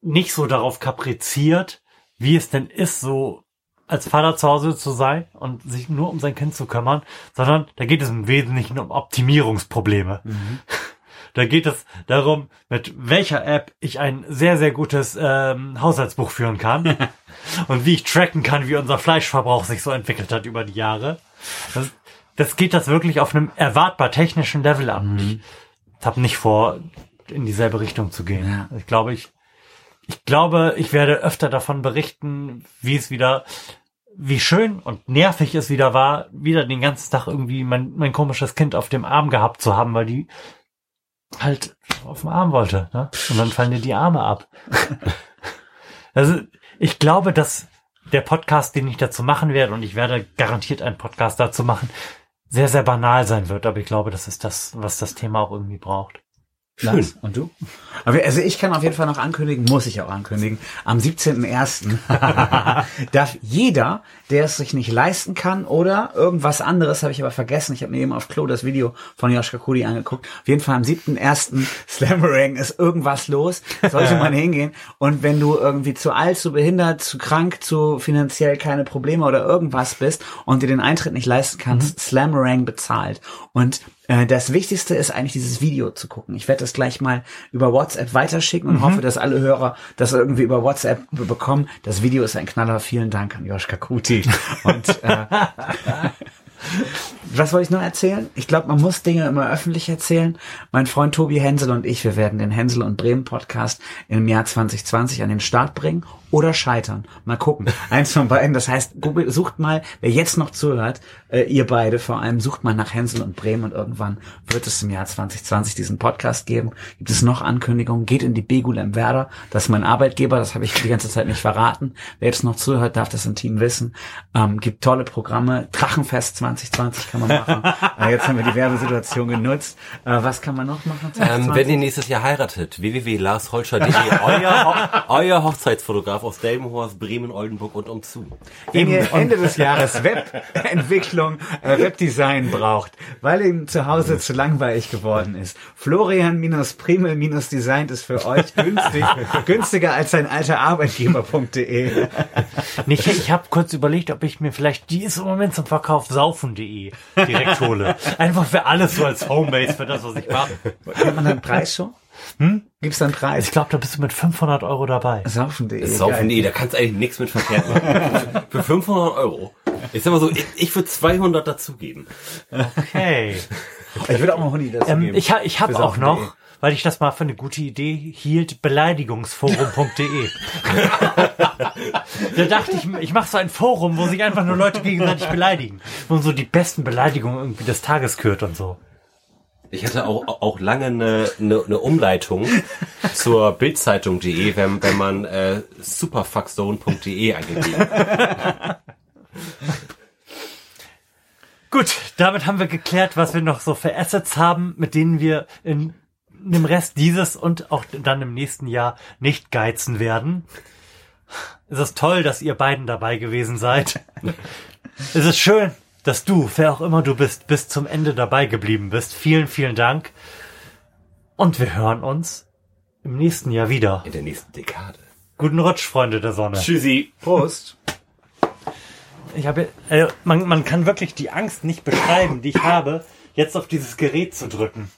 nicht so darauf kapriziert, wie es denn ist, so als Vater zu Hause zu sein und sich nur um sein Kind zu kümmern, sondern da geht es im Wesentlichen um Optimierungsprobleme. Da geht es darum, mit welcher App ich ein sehr, sehr gutes ähm, Haushaltsbuch führen kann und wie ich tracken kann, wie unser Fleischverbrauch sich so entwickelt hat über die Jahre. Das, das geht das wirklich auf einem erwartbar technischen Level an. Ich habe nicht vor, in dieselbe Richtung zu gehen. Ja. Ich glaube, ich, ich glaube, ich werde öfter davon berichten, wie es wieder wie schön und nervig es wieder war, wieder den ganzen Tag irgendwie mein, mein komisches Kind auf dem Arm gehabt zu haben, weil die halt auf dem Arm wollte. Ne? Und dann fallen dir die Arme ab. also ich glaube, dass der Podcast, den ich dazu machen werde, und ich werde garantiert einen Podcast dazu machen, sehr, sehr banal sein wird. Aber ich glaube, das ist das, was das Thema auch irgendwie braucht. Lars, und du? Also ich kann auf jeden Fall noch ankündigen, muss ich auch ankündigen, am 17.01. darf jeder, der es sich nicht leisten kann oder irgendwas anderes, habe ich aber vergessen, ich habe mir eben auf Klo das Video von Joschka Kudi angeguckt, auf jeden Fall am 7.01. Slammerang ist irgendwas los, sollte man hingehen und wenn du irgendwie zu alt, zu behindert, zu krank, zu finanziell keine Probleme oder irgendwas bist und dir den Eintritt nicht leisten kannst, mhm. Slammerang bezahlt und das Wichtigste ist eigentlich dieses Video zu gucken. Ich werde das gleich mal über WhatsApp weiterschicken und mhm. hoffe, dass alle Hörer das irgendwie über WhatsApp bekommen. Das Video ist ein Knaller. Vielen Dank an Joschka Kuti. Und äh, Was wollte ich noch erzählen? Ich glaube, man muss Dinge immer öffentlich erzählen. Mein Freund Tobi Hensel und ich, wir werden den Hensel und Bremen Podcast im Jahr 2020 an den Start bringen oder scheitern. Mal gucken. Eins von beiden. Das heißt, Google, sucht mal, wer jetzt noch zuhört, äh, ihr beide vor allem, sucht mal nach Hensel und Bremen und irgendwann wird es im Jahr 2020 diesen Podcast geben. Gibt es noch Ankündigungen? Geht in die Begul im Werder. Das ist mein Arbeitgeber. Das habe ich die ganze Zeit nicht verraten. Wer jetzt noch zuhört, darf das im Team wissen. Ähm, gibt tolle Programme. Drachenfest 2020 kann man machen. äh, jetzt haben wir die Werbesituation genutzt. Äh, was kann man noch machen? Ähm, wenn ihr nächstes Jahr heiratet, www.larsholscher.de, euer, euer Hochzeitsfotograf aus Delmenhorst, Bremen, Oldenburg und umzu. Wenn ihr Ende des Jahres Webentwicklung, äh, Webdesign braucht, weil ihm zu Hause zu langweilig geworden ist. Florian-Primel-Design ist für euch günstig, günstiger als sein alter Arbeitgeber.de. Ich, ich habe kurz überlegt, ob ich mir vielleicht die ist im Moment zum Verkauf saufen.de direkt hole. Einfach für alles so als Homebase für das, was ich mache. Kennt man den Preis schon? Hm? Gibt's da einen Preis? Ich glaube, da bist du mit 500 Euro dabei. Saufen.de. Saufen.de, da kannst du eigentlich nichts mit verkehrt machen. Für 500 Euro. Ich sag mal so, ich, ich würde 200 dazugeben. Okay. Ich würde auch mal 100 dazugeben. Ähm, ich ich habe auch noch, weil ich das mal für eine gute Idee hielt, beleidigungsforum.de. da dachte ich, ich mache so ein Forum, wo sich einfach nur Leute gegenseitig beleidigen. Wo so die besten Beleidigungen irgendwie des Tages kürt und so. Ich hatte auch, auch lange eine, eine, eine Umleitung zur Bildzeitung.de, wenn, wenn man äh, superfuckzone.de eingegeben Gut, damit haben wir geklärt, was wir noch so für Assets haben, mit denen wir in dem Rest dieses und auch dann im nächsten Jahr nicht geizen werden. Es ist toll, dass ihr beiden dabei gewesen seid. es ist schön, dass du, wer auch immer du bist, bis zum Ende dabei geblieben bist. Vielen, vielen Dank. Und wir hören uns im nächsten Jahr wieder. In der nächsten Dekade. Guten Rutsch, Freunde der Sonne. Tschüssi. Prost. Ich habe, äh, man, man kann wirklich die Angst nicht beschreiben, die ich habe, jetzt auf dieses Gerät zu drücken.